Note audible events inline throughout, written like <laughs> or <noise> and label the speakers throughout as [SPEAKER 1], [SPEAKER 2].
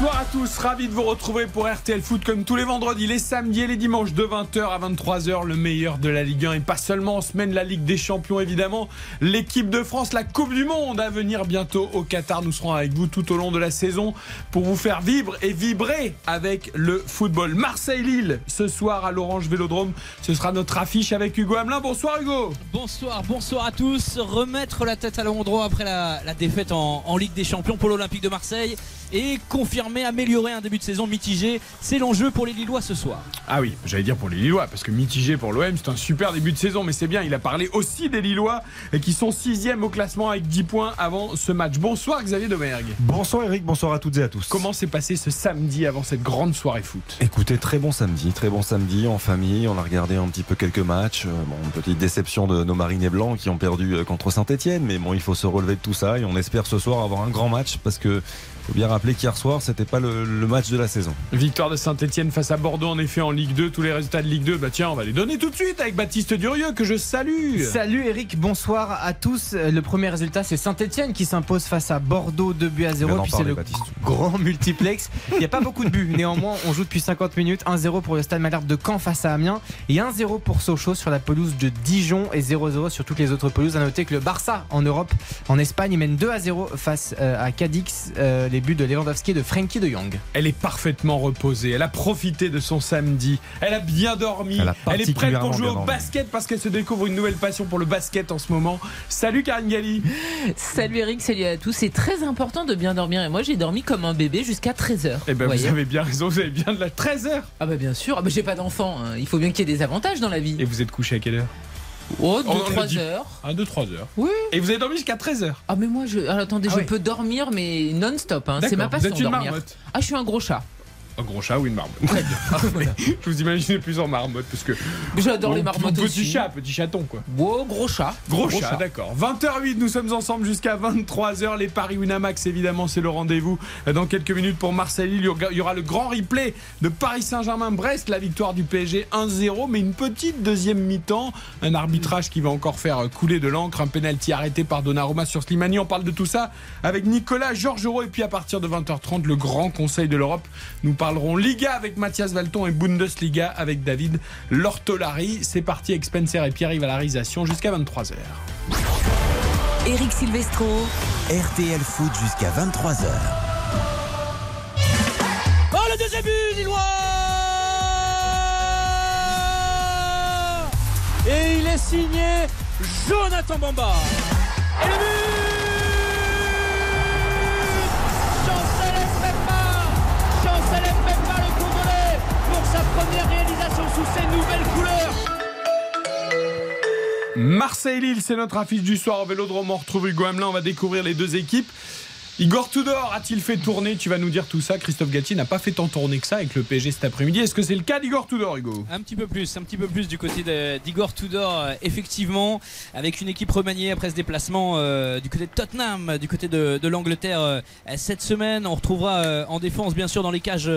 [SPEAKER 1] Bonsoir à tous, ravi de vous retrouver pour RTL Foot comme tous les vendredis, les samedis et les dimanches de 20h à 23h, le meilleur de la Ligue 1 et pas seulement en semaine la Ligue des Champions évidemment, l'équipe de France, la Coupe du Monde à venir bientôt au Qatar, nous serons avec vous tout au long de la saison pour vous faire vibrer et vibrer avec le football. Marseille-Lille ce soir à l'Orange Vélodrome, ce sera notre affiche avec Hugo Hamelin. Bonsoir Hugo
[SPEAKER 2] Bonsoir, bonsoir à tous. Remettre la tête à l'endroit après la, défaite en Ligue des Champions pour l'Olympique de Marseille et confirmer, améliorer un début de saison mitigé. C'est l'enjeu pour les Lillois ce soir.
[SPEAKER 1] Ah oui, j'allais dire pour les Lillois, parce que mitigé pour l'OM, c'est un super début de saison, mais c'est bien, il a parlé aussi des Lillois, qui sont sixième au classement avec 10 points avant ce match. Bonsoir Xavier Domergue.
[SPEAKER 3] Bonsoir Eric, bonsoir à toutes et à tous.
[SPEAKER 1] Comment s'est passé ce samedi avant cette grande soirée foot?
[SPEAKER 3] Écoutez, très bon samedi, très bon samedi en famille. On a regardé un petit peu quelques matchs. Euh, Bon, une petite déception de nos marinés blancs qui ont perdu euh, contre Saint-Etienne, mais bon, il faut se relever de tout ça et on espère ce soir avoir un grand match parce que faut bien rappeler qu'hier soir, c'était pas le, le match de la saison.
[SPEAKER 1] Victoire de Saint-Etienne face à Bordeaux, en effet, en Ligue 2. Tous les résultats de Ligue 2, bah tiens, on va les donner tout de suite avec Baptiste Durieux, que je salue.
[SPEAKER 4] Salut Eric, bonsoir à tous. Le premier résultat, c'est Saint-Etienne qui s'impose face à Bordeaux 2 buts à 0.
[SPEAKER 3] Bien en
[SPEAKER 4] Puis c'est le
[SPEAKER 3] Baptiste.
[SPEAKER 4] grand multiplex. Il n'y a pas beaucoup de buts. Néanmoins, on joue depuis 50 minutes. 1-0 pour le Stade Malherbe de Caen face à Amiens et 1-0 pour Sochaux sur la pelouse de Dijon et 0-0 sur toutes les autres pelouses. À noter que le Barça en Europe, en Espagne, mène 2-0 face euh, à Cadix. Euh, les buts de Lewandowski et de Frenkie de Jong.
[SPEAKER 1] Elle est parfaitement reposée. Elle a profité de son samedi. Elle a bien dormi.
[SPEAKER 3] Elle
[SPEAKER 1] est prête pour jouer au basket parce qu'elle se découvre une nouvelle passion pour le basket en ce moment. Salut Karine Galli.
[SPEAKER 5] Salut Eric, salut à tous. C'est très important de bien dormir. Et moi, j'ai dormi comme un bébé jusqu'à 13h.
[SPEAKER 1] Eh ben, vous avez bien raison, vous avez bien de la 13h.
[SPEAKER 5] Ah bah bien sûr. Ah bah, j'ai pas d'enfant. hein. Il faut bien qu'il y ait des avantages dans la vie.
[SPEAKER 1] Et vous êtes couché à quelle heure?
[SPEAKER 5] Oh,
[SPEAKER 1] On- on
[SPEAKER 5] 2 3
[SPEAKER 1] le dit.
[SPEAKER 5] heures.
[SPEAKER 1] À 2-3 heures.
[SPEAKER 5] Oui.
[SPEAKER 1] Et vous avez dormi jusqu'à 13h.
[SPEAKER 5] Ah mais moi, je... alors, attendez,
[SPEAKER 1] Ah
[SPEAKER 5] je
[SPEAKER 1] oui.
[SPEAKER 5] peux dormir mais non-stop. hein. C'est ma
[SPEAKER 1] vous
[SPEAKER 5] passion
[SPEAKER 1] êtes une
[SPEAKER 5] dormir.
[SPEAKER 1] marmotte.
[SPEAKER 5] Ah, je suis un gros chat.
[SPEAKER 1] Un gros chat ou une marmotte Très bien. <laughs> je vous imaginez plus en marmotte parce que.
[SPEAKER 5] J'adore les marmottes
[SPEAKER 1] Petit
[SPEAKER 5] aussi.
[SPEAKER 1] chat, petit chaton quoi.
[SPEAKER 5] Wow, gros chat.
[SPEAKER 1] Gros, chat, d'accord. 20h08, nous sommes ensemble jusqu'à 23h. Les Paris Winamax, évidemment, c'est le rendez-vous dans quelques minutes pour Marseille. Il y aura- le grand replay de Paris Saint-Germain-Brest, la victoire du PSG 1-0, mais une petite deuxième mi-temps. Un arbitrage qui va encore faire couler de l'encre. Un penalty arrêté par Donnarumma sur Slimani. On parle de tout ça avec Nicolas Georgerot. Et puis à partir de 20h30, le grand conseil de l'Europe. Nous parlerons Liga avec Mathias Valton et Bundesliga avec David Lortolari. C'est parti avec Spencer et Pierre-Yves à la réalisation jusqu'à 23h.
[SPEAKER 6] Eric Silvestro,
[SPEAKER 7] RTL Foot jusqu'à 23h.
[SPEAKER 2] Oh le deuxième but Lillois Et il est signé Jonathan Bamba. Et le but Chancel Mbemba le Congolais pour sa première réalisation sous ses nouvelles couleurs.
[SPEAKER 1] Marseille-Lille, c'est notre affiche du soir au Vélodrome. On retrouve Hugo Hamelin, on va découvrir les deux équipes. Igor Tudor a-t-il fait tourner Tu vas nous dire tout ça. Christophe Gatti n'a pas fait tant tourner que ça avec le PSG cet après-midi. Est-ce que c'est le cas d'Igor Tudor, Hugo?
[SPEAKER 2] Un petit peu plus, un petit peu plus du côté d'Igor Tudor, euh, effectivement, avec une équipe remaniée après ce déplacement euh, du côté de Tottenham, du côté de, de l'Angleterre euh, cette semaine. On retrouvera euh, en défense, bien sûr, dans les cages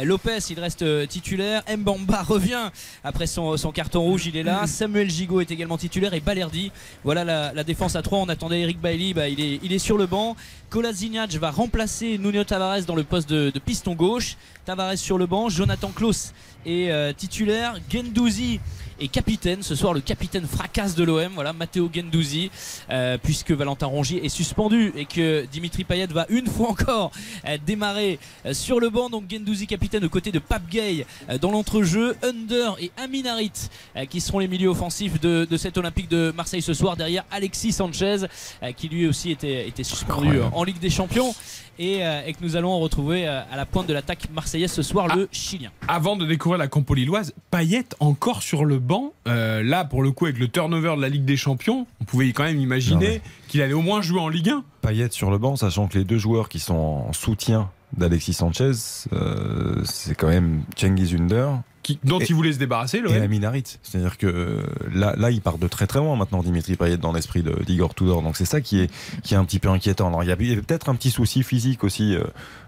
[SPEAKER 2] Lopez, il reste titulaire. Mbamba <laughs> revient après son, son carton rouge, il est là. Samuel Gigot est également titulaire et Balerdi. Voilà la, la défense à 3. On attendait Eric Bailly, bah, il, est, il est sur le banc. Kolasinac va remplacer Nuno Tavares dans le poste de, piston gauche. Tavares sur le banc, Jonathan Klaus est euh, titulaire, Gendouzi est capitaine. Ce soir, le capitaine fracasse de l'OM, voilà, Matteo Gendouzi, euh, puisque Valentin Rongier est suspendu et que Dimitri Payet va une fois encore euh, démarrer euh, sur le banc. Donc Gendouzi capitaine aux côtés de Pape Gay dans l'entrejeu, Under et Aminarit qui seront les milieux offensifs de, de cet Olympique de Marseille ce soir. Derrière Alexis Sanchez qui lui aussi était, était suspendu en Ligue des Champions et, euh, et que nous allons retrouver euh, à la pointe de l'attaque marseillaise ce soir le Chilien.
[SPEAKER 1] Avant de découvrir la compo lilloise, Payet encore sur le banc. Euh, là, pour le coup, avec le turnover de la Ligue des Champions, on pouvait quand même imaginer qu'il allait au moins jouer en Ligue 1.
[SPEAKER 3] Payet sur le banc, sachant que les deux joueurs qui sont en soutien d'Alexis Sanchez, euh, c'est quand même Cengiz Under
[SPEAKER 1] qui- dont
[SPEAKER 3] Et-
[SPEAKER 1] il voulait se débarrasser.
[SPEAKER 3] Et la Minarit. C'est-à-dire que euh, là, là, il part de très très loin maintenant, Dimitri Payet, dans l'esprit de- d'Igor Tudor. Donc c'est ça qui est, qui est un petit peu inquiétant. Alors il y avait peut-être un petit souci physique aussi,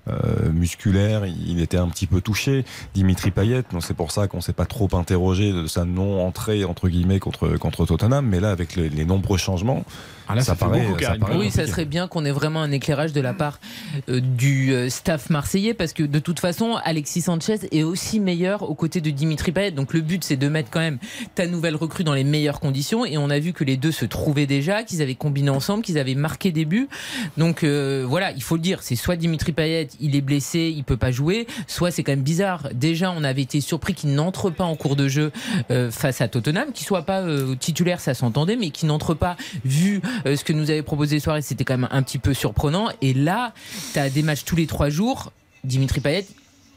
[SPEAKER 3] euh, musculaire. Il était un petit peu touché, Dimitri Payet. Donc c'est pour ça qu'on s'est pas trop interrogé de sa non-entrée, entre guillemets, contre, contre Tottenham. Mais là, avec les, les nombreux changements,
[SPEAKER 1] Ah, là, ça,
[SPEAKER 3] paraît-
[SPEAKER 1] beaucoup,
[SPEAKER 3] ça
[SPEAKER 1] Karine.
[SPEAKER 3] paraît-
[SPEAKER 5] Oui, ça serait bien qu'on ait vraiment un éclairage de la part euh, du euh, staff marseillais parce que de toute façon, Alexis Sanchez est aussi meilleur aux côtés de Dimitri Payet. Donc le but, c'est de mettre quand même ta nouvelle recrue dans les meilleures conditions. Et on a vu que les deux se trouvaient déjà, qu'ils avaient combiné ensemble, qu'ils avaient marqué des buts. Donc euh, voilà, il faut le dire, c'est soit Dimitri Payet, il est blessé, il peut pas jouer, soit c'est quand même bizarre. Déjà, on avait été surpris qu'il n'entre pas en cours de jeu euh, face à Tottenham, qu'il soit pas euh, titulaire, ça s'entendait, mais qu'il n'entre pas vu euh, ce que nous avait proposé Soirée, c'était quand même un petit peu surprenant. Et là, tu as des matchs tous les trois jours. Dimitri Payet,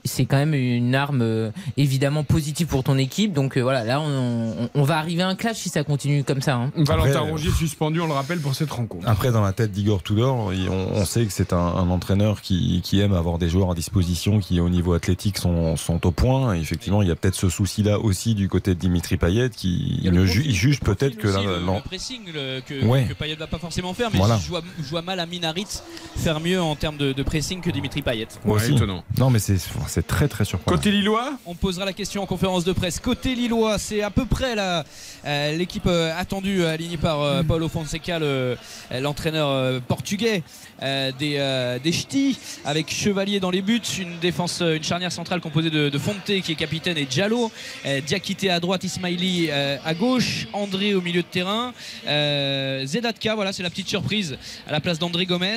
[SPEAKER 5] c'est quand même une arme euh, évidemment positive pour ton équipe. Donc euh, voilà, là, on, on- on va arriver à un clash si ça continue comme ça. hein.
[SPEAKER 1] Valentin
[SPEAKER 3] Après,
[SPEAKER 1] Rongier suspendu, on le rappelle, pour cette rencontre.
[SPEAKER 3] Après, dans la tête d'Igor Tudor, on, on sait que c'est un, un entraîneur qui, qui aime avoir des joueurs à disposition qui, au niveau athlétique, sont, sont au point. Et effectivement, il y a peut-être ce souci-là aussi du côté de Dimitri Payet qui
[SPEAKER 2] Il le
[SPEAKER 3] ne ju- juge
[SPEAKER 2] le
[SPEAKER 3] peut-être que
[SPEAKER 2] aussi, le,
[SPEAKER 3] non.
[SPEAKER 2] le pressing le- que,
[SPEAKER 3] Ouais.
[SPEAKER 2] que Payet va pas forcément faire, mais
[SPEAKER 3] Voilà.
[SPEAKER 2] je, vois, je vois mal à Minarit faire mieux en termes de, de pressing que Dimitri Payet.
[SPEAKER 1] Ouais,
[SPEAKER 3] aussi.
[SPEAKER 1] étonnant.
[SPEAKER 3] Non, mais c'est c'est très très surprenant.
[SPEAKER 1] Côté Lillois,
[SPEAKER 2] On posera la question en conférence de presse. Côté Lillois, c'est à peu près la- euh, l'équipe euh, attendue, euh, alignée par euh, Paulo Fonseca, le- euh, l'entraîneur portugais euh, des, euh, des Ch'tis, avec Chevalier dans les buts, une défense, une charnière centrale composée de, de Fonte qui est capitaine et Diallo, euh, Diakité à droite, Ismaili euh, à gauche, André au milieu de terrain, euh, Zedatka, voilà, c'est la petite surprise à la place d'André Gomez.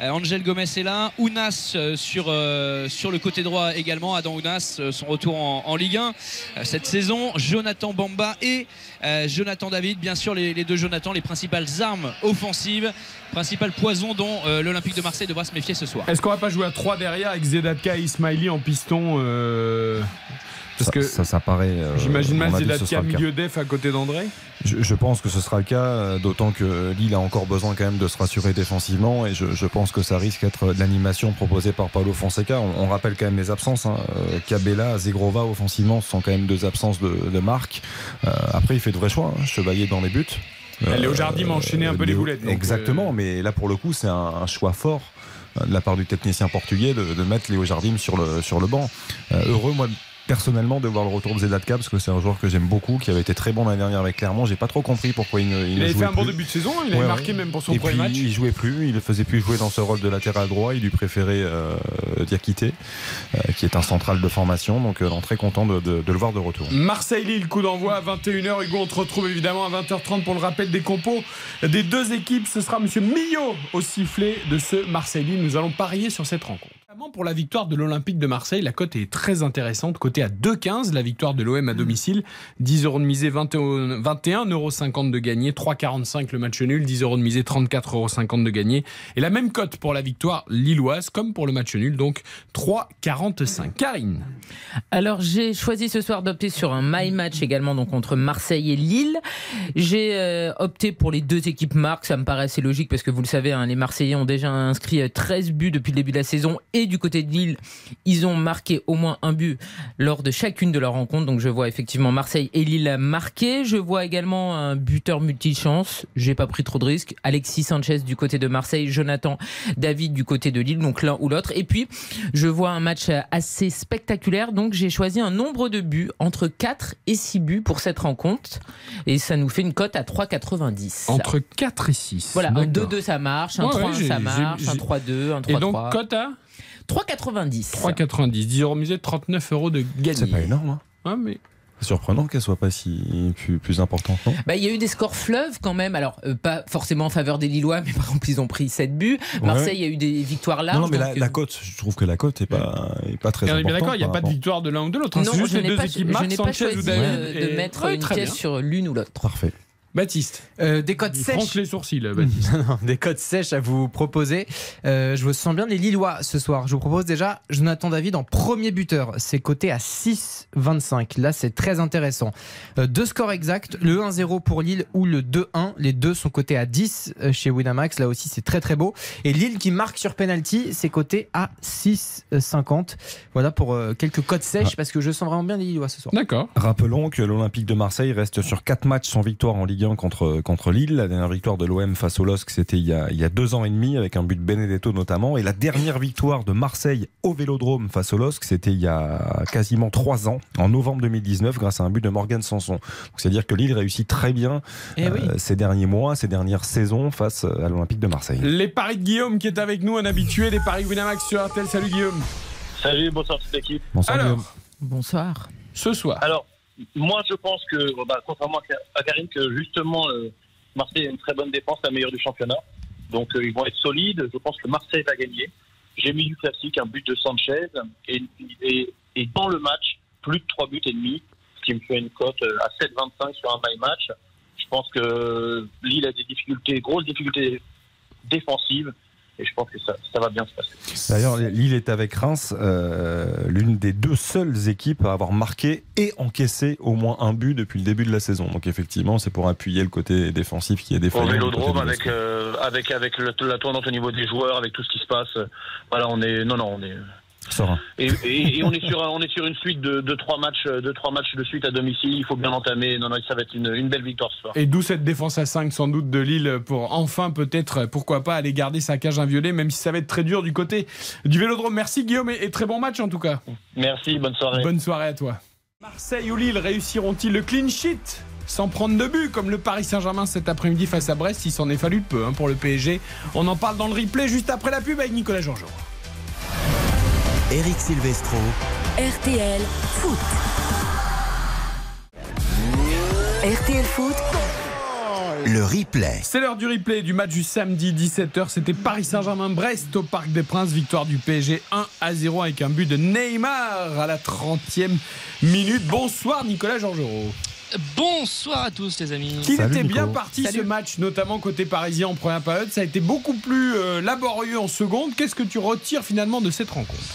[SPEAKER 2] Euh, Angel Gomez est là, Ounas euh, sur, euh, sur le côté droit également, Adam Ounas, euh, son retour en, Ligue 1 euh, cette saison, Jonathan Bamba et euh, Jonathan David, bien sûr les, deux Jonathan, les principales armes offensives, principal poison dont euh, l'Olympique de Marseille devra se méfier ce soir.
[SPEAKER 1] est-ce qu'on va pas jouer à 3 derrière avec Zedatka et Ismaili en piston euh, Parce
[SPEAKER 3] ça,
[SPEAKER 1] que
[SPEAKER 3] ça, ça paraît. euh,
[SPEAKER 1] j'imagine mal
[SPEAKER 3] cas.
[SPEAKER 1] milieu def à côté d'André.
[SPEAKER 3] Je, je pense que ce sera le cas, euh, d'autant que Lille a encore besoin quand même de se rassurer défensivement et je, je pense que ça risque d'être de l'animation proposée par Paulo Fonseca. On, on rappelle quand même les absences. Hein. Euh, Cabella, Zegrova offensivement ce sont quand même deux absences de, de marque. Euh, après, il fait de vrais choix. hein. Chevalier dans les buts.
[SPEAKER 1] Elle est au jardin un peu les boulettes.
[SPEAKER 3] Exactement,
[SPEAKER 1] euh,
[SPEAKER 3] mais là pour le coup, c'est un, un choix fort de la part du technicien portugais de, de mettre Léo Jardim sur le, sur le banc. Euh, heureux, moi, personnellement, de voir le retour de Zedatka parce que c'est un joueur que j'aime beaucoup, qui avait été très bon l'année dernière avec Clermont. J'ai pas trop compris pourquoi il ne, il
[SPEAKER 1] Il avait fait un bon
[SPEAKER 3] plus.
[SPEAKER 1] début de saison, il avait
[SPEAKER 3] Ouais,
[SPEAKER 1] marqué
[SPEAKER 3] ouais.
[SPEAKER 1] même pour son
[SPEAKER 3] Et
[SPEAKER 1] premier
[SPEAKER 3] puis
[SPEAKER 1] match.
[SPEAKER 3] il jouait plus, il ne faisait plus jouer dans ce rôle de latéral droit, il lui préférait euh, Diakité, euh, qui est un central de formation, donc euh, très content de, de- de le voir de retour.
[SPEAKER 1] Marseille-Lille, coup d'envoi à 21h. Hugo, on te retrouve évidemment à 20h30 pour le rappel des compos des deux équipes. Ce sera Monsieur Millot au sifflet de ce Marseille-Lille. Nous allons parier sur cette rencontre. Pour la victoire de l'Olympique de Marseille, la cote est très intéressante. Côté à 2,15, la victoire de l'OM à domicile. 10 euros de misée, 21 21,50 euros de gagné. 3,45 le match nul. 10 euros de misée, 34,50 euros de gagné. Et la même cote pour la victoire lilloise, comme pour le match nul. Donc 3,45. Karine.
[SPEAKER 5] Alors j'ai choisi ce soir d'opter sur un my match également donc entre Marseille et Lille. J'ai euh, opté pour les deux équipes marques, ça me paraît assez logique parce que vous le savez, hein, les Marseillais ont déjà inscrit euh, 13 buts depuis le début de la saison et du côté de Lille, ils ont marqué au moins un but lors de chacune de leurs rencontres. Donc je vois effectivement Marseille et Lille marquer. Je vois également un buteur multichance. J'ai pas pris trop de risques. Alexis Sanchez du côté de Marseille, Jonathan David du côté de Lille, donc l'un ou l'autre. Et puis je vois un match assez spectaculaire, donc j'ai choisi un nombre de buts entre 4 et 6 buts pour cette rencontre. Et ça nous fait une cote à 3,90.
[SPEAKER 1] Entre 4 et 6.
[SPEAKER 5] Voilà, un
[SPEAKER 1] D'accord.
[SPEAKER 5] 2-2 ça marche, un
[SPEAKER 1] Ouais, ouais,
[SPEAKER 5] 3-1
[SPEAKER 1] j'ai-
[SPEAKER 5] ça marche, un
[SPEAKER 1] j'ai-
[SPEAKER 5] 3-2, un 3-3.
[SPEAKER 1] Et donc, cote à
[SPEAKER 5] 3,90.
[SPEAKER 1] 3,90. 10 euros misé, 39 euros de gagné.
[SPEAKER 3] C'est pas énorme, hein.
[SPEAKER 1] Ah, mais
[SPEAKER 3] C'est surprenant qu'elle soit pas si plus, plus importante, non?
[SPEAKER 5] Bah, il y a eu des scores fleuves quand même. Alors, euh, pas forcément en faveur des Lillois, mais par contre, ils ont pris 7 buts. Marseille, il y a eu des victoires larges.
[SPEAKER 3] Non, non, mais la,
[SPEAKER 5] euh,
[SPEAKER 3] cote, je trouve que la cote est pas, est pas très
[SPEAKER 1] Et on est
[SPEAKER 3] importante.
[SPEAKER 1] bien d'accord, il n'y a pas de victoire de l'un ou de l'autre. hein.
[SPEAKER 5] Non,
[SPEAKER 1] C'est juste
[SPEAKER 5] je
[SPEAKER 1] les
[SPEAKER 5] n'ai
[SPEAKER 1] deux
[SPEAKER 5] pas,
[SPEAKER 1] équipes
[SPEAKER 5] je n'ai pas choisi euh, de
[SPEAKER 1] et-
[SPEAKER 5] mettre
[SPEAKER 1] Ouais,
[SPEAKER 5] une pièce
[SPEAKER 1] bien.
[SPEAKER 5] sur l'une ou l'autre.
[SPEAKER 3] Parfait.
[SPEAKER 1] Baptiste,
[SPEAKER 4] Euh, des codes sèches.
[SPEAKER 1] les sourcils, Baptiste. <laughs>
[SPEAKER 4] Non, des codes sèches à vous proposer. Euh, je vous sens bien les Lillois ce soir. Je vous propose déjà Jonathan David en premier buteur. C'est coté à 6,25. Là, c'est très intéressant. Euh, deux scores exacts, le 1-0 pour Lille ou le 2-1. Les deux sont cotés à 10 euh, chez Winamax. Là aussi, c'est très très beau. Et Lille qui marque sur penalty, c'est coté à 6,50. Voilà pour euh, quelques codes sèches parce que je sens vraiment bien les Lillois ce soir.
[SPEAKER 1] D'accord.
[SPEAKER 3] Rappelons que l'Olympique de Marseille reste sur 4 matchs sans victoire en Ligue 1 contre, contre Lille. La dernière victoire de l'OM face au LOSC, c'était il, y a- il y a deux ans et demi, avec un but de Benedetto notamment. Et la dernière victoire de Marseille au Vélodrome face au LOSC, c'était il y a quasiment trois ans, en novembre 2019, grâce à un but de Morgan Sanson. Donc, C'est-à-dire que Lille réussit très bien
[SPEAKER 4] Eh oui.
[SPEAKER 3] euh, ces derniers mois, ces dernières saisons face à l'Olympique de Marseille.
[SPEAKER 1] Les paris de Guillaume qui est avec nous, un habitué des paris Winamax sur RTL. Salut Guillaume.
[SPEAKER 8] Salut, bonsoir toute l'équipe.
[SPEAKER 3] Bonsoir, Guillaume.
[SPEAKER 5] Bonsoir.
[SPEAKER 1] ce soir,
[SPEAKER 8] Alors, moi je pense que, bah, contrairement à Karine, que justement euh, Marseille a une très bonne défense, la meilleure du championnat. Donc euh, ils vont être solides. Je pense que Marseille va gagner. J'ai mis du classique, un but de Sanchez. Et, dans le match, plus de 3 buts et demi, ce qui me fait une cote euh, à 7,25 sur un my match. Je pense que Lille a des difficultés, grosses difficultés défensives. Et je pense que ça, ça va bien se passer.
[SPEAKER 3] D'ailleurs, Lille est avec Reims, euh, l'une des deux seules équipes à avoir marqué et encaissé au moins un but depuis le début de la saison. Donc effectivement, c'est pour appuyer le côté défensif qui est
[SPEAKER 8] Au
[SPEAKER 3] défaillant. du côté
[SPEAKER 8] Vélodrome, avec, euh, avec, avec le- la tournante au niveau des joueurs, avec tout ce qui se passe. Voilà, on est. Non, non, on est. Et, et- et on est sur un- on est sur une suite de, de trois matchs de trois matchs de suite à domicile. Il faut bien entamer. Non non, ça va être une, une belle victoire ce soir.
[SPEAKER 1] et d'où cette défense à 5 sans doute de Lille pour enfin peut-être, pourquoi pas, aller garder sa cage inviolée, même si ça va être très dur du côté du Vélodrome. Merci Guillaume et, et très bon match en tout cas.
[SPEAKER 8] Merci, bonne soirée.
[SPEAKER 1] Bonne soirée à toi. Marseille ou Lille réussiront-ils le clean sheet sans prendre de but comme le Paris Saint-Germain cet après-midi face à Brest? Il s'en est fallu peu hein, pour le PSG. On en parle dans le replay juste après la pub avec Nicolas Georgeau.
[SPEAKER 7] Eric Silvestro.
[SPEAKER 6] RTL Foot. RTL Foot,
[SPEAKER 7] Le replay.
[SPEAKER 1] C'est l'heure du replay du match du samedi 17h. C'était Paris Saint-Germain-Brest au Parc des Princes. Victoire du PSG 1 à 0 avec un but de Neymar à la 30e minute. Bonsoir Nicolas Georgerot.
[SPEAKER 9] Bonsoir à tous les amis.
[SPEAKER 1] Qu'il était
[SPEAKER 3] Nico.
[SPEAKER 1] bien parti ce match, notamment côté parisien en première période? Ça a été beaucoup plus euh, laborieux en seconde. Qu'est-ce que tu retires finalement de cette rencontre?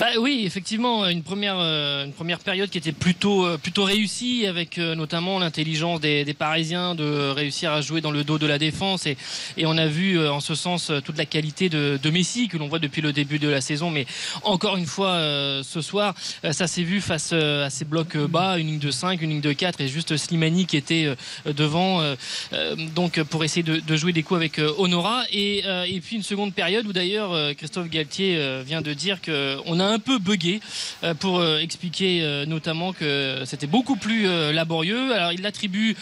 [SPEAKER 9] Bah oui, effectivement, une première, euh, une première période qui était plutôt, euh, plutôt réussie, avec euh, notamment l'intelligence des, des Parisiens de réussir à jouer dans le dos de la défense. Et, et on a vu en ce sens toute la qualité de, de Messi que l'on voit depuis le début de la saison. Mais encore une fois, ce soir, ça s'est vu face à ces blocs bas, une ligne de 5, une ligne de 4 et juste Slimani qui était devant. donc pour essayer de, de jouer des coups avec Honora. Et, et puis une seconde période où d'ailleurs Christophe Galtier vient de dire qu'on a un peu bugué euh, pour euh, expliquer euh, notamment que c'était beaucoup plus laborieux. Alors il l'attribue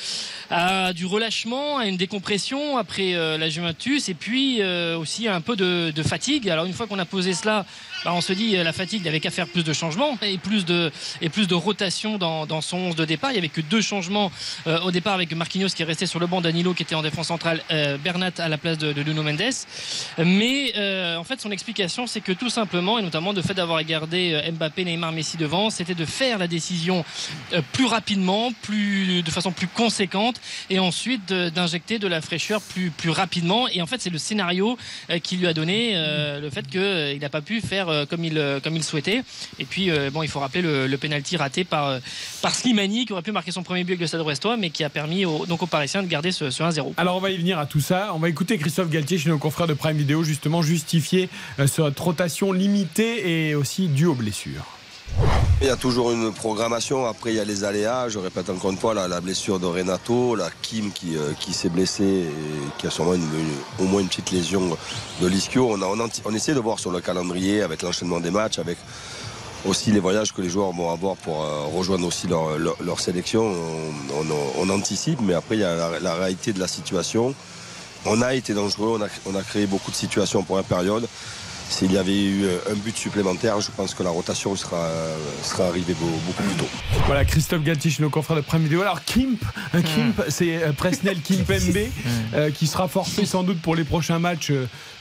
[SPEAKER 9] à du relâchement, à une décompression après la Juventus et puis aussi à un peu de, fatigue. Alors une fois qu'on a posé cela, bah, on se dit la fatigue, il n'y avait qu'à faire plus de changements et plus de, et plus de rotation dans, son 11 de départ. Il n'y avait que deux changements au départ avec Marquinhos qui est resté sur le banc, Danilo qui était en défense centrale, Bernat à la place de, de Mendes. Mais en fait, son explication, c'est que tout simplement, et notamment de fait d'avoir gardé euh, Mbappé, Neymar, Messi devant, c'était de faire la décision euh, plus rapidement, plus de façon plus conséquente, et ensuite d'injecter de la fraîcheur plus plus rapidement. Et en fait, c'est le scénario euh, qui lui a donné le fait qu'il n'a pas pu faire comme il comme il souhaitait. Et puis bon, il faut rappeler le, le penalty raté par par Slimani qui aurait pu marquer son premier but avec le Stade Brestois, mais qui a permis au, donc aux Parisiens de garder ce, ce 1-0.
[SPEAKER 1] Alors on va y venir à tout ça. On va écouter Christophe Galtier chez nos confrères de Prime Video justement justifier cette rotation limitée et aussi due aux blessures.
[SPEAKER 10] Il y a toujours une programmation, après il y a les aléas, je répète encore une fois, la, blessure de Renato, la Kim qui, euh, qui s'est blessée et qui a sûrement une- au moins une petite lésion de l'ischio. On, on, essaie de voir sur le calendrier avec l'enchaînement des matchs, avec aussi les voyages que les joueurs vont avoir pour euh, rejoindre aussi leur, leur- sélection. On, anticipe, mais après il y a la, la réalité de la situation. On a été dangereux, on a, on a créé beaucoup de situations pour la période. S'il y avait eu un but supplémentaire, je pense que la rotation sera, sera arrivée beaucoup plus tôt.
[SPEAKER 1] Voilà, Christophe Galtier, nos confrères de Prime Vidéo. Alors, Kimp, euh, Kimp c'est euh, Presnel <laughs> Kimpembe euh, qui sera forfait sans doute pour les prochains matchs.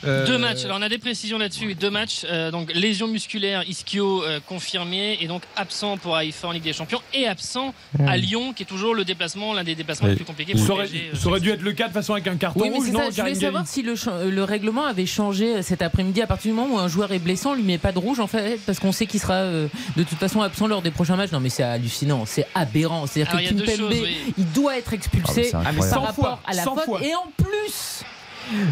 [SPEAKER 9] euh, deux matchs. Alors, on a des précisions là-dessus. Deux matchs. Euh, donc, lésion musculaire, ischio euh, confirmé et donc absent pour Haïfa en Ligue des Champions et absent à Lyon, qui est toujours le déplacement, l'un des déplacements les plus compliqués.
[SPEAKER 1] Ça aurait, ça aurait dû être le cas de façon avec un carton
[SPEAKER 5] oui, mais
[SPEAKER 1] rouge,
[SPEAKER 5] ça,
[SPEAKER 1] non
[SPEAKER 5] Je voulais savoir si le, le, règlement avait changé cet après-midi à partir du moment où un joueur est blessé, on lui met pas de rouge en fait, parce qu'on sait qu'il sera euh, de toute façon absent lors des prochains matchs. Non, mais c'est hallucinant, c'est aberrant. C'est-à-dire que Kimpembe,
[SPEAKER 9] choses, oui.
[SPEAKER 5] il doit être expulsé
[SPEAKER 3] Ah,
[SPEAKER 5] par
[SPEAKER 1] fois,
[SPEAKER 5] rapport à la faute.
[SPEAKER 1] fois.
[SPEAKER 5] Et en plus.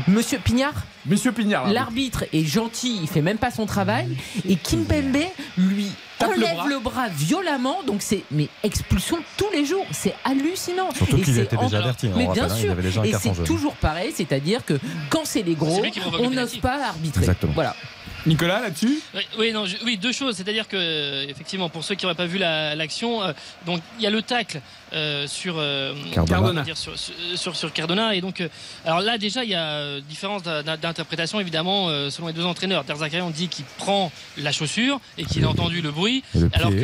[SPEAKER 5] Monsieur Pignard,
[SPEAKER 1] Monsieur Pignard,
[SPEAKER 5] l'arbitre est gentil, il fait même pas son travail, et Kimpembe lui
[SPEAKER 1] Tape le
[SPEAKER 5] enlève
[SPEAKER 1] bras.
[SPEAKER 5] le bras. violemment, donc c'est mais expulsion tous les jours, c'est hallucinant.
[SPEAKER 3] Surtout
[SPEAKER 5] Et
[SPEAKER 3] qu'il
[SPEAKER 5] c'est
[SPEAKER 3] était déjà averti, hein,
[SPEAKER 5] Mais bien
[SPEAKER 3] rappelle, hein, il
[SPEAKER 5] sûr,
[SPEAKER 3] avait déjà un
[SPEAKER 5] et c'est toujours pareil, c'est-à-dire que quand c'est les gros, on n'ose pas arbitrer.
[SPEAKER 3] Exactement.
[SPEAKER 5] Voilà.
[SPEAKER 1] Nicolas, là-dessus
[SPEAKER 9] Oui, oui, non, je- oui, deux choses. C'est-à-dire que, euh, effectivement, pour ceux qui n'auraient pas vu la- l'action, euh, donc il y a le tacle euh, sur, euh,
[SPEAKER 3] Cardona.
[SPEAKER 9] dire, sur, sur, sur Cardona. Et donc, euh, alors là, déjà, il y a différence d'in- d'interprétation, évidemment, euh, selon les deux entraîneurs. Terzakarian dit qu'il prend la chaussure et qu'il a entendu le bruit,
[SPEAKER 3] Et le pied
[SPEAKER 9] alors que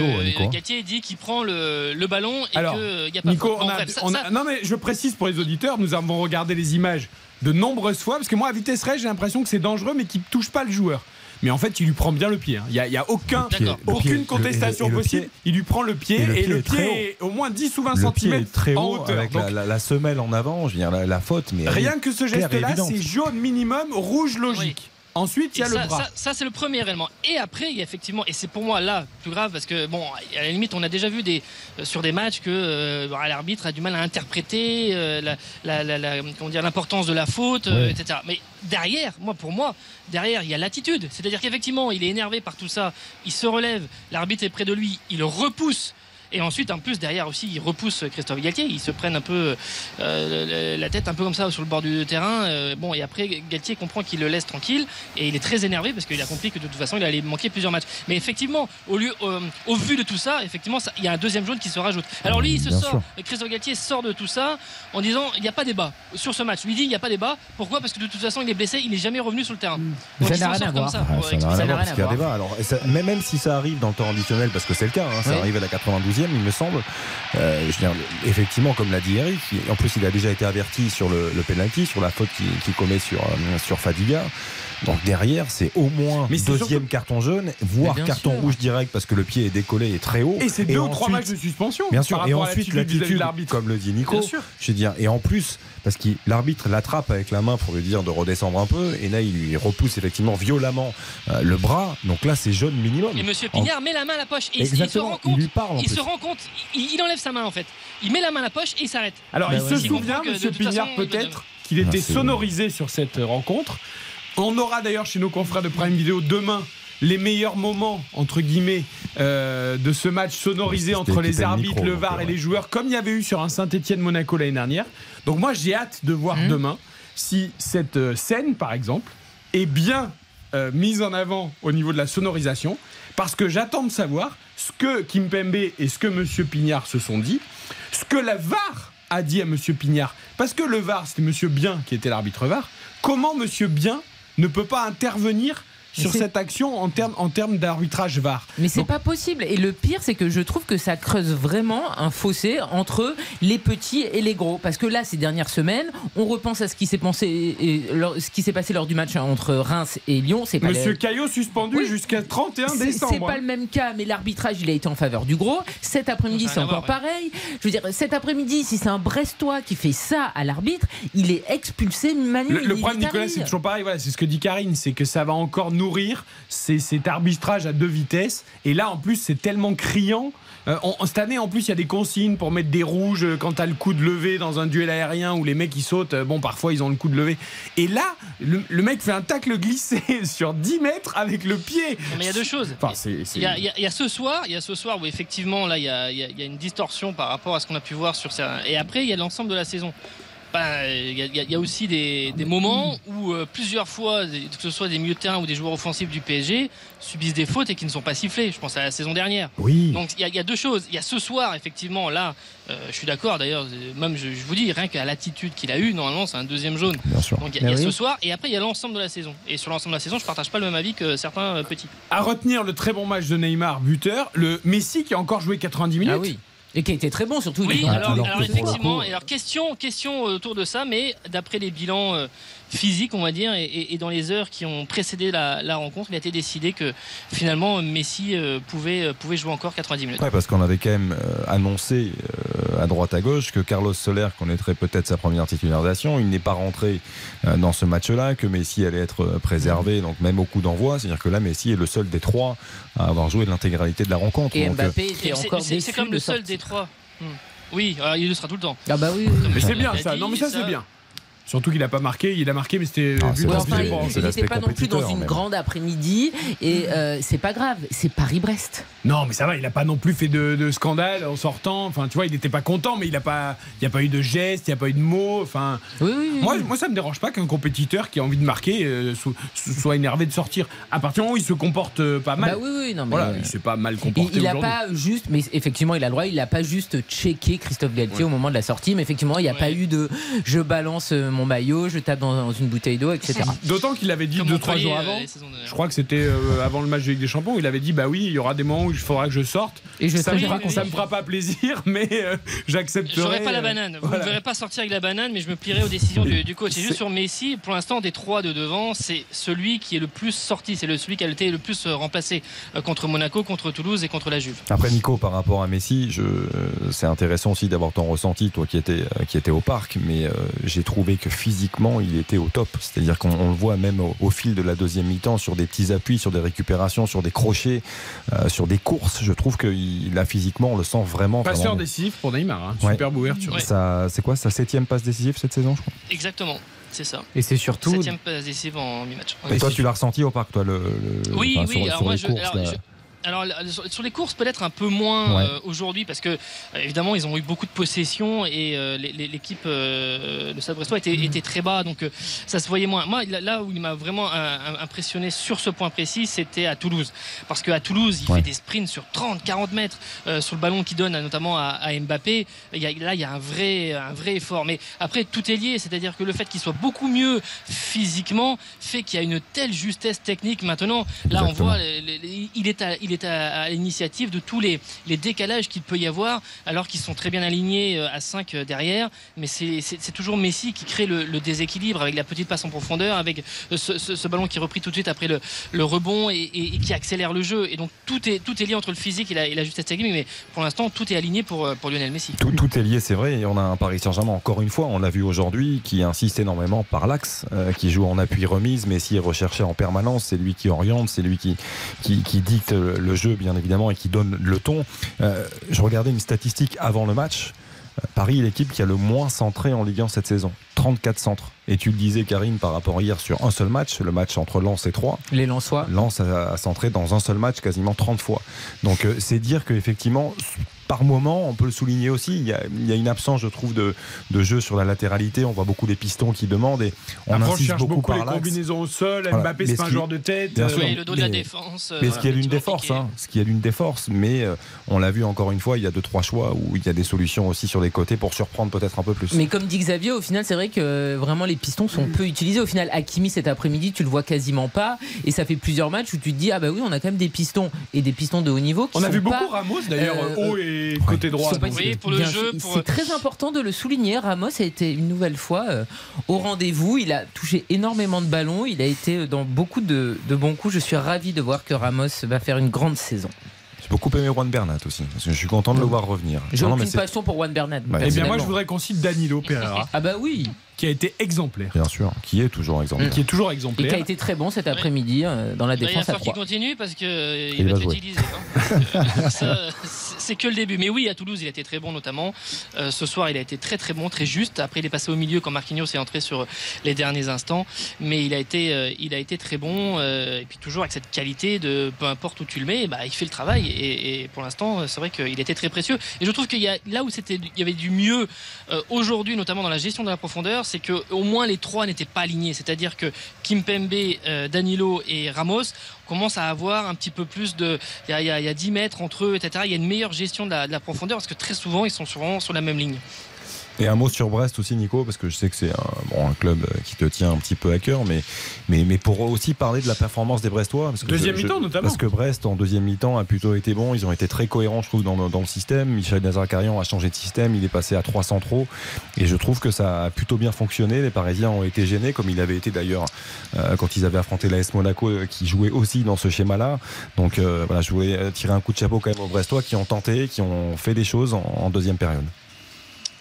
[SPEAKER 9] euh, Galtier dit qu'il prend le, le ballon et
[SPEAKER 1] Alors,
[SPEAKER 9] qu'il n'y a pas
[SPEAKER 1] Nico, on a,
[SPEAKER 9] bref, ça-
[SPEAKER 1] on a-
[SPEAKER 9] ça-
[SPEAKER 1] non mais je précise pour les auditeurs, nous avons regardé les images de nombreuses fois parce que moi à vitesse réelle j'ai l'impression que c'est dangereux mais qu'il ne touche pas le joueur. Mais en fait, il lui prend bien le pied. hein. Il n'y a, il y a aucun,
[SPEAKER 9] Le pied,
[SPEAKER 3] le
[SPEAKER 1] aucune
[SPEAKER 3] pied,
[SPEAKER 1] contestation
[SPEAKER 3] le- et
[SPEAKER 1] possible.
[SPEAKER 3] pied-
[SPEAKER 1] il lui prend le pied
[SPEAKER 3] et
[SPEAKER 1] et
[SPEAKER 3] le pied est
[SPEAKER 1] au moins 10 ou 20
[SPEAKER 3] Le pied
[SPEAKER 1] cm
[SPEAKER 3] est très
[SPEAKER 1] en
[SPEAKER 3] haut
[SPEAKER 1] hauteur.
[SPEAKER 3] avec
[SPEAKER 1] Donc,
[SPEAKER 3] la, la- la semelle en avant, je veux dire la, la faute, mais
[SPEAKER 1] rien que ce geste-là, c'est jaune minimum, rouge logique. Ensuite, il y a le bras.
[SPEAKER 9] ça- ça, c'est le premier élément. Et après, il y a effectivement, et c'est pour moi là plus grave parce que bon, à la limite, on a déjà vu des euh, sur des matchs que euh, bah, l'arbitre a du mal à interpréter euh, la, la- la- la- comment dire l'importance de la faute,
[SPEAKER 3] Ouais.
[SPEAKER 9] etc. Mais derrière, moi pour moi, derrière, il y a l'attitude. C'est-à-dire qu'effectivement, il est énervé par tout ça. Il se relève, l'arbitre est près de lui, il le repousse. Et ensuite, en plus, derrière aussi, il repousse Christophe Galtier. Ils se prennent un peu euh, la tête un peu comme ça sur le bord du terrain. Euh, bon, et après, Galtier comprend qu'il le laisse tranquille et il est très énervé parce qu'il a compris que de toute façon, il allait manquer plusieurs matchs. Mais effectivement, au, lieu, euh, au vu de tout ça, effectivement, ça- il y a un deuxième jaune qui se rajoute. Alors lui, il se
[SPEAKER 3] Bien
[SPEAKER 9] sort,
[SPEAKER 3] sûr.
[SPEAKER 9] Christophe Galtier sort de tout ça en disant il n'y a pas débat sur ce match. Lui dit il n'y a pas débat. Pourquoi? Parce que de toute façon, il est blessé, il n'est jamais revenu sur le terrain. Donc,
[SPEAKER 5] Ça
[SPEAKER 9] il
[SPEAKER 5] n'a rien à
[SPEAKER 9] comme
[SPEAKER 5] voir.
[SPEAKER 9] ça.
[SPEAKER 3] Ah,
[SPEAKER 9] pour
[SPEAKER 3] ça n'a rien à voir parce
[SPEAKER 5] à
[SPEAKER 3] qu'il y a
[SPEAKER 5] voir.
[SPEAKER 3] débat. Alors, et ça- mais même si ça arrive dans le temps additionnel, parce que c'est le cas, hein, ça
[SPEAKER 9] Oui.
[SPEAKER 3] arrive à la 92e, il me semble. euh, je veux dire, effectivement, comme l'a dit Eric, en plus il a déjà été averti sur le, le penalty, sur la faute qu'il commet sur, euh, sur Fadiga. Donc derrière, c'est au moins
[SPEAKER 1] Mais
[SPEAKER 3] deuxième carton jaune, voire carton
[SPEAKER 5] sûr.
[SPEAKER 3] rouge direct parce que le pied est décollé et très haut.
[SPEAKER 1] Et c'est deux ou trois matchs de suspension.
[SPEAKER 3] Bien
[SPEAKER 1] par
[SPEAKER 3] sûr, et ensuite
[SPEAKER 1] l'attitude
[SPEAKER 3] comme le dit Nico,
[SPEAKER 1] Bien sûr.
[SPEAKER 3] je veux dire, et en plus, parce que l'arbitre l'attrape avec la main pour lui dire de redescendre un peu, et là il lui repousse effectivement violemment euh, le bras, donc là c'est jaune minimum.
[SPEAKER 9] Et Monsieur Pignard met la main à la poche et il- il se
[SPEAKER 3] Exactement,
[SPEAKER 9] rend
[SPEAKER 3] il
[SPEAKER 9] compte.
[SPEAKER 3] lui parle en
[SPEAKER 9] Il se rend compte, il, il enlève sa main en fait. Il met la main à la poche et il s'arrête.
[SPEAKER 1] Alors,
[SPEAKER 5] Bah
[SPEAKER 1] il
[SPEAKER 5] ouais.
[SPEAKER 1] se souvient, Monsieur Pignard, peut-être, qu'il était
[SPEAKER 3] Ah,
[SPEAKER 1] sonorisé sur cette rencontre. On aura d'ailleurs chez nos confrères de Prime Video demain les meilleurs moments, entre guillemets, euh, de ce match sonorisé entre les arbitres,
[SPEAKER 3] micro,
[SPEAKER 1] le VAR et
[SPEAKER 3] ouais.
[SPEAKER 1] les joueurs, comme il y avait eu sur un Saint-Etienne-Monaco l'année dernière. Donc, moi, j'ai hâte de voir
[SPEAKER 5] Mhm.
[SPEAKER 1] demain si cette euh, scène, par exemple, est bien euh, mise en avant au niveau de la sonorisation, parce que j'attends de savoir ce que Kimpembe et ce que Monsieur Pignard se sont dit, ce que la VAR a dit à Monsieur Pignard, parce que le VAR c'était Monsieur Bien qui était l'arbitre VAR, comment Monsieur Bien ne peut pas intervenir sur cette action en termes en d'arbitrage VAR
[SPEAKER 5] Mais c'est
[SPEAKER 1] Donc-
[SPEAKER 5] pas possible. Et le pire, c'est que je trouve que ça creuse vraiment un fossé entre les petits et les gros. Parce que là, ces dernières semaines, on repense à ce qui s'est pensé, et lors- ce qui s'est passé lors du match entre Reims et Lyon. C'est
[SPEAKER 1] Monsieur
[SPEAKER 5] le-
[SPEAKER 1] Caillot suspendu
[SPEAKER 5] Oui.
[SPEAKER 1] jusqu'à 31
[SPEAKER 5] C'est-
[SPEAKER 1] décembre.
[SPEAKER 5] C'est pas le même cas, mais l'arbitrage, il a été en faveur du gros. Cet après-midi, c'est encore pareil. Je veux dire, cet après-midi, si c'est un Brestois qui fait ça à l'arbitre, il est expulsé Manu.
[SPEAKER 1] Le, le problème, Nicolas, c'est toujours pareil. Voilà, c'est ce que dit Karine, c'est que ça va encore nourrir c'est cet arbitrage à deux vitesses. Et là, en plus, c'est tellement criant. Euh, on- cette année, en plus, il y a des consignes pour mettre des rouges euh, quand t'as le coup de lever dans un duel aérien où les mecs ils sautent. Euh, Bon, parfois ils ont le coup de lever. Et là, le, le mec fait un tacle glissé sur 10 mètres avec le pied.
[SPEAKER 9] Mais il y a deux choses.
[SPEAKER 1] Enfin, c'est- c'est-
[SPEAKER 9] Il y, a, il y ce soir, il y a ce soir où effectivement là y a- il y a une distorsion par rapport à ce qu'on a pu voir sur ça. Et après il y a l'ensemble de la saison. Bah, il y, a- y y aussi des, des moments où euh, plusieurs fois, que ce soit des milieux de terrain ou des joueurs offensifs du PSG, subissent des fautes et qui ne sont pas sifflés. Je pense à la saison dernière.
[SPEAKER 1] Oui.
[SPEAKER 9] Donc il y, a- il y a deux choses. Il y a ce soir, effectivement, là, euh, je suis d'accord d'ailleurs, même je, je vous dis, rien qu'à l'attitude qu'il a eue, normalement c'est un deuxième jaune.
[SPEAKER 3] Bien sûr.
[SPEAKER 9] Donc il y a, il y a
[SPEAKER 5] oui.
[SPEAKER 9] ce soir et après il y a l'ensemble de la saison. Et sur l'ensemble de la saison, je partage pas le même avis que certains euh, petits.
[SPEAKER 1] À retenir le très bon match de Neymar, buteur. Le Messi qui a encore joué 90 minutes.
[SPEAKER 5] Ah oui. Et qui a été très bon surtout.
[SPEAKER 9] Oui, alors,
[SPEAKER 3] alors
[SPEAKER 9] effectivement, alors question, question autour de ça, mais d'après les bilans physiques, on va dire, et, dans les heures qui ont précédé la, la rencontre, il a été décidé que finalement Messi euh, pouvait, euh, pouvait jouer encore 90 minutes.
[SPEAKER 3] Ouais, parce qu'on avait quand même euh, annoncé euh, à droite à gauche que Carlos Soler connaîtrait peut-être sa première titularisation. Il n'est pas rentré euh, dans ce match-là, que Messi allait être préservé, donc même au coup d'envoi. C'est-à-dire que là, Messi est le seul des trois à avoir joué l'intégralité de la rencontre.
[SPEAKER 5] Et
[SPEAKER 3] Donc,
[SPEAKER 5] Mbappé était encore
[SPEAKER 9] C'est comme le seul
[SPEAKER 5] sortir.
[SPEAKER 9] des trois. Hmm. Oui, alors, il le sera tout le temps.
[SPEAKER 5] Ah bah oui. oui.
[SPEAKER 1] Mais c'est bien ça.
[SPEAKER 9] dit
[SPEAKER 1] Non mais ça
[SPEAKER 9] ça.
[SPEAKER 1] c'est bien. Surtout qu'il a pas marqué. Il a marqué, mais c'était
[SPEAKER 3] Ah,
[SPEAKER 5] Ouais, enfin, il n'était pas non plus dans une
[SPEAKER 3] même.
[SPEAKER 5] grande après-midi et euh, c'est pas grave, c'est Paris-Brest.
[SPEAKER 1] Non, mais ça va. Il a pas non plus fait de, de scandale en sortant. Enfin, tu vois, il n'était pas content, mais il a pas. Il a pas eu de gestes, il y a pas eu de mots. Enfin,
[SPEAKER 5] Oui, oui, oui.
[SPEAKER 1] moi, moi, ça me dérange pas qu'un compétiteur qui a envie de marquer euh, so- so- soit énervé de sortir. À partir du moment où il se comporte euh, pas mal.
[SPEAKER 5] Bah oui, oui, non, mais.
[SPEAKER 1] Voilà,
[SPEAKER 5] euh,
[SPEAKER 1] il s'est pas mal comporté
[SPEAKER 5] il a
[SPEAKER 1] aujourd'hui.
[SPEAKER 5] pas juste, mais effectivement, il a le droit, il a pas juste checké Christophe Galtier au moment de la sortie, mais effectivement, il n'y a
[SPEAKER 9] Ouais.
[SPEAKER 5] pas eu de je balance euh, mon maillot, je tape dans, dans une bouteille d'eau, etc. <laughs>
[SPEAKER 1] D'autant qu'il avait dit
[SPEAKER 9] Comme
[SPEAKER 1] deux trois
[SPEAKER 9] Montpellier,
[SPEAKER 1] jours
[SPEAKER 9] euh,
[SPEAKER 1] avant. Je crois que c'était euh, avant le match de Ligue des Champions. où Il avait dit bah oui, il y aura des moments où il faudra que je sorte.
[SPEAKER 5] Et je
[SPEAKER 1] ça me, fera, ça
[SPEAKER 9] oui.
[SPEAKER 1] me fera pas plaisir, <laughs> mais euh, j'accepterai.
[SPEAKER 9] J'aurais pas la
[SPEAKER 1] euh,
[SPEAKER 9] banane. Vous
[SPEAKER 1] voilà.
[SPEAKER 9] ne verrez pas sortir avec la banane, mais je me plierai aux décisions du, du coach. Et
[SPEAKER 1] C'est-
[SPEAKER 9] juste sur Messi, pour l'instant, des trois de devant, c'est celui qui est le plus sorti. C'est le- celui qui a été le plus remplacé contre Monaco, contre Toulouse et contre la Juve.
[SPEAKER 3] Après Nico, par rapport à Messi, je, c'est intéressant aussi d'avoir ton ressenti, toi qui étais, qui étais au parc, mais euh, j'ai trouvé que physiquement il était au top. C'est-à-dire qu'on on le voit même au, au fil de la deuxième mi-temps sur des petits appuis, sur des récupérations, sur des crochets, euh, sur des courses. Je trouve que il- là physiquement on le sent vraiment.
[SPEAKER 1] Passeur
[SPEAKER 3] vraiment
[SPEAKER 1] décisif pour Neymar. hein.
[SPEAKER 3] Ouais.
[SPEAKER 1] Superbe ouverture.
[SPEAKER 9] Ouais.
[SPEAKER 3] Ça- C'est quoi sa septième passe décisive cette saison, je crois?
[SPEAKER 9] Exactement, c'est ça.
[SPEAKER 4] Et c'est surtout.
[SPEAKER 9] Septième passe décisive en mi-match.
[SPEAKER 3] Et toi, tu l'as ressenti au parc, toi, le, le-
[SPEAKER 9] Oui,
[SPEAKER 3] enfin,
[SPEAKER 9] oui.
[SPEAKER 3] sur,
[SPEAKER 9] alors
[SPEAKER 3] sur
[SPEAKER 9] moi,
[SPEAKER 3] les
[SPEAKER 9] je,
[SPEAKER 3] courses,
[SPEAKER 9] alors,
[SPEAKER 3] là.
[SPEAKER 9] je- alors, sur les courses, peut-être un peu moins
[SPEAKER 3] Ouais.
[SPEAKER 9] euh, aujourd'hui, parce que euh, évidemment, ils ont eu beaucoup de possession et euh, l'équipe, euh, le Stade Brestois, était, était très bas, donc ça se voyait moins. Moi, là, où il m'a vraiment impressionné sur ce point précis, c'était à Toulouse, parce qu'à Toulouse, il
[SPEAKER 3] Ouais.
[SPEAKER 9] fait des sprints sur 30, 40 mètres sur le ballon qui donne, notamment à, à Mbappé. Il y a- là, il y a un vrai, un vrai effort. Mais après, tout est lié, c'est-à-dire que le fait qu'il soit beaucoup mieux physiquement fait qu'il y a une telle justesse technique. Maintenant, là, on voit, les- les- les- il est à, il est à, l'initiative de tous les, décalages qu'il peut y avoir, alors qu'ils sont très bien alignés euh, à 5 derrière. Mais c'est toujours Messi qui crée le, déséquilibre avec la petite passe en profondeur, avec euh, ce, ballon qui est tout de suite après le, rebond et, qui accélère le jeu. Et donc tout est, tout est lié entre le physique et la, et la justesse technique. Mais pour l'instant, tout est aligné pour, euh, Lionel Messi.
[SPEAKER 3] Tout, est lié, c'est vrai. Et on a un Paris Saint-Germain, encore une fois, on l'a vu aujourd'hui, qui insiste énormément par l'axe, euh, qui joue en appui remise. Messi est recherché en permanence. C'est lui qui oriente, c'est lui qui, qui, qui dicte le jeu, bien évidemment, et qui donne le ton. Euh, je regardais une statistique avant le match. Euh, Paris est l'équipe qui a le moins centré en Ligue 1 cette saison. 34 centres. Et tu le disais, Karine, par rapport hier sur un seul match, le match entre Lens et Troyes.
[SPEAKER 5] Les Lensois.
[SPEAKER 3] Lens a, a centré dans un seul match quasiment 30 fois. Donc euh, c'est dire qu'effectivement, par moment, on peut le souligner aussi, il y a, il y a une absence, je trouve, de, de jeu sur la latéralité. On voit beaucoup les pistons qui demandent et on
[SPEAKER 1] Après,
[SPEAKER 3] insiste beaucoup,
[SPEAKER 1] beaucoup,
[SPEAKER 3] par
[SPEAKER 1] les combinaisons au sol.
[SPEAKER 3] Voilà.
[SPEAKER 1] Mbappé, c'est un joueur de tête.
[SPEAKER 3] Bien
[SPEAKER 1] euh,
[SPEAKER 3] sûr.
[SPEAKER 9] Oui, le dos de la défense. euh,
[SPEAKER 3] Mais ce
[SPEAKER 9] voilà,
[SPEAKER 3] qui est l'une des forces, hein, ce qui est l'une des forces, mais euh, on l'a vu encore une fois, il y a deux trois choix où il y a des solutions aussi sur les côtés pour surprendre peut-être un peu plus.
[SPEAKER 5] Mais comme dit Xavier, au final, c'est vrai que euh, vraiment les pistons sont peu utilisés. Au final, Hakimi cet après-midi, tu le vois quasiment pas. Et ça fait plusieurs matchs où tu te dis, ah bah oui, on a quand même des pistons et des pistons de haut niveau. Qui
[SPEAKER 1] On a
[SPEAKER 5] sont
[SPEAKER 1] vu
[SPEAKER 5] pas-
[SPEAKER 1] beaucoup Ramos d'ailleurs,
[SPEAKER 5] euh,
[SPEAKER 1] haut et côté droit. euh,
[SPEAKER 9] pour le
[SPEAKER 5] Bien
[SPEAKER 9] jeu, pour-
[SPEAKER 5] C'est très important de le souligner. Ramos a été une nouvelle fois euh, au rendez-vous. Il a touché énormément de ballons. Il a été dans beaucoup de, de bons coups. Je suis ravi de voir que Ramos va faire une grande saison.
[SPEAKER 3] J'ai beaucoup aimé Juan Bernat aussi, parce que je suis content de le voir revenir.
[SPEAKER 5] J'ai
[SPEAKER 3] mais
[SPEAKER 5] aucune passion pour Juan Bernat.
[SPEAKER 3] Bah,
[SPEAKER 1] Eh bien, moi, je voudrais qu'on cite Danilo Pereira,
[SPEAKER 5] Ah bah oui.
[SPEAKER 1] qui a été exemplaire.
[SPEAKER 3] Bien sûr, qui est toujours exemplaire.
[SPEAKER 1] Qui est toujours
[SPEAKER 5] Et qui a
[SPEAKER 1] exemplaire.
[SPEAKER 5] été très bon cet après-midi euh, dans la
[SPEAKER 9] Bah, il va
[SPEAKER 5] défense à
[SPEAKER 9] qu'il
[SPEAKER 5] 3.
[SPEAKER 9] continue parce qu'il
[SPEAKER 3] Il
[SPEAKER 9] va
[SPEAKER 3] va
[SPEAKER 9] être utilisé. hein. <laughs> Ça, c'est- c'est que le début. Mais oui, à Toulouse, il a été très bon notamment. Euh, ce soir, il a été très très bon, très juste. Après, il est passé au milieu quand Marquinhos est entré sur les derniers instants. Mais il a été, euh, il a été très bon. euh, et puis toujours avec cette qualité de peu importe où tu le mets, bah, il fait le travail. Et, pour l'instant, c'est vrai qu'il était très précieux. Et je trouve qu'il y a là où c'était, il y avait du mieux aujourd'hui, notamment dans la gestion de la profondeur, c'est que au moins les trois n'étaient pas alignés. C'est-à-dire que Kimpembe, euh, Danilo et Ramos commencent à avoir un petit peu plus de. Il y a, il y a- il y a 10 mètres entre eux, etc. Il y a une meilleure gestion de la, de la profondeur parce que très souvent, ils sont souvent sur la même ligne.
[SPEAKER 3] Et un mot sur Brest aussi, Nico, parce que je sais que c'est un, bon, un club euh, qui te tient un petit peu à cœur, mais, mais, mais pour aussi parler de la performance des Brestois. Parce que
[SPEAKER 1] Deuxième mi-temps, notamment.
[SPEAKER 3] Parce que Brest, en deuxième mi-temps, a plutôt été bon. Ils ont été très cohérents, je trouve, dans, dans le système. Michel Nazarkarian a changé de système. Il est passé à trois centraux. Et je trouve que ça a plutôt bien fonctionné. Les Parisiens ont été gênés, comme il avait été d'ailleurs euh, quand ils avaient affronté l'AS Monaco, euh, qui jouait aussi dans ce schéma-là. Donc euh, voilà, je voulais euh, tirer un coup de chapeau quand même aux Brestois qui ont tenté, qui ont fait des choses en- en deuxième période.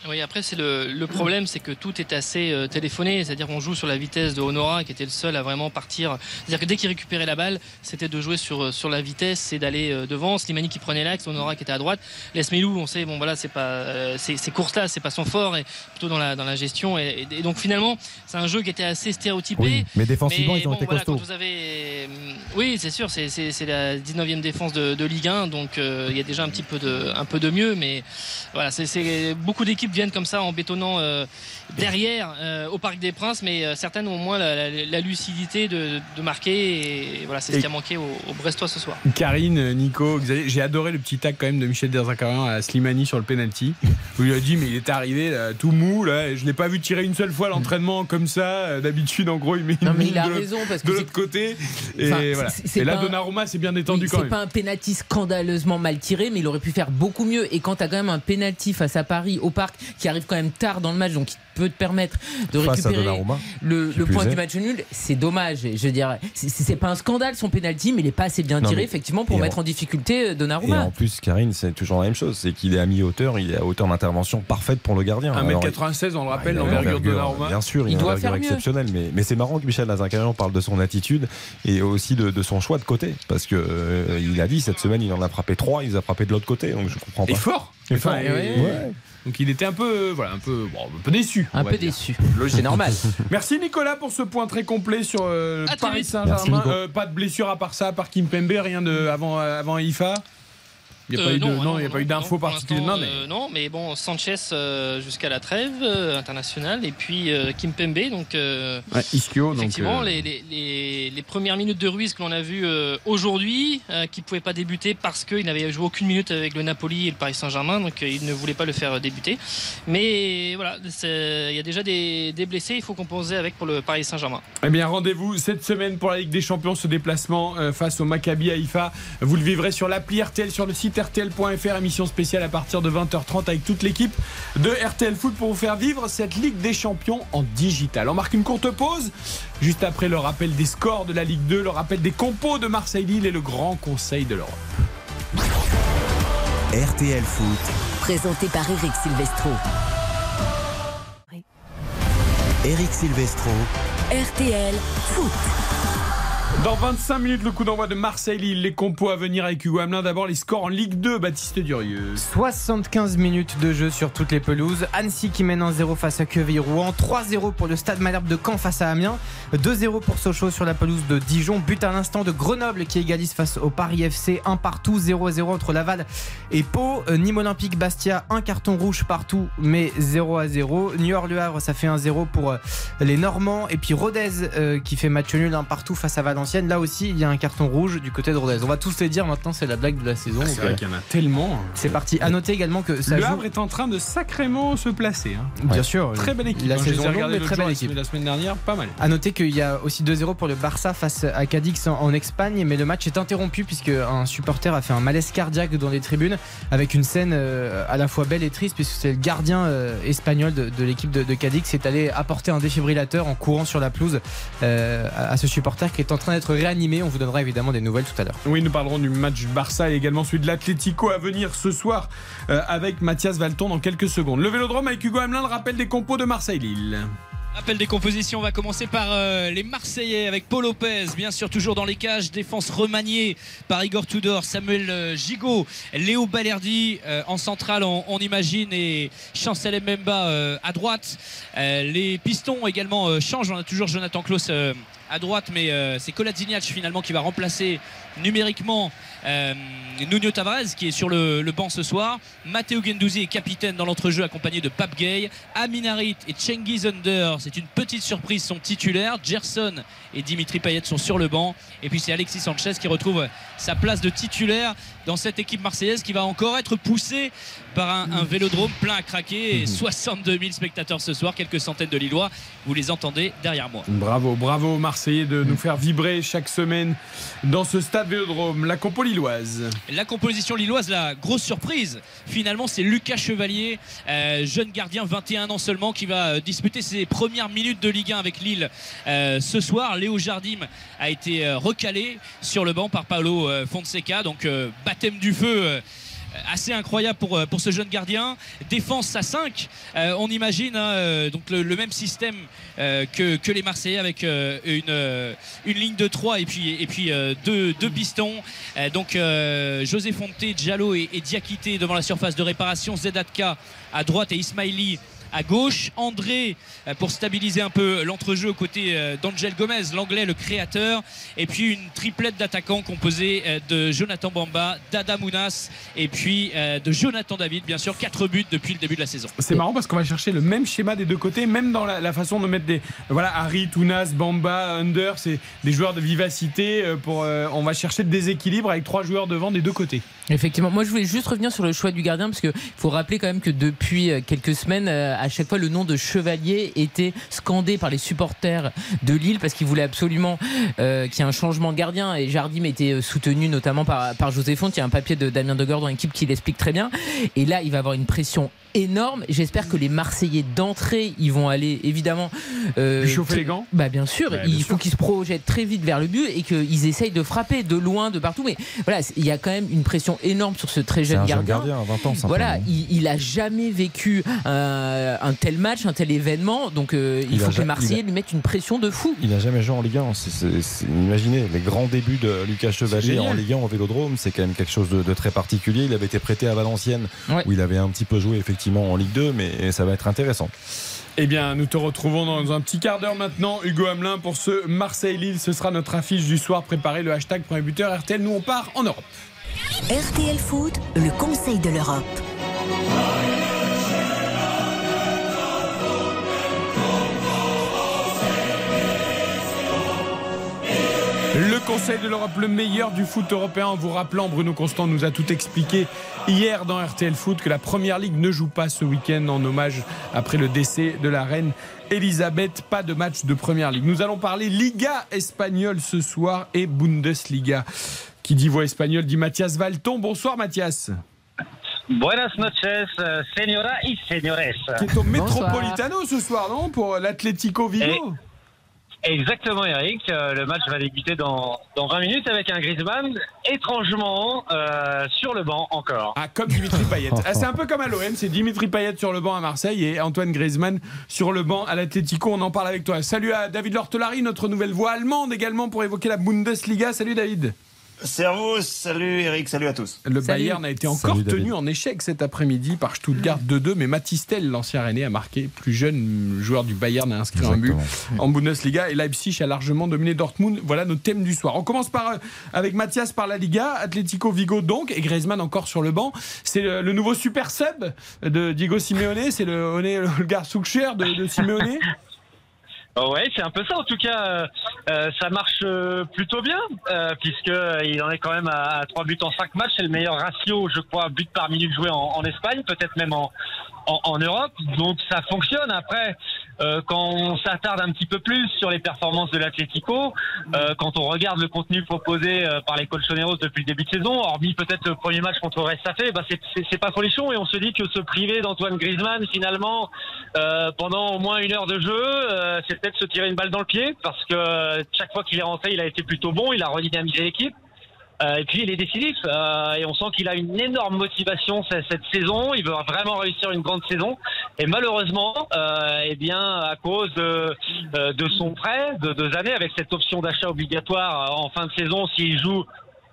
[SPEAKER 9] Oui, après, c'est le, le problème, c'est que tout est assez euh, téléphoné. C'est-à-dire qu'on joue sur la vitesse de Honora, qui était le seul à vraiment partir. C'est-à-dire que dès qu'il récupérait la balle, c'était de jouer sur, sur la vitesse et d'aller euh, devant. Slimani qui prenait l'axe, Honora qui était à droite. Lesmelou, on sait, bon, voilà, c'est pas, euh, ces, ces courses-là, c'est pas son fort, et plutôt dans la, dans la gestion. Et, et donc, finalement, c'est un jeu qui était assez stéréotypé.
[SPEAKER 3] Oui, mais défensivement,
[SPEAKER 9] Mais
[SPEAKER 3] ils ont
[SPEAKER 9] bon,
[SPEAKER 3] été
[SPEAKER 9] voilà,
[SPEAKER 3] costauds.
[SPEAKER 9] vous avez... Oui, c'est sûr, c'est, c'est, c'est la 19e défense de, de Ligue 1, donc euh, il y a déjà un petit peu de, un peu de mieux, mais voilà, c'est, c'est- beaucoup d'équipes viennent comme ça en bétonnant euh, derrière euh, au Parc des Princes, mais euh, certaines ont au moins la, la- la lucidité de, de marquer, et voilà, c'est ce qui a manqué aux, aux Brestois ce soir.
[SPEAKER 1] Karine, Nico, Xavier, j'ai adoré le petit tag quand même de Michel Derzakarian à Slimani sur le penalty. Où il a dit mais il est arrivé là, tout mou là, et je l'ai pas vu tirer une seule fois l'entraînement comme ça. Euh, D'habitude en gros il met une
[SPEAKER 5] Non, mais il a
[SPEAKER 1] de l'autre-
[SPEAKER 5] raison parce que
[SPEAKER 1] de
[SPEAKER 5] c'est-
[SPEAKER 1] l'autre côté. Et
[SPEAKER 5] Enfin,
[SPEAKER 1] voilà.
[SPEAKER 5] c'est- c'est
[SPEAKER 1] Et là Donnarumma c'est bien détendu
[SPEAKER 5] Oui,
[SPEAKER 1] quand
[SPEAKER 5] c'est
[SPEAKER 1] même.
[SPEAKER 5] pas un penalty scandaleusement mal tiré, mais il aurait pu faire beaucoup mieux. Et quand tu as quand même un penalty face à Paris au parc qui arrive quand même tard dans le match, donc peut te permettre de récupérer le, point du match nul, c'est dommage. Et Je veux dire, c'est- pas un scandale son penalty, mais il est pas assez bien tiré effectivement pour
[SPEAKER 3] et
[SPEAKER 5] mettre
[SPEAKER 3] en-
[SPEAKER 5] en, difficulté euh,
[SPEAKER 3] Et
[SPEAKER 5] Donnarumma.
[SPEAKER 3] en plus, Karine, c'est toujours la même chose. C'est qu'il est à mi-hauteur, il est à hauteur d'intervention parfaite pour le gardien. Alors,
[SPEAKER 1] 1m96 on le rappelle
[SPEAKER 3] il a
[SPEAKER 1] l'envergure de Donnarumma.
[SPEAKER 3] Bien sûr, il,
[SPEAKER 5] Il
[SPEAKER 3] a
[SPEAKER 5] doit
[SPEAKER 3] une
[SPEAKER 5] faire
[SPEAKER 3] exceptionnelle. Mais, mais c'est marrant que Michel Nazarkarian parle de son attitude et aussi de, de son choix de côté. Parce que euh, il a dit cette semaine, il en a frappé trois, il les a frappé de l'autre côté. Donc je comprends pas.
[SPEAKER 1] Et fort.
[SPEAKER 3] Et
[SPEAKER 1] Enfin,
[SPEAKER 3] fort.
[SPEAKER 1] et-
[SPEAKER 5] Ouais.
[SPEAKER 3] Ouais.
[SPEAKER 1] Donc il était un peu voilà un peu bon, un peu déçu.
[SPEAKER 5] Un peu
[SPEAKER 1] dire.
[SPEAKER 5] déçu. C'est normal. <laughs>
[SPEAKER 1] Merci Nicolas pour ce point très complet sur euh, Paris Saint-Germain. Euh, pas de blessure à part ça, à part Kim Pembe, rien de avant avant IFA. Il n'y a
[SPEAKER 9] Euh,
[SPEAKER 1] pas eu de,
[SPEAKER 9] non,
[SPEAKER 1] non, il y a pas eu
[SPEAKER 9] non,
[SPEAKER 1] d'infos Non, mais
[SPEAKER 9] euh, non, mais bon, Sanchez euh, jusqu'à la trêve euh, internationale et puis Kim Pembe, donc
[SPEAKER 1] ouais, Ischio, donc,
[SPEAKER 9] effectivement
[SPEAKER 1] euh,
[SPEAKER 9] les, les, les, les premières minutes de Ruiz que l'on a vu aujourd'hui, qui pouvait pas débuter parce qu'il n'avait joué aucune minute avec le Napoli et le Paris Saint-Germain, donc il ne voulait pas le faire débuter. Mais voilà, il y a déjà des, des blessés, il faut composer avec pour le Paris Saint-Germain.
[SPEAKER 1] Eh bien, rendez-vous cette semaine pour la Ligue des Champions, ce déplacement face au Maccabi Haïfa. Vous le vivrez sur l'appli RTL, sur le site RTL.fr, émission spéciale à partir de 20h30 avec toute l'équipe de RTL Foot pour vous faire vivre cette Ligue des Champions en digital. On marque une courte pause, juste après le rappel des scores de la Ligue 2, le rappel des compos de Marseille-Lille et le grand conseil de l'Europe.
[SPEAKER 7] RTL Foot,
[SPEAKER 6] Présenté par Eric Silvestro.
[SPEAKER 7] Eric Silvestro,
[SPEAKER 6] RTL Foot.
[SPEAKER 1] Dans 25 minutes, le coup d'envoi de Marseille-Lille, les compos à venir avec Hugo Hamelin. D'abord, les scores en Ligue 2, Baptiste Durieux.
[SPEAKER 4] 75 minutes de jeu sur toutes les pelouses. Annecy qui mène 1-0 face à Quevilly-Rouen. 3-0 pour le Stade Malherbe de Caen face à Amiens. 2-0 pour Sochaux sur la pelouse de Dijon. But à l'instant de Grenoble qui égalise face au Paris FC. 1 partout, 0-0 entre Laval et Pau. Euh, Nîmes Olympique Bastia, un carton rouge partout, mais 0-0. Niort Le Havre, ça fait 1-0 pour euh, les Normands. Et puis Rodez euh, qui fait match nul, un partout face à Valenciennes. Là aussi, il y a un carton rouge du côté de Rodez. On va tous les dire maintenant, c'est la blague de la saison.
[SPEAKER 1] C'est
[SPEAKER 4] Donc,
[SPEAKER 1] vrai
[SPEAKER 4] euh,
[SPEAKER 1] qu'il y en a tellement.
[SPEAKER 4] c'est parti. À noter également que ça
[SPEAKER 1] le
[SPEAKER 4] joue.
[SPEAKER 1] Havre est en train de sacrément se placer. hein.
[SPEAKER 4] Bien sûr.
[SPEAKER 1] Très belle équipe.
[SPEAKER 4] La
[SPEAKER 1] hein.
[SPEAKER 4] Saison longue, très belle équipe.
[SPEAKER 1] La semaine dernière, pas mal.
[SPEAKER 4] À noter qu'il y a aussi 2-0 pour le Barça face à Cadix en, en Espagne, mais le match est interrompu puisque un supporter a fait un malaise cardiaque dans les tribunes avec une scène euh, à la fois belle et triste puisque c'est le gardien euh, espagnol de, de l'équipe de, de Cadix qui est allé apporter un défibrillateur en courant sur la pelouse euh, à, à ce supporter qui est en train d'être réanimé. On vous donnera évidemment des nouvelles tout à l'heure.
[SPEAKER 1] Oui, nous parlerons du match du Barça et également celui de l'Atlético à venir ce soir euh, avec Mathias Valton dans quelques secondes. Le Vélodrome avec Hugo Hamelin, le rappel des compos de Marseille-Lille.
[SPEAKER 2] Appel des compositions, on va commencer par euh, les Marseillais avec Paul Lopez, bien sûr toujours dans les cages, défense remaniée par Igor Tudor, Samuel euh, Gigot, Léo Balerdi euh, en centrale on, on imagine et Chancel Mbemba euh, à droite. Euh, les pistons également euh, changent, on a toujours Jonathan Klaus euh, à droite mais euh, c'est Kolasinac finalement qui va remplacer numériquement euh, Nuno Tavares qui est sur le, banc ce soir. Matteo Gendouzi est capitaine dans l'entrejeu accompagné de Pape Gay. Aminarit et Cengiz Under, c'est une petite surprise, sont titulaires. Gerson et Dimitri Payet sont sur le banc. Et puis c'est Alexis Sanchez qui retrouve sa place de titulaire dans cette équipe marseillaise qui va encore être poussée par un, un vélodrome plein à craquer. Et 62 000 spectateurs ce soir, quelques centaines de Lillois. Vous les entendez derrière moi.
[SPEAKER 1] Bravo, bravo Marseillais de nous faire vibrer chaque semaine dans ce stade Vélodrome, la compo lilloise.
[SPEAKER 2] La composition lilloise, la grosse surprise, finalement, c'est Lucas Chevalier, euh, jeune gardien, 21 ans seulement, qui va euh, disputer ses premières minutes de Ligue 1 avec Lille euh, ce soir. Léo Jardim a été recalé sur le banc par Paolo Fonseca, donc euh, baptême du feu. euh, assez incroyable pour, euh, pour ce jeune gardien. Défense à 5, euh, on imagine hein, donc le, même système que, que les Marseillais avec une, une ligne de 3 et puis, et puis deux, deux pistons. Donc José Fonte, Diallo et, et Diakité devant la surface de réparation, Zedatka à droite et Ismaili à gauche. André euh, pour stabiliser un peu l'entrejeu aux côtés euh, d'Angel Gomez, l'anglais, le créateur. Et puis une triplette d'attaquants composée euh, de Jonathan Bamba, d'Adam Mounas et puis de Jonathan David, bien sûr. Quatre buts depuis le début de la saison.
[SPEAKER 1] C'est marrant parce qu'on va chercher le même schéma des deux côtés, même dans la, la façon de mettre des. Voilà, Harry, Tounas, Bamba, Under, c'est des joueurs de vivacité. Pour, euh, on va chercher le déséquilibre avec trois joueurs devant des deux côtés.
[SPEAKER 5] Effectivement, moi je voulais juste revenir sur le choix du gardien parce qu'il faut rappeler quand même que depuis quelques semaines, à chaque fois le nom de Chevalier était scandé par les supporters de Lille parce qu'ils voulaient absolument euh, qu'il y ait un changement gardien et Jardim était euh, soutenu notamment par, par José. Il y a un papier de Damien Degord dans l'équipe qui l'explique très bien. Et là, il va avoir une pression énorme. J'espère que les Marseillais d'entrée, ils vont aller évidemment euh,
[SPEAKER 1] chauffer les gants
[SPEAKER 5] Bah bien sûr,
[SPEAKER 1] Ouais, bien
[SPEAKER 5] il
[SPEAKER 1] sûr.
[SPEAKER 5] faut qu'ils se projettent très vite vers le but et qu'ils essayent de frapper de loin, de partout. Mais voilà, il y a quand même une pression énorme sur ce très jeune
[SPEAKER 3] un jeune
[SPEAKER 5] gardien.
[SPEAKER 3] gardien à 20 ans.
[SPEAKER 5] Voilà, il, il a jamais vécu un tel match, un tel événement, donc euh, il,
[SPEAKER 3] Il
[SPEAKER 5] faut
[SPEAKER 3] a
[SPEAKER 5] que les Marseillais
[SPEAKER 3] a-
[SPEAKER 5] lui mettent une pression de fou.
[SPEAKER 3] Il n'a jamais joué en Ligue 1. C'est- c'est- c'est- imaginez les grands débuts de Lucas Chevalier en Ligue 1 au Vélodrome, c'est quand même quelque chose de, de très particulier. Il avait été prêté à Valenciennes,
[SPEAKER 5] Ouais.
[SPEAKER 3] où il avait un petit peu joué effectivement en Ligue 2, mais ça va être intéressant.
[SPEAKER 1] Eh bien, nous te retrouvons dans un petit quart d'heure maintenant, Hugo Hamelin, pour ce Marseille-Lille. Ce sera notre affiche du soir. Préparez le hashtag premier buteur RTL. Nous, on part en Europe.
[SPEAKER 6] RTL Foot, le conseil de l'Europe.
[SPEAKER 1] Le Conseil de l'Europe, le meilleur du foot européen, en vous rappelant, Bruno Constant nous a tout expliqué hier dans RTL Foot que la Première Ligue ne joue pas ce week-end en hommage après le décès de la reine Elisabeth. Pas de match de Première Ligue. Nous allons parler Liga espagnole ce soir et Bundesliga. Qui dit voix espagnole dit Mathias Valton. Bonsoir Mathias.
[SPEAKER 11] Buenas noches, eh, señora y señores.
[SPEAKER 1] Qui est au Metropolitano ce soir, non? Pour l'Atlético Vigo?
[SPEAKER 11] Exactement, Eric. Euh, le match va débuter dans, dans 20 minutes avec un Griezmann étrangement euh, sur le banc encore.
[SPEAKER 1] Ah, comme Dimitri Payet. Ah, c'est un peu comme à l'OM, c'est Dimitri Payet sur le banc à Marseille et Antoine Griezmann sur le banc à l'Atlético. On en parle avec toi. Salut à David Lortolari, notre nouvelle voix allemande également pour évoquer la Bundesliga. Salut David.
[SPEAKER 12] Servus, salut Eric, salut à tous.
[SPEAKER 1] Le
[SPEAKER 5] Salut.
[SPEAKER 1] Bayern a été encore
[SPEAKER 3] Salut,
[SPEAKER 1] tenu en échec cet après-midi par Stuttgart 2-2, mais Matistel, l'ancien Rennais, a marqué. Plus jeune joueur du Bayern a inscrit un but en Bundesliga et Leipzig a largement dominé Dortmund. Voilà nos thèmes du soir. On commence par euh, avec Mathias par la Liga, Atlético Vigo donc et Griezmann encore sur le banc. C'est le, le nouveau super sub de Diego Simeone, c'est le, on est le gars Soucher de, de Simeone.
[SPEAKER 11] Oh ouais, c'est un peu ça. En tout cas, euh, euh, ça marche euh, plutôt bien euh, puisque il en est quand même à, 3 buts en 5 matchs. C'est le meilleur ratio, je crois, but par minute joué en, en Espagne, peut-être même en, en, en Europe. Donc ça fonctionne. Après, euh, quand on s'attarde un petit peu plus sur les performances de l'Atlético, euh, quand on regarde le contenu proposé euh, par les Colchoneros depuis le début de saison, hormis peut-être le premier match contre Restafé, bah c'est- pas folichon et on se dit que se priver d'Antoine Griezmann finalement euh, pendant au moins une heure de jeu, euh, c'est peut-être se tirer une balle dans le pied parce que chaque fois qu'il est rentré, il a été plutôt bon, il a redynamisé l'équipe. Euh, et puis il est décisif euh, et on sent qu'il a une énorme motivation cette, saison. Il veut vraiment réussir une grande saison. Et malheureusement, euh, eh bien à cause de, euh, de son prêt de deux années avec cette option d'achat obligatoire euh, en fin de saison, s'il joue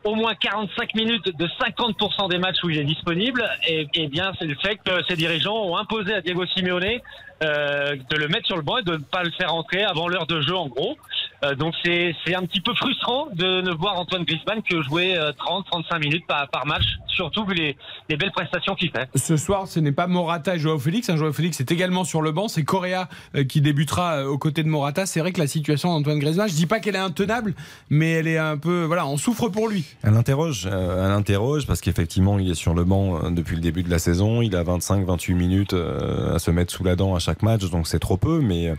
[SPEAKER 11] au moins 45 minutes de 50% des matchs où il est disponible, et, et bien c'est le fait que ces dirigeants ont imposé à Diego Simeone euh, de le mettre sur le banc et de ne pas le faire entrer avant l'heure de jeu en gros. Euh, donc c'est c'est un petit peu frustrant de ne voir Antoine Griezmann que jouer 30-35 minutes par, par match, surtout vu les, les belles prestations qu'il fait.
[SPEAKER 1] Ce soir, ce n'est pas Morata et Joao Félix. Un Joao Félix est également sur le banc. C'est Correa euh, qui débutera euh, aux côtés de Morata. C'est vrai que la situation d'Antoine Griezmann, je dis pas qu'elle est intenable, mais elle est un peu, voilà, on souffre pour lui.
[SPEAKER 3] Elle interroge, euh, elle interroge parce qu'effectivement, il est sur le banc euh, depuis le début de la saison. Il a 25-28 minutes euh, à se mettre sous la dent à chaque match, donc c'est trop peu, mais,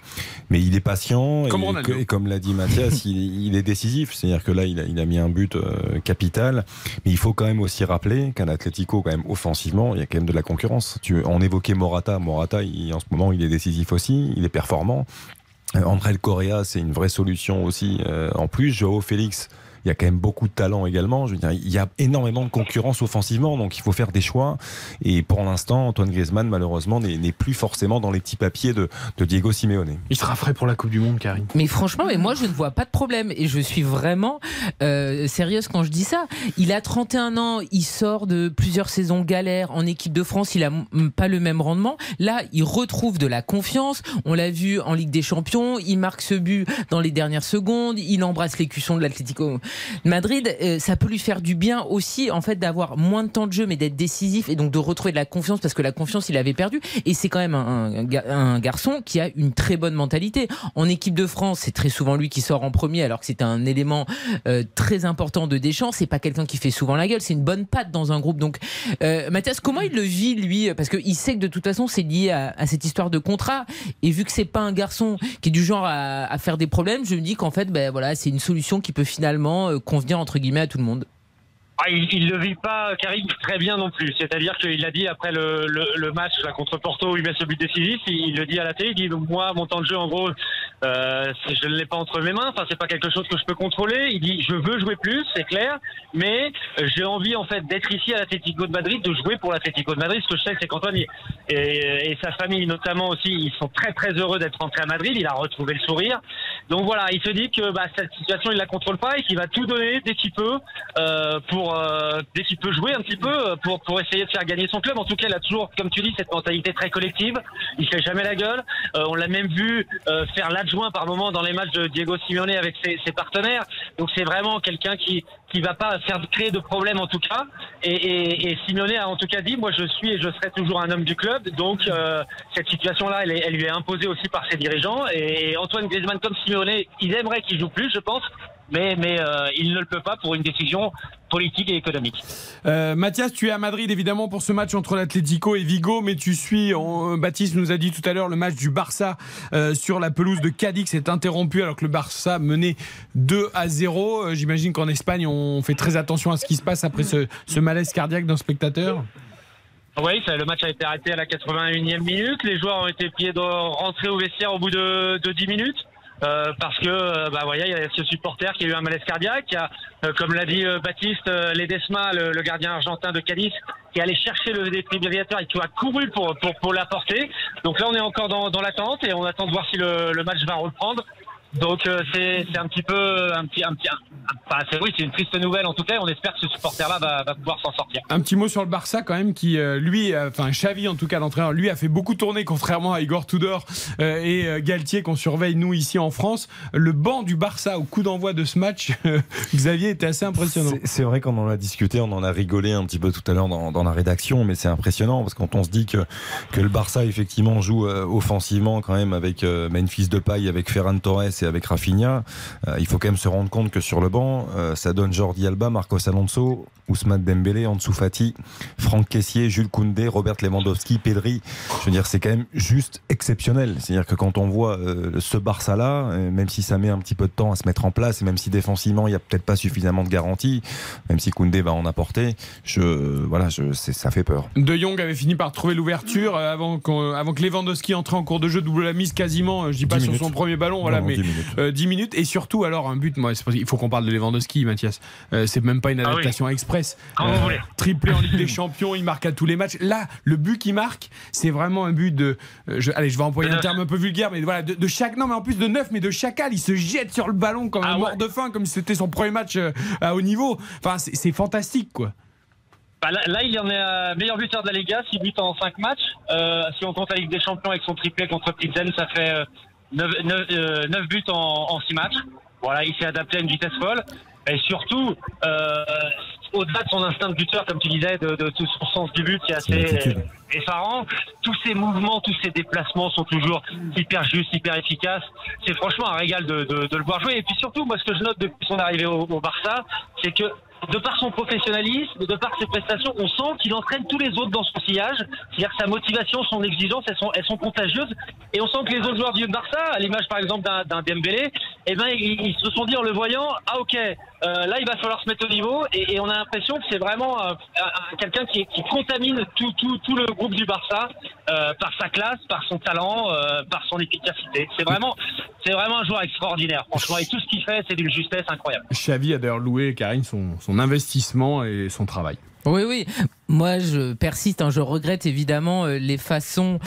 [SPEAKER 3] mais il est patient.
[SPEAKER 1] Comme
[SPEAKER 3] et, et comme l'a dit Mathias, il, est décisif. C'est-à-dire que là, il a, mis un but euh, capital. Mais il faut quand même aussi rappeler qu'un Atlético, quand même, offensivement, il y a quand même de la concurrence. Tu, on évoquait Morata. Morata, en ce moment, il est décisif aussi. Il est performant. Euh, André Correa, c'est une vraie solution aussi. euh, en plus, Joao Félix, il y a quand même beaucoup de talent également. Je veux dire, il y a énormément de concurrence offensivement, donc il faut faire des choix. Et pour l'instant, Antoine Griezmann, malheureusement, n'est plus forcément dans les petits papiers de, de Diego Simeone.
[SPEAKER 1] Il sera frais pour la Coupe du Monde, Karim.
[SPEAKER 5] Mais franchement, mais moi je ne vois pas de problème et je suis vraiment euh, sérieuse quand je dis ça. Il a 31 ans, il sort de plusieurs saisons galères en équipe de France, il a m- pas le même rendement. Là, il retrouve de la confiance. On l'a vu en Ligue des Champions, il marque ce but dans les dernières secondes, il embrasse l'écusson de l'Atlético Madrid. Euh, ça peut lui faire du bien aussi en fait d'avoir moins de temps de jeu mais d'être décisif et donc de retrouver de la confiance parce que la confiance il avait perdu et c'est quand même un, un ga- un garçon qui a une très bonne mentalité. En équipe de France, c'est très souvent lui qui sort en premier alors que c'est un élément euh, très important de Deschamps. C'est pas quelqu'un qui fait souvent la gueule, c'est une bonne patte dans un groupe. Donc, euh, Mathias, comment il le vit lui? Parce qu'il sait que de toute façon c'est lié à, à cette histoire de contrat. Et vu que c'est pas un garçon qui est du genre à, à faire des problèmes, je me dis qu'en fait, ben voilà, c'est une solution qui peut finalement euh, convenir entre guillemets à tout le monde.
[SPEAKER 11] Ah, il, il le vit pas, Karim, très bien non plus. C'est-à-dire qu'il a dit après le, le, le match là, contre Porto où il met ce but décisif, il, il le dit à la télé, il dit moi mon temps de jeu en gros, euh, je ne l'ai pas entre mes mains. Enfin c'est pas quelque chose que je peux contrôler. Il dit je veux jouer plus, c'est clair, mais euh, j'ai envie en fait d'être ici à l'Atlético de Madrid, de jouer pour l'Atlético de Madrid. Ce que je sais c'est qu'Antoine et, et sa famille notamment aussi, ils sont très très heureux d'être rentré à Madrid. Il a retrouvé le sourire. Donc voilà, il se dit que bah, cette situation il la contrôle pas et qu'il va tout donner dès qu'il peut euh, pour euh, dès qu'il peut jouer un petit peu euh, pour pour essayer de faire gagner son club. En tout cas, il a toujours, comme tu dis, cette mentalité très collective. Il fait jamais la gueule. Euh, on l'a même vu euh, faire l'adjoint par moment dans les matchs de Diego Simeone avec ses, ses partenaires. Donc c'est vraiment quelqu'un qui qui va pas faire créer de problème en tout cas. Et, et, et Simeone a en tout cas dit, moi je suis et je serai toujours un homme du club. Donc euh, cette situation-là, elle, elle lui est imposée aussi par ses dirigeants. Et Antoine Griezmann comme Simeone, il aimerait qu'il joue plus, je pense. Mais, mais euh, il ne le peut pas pour une décision politique et économique.
[SPEAKER 1] Euh, Mathias, tu es à Madrid évidemment pour ce match entre l'Atlético et Vigo, mais tu suis, on- Baptiste nous a dit tout à l'heure, le match du Barça euh, sur la pelouse de Cadix est interrompu alors que le Barça menait 2 à 0. Euh, J'imagine qu'en Espagne, on fait très attention à ce qui se passe après ce, ce malaise cardiaque d'un spectateur.
[SPEAKER 11] Oui, ça, le match a été arrêté à la 81e minute. Les joueurs ont été priés de rentrer au vestiaire au bout de, de 10 minutes. Euh, parce que, euh, bah, voyez, il y a ce supporter qui a eu un malaise cardiaque. A, euh, comme l'a dit euh, Baptiste Ledesma, le, gardien argentin de Cadiz, qui est allé chercher le défibrillateur et qui a couru pour, pour, pour l'apporter. Donc là, on est encore dans, dans l'attente et on attend de voir si le match va reprendre. Donc euh, c'est c'est un petit peu un petit un petit un- enfin c'est oui c'est une triste nouvelle en tout cas on espère que ce supporter là va, va pouvoir s'en sortir.
[SPEAKER 1] Un petit mot sur le Barça quand même qui euh, lui, euh, enfin Xavi en tout cas l'entraîneur, lui a fait beaucoup tourner contrairement à Igor Tudor euh, et euh, Galtier qu'on surveille nous ici en France. Le banc du Barça au coup d'envoi de ce match, <laughs> Xavier était assez impressionnant.
[SPEAKER 3] C'est- C'est vrai qu'on en a discuté, on en a rigolé un petit peu tout à l'heure dans, dans la rédaction, mais c'est impressionnant parce que quand on se dit que, que le Barça effectivement joue euh, offensivement quand même avec euh, Memphis Depay, avec Ferran Torres avec Rafinha, euh, il faut quand même se rendre compte que sur le banc, euh, ça donne Jordi Alba, Marcos Alonso, Ousmane Dembélé, Ansu Fati, Franck Kessier, Jules Koundé, Robert Lewandowski, Pedri. Je veux dire, c'est quand même juste exceptionnel. C'est-à-dire que quand on voit euh, ce Barça-là, même si ça met un petit peu de temps à se mettre en place, et même si défensivement il n'y a peut-être pas suffisamment de garanties, même si Koundé va en apporter, je, voilà, je, ça fait peur.
[SPEAKER 1] De Jong avait fini par trouver l'ouverture avant, avant que Lewandowski entre en cours de jeu, double la mise quasiment, je dis pas
[SPEAKER 3] 10
[SPEAKER 1] sur
[SPEAKER 3] minutes.
[SPEAKER 1] son premier ballon, voilà,
[SPEAKER 3] Non,
[SPEAKER 1] mais
[SPEAKER 3] 10 minutes. minutes.
[SPEAKER 1] Euh, 10 minutes et surtout alors un but. Moi, qu'il faut qu'on parle de Lewandowski, Mathias. Euh, c'est même pas une
[SPEAKER 11] Ah oui.
[SPEAKER 1] adaptation express.
[SPEAKER 11] Quand vous voulez.
[SPEAKER 1] Triplé en Ligue des <laughs> Champions, il marque à tous les matchs. Là, le but qu'il marque, c'est vraiment un but de. euh, je, allez, je vais employer
[SPEAKER 11] De
[SPEAKER 1] un
[SPEAKER 11] neuf.
[SPEAKER 1] terme un peu vulgaire, mais voilà, de, de chaque. Non, mais en plus de neuf, mais de chacal. Il se jette sur le ballon comme un
[SPEAKER 11] Ah
[SPEAKER 1] mort de faim, comme si c'était son premier match euh, à haut niveau. Enfin, c'est c'est fantastique, quoi.
[SPEAKER 11] Bah, là, là, il en est euh, meilleur buteur de la Liga, 6 buts en 5 matchs. Euh, si on compte la Ligue des Champions avec son triplé contre Pilsen, ça fait euh, 9, buts en, en 6 matchs. Voilà, il s'est adapté à une vitesse folle. Et surtout, euh, au-delà de son instinct de buteur, comme tu disais, de, de tout son sens du but, qui est assez effarant, tous ses mouvements, tous ses déplacements sont toujours hyper justes, hyper efficaces. C'est franchement un régal de, de- de le voir jouer. Et puis surtout, moi, ce que je note depuis son arrivée au, au Barça, c'est que de par son professionnalisme, de par ses prestations, on sent qu'il entraîne tous les autres dans son sillage. C'est-à-dire que sa motivation, son exigence, elles sont, elles sont contagieuses. Et on sent que les autres joueurs du Barça, à l'image par exemple d'un, Dembélé, eh ben, ils, se sont dit en le voyant, ah ok, euh, là il va falloir se mettre au niveau. Et, et on a l'impression que c'est vraiment euh, un- un- quelqu'un qui, qui contamine tout, tout, tout le groupe du Barça euh, par sa classe, par son talent, euh, par son efficacité. C'est vraiment, c'est vraiment un joueur extraordinaire. Franchement, et tout ce qu'il fait, c'est d'une justesse incroyable.
[SPEAKER 1] Xavi a d'ailleurs loué Karine son, son investissement et son travail.
[SPEAKER 5] Oui, oui. Moi, je persiste. hein. Je regrette évidemment euh, les façons,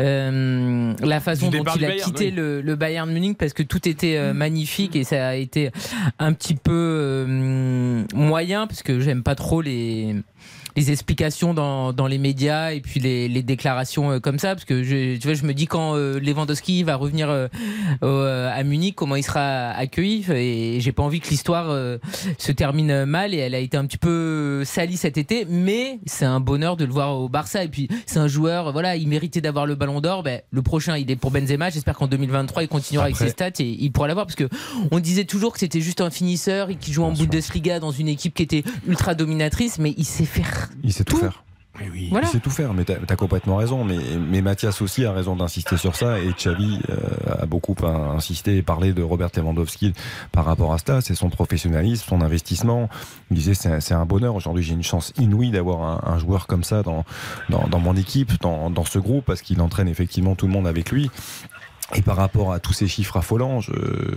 [SPEAKER 5] euh, la façon dont il a
[SPEAKER 1] Bayern,
[SPEAKER 5] quitté
[SPEAKER 1] oui.
[SPEAKER 5] le, le Bayern Munich parce que tout était euh, magnifique et ça a été un petit peu euh, moyen parce que j'aime pas trop les les explications dans, dans les médias et puis les, les déclarations euh, comme ça parce que je, tu vois je me dis quand euh, Lewandowski va revenir euh, au- euh, à Munich comment il sera accueilli et j'ai pas envie que l'histoire euh, se termine mal et elle a été un petit peu salie cet été mais c'est un bonheur de le voir au Barça et puis c'est un joueur voilà il méritait d'avoir le ballon d'or ben, le prochain il est pour Benzema j'espère qu'en 2023 il continuera avec ses stats et il pourra l'avoir parce que on disait toujours que c'était juste un finisseur et qu'il joue en Bundesliga dans une équipe qui était ultra dominatrice mais il sait faire
[SPEAKER 3] Il sait tout,
[SPEAKER 5] Tout.
[SPEAKER 3] faire.
[SPEAKER 5] Voilà.
[SPEAKER 3] Il sait tout faire, mais t'as as complètement raison. Mais, mais Mathias aussi a raison d'insister sur ça. Et Xavi euh, a beaucoup insisté et parlé de Robert Lewandowski par rapport à ça. C'est son professionnalisme, son investissement. Il disait c'est un- c'est un bonheur. Aujourd'hui, j'ai une chance inouïe d'avoir un, un joueur comme ça dans, dans, dans mon équipe, dans, dans ce groupe, parce qu'il entraîne effectivement tout le monde avec lui. Et par rapport à tous ces chiffres affolants, je,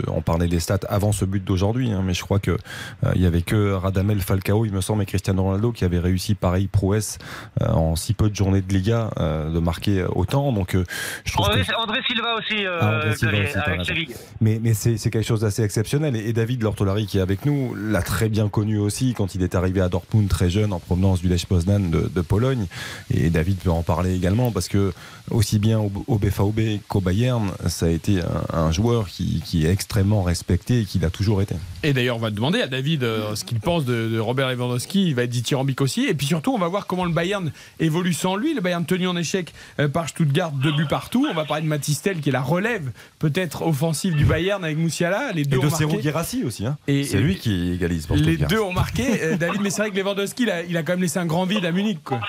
[SPEAKER 3] on parlait des stats avant ce but d'aujourd'hui, hein, mais je crois que euh, il y avait que Radamel Falcao, il me semble, et Cristiano Ronaldo qui avaient réussi pareil prouesse euh, en si peu de journées de Liga euh, de marquer autant. Donc euh, je trouve
[SPEAKER 11] André,
[SPEAKER 3] que
[SPEAKER 11] André Silva aussi, euh,
[SPEAKER 3] Ah, André Silva aussi,
[SPEAKER 11] avec. Séville.
[SPEAKER 3] mais, mais c'est c'est quelque chose d'assez exceptionnel. Et, et David Lortolari, qui est avec nous, l'a très bien connu aussi quand il est arrivé à Dortmund très jeune en provenance du Lech Poznan de, de Pologne. Et David peut en parler également parce que aussi bien au, au BVB qu'au Bayern, ça a été un, un joueur qui, qui est extrêmement respecté et qui l'a toujours été.
[SPEAKER 1] Et d'ailleurs, on va demander à David euh, ce qu'il pense de, de Robert Lewandowski. Il va être dithyrambique aussi. Et puis surtout, on va voir comment le Bayern évolue sans lui. Le Bayern tenu en échec euh, par Stuttgart, deux buts partout. On va parler de Matistel qui est la relève peut-être offensive du Bayern avec Moussiala. Les deux
[SPEAKER 3] Et de. Serhou Guirassy aussi. Hein. C'est lui qui égalise pour
[SPEAKER 1] Les
[SPEAKER 3] Stuttgart.
[SPEAKER 1] deux ont marqué, euh, David, mais c'est vrai que Lewandowski, il a, il a quand même laissé un grand vide à Munich. Quoi.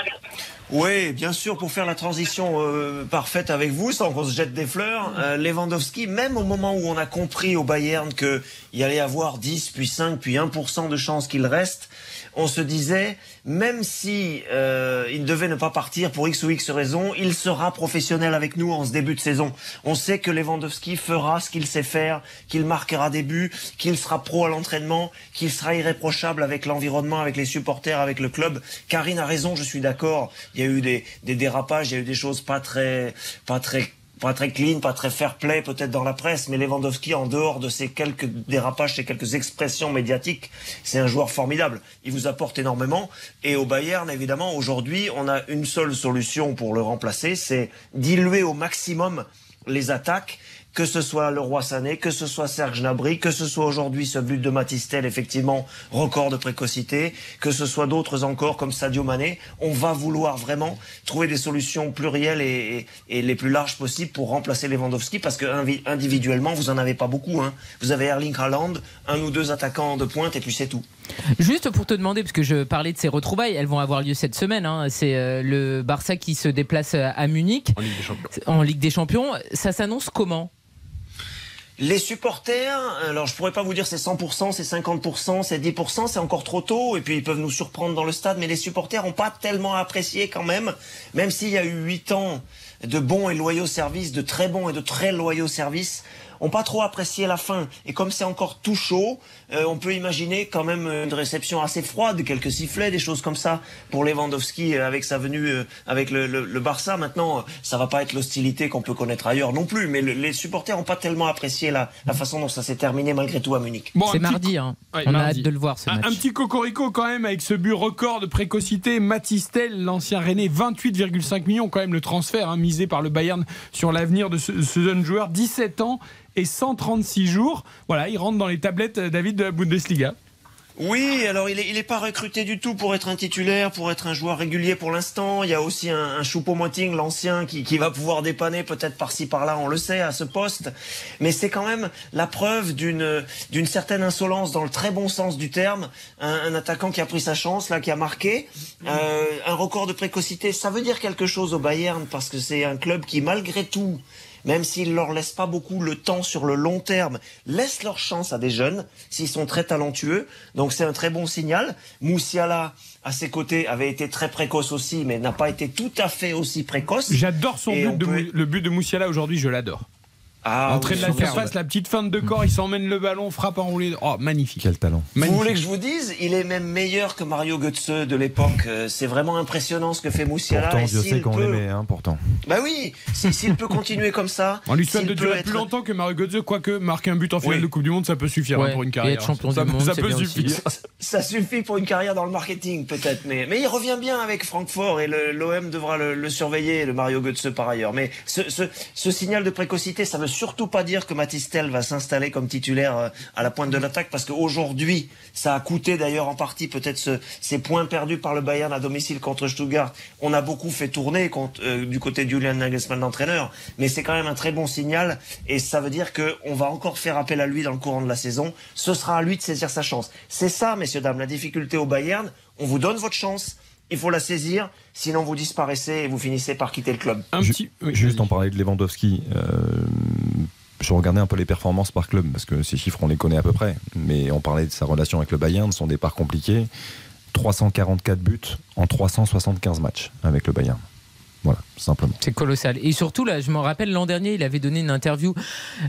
[SPEAKER 12] Oui, bien sûr, pour faire la transition euh, parfaite avec vous, sans qu'on se jette des fleurs, euh, Lewandowski, même au moment où on a compris au Bayern qu'il y allait avoir 10, puis 5, puis 1% de chances qu'il reste, on se disait, même si euh, il devait ne pas partir pour X ou X raison, il sera professionnel avec nous en ce début de saison. On sait que Lewandowski fera ce qu'il sait faire, qu'il marquera des buts, qu'il sera pro à l'entraînement, qu'il sera irréprochable avec l'environnement, avec les supporters, avec le club. Karine a raison, je suis d'accord. Il y a eu des, des dérapages, il y a eu des choses pas très, pas très pas très clean, pas très fair play peut-être dans la presse, mais Lewandowski, en dehors de ces quelques dérapages, ces quelques expressions médiatiques, c'est un joueur formidable. Il vous apporte énormément. Et au Bayern, évidemment, aujourd'hui, on a une seule solution pour le remplacer, c'est diluer au maximum les attaques, que ce soit le Roi Sané, que ce soit Serge Gnabry, que ce soit aujourd'hui ce but de Matistel, effectivement, record de précocité, que ce soit d'autres encore comme Sadio Mané, on va vouloir vraiment trouver des solutions plurielles et, et- et les plus larges possibles pour remplacer Lewandowski parce que individuellement, vous en avez pas beaucoup. Hein. Vous avez Erling Haaland, un ou deux attaquants de pointe et puis c'est tout.
[SPEAKER 5] Juste pour te demander, parce que je parlais de ces retrouvailles, elles vont avoir lieu cette semaine. hein. C'est euh, le Barça qui se déplace à Munich
[SPEAKER 1] En Ligue des Champions.
[SPEAKER 5] en Ligue des Champions. Ça s'annonce comment?
[SPEAKER 12] Les supporters, alors je pourrais pas vous dire c'est 100%, c'est 50%, c'est 10%, c'est encore trop tôt, et puis ils peuvent nous surprendre dans le stade, mais les supporters ont pas tellement apprécié quand même, même s'il y a eu 8 ans de bons et loyaux services, de très bons et de très loyaux services, ont pas trop apprécié la fin. Et comme c'est encore tout chaud, euh, on peut imaginer quand même une réception assez froide, quelques sifflets, des choses comme ça pour Lewandowski euh, avec sa venue euh, avec le, le- le Barça. Maintenant, euh, ça va pas être l'hostilité qu'on peut connaître ailleurs non plus, mais le- les supporters ont pas tellement apprécié la, la façon dont ça s'est terminé malgré tout à Munich.
[SPEAKER 1] Bon,
[SPEAKER 5] C'est mardi, hein.
[SPEAKER 1] Ouais,
[SPEAKER 5] on a hâte de le voir ce
[SPEAKER 1] Un,
[SPEAKER 5] match.
[SPEAKER 1] un petit cocorico quand même avec ce but record de précocité. Matistel, l'ancien Rennais, 28,5 millions quand même le transfert hein, misé par le Bayern sur l'avenir de ce, ce jeune joueur. 17 ans et 136 jours. Voilà, il rentre dans les tablettes, euh, David, la Bundesliga.
[SPEAKER 12] Oui, alors il est, il est pas recruté du tout pour être un titulaire, pour être un joueur régulier pour l'instant. Il y a aussi un, un Choupo-Moting, l'ancien, qui, va pouvoir dépanner peut-être par-ci par-là, on le sait, à ce poste. Mais c'est quand même la preuve d'une certaine insolence dans le très bon sens du terme. Un, un attaquant qui a pris sa chance, là, qui a marqué. Euh, un record de précocité, ça veut dire quelque chose au Bayern parce que c'est un club qui, malgré tout, même s'ils leur laissent pas beaucoup le temps sur le long terme, laisse leur chance à des jeunes s'ils sont très talentueux. Donc c'est un très bon signal. Moussiala, à ses côtés, avait été très précoce aussi, mais n'a pas été tout à fait aussi précoce.
[SPEAKER 1] J'adore son
[SPEAKER 12] Et
[SPEAKER 1] but,
[SPEAKER 12] on
[SPEAKER 1] de
[SPEAKER 12] peut-
[SPEAKER 1] Mou- le but de Moussiala aujourd'hui, je l'adore.
[SPEAKER 12] Ah,
[SPEAKER 1] Entrée
[SPEAKER 12] oui,
[SPEAKER 1] de la surface, la petite feinte de corps, il s'emmène le ballon, frappe enroulé. Oh, magnifique.
[SPEAKER 3] Quel talent.
[SPEAKER 12] Vous voulez que je vous dise, il est même meilleur que Mario Götze de l'époque. Euh, C'est vraiment impressionnant ce que fait Moussiala.
[SPEAKER 3] Pourtant,
[SPEAKER 12] et
[SPEAKER 3] Dieu sait qu'on
[SPEAKER 12] peut-
[SPEAKER 3] l'aimait, hein, pourtant.
[SPEAKER 12] Bah oui, si- s'il peut continuer comme ça. <laughs>
[SPEAKER 1] On lui souhaite de durer
[SPEAKER 12] être-
[SPEAKER 1] plus longtemps que Mario Götze, quoique marquer un but en finale
[SPEAKER 12] Oui.
[SPEAKER 1] de Coupe du Monde, ça peut suffire hein, pour une
[SPEAKER 5] et
[SPEAKER 1] carrière.
[SPEAKER 5] être champion
[SPEAKER 1] ça
[SPEAKER 5] du monde,
[SPEAKER 1] ça peut suffire.
[SPEAKER 12] Ça suffit pour une carrière dans le marketing, peut-être, mais, mais il revient bien avec Francfort et l'OM devra le, le surveiller, le Mario Götze par ailleurs. Mais ce, ce, ce signal de précocité, ça veut surtout pas dire que Matistel va s'installer comme titulaire euh, à la pointe de l'attaque, parce qu'aujourd'hui, ça a coûté d'ailleurs en partie peut-être ce- ces points perdus par le Bayern à domicile contre Stuttgart. On a beaucoup fait tourner euh, du côté de Julian Nagelsmann, l'entraîneur, mais c'est quand même un très bon signal, et ça veut dire qu'on va encore faire appel à lui dans le courant de la saison. Ce sera à lui de saisir sa chance. C'est ça, messieurs, dames, la difficulté au Bayern. On vous donne votre chance, il faut la saisir, sinon vous disparaissez et vous finissez par quitter le club.
[SPEAKER 1] Un
[SPEAKER 3] Ju-
[SPEAKER 1] petit. oui,
[SPEAKER 3] Juste en parler de Lewandowski. euh, je regardais un peu les performances par club parce que ces chiffres on les connaît à peu près. Mais on parlait de sa relation avec le Bayern, de son départ compliqué. 344 buts en 375 matchs avec le Bayern. Voilà, simplement.
[SPEAKER 5] C'est colossal. Et surtout, là, je m'en rappelle, l'an dernier, il avait donné une interview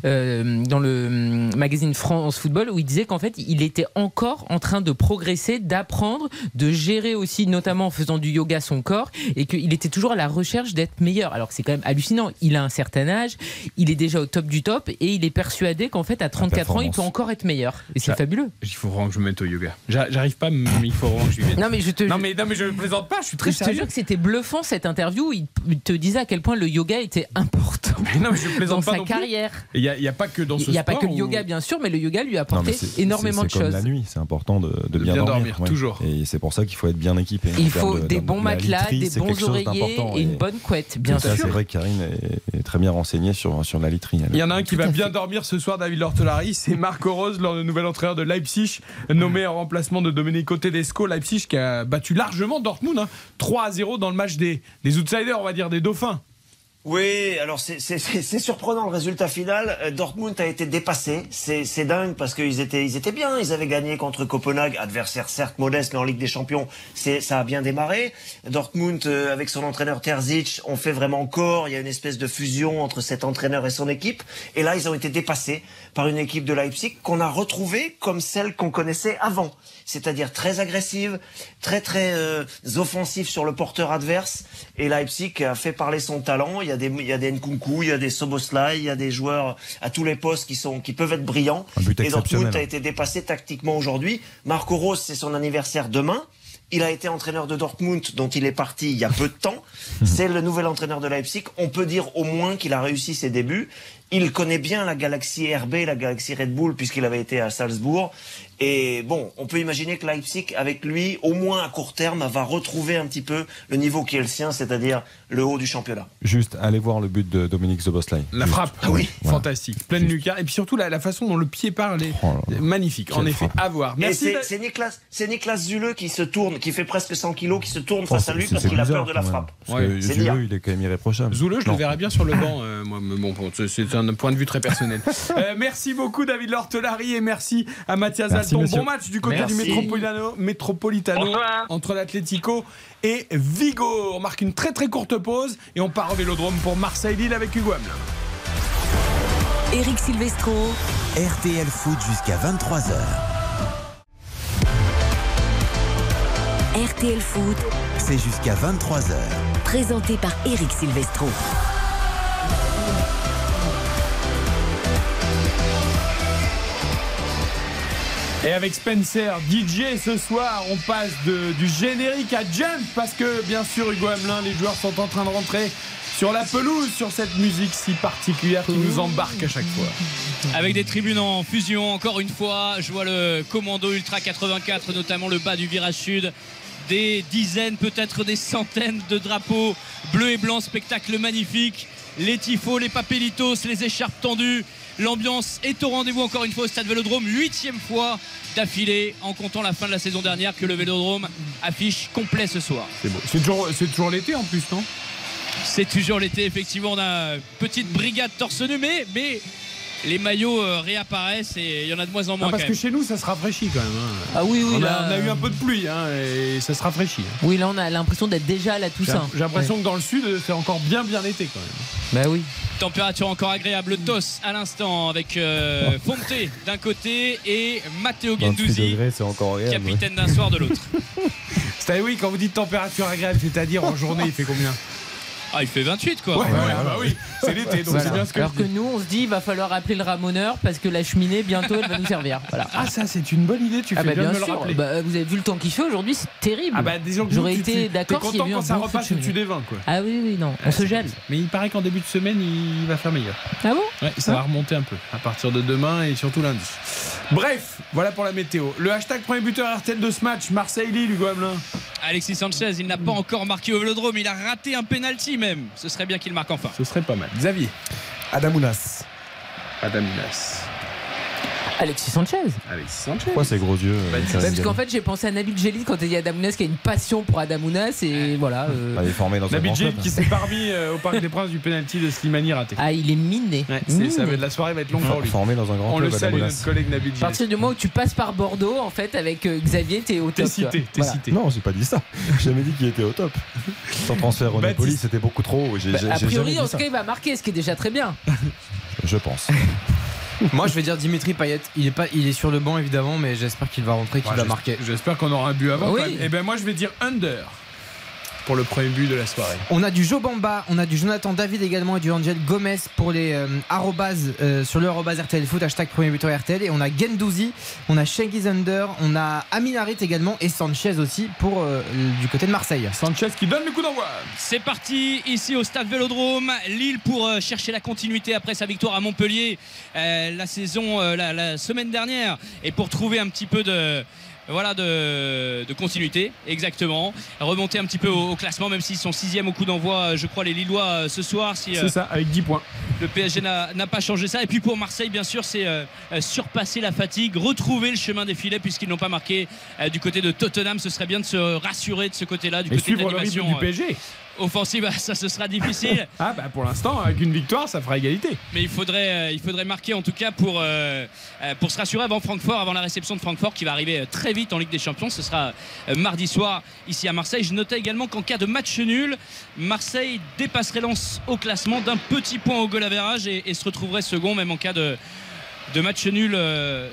[SPEAKER 5] euh, dans le hum, magazine France Football où il disait qu'en fait, il était encore en train de progresser, d'apprendre, de gérer aussi, notamment en faisant du yoga, son corps, et qu'il était toujours à la recherche d'être meilleur. Alors que c'est quand même hallucinant. Il a un certain âge, il est déjà au top du top, et il est persuadé qu'en fait, à 34 ans, il peut encore être meilleur. Et c'est fabuleux.
[SPEAKER 1] Il faut vraiment que je me mette au yoga. J'a- J'arrive pas, mais il faut vraiment que je lui mette.
[SPEAKER 5] Non, mais je te,
[SPEAKER 1] Non mais, non mais je plaisante pas, je suis très
[SPEAKER 5] je te
[SPEAKER 1] sérieux.
[SPEAKER 5] jure que c'était bluffant cette interview. Il il te disait à quel point le yoga était important
[SPEAKER 1] Mais non mais je
[SPEAKER 5] dans
[SPEAKER 1] pas
[SPEAKER 5] sa
[SPEAKER 1] non
[SPEAKER 5] carrière.
[SPEAKER 1] Il y, a- pas que dans ce
[SPEAKER 5] Il n'y a pas
[SPEAKER 1] sport
[SPEAKER 5] que le yoga, bien sûr, mais le yoga lui a
[SPEAKER 3] Non,
[SPEAKER 5] apporté énormément de choses.
[SPEAKER 3] la nuit, c'est important de, de
[SPEAKER 1] De
[SPEAKER 3] bien,
[SPEAKER 1] bien
[SPEAKER 3] dormir.
[SPEAKER 1] dormir,
[SPEAKER 3] ouais.
[SPEAKER 1] toujours.
[SPEAKER 3] Et c'est pour ça qu'il faut être bien équipé.
[SPEAKER 5] Il faut
[SPEAKER 3] de-
[SPEAKER 5] des
[SPEAKER 3] de-
[SPEAKER 5] bons
[SPEAKER 3] la
[SPEAKER 5] matelas,
[SPEAKER 3] literie,
[SPEAKER 5] des bons oreillers et une bonne couette, bien sûr.
[SPEAKER 3] C'est vrai que Karine est, est très bien renseignée sur, sur la literie.
[SPEAKER 1] Il y en a un qui va bien dormir ce soir, David Lortolari, c'est Marco Rose, le nouvel entraîneur de Leipzig, nommé en remplacement de Domenico Tedesco. Leipzig qui a battu largement Dortmund, hein, 3 à 0 dans le match des, des on va dire, des dauphins.
[SPEAKER 12] Oui, alors c'est- surprenant le résultat final. Euh, Dortmund a été dépassé. C'est dingue parce qu'ils étaient, ils étaient bien. Ils avaient gagné contre Copenhague, adversaire certes modeste, mais en Ligue des Champions, ça a bien démarré. Dortmund, euh, avec son entraîneur Terzic, ont fait vraiment corps. Il y a une espèce de fusion entre cet entraîneur et son équipe. Et là, ils ont été dépassés par une équipe de Leipzig qu'on a retrouvée comme celle qu'on connaissait avant. C'est-à-dire très agressive, très très euh, offensive sur le porteur adverse. Et Leipzig a fait parler son talent. Il y a des, il y a des Nkunku, il y a des Soboslai, il y a des joueurs à tous les postes qui sont, qui peuvent être brillants.
[SPEAKER 3] Un but
[SPEAKER 12] Et Dortmund a été dépassé tactiquement aujourd'hui. Marco Rose, c'est son anniversaire demain. Il a été entraîneur de Dortmund, dont il est parti il y a peu de temps. <laughs> C'est le nouvel entraîneur de Leipzig. On peut dire au moins qu'il a réussi ses débuts. Il connaît bien la galaxie RB, la galaxie Red Bull, puisqu'il avait été à Salzbourg. Et bon, on peut imaginer que Leipzig, avec lui, au moins à court terme, va retrouver un petit peu le niveau qui est le sien, c'est-à-dire le haut du championnat.
[SPEAKER 3] Juste, allez voir le but de Dominique Zoboslai.
[SPEAKER 1] La
[SPEAKER 3] Juste.
[SPEAKER 1] frappe,
[SPEAKER 12] Ah oui.
[SPEAKER 3] Voilà.
[SPEAKER 1] fantastique, pleine lucarne. Et puis surtout la, la façon dont le pied part, elle est
[SPEAKER 3] Oh
[SPEAKER 1] magnifique. En effet,
[SPEAKER 3] frappe.
[SPEAKER 1] à voir. Merci.
[SPEAKER 12] c'est c'est Niklas, c'est Niklas Zule qui se tourne, qui fait presque 100 kilos, qui se tourne
[SPEAKER 3] Oh,
[SPEAKER 12] face à
[SPEAKER 3] c'est-
[SPEAKER 12] lui parce qu'il a
[SPEAKER 3] bizarre,
[SPEAKER 12] peur de la frappe.
[SPEAKER 1] Ouais,
[SPEAKER 3] que
[SPEAKER 12] c'est
[SPEAKER 3] Zule,
[SPEAKER 12] dire.
[SPEAKER 3] il est quand même irréprochable.
[SPEAKER 1] Zouleux, je
[SPEAKER 3] Non.
[SPEAKER 1] le verrais bien sur le banc, euh, moi, mais bon, bon, c'est- c'est un point de vue très personnel. <laughs> Euh, merci beaucoup David Lortelari et merci à Mathias
[SPEAKER 3] Merci,
[SPEAKER 1] Alton.
[SPEAKER 3] monsieur.
[SPEAKER 1] Bon match du côté
[SPEAKER 12] Merci.
[SPEAKER 1] du Metropolitano, entre l'Atlético et Vigo. On marque une très très courte pause et on part au Vélodrome pour Marseille-Lille avec Hugo Hamelin.
[SPEAKER 6] Eric Silvestro.
[SPEAKER 7] RTL Foot jusqu'à 23h.
[SPEAKER 6] RTL Foot,
[SPEAKER 7] C'est jusqu'à 23h.
[SPEAKER 6] présenté par Eric Silvestro.
[SPEAKER 1] Et avec Spencer, DJ ce soir, on passe du générique à Jump parce que bien sûr Hugo Hamelin, les joueurs sont en train de rentrer sur la pelouse sur cette musique si particulière qui nous embarque à chaque fois.
[SPEAKER 2] Avec des tribunes en fusion, encore une fois, je vois le commando Ultra 84, notamment le bas du virage sud. Des dizaines, peut-être des centaines de drapeaux bleus et blancs, spectacle magnifique. Les tifos, les papelitos, les écharpes tendues. L'ambiance est au rendez-vous encore une fois au stade Vélodrome, huitième fois d'affilée en comptant la fin de la saison dernière que le Vélodrome affiche complet ce soir.
[SPEAKER 1] C'est beau. C'est toujours, c'est toujours l'été en plus, non?
[SPEAKER 2] C'est toujours l'été, effectivement. On a une petite brigade torse nu, mais, mais les maillots euh, réapparaissent et il y en a de moins en moins.
[SPEAKER 1] Non, parce
[SPEAKER 2] quand
[SPEAKER 1] que
[SPEAKER 2] même.
[SPEAKER 1] chez nous, ça se rafraîchit quand même. hein.
[SPEAKER 5] Ah oui, oui.
[SPEAKER 1] on, a,
[SPEAKER 5] là,
[SPEAKER 1] on a eu un peu de pluie hein, et ça se rafraîchit. hein.
[SPEAKER 5] Oui, là, on a l'impression d'être déjà à la Toussaint.
[SPEAKER 1] j'ai l'impression que dans le sud, c'est encore bien bien été quand même.
[SPEAKER 5] Bah oui.
[SPEAKER 2] Température encore agréable, TOS à l'instant avec euh, Fonte d'un côté et Matteo
[SPEAKER 3] 28
[SPEAKER 2] Gendouzi,
[SPEAKER 3] degrés, c'est encore agréable.
[SPEAKER 2] capitaine d'un soir de l'autre. <laughs>
[SPEAKER 1] C'est oui, quand vous dites température agréable, c'est-à-dire en journée, il fait combien?
[SPEAKER 2] Ah, il fait 28 quoi.
[SPEAKER 1] Ouais, ouais, ah bah oui, c'est l'été, donc
[SPEAKER 5] Voilà.
[SPEAKER 1] c'est bien ce que
[SPEAKER 5] Alors
[SPEAKER 1] je
[SPEAKER 5] que
[SPEAKER 1] dis.
[SPEAKER 5] nous, on se dit, il va falloir appeler le ramoneur parce que la cheminée, bientôt, elle va nous servir. Voilà.
[SPEAKER 1] Ah, ça, c'est une bonne idée, tu
[SPEAKER 5] Ah
[SPEAKER 1] fais
[SPEAKER 5] bah
[SPEAKER 1] bien,
[SPEAKER 5] bien
[SPEAKER 1] de me le
[SPEAKER 5] sûr.
[SPEAKER 1] rappeler.
[SPEAKER 5] Bah, vous avez vu le temps qu'il fait aujourd'hui, c'est terrible.
[SPEAKER 1] Ah bah disons que
[SPEAKER 5] J'aurais été d'accord eu
[SPEAKER 1] quand ça repasse au-dessus des 20 quoi.
[SPEAKER 5] Ah oui, oui, non, on
[SPEAKER 1] Ah,
[SPEAKER 5] se gèle.
[SPEAKER 1] Mais il paraît qu'en début de semaine, il va faire meilleur.
[SPEAKER 5] Ah bon?
[SPEAKER 1] Ouais, ça va remonter un peu à partir de demain et surtout lundi. Bref, voilà pour la météo. Le hashtag premier buteur RTL de ce match, Marseille-Lille, Hugo Hamelin.
[SPEAKER 2] Alexis Sanchez, il n'a pas encore marqué au Vélodrome, il a raté un penalty même. Ce serait bien qu'il marque enfin.
[SPEAKER 1] Ce serait pas mal. Xavier.
[SPEAKER 3] Adamounas.
[SPEAKER 1] Adaminas.
[SPEAKER 5] Alexis Sanchez.
[SPEAKER 1] Alexis Sanchez.
[SPEAKER 3] Pourquoi ces gros yeux
[SPEAKER 1] Bah,
[SPEAKER 5] Parce qu'en fait, j'ai pensé à Nabil Jelly quand il y a Adamounas qui a une passion pour Adamounas et voilà. euh,
[SPEAKER 3] Ah, Il est formé dans un
[SPEAKER 1] Nabil
[SPEAKER 3] club.
[SPEAKER 1] qui s'est parmi euh, au Parc des Princes du penalty de Slimani raté.
[SPEAKER 5] Ah, il est miné.
[SPEAKER 1] Ouais, ça va, être- la soirée va être longue pour lui.
[SPEAKER 3] Formé dans un grand
[SPEAKER 1] On le
[SPEAKER 3] club.
[SPEAKER 1] salue,
[SPEAKER 3] Adamounas.
[SPEAKER 1] notre collègue Nabil
[SPEAKER 5] À partir du moment où tu passes par Bordeaux, en fait, avec euh, Xavier, t'es au top.
[SPEAKER 1] T'es cité,
[SPEAKER 5] Voilà.
[SPEAKER 1] cité.
[SPEAKER 3] Non, j'ai pas dit ça. J'ai jamais dit qu'il était au top. Son transfert au. Napoli, c'était beaucoup trop. J'ai
[SPEAKER 5] Bah, a priori, en tout cas, il va marquer, ce qui est déjà très bien.
[SPEAKER 3] Je pense. <laughs> <laughs>
[SPEAKER 4] Moi, je vais dire Dimitri Payet. Il est, pas, il est sur le banc évidemment, mais j'espère qu'il va rentrer, qu'il
[SPEAKER 1] Ouais,
[SPEAKER 4] va marquer.
[SPEAKER 1] J'espère qu'on aura un but avant.
[SPEAKER 5] Oui.
[SPEAKER 1] Et ben moi je vais dire under pour le premier but de la soirée.
[SPEAKER 4] On a du Joe Bamba, on a du Jonathan David également et du Angel Gomez pour les euh, arrobas, euh, sur le arrobas RTL Foot, hashtag premier buteur RTL. Et on a Gendouzi, on a Shengiz Under, on a Aminarit également et Sanchez aussi pour euh, du côté de Marseille.
[SPEAKER 1] Sanchez qui donne le coup d'envoi.
[SPEAKER 2] C'est parti ici au stade Vélodrome. Lille pour euh, chercher la continuité après sa victoire à Montpellier euh, la saison, euh, la, la semaine dernière et pour trouver un petit peu de. Voilà de, de continuité, exactement. Remonter un petit peu au, au classement, même s'ils sont sixième au coup d'envoi, euh, je crois, les Lillois euh, ce soir. Si, euh,
[SPEAKER 1] C'est ça, avec 10 points.
[SPEAKER 2] le PSG n'a pas changé ça. Et puis pour Marseille, bien sûr, c'est euh, euh, surpasser la fatigue, retrouver le chemin des filets puisqu'ils n'ont pas marqué euh, du côté de Tottenham. Ce serait bien de se rassurer de ce côté-là, du
[SPEAKER 1] Et
[SPEAKER 2] côté de l'animation
[SPEAKER 1] du
[SPEAKER 2] euh,
[SPEAKER 1] PSG.
[SPEAKER 2] Offensive. <laughs> Ça, ce sera difficile. <laughs>
[SPEAKER 1] Ah bah pour l'instant, avec une victoire, ça fera égalité.
[SPEAKER 2] Mais il faudrait, euh, il faudrait marquer en tout cas pour, euh, euh, pour se rassurer avant Francfort, avant la réception de Francfort qui va arriver très vite en Ligue des Champions. Ce sera euh, mardi soir ici à Marseille. Je notais également qu'en cas de match nul, Marseille dépasserait Lens au classement d'un petit point au goal et, et se retrouverait second même en cas de, de match nul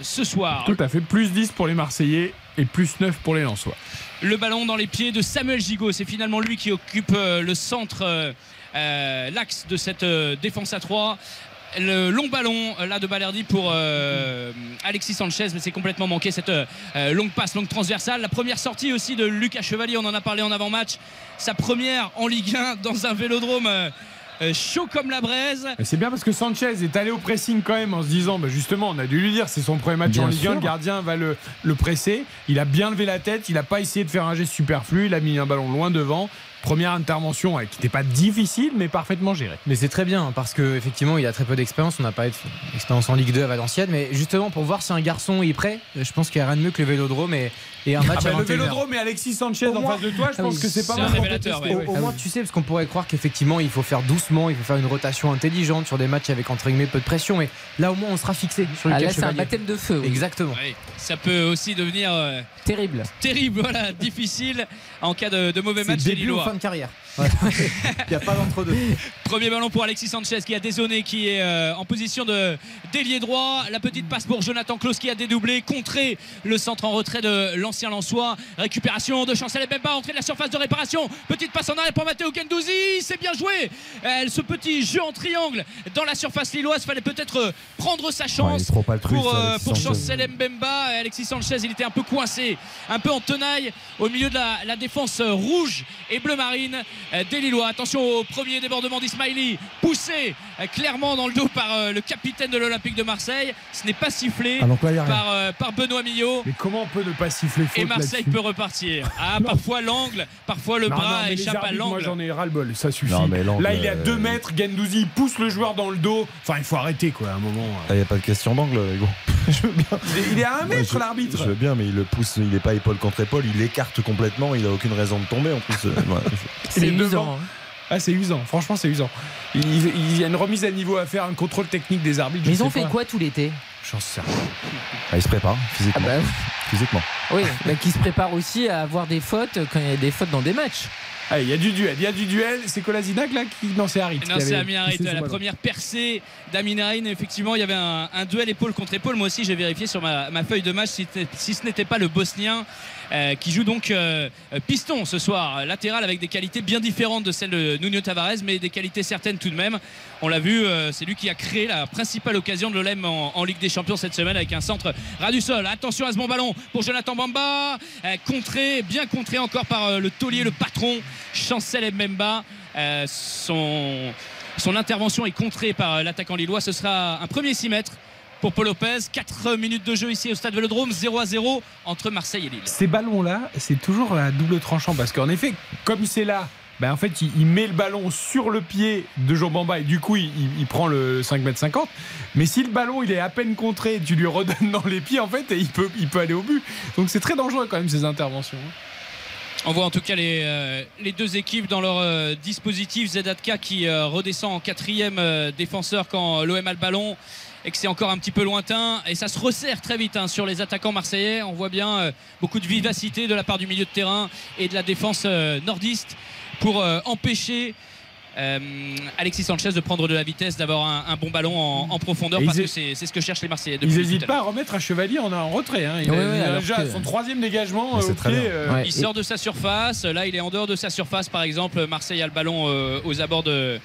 [SPEAKER 2] ce soir.
[SPEAKER 1] Tout à fait, plus 10 pour les Marseillais et plus 9 pour les Lensois.
[SPEAKER 2] Le ballon dans les pieds de Samuel Gigot. C'est finalement lui qui occupe euh, le centre, euh, euh, l'axe de cette défense à 3. Le long ballon là de Balerdi pour Alexis Sanchez, mais c'est complètement manqué cette longue passe, longue transversale. La première sortie aussi de Lucas Chevalier, on en a parlé en avant-match. Sa première en Ligue 1 dans un vélodrome chaud comme la braise.
[SPEAKER 1] C'est bien parce que Sanchez est allé au pressing quand même en se disant, bah justement, on a dû lui dire, c'est son premier match
[SPEAKER 5] Bien
[SPEAKER 1] en Ligue 1,
[SPEAKER 5] sûr.
[SPEAKER 1] le gardien va le, le presser. Il a bien levé la tête, il n'a pas essayé de faire un geste superflu, il a mis un ballon loin devant. Première intervention qui n'était pas difficile, mais parfaitement gérée.
[SPEAKER 4] Mais c'est très bien parce que effectivement il a très peu d'expérience. On n'a pas d'expérience en Ligue 2 à Valenciennes, mais justement pour voir si un garçon est prêt, je pense qu'il n'y a rien de mieux que le Vélodrome et, et un match
[SPEAKER 1] Ah bah,
[SPEAKER 4] à
[SPEAKER 1] le
[SPEAKER 4] 21 heures.
[SPEAKER 1] Vélodrome et Alexis Sanchez
[SPEAKER 4] Au
[SPEAKER 1] en
[SPEAKER 4] moins-
[SPEAKER 1] face de toi, je
[SPEAKER 4] Ah
[SPEAKER 1] pense que c'est pas mal.
[SPEAKER 2] ouais,
[SPEAKER 4] Au, au
[SPEAKER 1] Ah
[SPEAKER 4] moins tu sais parce qu'on pourrait croire qu'effectivement il faut faire doucement, il faut faire une rotation intelligente sur des matchs avec entre guillemets peu de pression. Mais là au moins on sera fixé sur le
[SPEAKER 5] Ah,
[SPEAKER 4] cas
[SPEAKER 5] là, c'est un baptême de feu. oui.
[SPEAKER 4] Exactement.
[SPEAKER 2] Ça peut aussi devenir euh,
[SPEAKER 5] Terrible. <laughs>
[SPEAKER 2] terrible, voilà, difficile en cas de, de mauvais match
[SPEAKER 4] début ou fin de carrière. <laughs> Il n'y a pas d'entre-deux.
[SPEAKER 2] Premier ballon pour Alexis Sanchez qui a dézonné, qui est euh, en position de d'ailier droit. La petite passe pour Jonathan Klaus qui a dédoublé, contré le centre en retrait de l'ancien Lançois. Récupération de Chancel Bemba, entrée de la surface de réparation. Petite passe en arrière pour Matteo Gendouzi. C'est bien joué. Euh, ce petit jeu en triangle dans la surface lilloise. Fallait peut-être euh, prendre sa chance
[SPEAKER 3] trop
[SPEAKER 2] pour, euh, pour. Chancel Mbemba. Alexis Sanchez, il était un peu coincé, un peu en tenaille au milieu de la, la défense rouge et bleu marine des Lillois. Attention au premier débordement d'Ismaili, poussé euh, clairement dans le dos par euh, le capitaine de l'Olympique de Marseille. Ce n'est pas sifflé
[SPEAKER 1] Ah, donc là,
[SPEAKER 2] par, euh, par Benoît Millot.
[SPEAKER 1] Mais comment on peut ne pas siffler faute
[SPEAKER 2] Et Marseille peut repartir. Ah, parfois l'angle, parfois le
[SPEAKER 1] Non,
[SPEAKER 2] bras
[SPEAKER 1] non,
[SPEAKER 2] échappe à
[SPEAKER 1] arbitres, Moi
[SPEAKER 2] l'angle.
[SPEAKER 1] j'en ai ras le bol, ça suffit.
[SPEAKER 3] Non, mais l'angle,
[SPEAKER 1] Là il est à
[SPEAKER 3] euh,
[SPEAKER 1] 2 mètres, Gendouzi pousse le joueur dans le dos. Enfin il faut arrêter quoi à un moment.
[SPEAKER 3] Il n'y a pas de question d'angle, Hugo. <laughs> je veux bien.
[SPEAKER 1] Il est- à 1
[SPEAKER 3] Ouais,
[SPEAKER 1] mètre l'arbitre.
[SPEAKER 3] Je veux bien, mais il le pousse, il n'est pas épaule contre épaule, il l'écarte complètement, il a aucune raison de tomber en plus. euh, <laughs> ouais.
[SPEAKER 5] C'est. Usant. hein.
[SPEAKER 1] Ah c'est usant, franchement c'est usant. Il, il y a une remise à niveau à faire, un contrôle technique des arbitres.
[SPEAKER 5] Mais ils ont fait
[SPEAKER 1] pas.
[SPEAKER 5] quoi tout l'été?
[SPEAKER 1] J'en sais rien.
[SPEAKER 3] Ah, il se prépare
[SPEAKER 5] Ah
[SPEAKER 3] physiquement.
[SPEAKER 5] bah
[SPEAKER 3] physiquement.
[SPEAKER 5] oui, bah, qui se prépare aussi à avoir des fautes quand il y a des fautes dans des matchs.
[SPEAKER 1] Ah, il y a du duel, il y a du duel. C'est Kolasinac là qui. Non, c'est Harit.
[SPEAKER 2] Non, c'est Amir Harit, la première percée d'Amin Harit. Effectivement, il y avait un, un duel épaule contre épaule. Moi aussi, j'ai vérifié sur ma, ma feuille de match si ce n'était pas le Bosnien euh, qui joue donc euh, euh, piston ce soir, latéral avec des qualités bien différentes de celles de Nuno Tavares, mais des qualités certaines tout de même. On l'a vu, c'est lui qui a créé la principale occasion de l'OLM en, Ligue des Champions cette semaine avec un centre ras du sol. Attention à ce bon ballon pour Jonathan Bamba, contré, bien contré encore par le taulier, le patron, Chancel Mbemba. Son, son intervention est contrée par l'attaquant lillois. Ce sera un premier 6 mètres pour Paul Lopez. 4 minutes de jeu ici au stade Vélodrome, 0 à 0 entre Marseille et Lille.
[SPEAKER 1] Ces ballons-là, c'est toujours à double tranchant parce qu'en effet, comme c'est là, ben en fait, il, il met le ballon sur le pied de Jean Bamba et du coup, il, il- il prend le 5 m 50. Mais si le ballon il est à peine contré, tu lui redonnes dans les pieds, en fait, et il peut, il peut aller au but. Donc c'est très dangereux quand même ces interventions.
[SPEAKER 2] On voit en tout cas les, euh, les deux équipes dans leur euh, dispositif. Zedatka qui euh, redescend en quatrième euh, défenseur quand l'OM a le ballon et que c'est encore un petit peu lointain. Et ça se resserre très vite hein, sur les attaquants marseillais. On voit bien euh, beaucoup de vivacité de la part du milieu de terrain et de la défense euh, nordiste pour euh, empêcher. euh, Alexis Sanchez de prendre de la vitesse, d'avoir un, un bon ballon en, en profondeur
[SPEAKER 1] Et
[SPEAKER 2] parce que c'est ce que cherchent les Marseillais.
[SPEAKER 1] Ils n'hésitent pas à remettre un chevalier en, en retrait. hein. Il
[SPEAKER 5] Ouais,
[SPEAKER 1] a,
[SPEAKER 5] ouais,
[SPEAKER 1] il a
[SPEAKER 5] alors
[SPEAKER 1] déjà
[SPEAKER 5] que-
[SPEAKER 1] son troisième dégagement au pied. euh,
[SPEAKER 5] Ouais.
[SPEAKER 2] Il sort de sa surface. Là, il est en dehors de sa surface. Par exemple, Marseille a le ballon euh, aux abords de,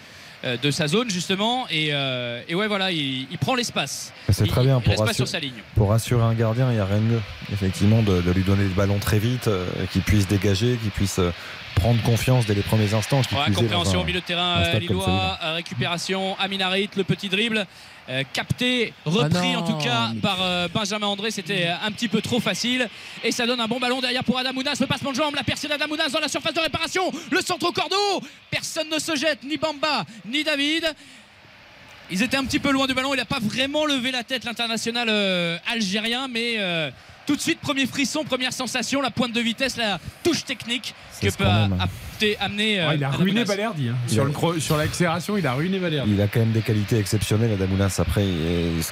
[SPEAKER 2] de sa zone, justement. Et, euh, et ouais, voilà, il, il prend l'espace.
[SPEAKER 3] C'est
[SPEAKER 2] Il-
[SPEAKER 3] très bien
[SPEAKER 2] Il
[SPEAKER 3] pour
[SPEAKER 2] reste pas
[SPEAKER 3] rassurer,
[SPEAKER 2] sur sa ligne.
[SPEAKER 3] pour rassurer un gardien, il n'y a rien de mieux. Effectivement, de, de lui donner le ballon très vite, euh, qu'il puisse dégager, qu'il puisse euh, prendre confiance dès les premiers instants.
[SPEAKER 2] Ouais, compréhension au milieu de terrain euh, lillois. euh, récupération, Aminarit, le petit dribble. Euh, capté, repris
[SPEAKER 5] Ah
[SPEAKER 2] en tout cas par euh, Benjamin André, c'était un petit peu trop facile et ça donne un bon ballon derrière pour Adamounas, le passement de jambe, la percée d'Adamounas dans la surface de réparation, le centre au cordeau, personne ne se jette, ni Bamba, ni David. Ils étaient un petit peu loin du ballon. Il n'a pas vraiment levé la tête, l'international euh, algérien. Mais euh, tout de suite, premier frisson, première sensation, la pointe de vitesse, la touche technique que peut euh,
[SPEAKER 1] Ah, il a ruiné. Balerdi. hein. Sur, le sur l'accélération, il a ruiné Balerdi.
[SPEAKER 3] Il a quand même des qualités exceptionnelles, Adamounas. Après,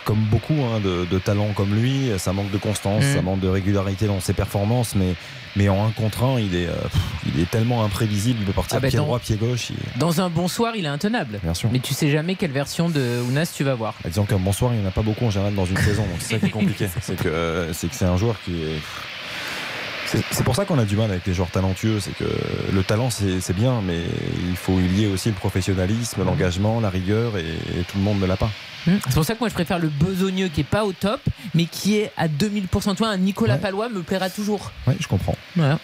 [SPEAKER 3] comme beaucoup hein, de, de talents comme lui, ça manque de constance,
[SPEAKER 5] Mm.
[SPEAKER 3] ça manque de régularité dans ses performances, mais, mais en un contre un, il est, euh, pff, il est tellement imprévisible. Il peut partir
[SPEAKER 5] Ah bah
[SPEAKER 3] pied
[SPEAKER 5] dans-
[SPEAKER 3] droit, pied gauche. il-
[SPEAKER 5] Dans un bon soir, il est intenable.
[SPEAKER 3] Bien sûr.
[SPEAKER 5] Mais tu sais jamais quelle version de Ounas tu vas voir.
[SPEAKER 3] Ah, Disons qu'un bonsoir, il n'y en a pas beaucoup en général dans une <laughs> saison, donc c'est ça qui est compliqué. <laughs> C'est que euh, c'est que c'est un joueur qui est. C'est pour ça qu'on a du mal avec les joueurs talentueux, c'est que le talent c'est bien, mais il faut y lier aussi le professionnalisme, l'engagement, la rigueur, et, et tout le monde ne l'a pas.
[SPEAKER 5] Hmm. C'est pour ça que moi je préfère le besogneux qui est pas au top, mais qui est à 2000%. Toi, un Nicolas
[SPEAKER 3] Ouais.
[SPEAKER 5] Palois me plaira toujours.
[SPEAKER 3] Oui, je comprends.
[SPEAKER 5] Voilà.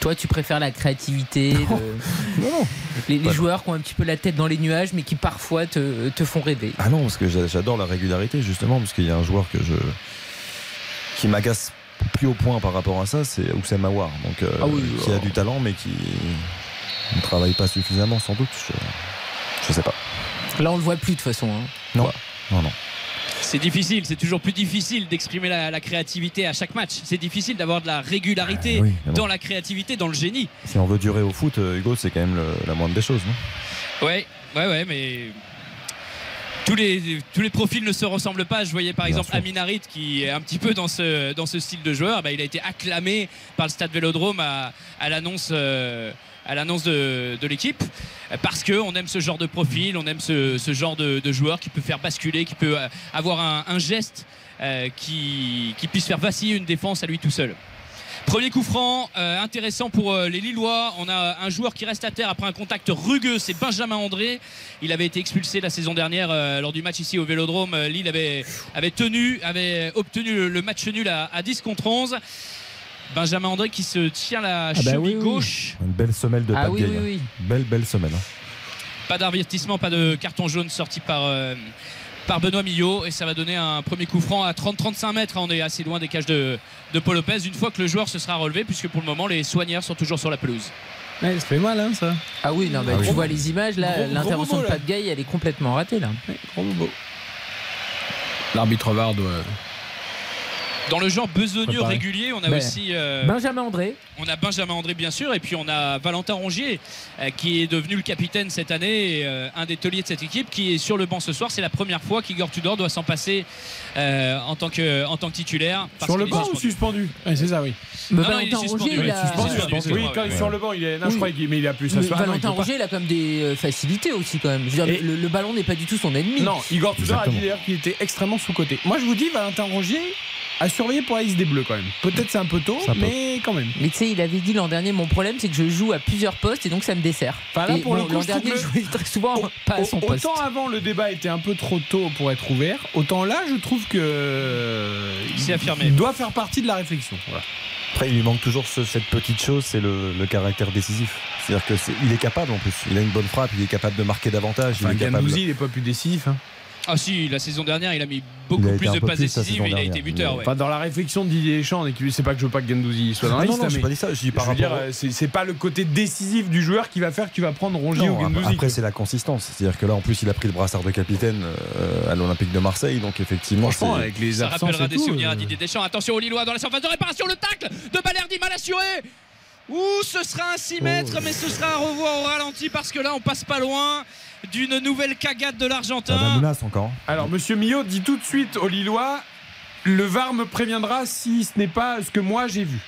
[SPEAKER 5] Toi, tu préfères la créativité, le- <laughs>
[SPEAKER 3] Non, non.
[SPEAKER 5] les, joueurs qui ont un petit peu la tête dans les nuages, mais qui parfois te, te font rêver.
[SPEAKER 3] Ah non, parce que j'a- j'adore la régularité justement, parce qu'il y a un joueur que je qui m'agace plus au point par rapport à ça, c'est Oussem Aouar, donc euh,
[SPEAKER 5] Ah oui,
[SPEAKER 3] qui a du talent, mais qui ne travaille pas suffisamment sans doute. Je, je sais pas.
[SPEAKER 5] Là, on le voit plus de toute façon. hein.
[SPEAKER 3] Non, non, non.
[SPEAKER 2] C'est difficile, c'est toujours plus difficile d'exprimer la, la créativité à chaque match. C'est difficile d'avoir de la régularité
[SPEAKER 3] Ah oui, mais bon.
[SPEAKER 2] dans la créativité, dans le génie.
[SPEAKER 3] Si on veut durer au foot, euh, Hugo, c'est quand même le- la moindre des choses, non?
[SPEAKER 2] Ouais, ouais, ouais, mais tous les, tous les profils ne se ressemblent pas. Je voyais par
[SPEAKER 3] Bien
[SPEAKER 2] exemple
[SPEAKER 3] sûr.
[SPEAKER 2] Amin Harit qui est un petit peu dans ce, dans ce style de joueur. Bah, il a été acclamé par le stade Vélodrome à, à l'annonce euh, à l'annonce de, de l'équipe parce qu'on aime ce genre de profil, on aime ce, ce genre de, de joueur qui peut faire basculer, qui peut euh, avoir un, un geste euh, qui, qui puisse faire vaciller une défense à lui tout seul. Premier coup franc, euh, intéressant pour euh, les Lillois. On a un joueur qui reste à terre après un contact rugueux, c'est Benjamin André. Il avait été expulsé la saison dernière euh, lors du match ici au Vélodrome. Lille avait, avait tenu, avait obtenu le, le match nul à, à 10 contre 11. Benjamin André qui se tient la
[SPEAKER 3] Ah bah
[SPEAKER 2] cheville
[SPEAKER 3] oui, oui.
[SPEAKER 2] gauche.
[SPEAKER 3] Une belle semelle de
[SPEAKER 5] Ah oui, oui,
[SPEAKER 3] hein.
[SPEAKER 5] oui.
[SPEAKER 3] Belle, belle semelle. hein.
[SPEAKER 2] Pas d'avertissement, pas de carton jaune sorti par, euh, par Benoît Millot. Et ça va donner un premier coup franc à 30-35 mètres. On est assez loin des cages de, de Paul Lopez. Une fois que le joueur se sera relevé, puisque pour le moment, les soigneurs sont toujours sur la pelouse.
[SPEAKER 1] Ouais, ça fait mal, hein, ça.
[SPEAKER 5] Ah oui, non, mais
[SPEAKER 1] Ah
[SPEAKER 5] tu
[SPEAKER 1] oui.
[SPEAKER 5] vois les images là,
[SPEAKER 1] Gros- gros
[SPEAKER 5] l'intervention de. Pat Gay, elle est complètement ratée là.
[SPEAKER 1] Gros bobo. L'arbitre VAR doit.
[SPEAKER 2] Dans le genre besogneux
[SPEAKER 1] Préparé.
[SPEAKER 2] régulier, on a
[SPEAKER 5] Ben,
[SPEAKER 2] aussi. euh,
[SPEAKER 5] Benjamin André.
[SPEAKER 2] On a Benjamin André bien sûr et puis on a Valentin Rongier euh, qui est devenu le capitaine cette année et euh, un des tauliers de cette équipe qui est sur le banc ce soir. C'est la première fois qu'Igor Tudor doit s'en passer euh, en, tant que, en tant que titulaire. parce
[SPEAKER 1] Sur le banc ou suspendu Ouais, C'est ça, oui.
[SPEAKER 5] Mais
[SPEAKER 2] Non, non, il est
[SPEAKER 5] Valentin
[SPEAKER 2] suspendu,
[SPEAKER 5] Rongier, il a...
[SPEAKER 2] suspendu,
[SPEAKER 1] Oui,
[SPEAKER 2] ouais.
[SPEAKER 1] quand il est sur le banc, il est. Non, je
[SPEAKER 5] Oui.
[SPEAKER 1] croyais qu'il mais il a plus ça
[SPEAKER 5] Mais
[SPEAKER 1] il
[SPEAKER 5] Valentin. Rongier, il a quand même des facilités aussi quand même. Je veux dire, le, le ballon n'est pas du tout son ennemi.
[SPEAKER 1] Non, Igor Tudor a dit d'ailleurs qu'il était extrêmement sous-côté. Moi, je vous dis, Valentin Rongier a surveillé pour la liste des Bleus quand même. Peut-être c'est un peu tôt, mais quand même.
[SPEAKER 5] Mais tu sais, il avait dit l'an dernier, mon problème c'est que je joue à plusieurs postes et donc ça me dessert.
[SPEAKER 1] Enfin, là,
[SPEAKER 5] Et
[SPEAKER 1] pour le
[SPEAKER 5] bon,
[SPEAKER 1] coup,
[SPEAKER 5] l'an dernier,
[SPEAKER 1] que-
[SPEAKER 5] je jouais très souvent pas à son
[SPEAKER 1] Au-
[SPEAKER 5] poste.
[SPEAKER 1] Autant avant le débat était un peu trop tôt pour être ouvert, autant là je trouve que
[SPEAKER 2] Il s'est affirmé.
[SPEAKER 1] Il doit faire partie de la réflexion. Voilà.
[SPEAKER 3] Après, il lui manque toujours ce- cette petite chose, c'est le, le caractère décisif. C'est-à-dire que c'est- il est capable en plus. Il a une bonne frappe, il est capable de marquer davantage.
[SPEAKER 1] Enfin,
[SPEAKER 3] il est capable.
[SPEAKER 1] Il est pas plus décisif. hein.
[SPEAKER 2] Ah si, la saison dernière, il a mis beaucoup plus de passes décisives il a été buteur. ouais.
[SPEAKER 1] Enfin, dans la réflexion de Didier Deschamps, c'est pas que je veux pas que Gendouzi soit dans la
[SPEAKER 3] non,
[SPEAKER 1] liste, mais
[SPEAKER 3] pas dit ça. Je dis par
[SPEAKER 1] je veux dire,
[SPEAKER 3] rapport.
[SPEAKER 1] euh, c'est c'est pas le côté décisif du joueur qui va faire que tu vas prendre Rongier ou
[SPEAKER 3] après,
[SPEAKER 1] Gendouzi.
[SPEAKER 3] après, c'est la consistance. C'est-à-dire que là, en plus, il a pris le brassard de capitaine euh, à l'Olympique de Marseille. Donc, effectivement,
[SPEAKER 1] Franchement, avec les
[SPEAKER 2] Ça
[SPEAKER 1] absences
[SPEAKER 2] rappellera
[SPEAKER 1] et
[SPEAKER 2] des
[SPEAKER 1] tout,
[SPEAKER 2] souvenirs
[SPEAKER 1] euh,
[SPEAKER 2] à Didier Deschamps. Attention aux Lillois dans la surface de réparation. Le tacle de Balerdi mal assuré. Ouh, ce sera un 6 mètres, mais ce sera à revoir au ralenti parce que là, on passe pas loin d'une nouvelle cagade de l'Argentin.
[SPEAKER 3] Adamounas encore.
[SPEAKER 1] Alors, Monsieur Millot dit tout de suite aux Lillois le VAR me préviendra si ce n'est pas ce que moi j'ai vu.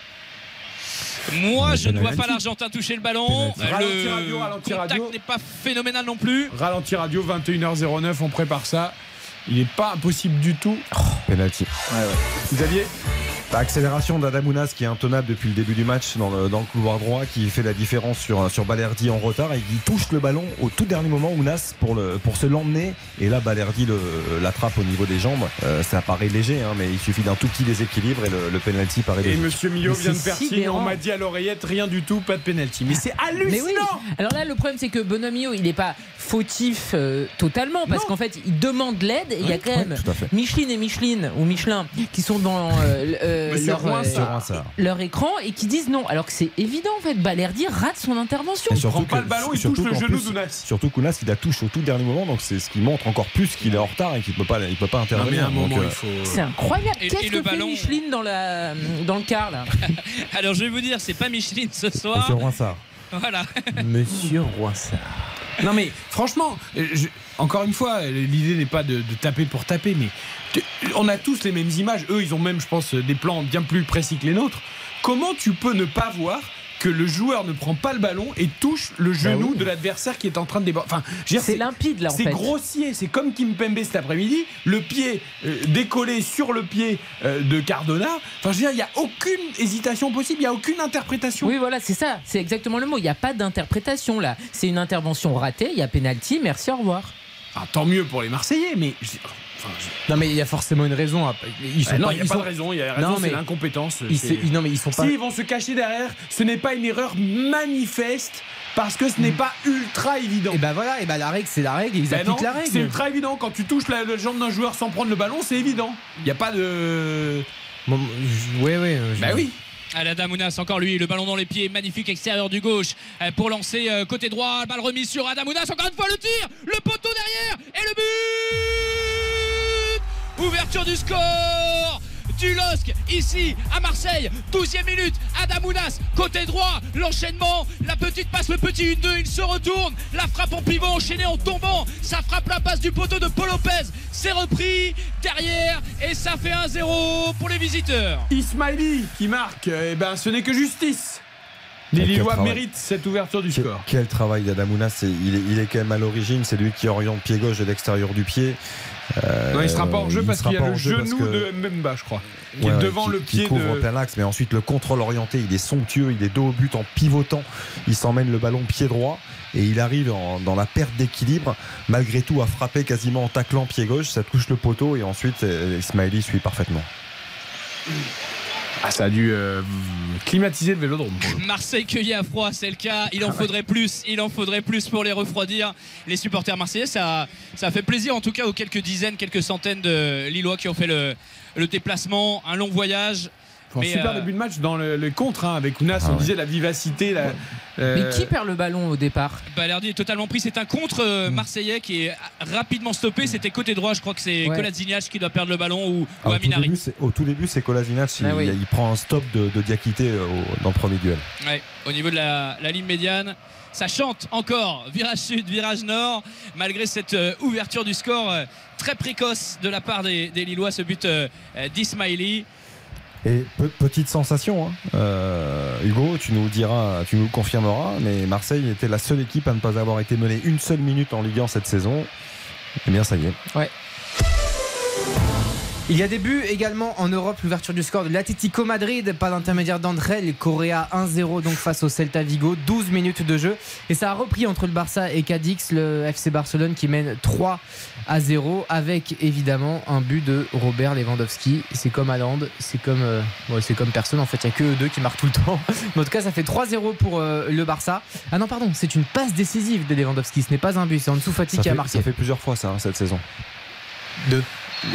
[SPEAKER 2] Moi,
[SPEAKER 3] Ouais,
[SPEAKER 2] je ne vois pas l'Argentin toucher le ballon.
[SPEAKER 1] Ralenti
[SPEAKER 2] Le
[SPEAKER 1] radio, ralenti
[SPEAKER 2] contact
[SPEAKER 1] radio.
[SPEAKER 2] n'est pas phénoménal non plus.
[SPEAKER 1] Ralenti radio, 21h09, on prépare ça. Il n'est pas impossible du tout.
[SPEAKER 3] Penalty.
[SPEAKER 1] Xavier?
[SPEAKER 3] Bah, accélération d'Adamounas qui est intenable depuis le début du match dans le, dans le couloir droit qui fait la différence sur, sur Balerdi en retard. Et qui touche le ballon au tout dernier moment Ounas pour, le, pour se l'emmener. Et là Balerdi le- l'attrape au niveau des jambes. Euh, ça paraît léger hein, mais il suffit d'un tout petit déséquilibre et le, le penalty paraît
[SPEAKER 1] Et
[SPEAKER 3] léger
[SPEAKER 1] Monsieur Millot vient de
[SPEAKER 5] sidérant.
[SPEAKER 1] on m'a dit à l'oreillette rien du tout, pas de penalty. Mais c'est
[SPEAKER 5] Mais
[SPEAKER 1] hallucinant.
[SPEAKER 5] Oui. Alors là, le problème, c'est que Benoît Millot, il n'est pas fautif euh, totalement parce qu'en fait, il demande l'aide et il y a quand même Micheline et Micheline ou Michelin qui sont dans euh, euh, leur, euh, leur écran et qui disent non. Alors que c'est évident en fait. Balerdi rate son intervention.
[SPEAKER 1] Il prend
[SPEAKER 3] surtout
[SPEAKER 1] pas le ballon, il
[SPEAKER 3] surtout
[SPEAKER 1] touche le genou d'Ounas.
[SPEAKER 3] Surtout qu'Ounas il la touche au tout dernier moment donc c'est ce qui montre encore plus qu'il est en retard et qu'il peut pas il peut pas intervenir euh,
[SPEAKER 1] il faut.
[SPEAKER 5] C'est incroyable. Qu'est-ce que fait
[SPEAKER 2] ballon-
[SPEAKER 5] Micheline dans, la, dans le quart là? <laughs>
[SPEAKER 2] Alors, je vais vous dire, c'est pas Micheline ce soir.
[SPEAKER 3] Monsieur Roinsard.
[SPEAKER 2] Voilà.
[SPEAKER 4] Monsieur Roissard.
[SPEAKER 1] Non mais franchement, je- encore une fois, l'idée n'est pas de, de taper pour taper, mais tu- on a tous les mêmes images. Eux, ils ont même, je pense, des plans bien plus précis que les nôtres. Comment tu peux ne pas voir que le joueur ne prend pas le ballon et touche le genou de l'adversaire qui est en train de déborder? Enfin,
[SPEAKER 5] C'est limpide là en
[SPEAKER 1] C'est grossier, c'est comme Kimpembe cet après-midi, le pied euh, décollé sur le pied euh, de Cardona. Enfin, je veux dire, il n'y a aucune hésitation possible, il n'y a aucune interprétation.
[SPEAKER 5] Oui, voilà, c'est ça. C'est exactement le mot. Il n'y a pas d'interprétation là. C'est une intervention ratée. Il y a penalty. Merci, au revoir.
[SPEAKER 1] Ah, tant mieux pour les Marseillais, mais je- enfin, je-
[SPEAKER 4] Non mais il y a forcément une raison. à- Ils sont
[SPEAKER 1] Ah non, il n'y a pas
[SPEAKER 4] sont-
[SPEAKER 1] de raison, il y a raison, c'est
[SPEAKER 4] mais-
[SPEAKER 1] l'incompétence.
[SPEAKER 4] ils
[SPEAKER 1] c'est-
[SPEAKER 4] non mais ils sont pas.
[SPEAKER 1] S'ils vont se cacher derrière, ce n'est pas une erreur manifeste parce que ce n'est pas ultra évident.
[SPEAKER 4] Et bah voilà, et bah la règle c'est la règle, ils
[SPEAKER 1] Ben non,
[SPEAKER 4] appliquent la
[SPEAKER 1] c'est
[SPEAKER 4] règle.
[SPEAKER 1] ultra évident. Quand tu touches la, la jambe d'un joueur sans prendre le ballon, c'est évident. Il n'y a pas de.
[SPEAKER 4] Bon, je- ouais ouais. je-
[SPEAKER 1] Bah oui.
[SPEAKER 2] Aladam Ounas, encore lui, le ballon dans les pieds, magnifique extérieur du gauche euh, pour lancer euh, côté droit, balle remise sur Adam Ounas, encore une fois le tir, le poteau derrière et le but! Ouverture du score du LOSC ici à Marseille, 12e minute, Adam Ounas, côté droit, l'enchaînement, la petite passe, le petit 1-2, il se retourne, la frappe en pivot enchaînée en tombant, ça frappe la passe du poteau de Paul Lopez, c'est repris derrière et ça fait 1-0 pour les visiteurs.
[SPEAKER 1] Ismaili qui marque, eh ben, ce n'est que justice. Les Lillois méritent cette ouverture du
[SPEAKER 3] Quel,
[SPEAKER 1] score.
[SPEAKER 3] quel travail d'Adamounas, c'est- il est, il est quand même à l'origine, c'est lui qui oriente pied gauche de l'extérieur du pied. Euh,
[SPEAKER 1] Non, il sera pas hors jeu parce qu'il y a le genou
[SPEAKER 3] que-
[SPEAKER 1] de Mbemba, je crois, qui
[SPEAKER 3] Ouais,
[SPEAKER 1] est devant
[SPEAKER 3] qui-
[SPEAKER 1] le
[SPEAKER 3] qui
[SPEAKER 1] pied
[SPEAKER 3] couvre
[SPEAKER 1] de.
[SPEAKER 3] plein axe, mais ensuite le contrôle orienté, il est somptueux, il est dos au but en pivotant, il s'emmène le ballon pied droit et il arrive en- dans la perte d'équilibre, malgré tout à frapper quasiment en taclant pied gauche, ça touche le poteau et ensuite euh, Ismaili suit parfaitement.
[SPEAKER 1] Ah, ça a dû euh, climatiser le vélodrome.
[SPEAKER 2] Marseille cueilli à froid, c'est le cas. Il en faudrait plus, il en faudrait plus pour les refroidir. Les supporters marseillais, ça, ça fait plaisir en tout cas aux quelques dizaines, quelques centaines de Lillois qui ont fait le, le déplacement, un long voyage.
[SPEAKER 1] Un
[SPEAKER 2] Mais,
[SPEAKER 1] super
[SPEAKER 2] euh,
[SPEAKER 1] début de match dans le, le contre hein, avec Ounas,
[SPEAKER 3] Ah
[SPEAKER 1] on
[SPEAKER 3] ouais.
[SPEAKER 1] disait la vivacité. La,
[SPEAKER 5] Mais
[SPEAKER 1] euh,
[SPEAKER 5] qui perd le ballon au départ?
[SPEAKER 2] Balerdi est totalement pris. C'est un contre euh, marseillais qui est rapidement stoppé. C'était côté droit. Je crois que c'est
[SPEAKER 5] Ouais.
[SPEAKER 2] Kolasinac qui doit perdre le ballon ou,
[SPEAKER 3] Ah,
[SPEAKER 2] ou
[SPEAKER 3] au, tout début, c'est- au tout début, c'est Kolasinac, il,
[SPEAKER 5] Ah oui.
[SPEAKER 3] il prend un stop de, de Diakité euh, au- dans le premier duel.
[SPEAKER 2] Ouais, au niveau de la, la ligne médiane. Ça chante encore, virage sud, virage nord, malgré cette euh, ouverture du score euh, très précoce de la part des, des Lillois, ce but euh, euh, d'Ismaili.
[SPEAKER 3] Et pe- petite sensation, hein. Euh, Hugo, tu nous diras, tu nous confirmeras, mais Marseille était la seule équipe à ne pas avoir été menée une seule minute en Ligue 1 cette saison. Eh bien, ça y est.
[SPEAKER 4] Il y a des buts également en Europe, l'ouverture du score de l'Atlético Madrid, pas d'intermédiaire d'André, le Correa 1-0 donc face au Celta Vigo, 12 minutes de jeu et ça a repris entre le Barça et Cadix, le FC Barcelone qui mène 3 à 0 avec évidemment un but de Robert Lewandowski. C'est comme Haaland, c'est comme euh, ouais, c'est comme personne en fait, il y a que eux deux qui marquent tout le temps. <laughs> Mais en tout cas, ça fait 3-0 pour euh, le Barça. Ah non, pardon, c'est une passe décisive de Lewandowski, ce n'est pas un but, c'est Ansu Fati
[SPEAKER 3] Ça
[SPEAKER 4] qui a
[SPEAKER 3] fait,
[SPEAKER 4] marqué.
[SPEAKER 3] ça fait plusieurs fois ça hein, cette saison.
[SPEAKER 4] Deux.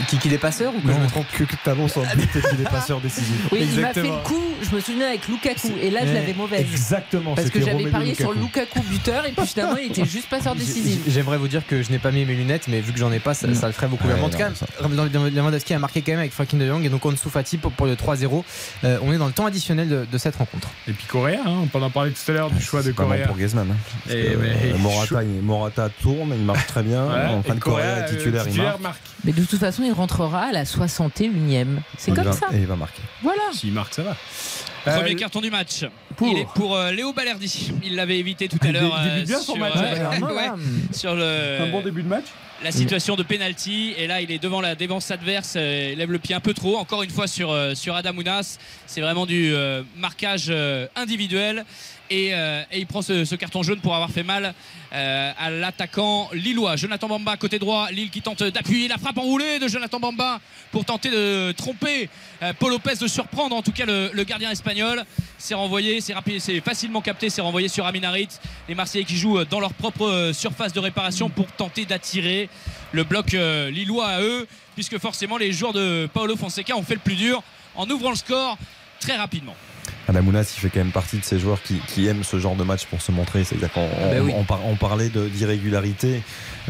[SPEAKER 4] Qui, qui est passeur ou que je me trompe
[SPEAKER 3] que, que t'annonces en but et qu'il est passeur <laughs> décisif.
[SPEAKER 5] Oui, il m'a fait le coup, je me souviens avec Lukaku, et là je
[SPEAKER 4] Ouais,
[SPEAKER 5] l'avais mauvaise.
[SPEAKER 3] Exactement.
[SPEAKER 5] Parce que j'avais parié sur
[SPEAKER 3] Lukaku.
[SPEAKER 5] Buteur, et puis finalement il était juste passeur <laughs> décisif.
[SPEAKER 4] J'aimerais vous dire que je n'ai pas mis mes lunettes, mais vu que j'en ai pas, ça, ça le ferait beaucoup.
[SPEAKER 3] Ouais,
[SPEAKER 4] Mais en tout
[SPEAKER 3] non,
[SPEAKER 4] cas, Lewandowski a marqué quand même avec Frankie de Jong et donc Ansu Fati pour, pour le 3-0. Euh, on est dans le temps additionnel de, de cette rencontre.
[SPEAKER 1] Et puis Correa, hein, on peut en parler tout à l'heure du choix de
[SPEAKER 3] C'est pas bon
[SPEAKER 1] Correa.
[SPEAKER 3] pour Griezmann. hein. Parce
[SPEAKER 1] Et
[SPEAKER 3] que,
[SPEAKER 1] mais-
[SPEAKER 3] euh, Morata, il- Morata tourne, il marche très bien.
[SPEAKER 1] Ouais,
[SPEAKER 3] en fin de Correa
[SPEAKER 1] Correa,
[SPEAKER 3] est titulaire,
[SPEAKER 1] euh,
[SPEAKER 3] il marque.
[SPEAKER 1] marque.
[SPEAKER 5] Mais de toute façon, il rentrera à la 61e. C'est comme
[SPEAKER 3] va-
[SPEAKER 5] ça.
[SPEAKER 3] Et il va marquer.
[SPEAKER 5] Voilà.
[SPEAKER 1] S'il marque, ça va.
[SPEAKER 2] Premier
[SPEAKER 1] Euh,
[SPEAKER 2] carton du match.
[SPEAKER 1] pour-
[SPEAKER 2] Il est pour euh, Léo Balerdi. Il l'avait évité tout à l'heure. euh,
[SPEAKER 1] bien son
[SPEAKER 2] sur,
[SPEAKER 1] match,
[SPEAKER 2] euh,
[SPEAKER 1] Balerdi. <laughs>
[SPEAKER 2] ouais, sur le,
[SPEAKER 1] Un bon début de match
[SPEAKER 2] la situation de penalty et là il est devant la défense adverse euh, il lève le pied un peu trop encore une fois sur, euh, sur Adam Ounas c'est vraiment du euh, marquage euh, individuel et, euh, et il prend ce, carton jaune pour avoir fait mal euh, à l'attaquant lillois. Jonathan Bamba côté droit Lille qui tente d'appuyer la frappe enroulée de Jonathan Bamba pour tenter de tromper euh, Paul Lopez de surprendre en tout cas le, gardien espagnol. C'est renvoyé c'est c'est facilement capté c'est renvoyé sur Aminarit les Marseillais qui jouent dans leur propre surface de réparation pour tenter d'attirer le bloc lillois à eux, puisque forcément les joueurs de Paolo Fonseca ont fait le plus dur en ouvrant le score très rapidement.
[SPEAKER 3] Adamounas, il fait quand même partie de ces joueurs qui, qui aiment ce genre de match pour se montrer. C'est-à-dire qu'on
[SPEAKER 5] Ah bah
[SPEAKER 3] on-
[SPEAKER 5] oui.
[SPEAKER 3] on par- on parlait d'irrégularité.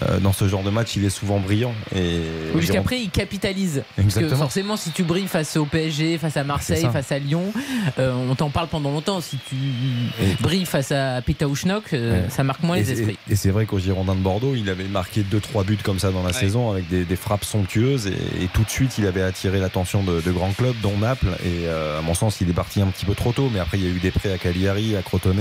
[SPEAKER 3] Euh, dans ce genre de match, il est souvent brillant. Et
[SPEAKER 5] Oui, Jusqu'après, il capitalise. Parce que
[SPEAKER 3] Exactement.
[SPEAKER 5] forcément, si tu brilles face au PSG, face à Marseille, face à Lyon, euh, on t'en parle pendant longtemps. Si tu
[SPEAKER 3] Et-
[SPEAKER 5] brilles face à Pitaouchnok, euh,
[SPEAKER 3] Ouais.
[SPEAKER 5] ça marque moins
[SPEAKER 3] Et
[SPEAKER 5] les esprits.
[SPEAKER 3] Et c'est vrai qu'au Girondin de Bordeaux, il avait marqué 2-3 buts comme ça dans la
[SPEAKER 2] Ouais.
[SPEAKER 3] saison avec des, des frappes somptueuses et, et tout de suite il avait attiré l'attention de, de grands clubs dont Naples et euh, à mon sens il est parti un petit peu trop tôt mais après il y a eu des prêts à Cagliari, à Crotone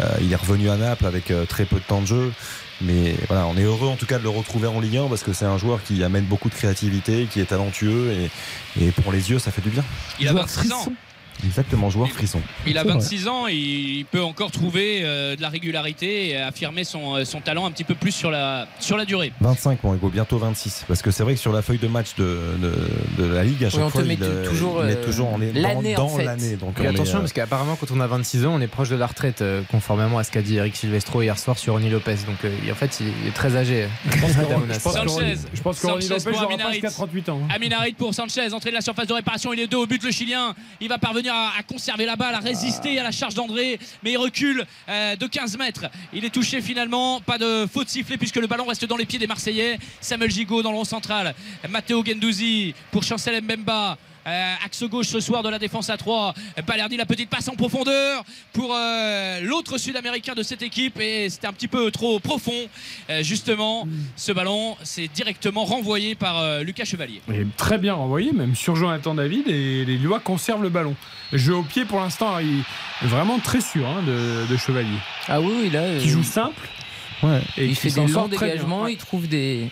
[SPEAKER 3] Euh, il est revenu à Naples avec euh, très peu de temps de jeu mais voilà on est heureux en tout cas de le retrouver en Ligue 1 parce que c'est un joueur qui amène beaucoup de créativité qui est talentueux et, et pour les yeux ça fait du bien
[SPEAKER 2] Il a
[SPEAKER 5] Joueur
[SPEAKER 2] 26 ans.
[SPEAKER 3] Exactement joueur frisson
[SPEAKER 2] Il a
[SPEAKER 3] C'est vrai.
[SPEAKER 2] 26 ans, il peut encore trouver euh, de la régularité et affirmer son, euh, son talent un petit peu plus sur la, sur la durée.
[SPEAKER 3] 25 mon Hugo, bientôt 26. Parce que c'est vrai que sur la feuille de match de, de, de la Ligue, à chaque
[SPEAKER 5] on te
[SPEAKER 3] fois,
[SPEAKER 5] met
[SPEAKER 3] il,
[SPEAKER 5] toujours,
[SPEAKER 3] il met
[SPEAKER 5] euh,
[SPEAKER 3] toujours en- dans,
[SPEAKER 5] l'année, en
[SPEAKER 3] dans
[SPEAKER 5] fait.
[SPEAKER 3] l'année. Donc
[SPEAKER 4] Et
[SPEAKER 3] on
[SPEAKER 4] attention,
[SPEAKER 3] est,
[SPEAKER 4] parce qu'apparemment, quand on a 26 ans, on est proche de la retraite, conformément à ce qu'a dit Eric Silvestro hier soir sur Ronnie Lopez. Donc, en fait, il est très âgé. <laughs>
[SPEAKER 1] Je pense que-
[SPEAKER 4] Damonas.
[SPEAKER 1] je pense que
[SPEAKER 2] Sanchez.
[SPEAKER 1] Ronny- Je pense que Ronny
[SPEAKER 2] Sanchez
[SPEAKER 1] Lopez
[SPEAKER 2] pour
[SPEAKER 1] n'aura pas
[SPEAKER 2] Aminarit.
[SPEAKER 1] jusqu'à 38 ans. hein.
[SPEAKER 2] Aminarit pour Sanchez, entrée de la surface de réparation, il est deux au but le Chilien. Il va parvenir à, conserver la balle, à résister à la charge d'André, mais il recule euh, de 15 mètres. Il est touché finalement, pas de faute sifflée puisque le ballon reste dans les pieds des Marseillais. Samuel Gigot dans le rond central, Matteo Gendouzi pour Chancel Mbemba. Euh, axe gauche ce soir de la défense à 3. Balerdi, la petite passe en profondeur pour euh, l'autre sud-américain de cette équipe. Et c'était un petit peu trop profond. Euh, justement, ce ballon, c'est directement renvoyé par euh, Lucas Chevalier.
[SPEAKER 1] Et très bien renvoyé, même sur Jonathan David. Et les Lillois conservent le ballon. Jeu au pied pour l'instant, il est vraiment très sûr hein, de, de Chevalier.
[SPEAKER 5] Ah oui, oui, là.
[SPEAKER 1] Qui joue simple.
[SPEAKER 3] Ouais.
[SPEAKER 1] Et
[SPEAKER 5] il fait des longs dégagements,
[SPEAKER 1] Ouais.
[SPEAKER 5] il trouve des,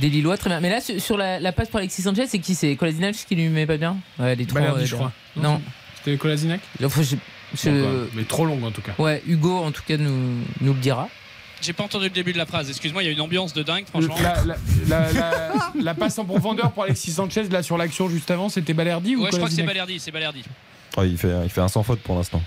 [SPEAKER 5] des Lillois très bien. Mais là, sur la, la passe pour Alexis Sanchez, c'est qui? C'est Kolasinac qui lui met pas bien? Ouais, les trois.
[SPEAKER 1] Balerdi,
[SPEAKER 5] euh,
[SPEAKER 1] je crois.
[SPEAKER 5] Non.
[SPEAKER 1] C'était Kolasinac?
[SPEAKER 5] Enfin, je- je-
[SPEAKER 1] Bon, quoi, Mais trop long en tout cas.
[SPEAKER 5] Ouais, Hugo en tout cas nous, nous le dira.
[SPEAKER 2] J'ai pas entendu le début de la phrase. Excuse-moi, il y a une ambiance de dingue, franchement.
[SPEAKER 1] La, la- la- la- <laughs> la passe en profondeur pour Alexis Sanchez, là sur l'action juste avant, c'était Balerdi ou
[SPEAKER 2] Ouais, je crois que c'est Balerdi. C'est Balerdi.
[SPEAKER 3] Ouais, il, fait, il fait un sans faute pour l'instant.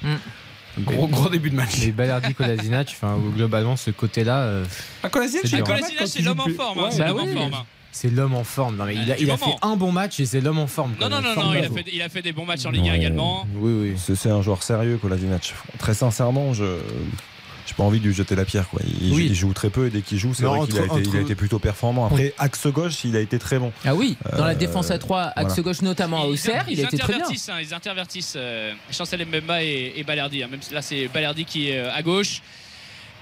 [SPEAKER 1] Gros, gros début de match.
[SPEAKER 4] Les Balerdi, Kolasinac, enfin, globalement, ce côté-là, euh,
[SPEAKER 1] Ah, Kolasinac,
[SPEAKER 4] C'est
[SPEAKER 1] joue
[SPEAKER 2] l'homme en forme. hein, c'est
[SPEAKER 4] bah
[SPEAKER 2] l'homme en forme. hein.
[SPEAKER 4] c'est l'homme en forme. Non, mais il a,
[SPEAKER 2] Du
[SPEAKER 4] il a fait un bon match et c'est l'homme en forme. quoi.
[SPEAKER 2] Non, non, non, non, il a, fait, il a fait des bons matchs en Ligue 1
[SPEAKER 3] Ouais.
[SPEAKER 2] également.
[SPEAKER 4] Oui, oui.
[SPEAKER 3] C'est c'est un joueur sérieux, Kolasinac. Très sincèrement, je j'ai pas envie de lui jeter la pierre. Quoi. Il,
[SPEAKER 4] Oui.
[SPEAKER 3] il joue très peu et dès qu'il joue, c'est vrai qu'il a,
[SPEAKER 4] entre-
[SPEAKER 3] été- il a
[SPEAKER 4] entre-
[SPEAKER 3] été plutôt performant. Après, axe gauche, il a été très bon.
[SPEAKER 5] Ah oui, dans la
[SPEAKER 3] Euh,
[SPEAKER 5] défense à 3, axe
[SPEAKER 3] voilà.
[SPEAKER 5] gauche notamment à Auxerre, il
[SPEAKER 2] ils
[SPEAKER 5] a été très bien.
[SPEAKER 2] intervertissent, hein, ils intervertissent euh, Chancel Mbemba et, et Balerdi. hein. Même là, c'est Balerdi qui est euh, à gauche.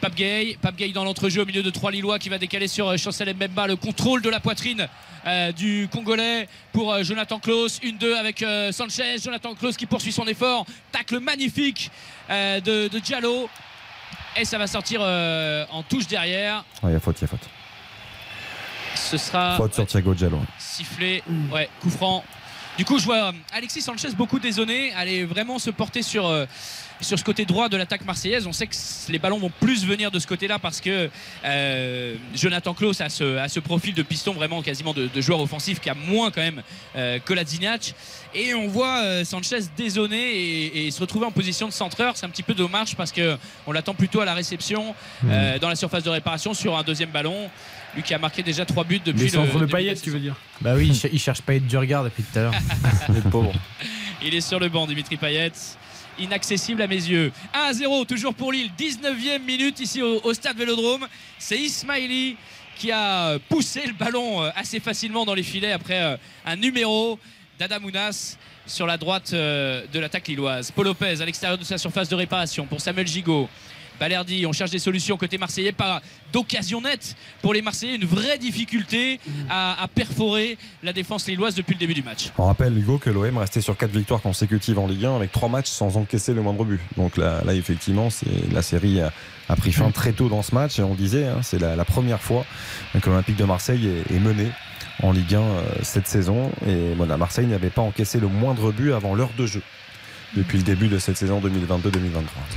[SPEAKER 2] Pape Gay, Pape Gay dans l'entrejeu au milieu de trois Lillois qui va décaler sur Chancel Mbemba. Le contrôle de la poitrine euh, du Congolais pour euh, Jonathan Klaus. Une 2 avec euh, Sanchez. Jonathan Klaus qui poursuit son effort. Tacle magnifique euh, de, de Diallo. Et ça va sortir euh, en touche derrière.
[SPEAKER 3] Il y a faute, il y a faute.
[SPEAKER 2] Ce sera
[SPEAKER 3] Faute sur Thiago Giallo.
[SPEAKER 2] sifflé. Ouais, coup franc. Du coup, je vois euh, Alexis Sanchez beaucoup désonné, aller vraiment se porter sur, euh, sur ce côté droit de l'attaque marseillaise. On sait que les ballons vont plus venir de ce côté-là parce que euh, Jonathan Klaus a ce, a ce profil de piston vraiment quasiment de, de joueur offensif qui a moins quand même euh, que la Zignac. Et on voit euh, Sanchez désonné et, et se retrouver en position de centreur. C'est un petit peu dommage parce que on l'attend plutôt à la réception euh, dans la surface de réparation sur un deuxième ballon. Lui qui a marqué déjà trois buts depuis le
[SPEAKER 1] centres de
[SPEAKER 2] saison.
[SPEAKER 1] tu veux dire?
[SPEAKER 4] Bah oui, il, cher- il cherche être du regard depuis tout à l'heure. <laughs>
[SPEAKER 3] Le pauvre.
[SPEAKER 2] Il est sur le banc, Dimitri Payet. Inaccessible à mes yeux. 1-0, toujours pour Lille. 19e minute ici au, au stade Vélodrome. C'est Ismaili qui a poussé le ballon euh, assez facilement dans les filets après euh, un numéro d'Adamounas sur la droite euh, de l'attaque lilloise. Paul Lopez à l'extérieur de sa surface de réparation pour Samuel Gigot. Balerdi, on cherche des solutions côté marseillais, pas d'occasion nette pour les Marseillais, une vraie difficulté à, perforer la défense lilloise depuis le début du match.
[SPEAKER 3] On rappelle, Hugo, que l'OM restait sur 4 victoires consécutives en Ligue 1 avec 3 matchs sans encaisser le moindre but. Donc là, effectivement, la série a, pris fin très tôt dans ce match. Et on disait, hein, c'est la, première fois que l'Olympique de Marseille est, est mené en Ligue 1 euh, cette saison. Et voilà, Marseille n'avait pas encaissé le moindre but avant l'heure de jeu depuis le début de cette saison 2022-2023.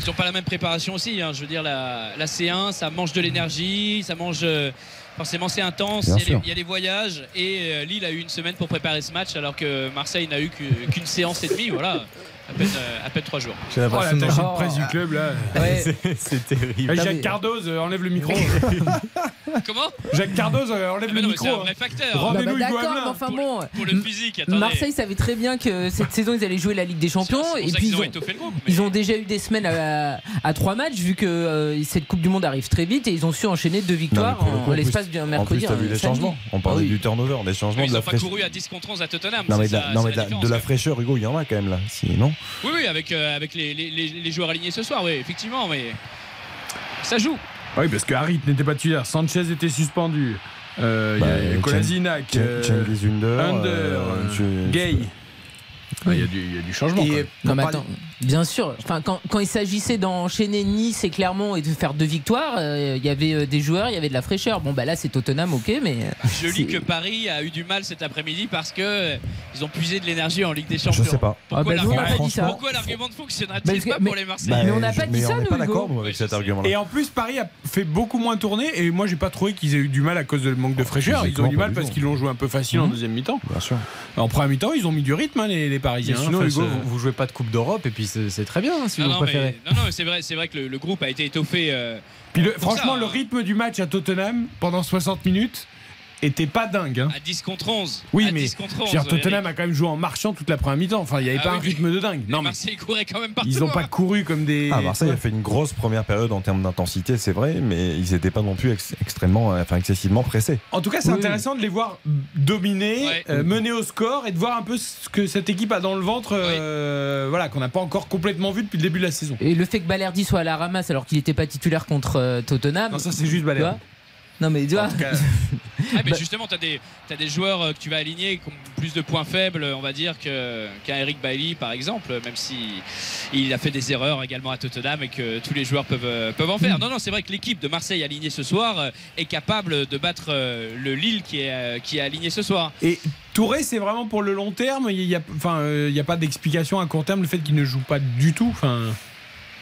[SPEAKER 2] Ils n'ont pas la même préparation aussi. hein. Je veux dire, la, la C1, ça mange de l'énergie, ça mange. euh, forcément, c'est intense. Il y, a
[SPEAKER 3] sûr.
[SPEAKER 2] des, il y a des voyages. Et euh, Lille a eu une semaine pour préparer ce match, alors que Marseille n'a eu qu'une séance et demie. Voilà, à peine, euh, à peine trois jours.
[SPEAKER 4] J'ai
[SPEAKER 1] Oh,
[SPEAKER 4] l'impression
[SPEAKER 1] la
[SPEAKER 4] de-
[SPEAKER 1] tâche de presse du club là.
[SPEAKER 5] Ouais. <laughs>
[SPEAKER 4] C'est- C'est terrible.
[SPEAKER 5] Non,
[SPEAKER 1] Jacques
[SPEAKER 5] mais-
[SPEAKER 1] Cardoz, euh, enlève le micro. <laughs>
[SPEAKER 2] Comment?
[SPEAKER 1] Jacques Cardoz, euh, enlève
[SPEAKER 2] Ah, mais
[SPEAKER 1] le
[SPEAKER 2] non, mais C'est
[SPEAKER 1] micro.
[SPEAKER 2] un
[SPEAKER 1] hein.
[SPEAKER 2] vrai facteur.
[SPEAKER 5] Non,
[SPEAKER 1] Rendez-nous
[SPEAKER 5] bah,
[SPEAKER 1] Hugo
[SPEAKER 5] D'accord, mais enfin
[SPEAKER 2] pour,
[SPEAKER 5] bon.
[SPEAKER 2] pour le physique, attendez.
[SPEAKER 5] Marseille savait très bien que cette saison ils allaient jouer la Ligue des
[SPEAKER 2] C'est pour
[SPEAKER 5] Champions
[SPEAKER 2] ça
[SPEAKER 5] et puis ils
[SPEAKER 2] ont
[SPEAKER 5] ont,
[SPEAKER 2] étoffé le groupe. mais-
[SPEAKER 5] ils ont déjà eu des semaines à, à trois matchs vu que euh, cette Coupe du Monde arrive très vite et ils ont su enchaîner deux victoires
[SPEAKER 3] pour le
[SPEAKER 5] en
[SPEAKER 3] coup, en
[SPEAKER 5] l'espace d'un
[SPEAKER 3] En
[SPEAKER 5] mercredi.
[SPEAKER 3] plus, vu les changements. On parlait
[SPEAKER 5] Ah
[SPEAKER 3] du turnover, des changements,
[SPEAKER 2] Ils
[SPEAKER 3] de
[SPEAKER 2] n'ont
[SPEAKER 3] la
[SPEAKER 2] pas
[SPEAKER 3] fraîcheur.
[SPEAKER 2] couru à 10 contre 11 à Tottenham.
[SPEAKER 3] Non, mais de la, non, fraîcheur, Hugo, il y en a quand même là.
[SPEAKER 2] Oui, oui, avec, euh, avec les, les- joueurs alignés ce soir, oui, effectivement, mais ça joue.
[SPEAKER 1] Oui, parce que Harit n'était pas titulaire. Sanchez était suspendu. Euh, Il
[SPEAKER 3] Bah,
[SPEAKER 1] y a Kolasinac, euh,
[SPEAKER 3] Under,
[SPEAKER 1] Gay. Ah, Il y, a du- il y a du changement.
[SPEAKER 4] Et-.
[SPEAKER 5] Non, mais attends, bien sûr. Enfin, quand, quand il s'agissait d'enchaîner Nice et Clermont et de faire deux victoires, euh, il y avait euh, des joueurs, il y avait de la fraîcheur. Bon, bah là, c'est Tottenham, ok, mais. euh,
[SPEAKER 2] Je lis que Paris a eu du mal cet après-midi parce que ils ont puisé de l'énergie en Ligue des Champions.
[SPEAKER 3] Je sais pas.
[SPEAKER 5] Ah,
[SPEAKER 2] Pourquoi
[SPEAKER 5] bah, n'a
[SPEAKER 2] l'argument ne
[SPEAKER 5] que-
[SPEAKER 2] pas
[SPEAKER 5] mais-
[SPEAKER 2] pour les Marseillais
[SPEAKER 5] Mais on n'a pas dit ça,
[SPEAKER 3] on n'est
[SPEAKER 5] nous,
[SPEAKER 3] pas d'accord avec
[SPEAKER 2] Oui,
[SPEAKER 3] cet argument-là.
[SPEAKER 1] Et en plus, Paris a fait beaucoup moins tourner. Et moi, j'ai pas trouvé qu'ils aient eu du mal à cause de le manque de fraîcheur. Ils ont eu du mal parce qu'ils l'ont joué un peu facile en
[SPEAKER 3] Mhm.
[SPEAKER 1] deuxième mi-temps.
[SPEAKER 3] Bien sûr.
[SPEAKER 1] En première mi-temps, ils ont mis du rythme, hein, les, Parisiens.
[SPEAKER 4] Sinon,
[SPEAKER 1] hein,
[SPEAKER 4] Hugo, vous jouez pas de Coupe d'Europe et puis c'est très bien hein, si
[SPEAKER 2] Non,
[SPEAKER 4] vous
[SPEAKER 2] non, mais,
[SPEAKER 4] préférez.
[SPEAKER 2] non, non, mais c'est vrai, c'est vrai que le, le groupe a été étoffé. euh,
[SPEAKER 1] Puis le-
[SPEAKER 2] Pour
[SPEAKER 1] franchement,
[SPEAKER 2] ça,
[SPEAKER 1] le
[SPEAKER 2] hein.
[SPEAKER 1] rythme du match à Tottenham pendant 60 minutes était pas dingue. hein.
[SPEAKER 2] À 10 contre 11.
[SPEAKER 1] Oui,
[SPEAKER 2] À
[SPEAKER 1] mais
[SPEAKER 2] 10 contre
[SPEAKER 1] je veux
[SPEAKER 2] 11,
[SPEAKER 1] dire, Tottenham
[SPEAKER 2] Eric.
[SPEAKER 1] a quand même joué en marchant toute la première mi-temps. Enfin, il n'y avait
[SPEAKER 2] Ah
[SPEAKER 1] pas
[SPEAKER 2] oui,
[SPEAKER 1] un rythme de dingue. Non, mais
[SPEAKER 2] Marseille courait quand même partout.
[SPEAKER 1] ils n'ont pas
[SPEAKER 2] hein.
[SPEAKER 1] couru comme des.
[SPEAKER 3] Ah, Marseille a fait une grosse première période en termes d'intensité, c'est vrai, mais ils n'étaient pas non plus ex- extrêmement, enfin excessivement pressés.
[SPEAKER 1] En tout cas, c'est
[SPEAKER 3] Oui,
[SPEAKER 1] intéressant de les voir dominer,
[SPEAKER 2] Ouais.
[SPEAKER 1] euh, mener au score et de voir un peu ce que cette équipe a dans le ventre, euh, voilà, qu'on n'a pas encore complètement vu depuis le début de la saison.
[SPEAKER 5] Et le fait que Balerdi soit à la ramasse alors qu'il n'était pas titulaire contre euh, Tottenham.
[SPEAKER 1] Non, ça, c'est juste Balerdi.
[SPEAKER 5] Non mais tu vois. <laughs>
[SPEAKER 2] Ah, mais
[SPEAKER 5] Bah-
[SPEAKER 2] justement, tu as, des t'as des joueurs euh, que tu vas aligner qui ont plus de points faibles, on va dire, que- qu'un Eric Bailly, par exemple, même si il a fait des erreurs également à Tottenham et que tous les joueurs peuvent, euh, peuvent en
[SPEAKER 1] Mm.
[SPEAKER 2] faire. Non, non, c'est vrai que l'équipe de Marseille alignée ce soir euh, est capable de battre le Lille qui est, qui est aligné ce soir.
[SPEAKER 1] Et Touré, c'est vraiment pour le long terme. Il n'y a, enfin, euh, il y a pas d'explication à court terme le fait qu'il ne joue pas du tout. Enfin,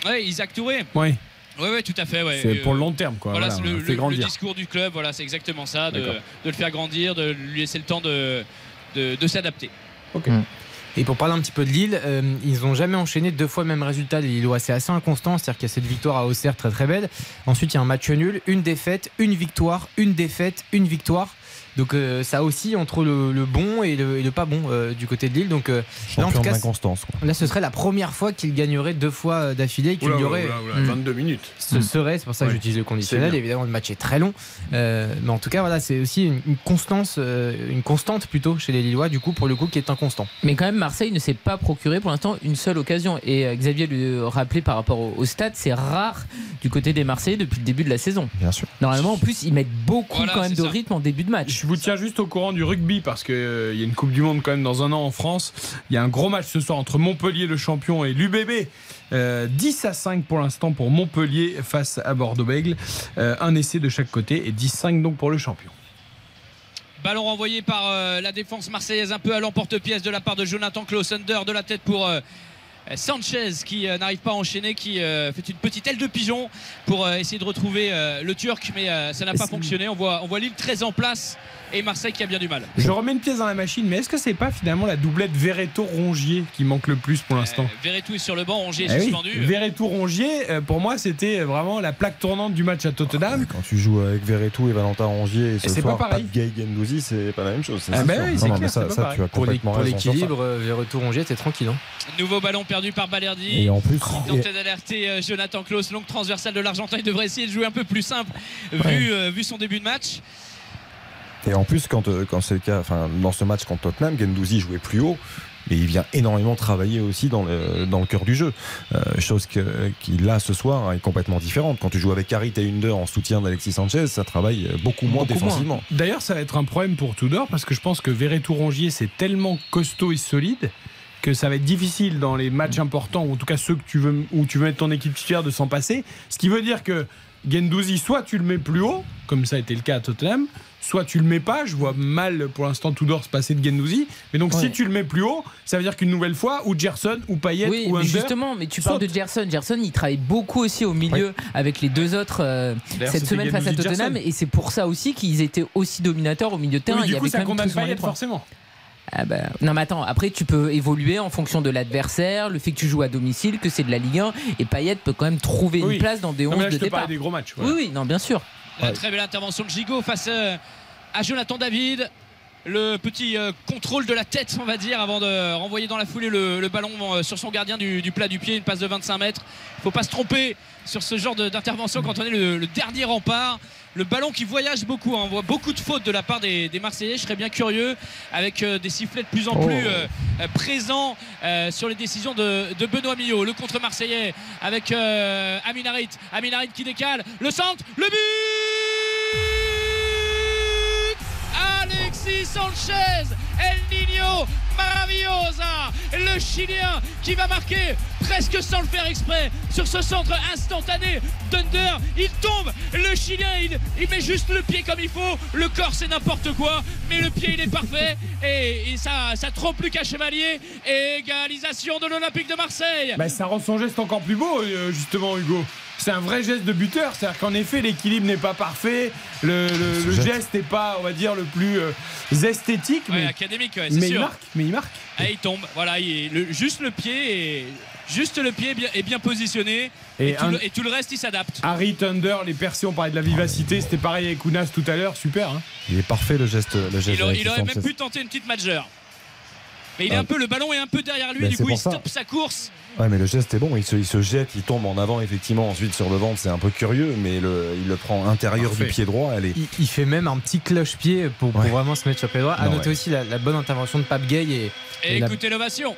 [SPEAKER 2] Ouais, Isaac Touré.
[SPEAKER 1] ouais,
[SPEAKER 2] Ouais, ouais, tout à fait. Ouais.
[SPEAKER 1] c'est
[SPEAKER 2] Euh,
[SPEAKER 1] pour le long terme, quoi.
[SPEAKER 2] Voilà,
[SPEAKER 1] Voilà,
[SPEAKER 2] le, discours du club, voilà, c'est exactement ça, de, le faire grandir, de lui laisser le temps de, de, de s'adapter.
[SPEAKER 4] Et pour parler un petit peu de Lille, euh, ils n'ont jamais enchaîné deux fois le même résultat. Les Lillois, c'est assez inconstant. C'est-à-dire qu'il y a cette victoire à Auxerre très très belle. Ensuite, il y a un match nul, une défaite, une victoire, une défaite, une victoire. Donc euh, ça aussi entre le, le bon et le, et le pas bon euh, du côté de Lille. Donc euh, là, en tout cas,
[SPEAKER 3] d'inconstance. quoi.
[SPEAKER 4] là, ce serait la première fois qu'il gagnerait deux fois euh, d'affilée. Qu'il
[SPEAKER 1] Oula,
[SPEAKER 4] y aurait.
[SPEAKER 1] oula, oula,
[SPEAKER 4] Hmm.
[SPEAKER 1] 22 minutes.
[SPEAKER 4] Ce serait, c'est pour ça que
[SPEAKER 1] Ouais.
[SPEAKER 4] j'utilise le conditionnel. Évidemment, le match est très long, Euh, mais en tout cas, voilà, c'est aussi une, une constance, euh, une constante plutôt chez les Lillois, du coup, pour le coup, qui est inconstant.
[SPEAKER 5] Mais quand même, Marseille ne s'est pas procuré pour l'instant une seule occasion. Et euh, Xavier le rappelait par rapport au, au stade, c'est rare du côté des Marseillais depuis le début de la saison.
[SPEAKER 3] Bien sûr.
[SPEAKER 5] Normalement, en plus, ils mettent beaucoup
[SPEAKER 2] Voilà,
[SPEAKER 5] quand même de
[SPEAKER 2] ça.
[SPEAKER 5] rythme en début de match.
[SPEAKER 1] Je vous tiens juste au courant du rugby parce qu'il y a une Coupe du Monde quand même dans un an en France. Il y a un gros match ce soir entre Montpellier, le champion, et l'UBB. Euh, 10 à 5 pour l'instant pour Montpellier face à Bordeaux-Bègles. Euh, un essai de chaque côté et 10-5 donc pour le champion.
[SPEAKER 2] Ballon renvoyé par euh, la défense marseillaise un peu à l'emporte-pièce de la part de Jonathan Klaus. Under de la tête pour euh, Sanchez qui euh, n'arrive pas à enchaîner, qui euh, fait une petite aile de pigeon pour euh, essayer de retrouver euh, le Turc, mais euh, ça n'a pas fonctionné. On voit, on voit Lille très en place et Marseille qui a bien du mal.
[SPEAKER 1] Je remets une pièce dans la machine, mais est-ce que c'est pas finalement la doublette Verreto-Rongier qui manque le plus pour l'instant
[SPEAKER 2] Euh, Verretou est sur le banc, Rongier est
[SPEAKER 1] Eh oui,
[SPEAKER 2] suspendu.
[SPEAKER 1] Verretou-Rongier, euh, pour moi, c'était vraiment la plaque tournante du match à Tottenham.
[SPEAKER 3] Quand tu joues avec Verretou et Valentin Rongier et ce
[SPEAKER 1] c'est
[SPEAKER 3] soir
[SPEAKER 1] pas
[SPEAKER 3] pas,
[SPEAKER 1] pareil.
[SPEAKER 3] de Gay Gendouzi, c'est pas la même chose.
[SPEAKER 1] Ah
[SPEAKER 3] c'est sûr.
[SPEAKER 1] oui, c'est
[SPEAKER 3] non,
[SPEAKER 1] clair,
[SPEAKER 3] mais ça,
[SPEAKER 1] pas
[SPEAKER 3] ça, tu as
[SPEAKER 4] Pour l'équilibre, euh, vers retour Rongier, c'est tranquille. hein.
[SPEAKER 2] Nouveau ballon perdu par Balerdi.
[SPEAKER 3] Et en plus,
[SPEAKER 2] Il tentait d'alerter euh, Jonathan Klaus, longue transversale de l'Argentin. Il devrait essayer de jouer un peu plus simple vu, euh, vu son début de match.
[SPEAKER 3] Et en plus, quand, euh, quand c'est le cas, enfin, dans ce match contre Tottenham, Gendouzi jouait plus haut. Mais il vient énormément travailler aussi dans le, dans le cœur du jeu. Euh, chose que, qui, là, ce soir, est complètement différente. Quand tu joues avec Harit et Under en soutien d'Alexis Sanchez, ça travaille beaucoup moins
[SPEAKER 1] Beaucoup
[SPEAKER 3] défensivement.
[SPEAKER 1] D'ailleurs, ça va être un problème pour Tudor parce que je pense que Verretou-Rongier, c'est tellement costaud et solide que ça va être difficile dans les matchs importants, ou en tout cas ceux que tu veux, où tu veux mettre ton équipe titulaire de s'en passer. Ce qui veut dire que Gendouzi, soit tu le mets plus haut, comme ça a été le cas à Tottenham, soit tu le mets pas. Je vois mal pour l'instant Tudor se passer de Gendouzi. Mais donc si tu le mets plus haut, ça veut dire qu'une nouvelle fois, ou Gerson, ou Payet,
[SPEAKER 5] Oui,
[SPEAKER 1] ou
[SPEAKER 5] mais
[SPEAKER 1] Under.
[SPEAKER 5] justement, mais tu parles de Gerson. Gerson, il travaille beaucoup aussi au milieu avec les deux autres euh, cette semaine face à Tottenham, et c'est pour ça aussi qu'ils étaient aussi dominateurs au milieu de terrain.
[SPEAKER 1] Oui,
[SPEAKER 5] il y
[SPEAKER 1] du coup,
[SPEAKER 5] avait
[SPEAKER 1] ça
[SPEAKER 5] quand même
[SPEAKER 1] condamne Payet forcément.
[SPEAKER 5] Ah bah, non mais attends, après tu peux évoluer en fonction de l'adversaire, le fait que tu joues à domicile, que c'est de la Ligue 1 et Payet peut quand même trouver
[SPEAKER 1] Oui.
[SPEAKER 5] une place dans des 11
[SPEAKER 1] Non, mais là,
[SPEAKER 5] de
[SPEAKER 1] te
[SPEAKER 5] départ.
[SPEAKER 1] des gros matchs.
[SPEAKER 5] Oui oui, non bien sûr.
[SPEAKER 2] La très belle intervention de Gigot face euh, à Jonathan David. Le petit euh, contrôle de la tête, on va dire, avant de renvoyer dans la foulée le, ballon euh, sur son gardien du, plat du pied, une passe de 25 mètres. Il faut pas se tromper sur ce genre d'intervention quand on est le dernier rempart. Le ballon qui voyage beaucoup, hein. on voit beaucoup de fautes de la part des, des Marseillais. Je serais bien curieux avec euh, des sifflets de plus en
[SPEAKER 1] Oh.
[SPEAKER 2] plus euh, euh, présents euh, sur les décisions de, de Benoît Millot. Le contre Marseillais avec Aminarit. Aminarit qui décale. Le centre, le but Alexis Sanchez, El Niño, Maravillosa, le Chilien qui va marquer presque sans le faire exprès sur ce centre instantané d'Under. Il tombe, le Chilien il, met juste le pied comme il faut, le corps c'est n'importe quoi, mais le pied il est parfait et, et ça, ça trompe Lucas Chevalier. Égalisation de l'Olympique de Marseille.
[SPEAKER 1] Bah, ça rend son geste encore plus beau, euh, justement, Hugo. C'est un vrai geste de buteur, c'est-à-dire qu'en effet, l'équilibre n'est pas parfait, le, le- le
[SPEAKER 3] jette.
[SPEAKER 1] geste n'est pas, on va dire, le plus euh, esthétique,
[SPEAKER 2] Ouais,
[SPEAKER 1] mais,
[SPEAKER 2] académique, ouais, c'est
[SPEAKER 1] mais il marque. Mais il marque.
[SPEAKER 2] Ah, il tombe, voilà, il- le- juste le pied et Juste le pied est bien, est bien positionné
[SPEAKER 1] Et
[SPEAKER 2] et, tout
[SPEAKER 1] un-
[SPEAKER 2] le, et tout le reste il s'adapte.
[SPEAKER 1] Harry Thunder, les percés, on parlait de la vivacité, c'était pareil avec Ounas tout à l'heure, super. Hein
[SPEAKER 3] Il est parfait le geste. Le geste
[SPEAKER 2] Il, il aurait même pu tenter une petite majeur. Mais il est
[SPEAKER 3] Ah.
[SPEAKER 2] un peu, le ballon est un peu derrière lui,
[SPEAKER 3] Ben,
[SPEAKER 2] du coup il stoppe sa course.
[SPEAKER 3] Ouais, mais le geste est bon. Il se, il se jette, il tombe en avant, effectivement. Ensuite, sur le ventre, c'est un peu curieux, mais le, il le prend intérieur
[SPEAKER 1] Parfait.
[SPEAKER 3] du pied droit. Elle est.
[SPEAKER 4] Il, il fait même un petit cloche-pied pour, pour
[SPEAKER 3] Ouais.
[SPEAKER 4] vraiment se mettre sur le pied droit. À noter
[SPEAKER 3] ouais.
[SPEAKER 4] aussi la, la bonne intervention de Pape Gay et,
[SPEAKER 2] Et
[SPEAKER 4] Et la-
[SPEAKER 2] écoutez l'ovation.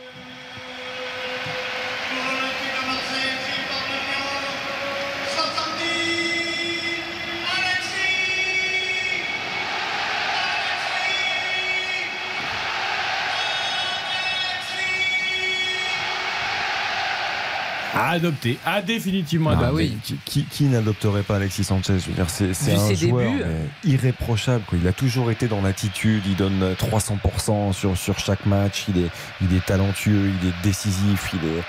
[SPEAKER 1] À adopter, à définitivement
[SPEAKER 4] Ah bah
[SPEAKER 1] adopter.
[SPEAKER 4] oui.
[SPEAKER 3] Qui, qui- qui n'adopterait pas Alexis Sanchez? Je veux dire, c'est c'est un joueur
[SPEAKER 5] débuts.
[SPEAKER 3] irréprochable. Quoi. Il a toujours été dans l'attitude. Il donne 300% sur, sur chaque match. Il est, il est talentueux, il est décisif. Il est.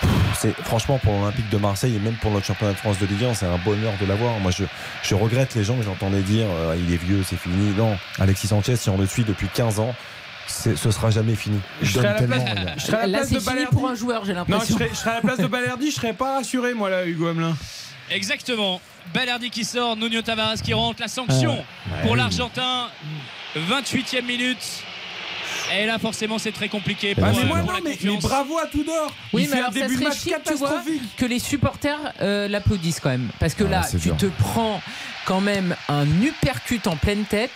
[SPEAKER 3] Pff, C'est franchement pour l'Olympique de Marseille et même pour notre championnat de France de Ligue 1, c'est un bonheur de l'avoir. Moi, je, je regrette les gens que j'entendais dire euh, il est vieux, c'est fini. Non, Alexis Sanchez, si on le suit depuis 15 ans, ce sera jamais fini.
[SPEAKER 1] Je serais
[SPEAKER 3] donne
[SPEAKER 1] à la place- Je à la de Balerdi.
[SPEAKER 5] pour un joueur, j'ai
[SPEAKER 1] Non, je
[SPEAKER 5] l'impression.
[SPEAKER 1] serais, je serais à la place de Balerdi, je serais pas rassuré, moi, là, Hugo Hamelin.
[SPEAKER 2] Exactement. Balerdi qui sort, Nuno Tavares qui rentre, la sanction pour l'Argentin. 28e minute. Et là, forcément, c'est très compliqué pour,
[SPEAKER 1] Ah,
[SPEAKER 2] euh,
[SPEAKER 1] mais moi,
[SPEAKER 2] pour
[SPEAKER 1] non,
[SPEAKER 2] la
[SPEAKER 1] mais, bravo à Tudor.
[SPEAKER 5] Oui,
[SPEAKER 1] il
[SPEAKER 5] mais
[SPEAKER 1] fait un
[SPEAKER 5] alors ça
[SPEAKER 1] début de
[SPEAKER 5] serait
[SPEAKER 1] match
[SPEAKER 5] chic, tu vois,
[SPEAKER 1] catastrophique.
[SPEAKER 5] que les supporters euh, l'applaudissent quand même. Parce que
[SPEAKER 3] Ah,
[SPEAKER 5] là, tu
[SPEAKER 3] dur.
[SPEAKER 5] te prends quand même un uppercut en pleine tête,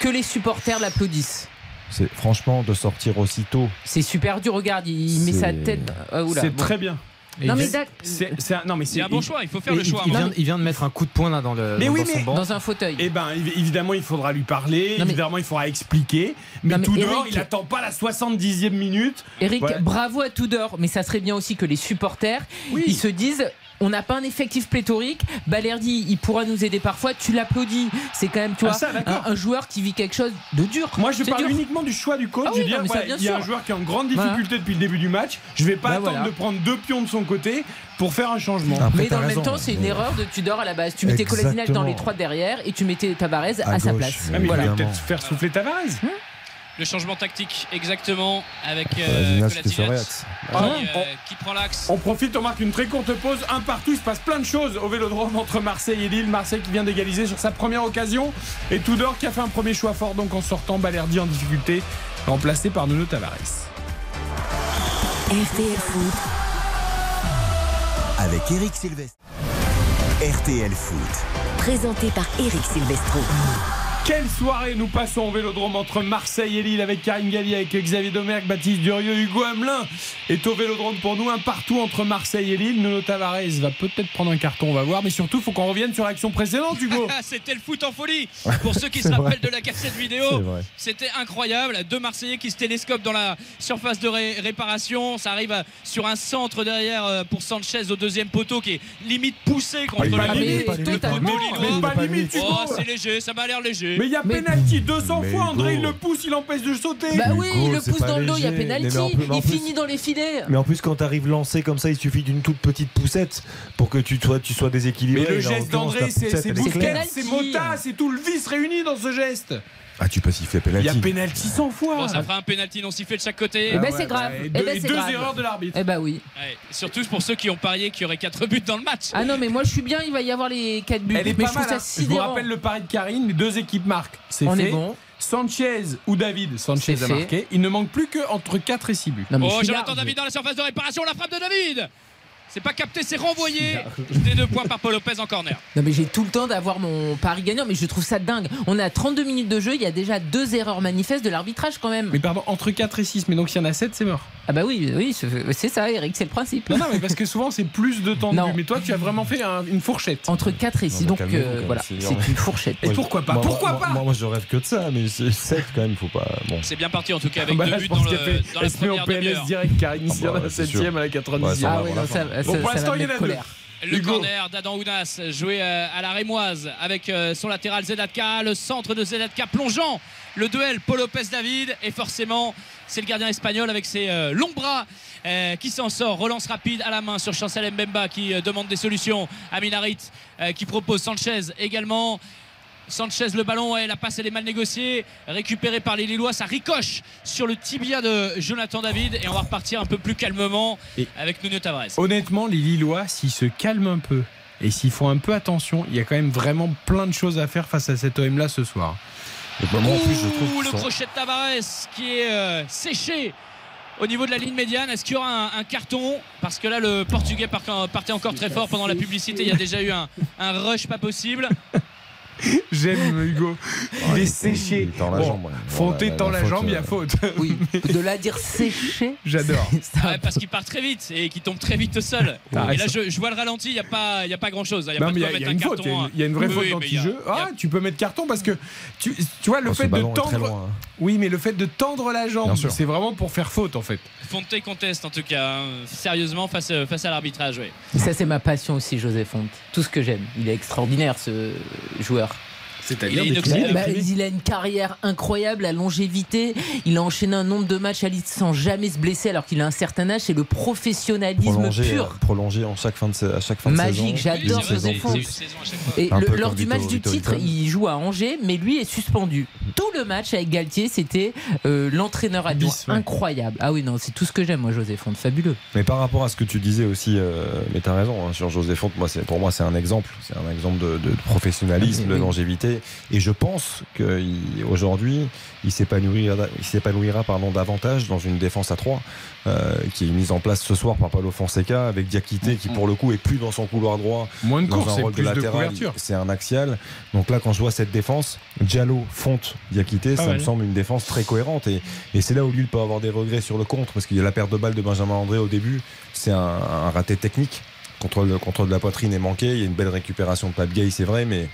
[SPEAKER 5] que les supporters l'applaudissent.
[SPEAKER 3] C'est franchement de sortir aussitôt.
[SPEAKER 5] C'est super dur, regarde, il, met sa tête. Ah,
[SPEAKER 1] C'est
[SPEAKER 5] bon.
[SPEAKER 1] très bien.
[SPEAKER 4] et
[SPEAKER 5] Non, mais
[SPEAKER 1] C'est c'est un, non, mais
[SPEAKER 2] C'est
[SPEAKER 1] c'est
[SPEAKER 2] un bon
[SPEAKER 1] il-
[SPEAKER 2] choix, il faut faire
[SPEAKER 4] et
[SPEAKER 2] le
[SPEAKER 4] il-
[SPEAKER 2] choix.
[SPEAKER 4] il,
[SPEAKER 2] hein.
[SPEAKER 4] vient, il vient de mettre un coup de poing là dans, le,
[SPEAKER 1] Mais
[SPEAKER 4] dans
[SPEAKER 1] oui,
[SPEAKER 4] son
[SPEAKER 1] mais-
[SPEAKER 4] banc.
[SPEAKER 5] dans un fauteuil.
[SPEAKER 1] Eh ben, évi- évidemment, il faudra lui parler.
[SPEAKER 5] Non, mais-
[SPEAKER 1] évidemment, il faudra expliquer. Mais,
[SPEAKER 5] Non, mais
[SPEAKER 1] Tudor,
[SPEAKER 5] Eric-
[SPEAKER 1] il attend pas la 70e minute.
[SPEAKER 5] Eric,
[SPEAKER 1] Ouais.
[SPEAKER 5] bravo à Tudor, mais ça serait bien aussi que les supporters,
[SPEAKER 1] Oui.
[SPEAKER 5] ils se disent. On n'a pas un effectif pléthorique. Balerdi, il pourra nous aider parfois. Tu l'applaudis. C'est quand même, tu
[SPEAKER 1] Ah,
[SPEAKER 5] vois,
[SPEAKER 1] ça,
[SPEAKER 5] un, un joueur qui vit quelque chose de dur.
[SPEAKER 1] Moi, je parle
[SPEAKER 5] dur.
[SPEAKER 1] uniquement du choix du coach.
[SPEAKER 5] Ah
[SPEAKER 1] je
[SPEAKER 5] oui,
[SPEAKER 1] dire,
[SPEAKER 5] non,
[SPEAKER 1] il y a un
[SPEAKER 5] sûr.
[SPEAKER 1] joueur qui est en grande difficulté depuis le début du match. Je vais pas
[SPEAKER 5] Bah,
[SPEAKER 1] attendre
[SPEAKER 5] voilà.
[SPEAKER 1] de prendre deux pions de son côté pour faire un changement.
[SPEAKER 3] Après,
[SPEAKER 5] Mais dans le
[SPEAKER 3] raison,
[SPEAKER 5] même temps, c'est une
[SPEAKER 3] mais-
[SPEAKER 5] erreur de Tudor à la base. Tu mettais. Kolasinac dans les trois derrière et tu mettais Tavares à,
[SPEAKER 3] À
[SPEAKER 5] sa place.
[SPEAKER 1] Ah, mais il
[SPEAKER 3] Voilà.
[SPEAKER 1] va
[SPEAKER 3] Évidemment.
[SPEAKER 1] peut-être faire souffler Tavares.
[SPEAKER 2] Le changement tactique, exactement, avec euh,
[SPEAKER 3] Kolasinac, réaxe.
[SPEAKER 2] qui,
[SPEAKER 1] Ah,
[SPEAKER 2] euh, qui prend l'axe.
[SPEAKER 1] On profite, on marque une très courte pause. Un partout, il se passe plein de choses au vélodrome entre Marseille et Lille. Marseille qui vient d'égaliser sur sa première occasion. Et Tudor qui a fait un premier choix fort, donc en sortant Balerdi en difficulté, remplacé par Nuno Tavares.
[SPEAKER 6] RTL Foot,
[SPEAKER 7] avec Eric Silvestre. RTL Foot.
[SPEAKER 6] présenté par Eric Silvestro.
[SPEAKER 1] Quelle soirée nous passons au vélodrome entre Marseille et Lille avec Karim Galli, avec Xavier Domergue, Baptiste Durieux, Hugo Hamelin est au vélodrome pour nous, un partout entre Marseille et Lille. Nuno Tavares va peut-être prendre un carton, on va voir, mais surtout, il faut qu'on revienne sur l'action précédente, Hugo.
[SPEAKER 2] Ah, <laughs> C'était le foot en folie. Pour ceux qui se rappellent
[SPEAKER 3] vrai.
[SPEAKER 2] de la cassette vidéo, c'était incroyable. Deux Marseillais qui se télescopent dans la surface de ré- réparation. Ça arrive à- sur un centre derrière euh, pour Sanchez au deuxième poteau qui est limite poussé contre
[SPEAKER 3] Ah,
[SPEAKER 5] mais
[SPEAKER 3] limite, pas
[SPEAKER 2] le
[SPEAKER 3] limite,
[SPEAKER 5] totalement.
[SPEAKER 2] poteau
[SPEAKER 1] Mais
[SPEAKER 2] lillois.
[SPEAKER 1] pas limite, Hugo.
[SPEAKER 2] Oh, c'est léger, ça m'a l'air léger.
[SPEAKER 1] Mais il y a penalty 200
[SPEAKER 3] Mais
[SPEAKER 1] fois, André, il le pousse, il empêche de sauter.
[SPEAKER 5] Bah oui, il le pousse dans le dos, il y a pénalty.
[SPEAKER 3] Mais en plus- mais en
[SPEAKER 5] Il
[SPEAKER 3] plus-
[SPEAKER 5] finit dans les filets.
[SPEAKER 3] Mais en plus, quand t'arrives lancé comme ça, il suffit d'une toute petite poussette pour que tu sois, tu sois déséquilibré.
[SPEAKER 1] Mais le geste d'André, c'est
[SPEAKER 5] penalty.
[SPEAKER 1] c'est Mota, c'est tout le vice réuni dans ce geste.
[SPEAKER 3] Ah, tu peux siffler
[SPEAKER 1] Il y
[SPEAKER 3] penalty.
[SPEAKER 1] a penalty 100 fois.
[SPEAKER 2] Bon, ça fera un penalty non sifflé de chaque côté.
[SPEAKER 5] Eh ben,
[SPEAKER 1] Ah
[SPEAKER 5] c'est grave.
[SPEAKER 1] ouais. Et
[SPEAKER 5] Eh
[SPEAKER 1] deux,
[SPEAKER 5] ben,
[SPEAKER 1] et deux
[SPEAKER 5] grave.
[SPEAKER 1] erreurs de l'arbitre.
[SPEAKER 5] Eh bah oui.
[SPEAKER 2] Ouais, surtout pour ceux qui ont parié qu'il y aurait 4 buts dans le match.
[SPEAKER 5] Ah non, mais moi je suis bien, il va y avoir les 4 buts.
[SPEAKER 1] Elle est
[SPEAKER 5] mais
[SPEAKER 1] pas
[SPEAKER 5] je
[SPEAKER 1] mal. hein. Je vous rappelle le pari de Karine, les deux équipes marquent. C'est
[SPEAKER 5] On
[SPEAKER 1] fait.
[SPEAKER 5] est bon.
[SPEAKER 1] Sanchez ou David, Sanchez a
[SPEAKER 5] fait.
[SPEAKER 1] marqué. Il ne manque plus que entre 4 et 6 buts.
[SPEAKER 5] Non,
[SPEAKER 2] Oh, Jonathan. David dans la surface de réparation, la frappe de David C'est pas capté, c'est renvoyé. <laughs> Des deux points par Paul Lopez en corner.
[SPEAKER 5] Non mais j'ai tout le temps d'avoir mon pari gagnant, mais je trouve ça dingue. On est à 32 minutes de jeu, il y a déjà deux erreurs manifestes de l'arbitrage quand même.
[SPEAKER 1] Mais pardon, entre 4 et 6, mais donc s'il y en a 7, c'est mort.
[SPEAKER 5] Ah bah oui, oui, c'est ça Eric, c'est le principe.
[SPEAKER 1] Non, non, mais parce que souvent c'est plus de temps de
[SPEAKER 5] Non.
[SPEAKER 1] Mais toi, tu as vraiment fait un- une fourchette.
[SPEAKER 5] Entre 4 et 6,
[SPEAKER 3] bah,
[SPEAKER 5] donc euh, voilà,
[SPEAKER 3] c'est
[SPEAKER 5] une fourchette.
[SPEAKER 1] Et pourquoi pas
[SPEAKER 3] Moi,
[SPEAKER 1] Pourquoi
[SPEAKER 3] moi,
[SPEAKER 1] pas
[SPEAKER 3] Moi, moi, je rêve que de ça, mais 7 quand même, faut pas. Bon.
[SPEAKER 2] C'est bien parti en tout cas avec
[SPEAKER 1] Ah bah
[SPEAKER 2] deux
[SPEAKER 1] là,
[SPEAKER 2] buts dans, le,
[SPEAKER 1] fait.
[SPEAKER 2] dans la première
[SPEAKER 1] PLS
[SPEAKER 2] demi-heure.
[SPEAKER 1] direct, Karine,
[SPEAKER 3] Ah bah,
[SPEAKER 1] a la
[SPEAKER 3] c'est
[SPEAKER 1] 7ème à la 90e.
[SPEAKER 3] Ouais,
[SPEAKER 1] Bon, pour l'instant, il y en a deux.
[SPEAKER 2] Le
[SPEAKER 1] Hugo.
[SPEAKER 2] corner d'Adam Ounas joué euh, à la Rémoise avec euh, son latéral Zedatka, le centre de Zedatka plongeant le duel Paul Lopez David. Et forcément c'est le gardien espagnol avec ses euh, longs bras euh, qui s'en sort, relance rapide à la main sur Chancel Mbemba qui euh, demande des solutions. À Minarit euh, qui propose Sanchez également Sanchez le ballon, ouais, la passe elle est mal négociée, récupérée par les Lillois, ça ricoche sur le tibia de Jonathan David et on va repartir un peu plus calmement
[SPEAKER 1] Et-
[SPEAKER 2] avec Nuno Tavares.
[SPEAKER 1] Honnêtement, les Lillois, s'ils se calment un peu et s'ils font un peu attention, il y a quand même vraiment plein de choses à faire face à cet OM là ce soir.
[SPEAKER 3] Et moi, en plus, je trouve
[SPEAKER 2] Ouh,
[SPEAKER 3] qu'ils
[SPEAKER 2] le
[SPEAKER 3] sont-
[SPEAKER 2] crochet de Tavares qui est euh, séché au niveau de la ligne médiane. Est-ce qu'il y aura un, un carton? Parce que là, le Portugais part- partait encore très fort pendant la publicité. Il y a déjà eu un, un rush pas possible. <laughs> <laughs>
[SPEAKER 1] J'aime Hugo. Il est séché.
[SPEAKER 3] il tend la
[SPEAKER 1] Bon,
[SPEAKER 3] jambe.
[SPEAKER 1] Fonté
[SPEAKER 3] Bon,
[SPEAKER 1] tend la jambe, il y a
[SPEAKER 3] euh,
[SPEAKER 1] faute. <laughs>
[SPEAKER 5] Oui, <laughs> de là à dire séché.
[SPEAKER 1] J'adore.
[SPEAKER 5] ça-
[SPEAKER 2] Ouais, parce qu'il part très vite et qu'il tombe très vite.
[SPEAKER 1] Ah,
[SPEAKER 2] et là, je, je vois le ralenti. Il n'y a pas, il y a pas grand chose. Il y a
[SPEAKER 1] Non,
[SPEAKER 2] pas
[SPEAKER 1] mais
[SPEAKER 2] de
[SPEAKER 1] il y,
[SPEAKER 2] quoi
[SPEAKER 1] a- il y
[SPEAKER 2] mettre
[SPEAKER 1] a
[SPEAKER 2] un
[SPEAKER 1] une faute, il y a
[SPEAKER 2] carton.
[SPEAKER 1] une- il y a une vraie
[SPEAKER 2] Oui,
[SPEAKER 1] faute
[SPEAKER 2] oui, y a-
[SPEAKER 1] d'anti-jeu. Ah, tu peux mettre carton parce que tu, tu vois le
[SPEAKER 3] Oh,
[SPEAKER 1] fait de tendre. Oui, mais le fait de tendre la jambe, c'est vraiment pour faire faute en fait.
[SPEAKER 2] Fonte conteste en tout cas, hein, sérieusement face, face à l'arbitrage. ouais.
[SPEAKER 5] Ça, c'est ma passion aussi, José Fonte. Tout ce que j'aime. Il est extraordinaire, ce joueur.
[SPEAKER 1] C'est-à-dire
[SPEAKER 2] Il
[SPEAKER 1] des.
[SPEAKER 5] Bah, il a une carrière incroyable, la longévité. Il a enchaîné un nombre de matchs à l'île sans jamais se blesser alors qu'il a un certain âge. C'est le professionnalisme
[SPEAKER 3] prolongé,
[SPEAKER 5] pur.
[SPEAKER 3] euh, prolongé en chaque fin de, sa- à chaque fin de
[SPEAKER 5] Magique,
[SPEAKER 3] saison.
[SPEAKER 5] j'adore
[SPEAKER 3] Une
[SPEAKER 5] ce
[SPEAKER 3] saison
[SPEAKER 5] enfant.
[SPEAKER 2] C'est
[SPEAKER 3] plus.
[SPEAKER 2] une saison à chaque fois.
[SPEAKER 5] Et le- lors du match
[SPEAKER 3] Vito-
[SPEAKER 5] du titre, il joue à Angers, mais lui est suspendu. Tout le match avec Galtier, c'était euh, l'entraîneur adjoint.
[SPEAKER 1] Ouais.
[SPEAKER 5] Incroyable. Ah oui, non, c'est tout ce que j'aime, moi, José Fonte. Fabuleux.
[SPEAKER 3] Mais par rapport à ce que tu disais aussi, euh, mais tu as raison, hein, sur José Fonte, moi, c'est- pour moi c'est un exemple. C'est un exemple de, de professionnalisme,
[SPEAKER 5] Ah,
[SPEAKER 3] de
[SPEAKER 5] oui.
[SPEAKER 3] longévité. Et je pense qu'aujourd'hui, il s'épanouira, il s'épanouira pardon, davantage dans une défense à 3 euh, qui est mise en place ce soir par Paulo Fonseca avec Diakité qui pour le coup est plus dans son couloir droit
[SPEAKER 1] Moins de
[SPEAKER 3] dans
[SPEAKER 1] course
[SPEAKER 3] un rôle de
[SPEAKER 1] plus de
[SPEAKER 3] latéral,
[SPEAKER 1] couverture.
[SPEAKER 3] c'est un axial. Donc là, quand je vois cette défense, Diallo, Fonte, Diakité,
[SPEAKER 1] Pas
[SPEAKER 3] ça me semble une défense très cohérente. Et, et c'est là où Lille peut avoir des regrets sur le contre, parce qu'il y a la perte de balle de Benjamin André au début, c'est un, un raté technique. Contrôle, le contrôle de la poitrine est manqué, il y a une belle récupération de Pape Gay, c'est vrai, mais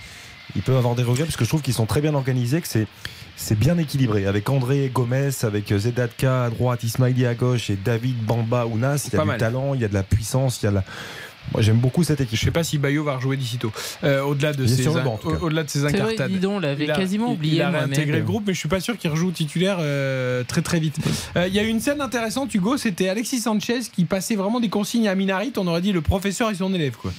[SPEAKER 3] il peut avoir des regrets parce que je trouve qu'ils sont très bien organisés, que c'est c'est bien équilibré avec André Gomez, avec Zedatka à droite, Ismaili à gauche et David Bamba Ounas. Il y a du
[SPEAKER 1] mal.
[SPEAKER 3] talent, il y a de la puissance, il y a de la... Moi j'aime beaucoup cette équipe.
[SPEAKER 1] Je sais pas si Bayo va rejouer d'ici tôt. Euh, au-delà de
[SPEAKER 3] Il
[SPEAKER 1] ses
[SPEAKER 3] banc,
[SPEAKER 1] au- au-delà de ses
[SPEAKER 5] vrai,
[SPEAKER 1] incartades.
[SPEAKER 5] dis donc, on l'avait
[SPEAKER 1] Il a-
[SPEAKER 5] quasiment
[SPEAKER 1] il-
[SPEAKER 5] oublié.
[SPEAKER 1] Il a réintégré le groupe, mais je suis pas sûr qu'il rejoue titulaire euh, très très vite. Euh, Il y a eu une scène intéressante, Hugo. C'était Alexis Sanchez qui passait vraiment des consignes à Minarit. On aurait dit le professeur et son élève, quoi.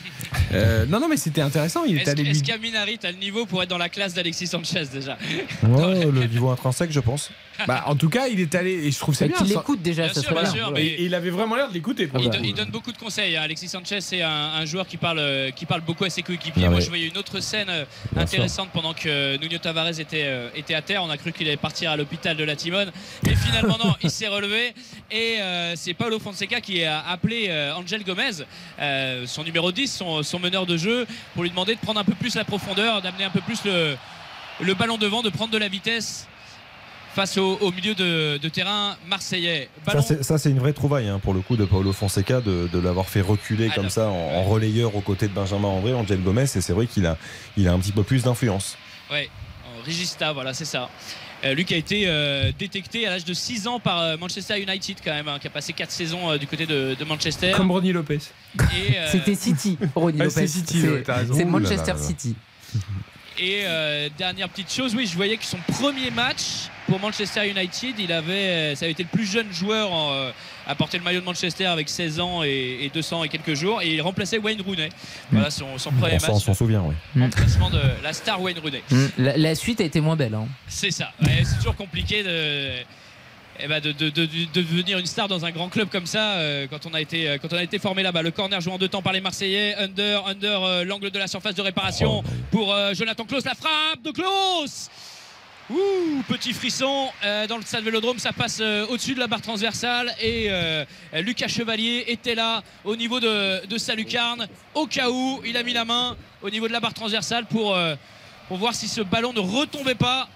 [SPEAKER 1] Euh, non, non, mais c'était intéressant. Il est
[SPEAKER 2] Est-ce
[SPEAKER 1] allé
[SPEAKER 2] est-ce qu'Aminarit a le niveau pour être dans la classe d'Alexis Sanchez déjà
[SPEAKER 3] Ouais, le niveau intrinsèque, je pense.
[SPEAKER 1] Bah, en tout cas, il est allé. Et je trouve
[SPEAKER 5] Et
[SPEAKER 1] bien. ça-
[SPEAKER 5] l'écoute déjà,
[SPEAKER 2] Bien
[SPEAKER 5] ça
[SPEAKER 2] sûr, bien sûr. Mais-
[SPEAKER 1] et il avait vraiment l'air de l'écouter.
[SPEAKER 2] Il, il donne beaucoup de conseils. hein. Alexis Sanchez, c'est un, un joueur qui parle, euh, qui parle beaucoup à ses coéquipiers.
[SPEAKER 3] Non,
[SPEAKER 2] Moi, je voyais une autre scène euh, intéressante pendant que Nuno Tavares était, euh, était à terre. On a cru qu'il allait partir à l'hôpital de la Timone. Mais finalement, non, il s'est relevé. Et euh, c'est Paulo Fonseca qui a appelé euh, Angel Gomez, euh, son numéro 10, son, son meneur de jeu, pour lui demander de prendre un peu plus la profondeur, d'amener un peu plus le, le ballon devant, de prendre de la vitesse face au, au milieu de, de terrain marseillais. Ballon-
[SPEAKER 3] Ça, c'est- une vraie trouvaille hein, pour le coup de Paulo Fonseca de, de l'avoir fait reculer
[SPEAKER 2] Ah,
[SPEAKER 3] comme ça en, en relayeur aux côtés de Benjamin André, Angel Gomez. Et c'est vrai qu'il a, il a un petit peu plus d'influence.
[SPEAKER 2] Ouais, en Regista, voilà, c'est ça. Euh, lui qui a été euh, détecté à l'âge de 6 ans par euh, Manchester United quand même, hein, qui a passé 4 saisons euh, du côté de, de Manchester.
[SPEAKER 1] Comme Ronnie Lopez.
[SPEAKER 2] Euh,
[SPEAKER 5] C'était City, Ronnie
[SPEAKER 1] Ah,
[SPEAKER 5] Lopez.
[SPEAKER 1] c'est City,
[SPEAKER 5] C'est-
[SPEAKER 1] ouais,
[SPEAKER 3] là
[SPEAKER 5] Manchester
[SPEAKER 3] là là.
[SPEAKER 5] City. <laughs>
[SPEAKER 2] et, euh, dernière petite chose, oui, je voyais que son premier match pour Manchester United, il avait, euh, ça avait été le plus jeune joueur en, euh, à porter le maillot de Manchester avec 16 ans et, et 200 et quelques jours, et il remplaçait Wayne Rooney. Voilà son, son premier
[SPEAKER 3] On s'en- on
[SPEAKER 2] match.
[SPEAKER 3] s'en souvient, oui.
[SPEAKER 5] Mm.
[SPEAKER 2] Remplacement de la star Wayne Rooney.
[SPEAKER 5] Mm. La, la suite a été moins belle. hein.
[SPEAKER 2] C'est ça. Ouais, c'est toujours compliqué de, eh ben, de, de- de- de devenir une star dans un grand club comme ça euh, quand, on a été, euh, quand on a été formé là-bas. Le corner joué en deux temps par les Marseillais. Under, under euh, l'angle de la surface de réparation
[SPEAKER 3] Oh,
[SPEAKER 2] pour Jonathan Klaus. La frappe de Klaus Ouh, petit frisson dans le stade Vélodrome, ça passe au-dessus de la barre transversale et Lucas Chevalier était là au niveau de, de sa lucarne au cas où il a mis la main au niveau de la barre transversale pour, pour voir si ce ballon ne retombait pas.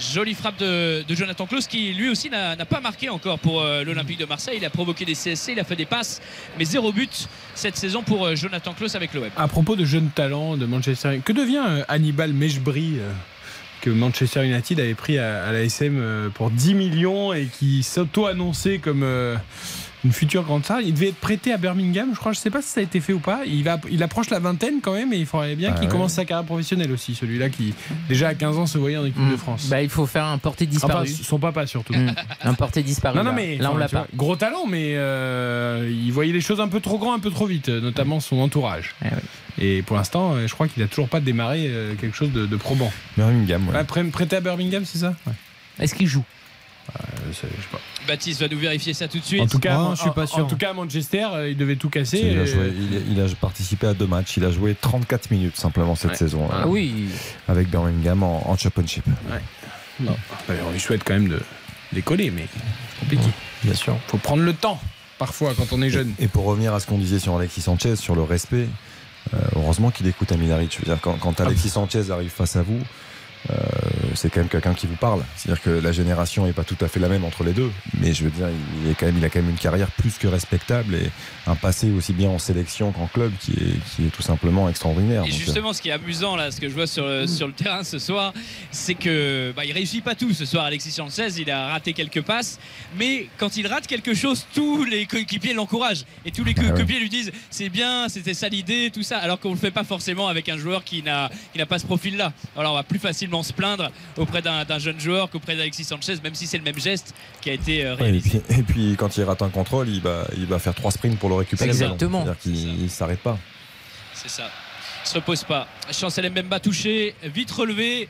[SPEAKER 2] Jolie frappe de, Jonathan Klaus qui lui aussi n'a pas marqué encore pour euh, l'Olympique de Marseille. Il a provoqué des CSC, il a fait des passes, mais zéro but cette saison pour euh, Jonathan Klaus avec l'OM.
[SPEAKER 1] À propos de jeunes talents de Manchester United, que devient euh, Hannibal Mejbri que Manchester United avait pris à, à la SM pour 10 millions et qui s'auto-annonçait comme une future grande star. Il devait être prêté à Birmingham, je crois. Je sais pas si ça a été fait ou pas. Il, va, il approche la vingtaine quand même et il faudrait bien
[SPEAKER 3] Ah
[SPEAKER 1] qu'il
[SPEAKER 3] ouais.
[SPEAKER 1] commence sa carrière professionnelle aussi. Celui-là qui, déjà à 15 ans, se voyait en équipe
[SPEAKER 5] Mm.
[SPEAKER 1] de France.
[SPEAKER 5] Bah, il faut faire un porté
[SPEAKER 1] enfin,
[SPEAKER 5] disparu.
[SPEAKER 1] son papa surtout.
[SPEAKER 5] Mm. Un porté disparu.
[SPEAKER 1] Non, non, mais
[SPEAKER 5] là, on l'a
[SPEAKER 1] vois,
[SPEAKER 5] pas.
[SPEAKER 1] Gros talent, mais euh, il voyait les choses un peu trop grand, un peu trop vite, notamment son entourage.
[SPEAKER 5] Eh.
[SPEAKER 1] Et pour l'instant, euh, je crois qu'il a toujours pas démarré euh, quelque chose de, de probant.
[SPEAKER 3] Birmingham, ouais.
[SPEAKER 1] Prêt- prêté à Birmingham, c'est ça?
[SPEAKER 5] Est-ce qu'il joue?
[SPEAKER 1] Euh, je sais pas.
[SPEAKER 2] Baptiste va nous vérifier ça tout de suite.
[SPEAKER 1] En tout cas,
[SPEAKER 4] Ah,
[SPEAKER 1] en-
[SPEAKER 4] je suis pas sûr.
[SPEAKER 1] En tout cas, à Manchester, euh, il devait tout casser.
[SPEAKER 3] Il a,
[SPEAKER 1] euh,
[SPEAKER 3] joué- il- il a participé à deux matchs. Il a joué 34 minutes simplement cette
[SPEAKER 1] Ouais.
[SPEAKER 3] saison euh,
[SPEAKER 5] Ah oui.
[SPEAKER 3] avec Birmingham en, en Championship.
[SPEAKER 1] bon, bah, on lui souhaite quand même de décoller, mais c'est compliqué.
[SPEAKER 4] Bien sûr.
[SPEAKER 1] Faut prendre le temps, parfois, quand on est jeune.
[SPEAKER 3] Et pour revenir à ce qu'on disait sur Alexis Sanchez, sur le respect, euh, heureusement qu'il écoute Aminarit. Je veux dire, quand, quand Alexis Sanchez arrive face à vous, euh, c'est quand même quelqu'un qui vous parle. C'est-à-dire que la génération n'est pas tout à fait la même entre les deux, mais je veux dire, il, est quand même, il a quand même une carrière plus que respectable et un passé aussi bien en sélection qu'en club qui est, qui est tout simplement extraordinaire.
[SPEAKER 2] Et
[SPEAKER 3] euh,
[SPEAKER 2] justement, ce qui est amusant là, ce que je vois sur le, sur le terrain ce soir, c'est que bah, il réussit pas tout ce soir. Alexis Sanchez, il a raté quelques passes, mais quand il rate quelque chose, tous les coéquipiers l'encouragent et tous les
[SPEAKER 3] Ah
[SPEAKER 2] coéquipiers lui disent c'est bien, c'était ça l'idée, tout ça. Alors qu'on le fait pas forcément avec un joueur qui n'a pas ce profil-là. Alors on va plus facilement se plaindre auprès d'un jeune joueur qu'auprès d'Alexis Sanchez, même si c'est le même geste qui a été euh,
[SPEAKER 3] et,
[SPEAKER 2] réalisé.
[SPEAKER 3] puis, et puis, quand il rate un contrôle, il va, il va faire trois sprints pour le récupérer.
[SPEAKER 5] Exactement.
[SPEAKER 3] C'est-à-dire qu'il il s'arrête pas.
[SPEAKER 2] C'est ça. Il se repose pas. Chancel Mbemba touché, vite relevé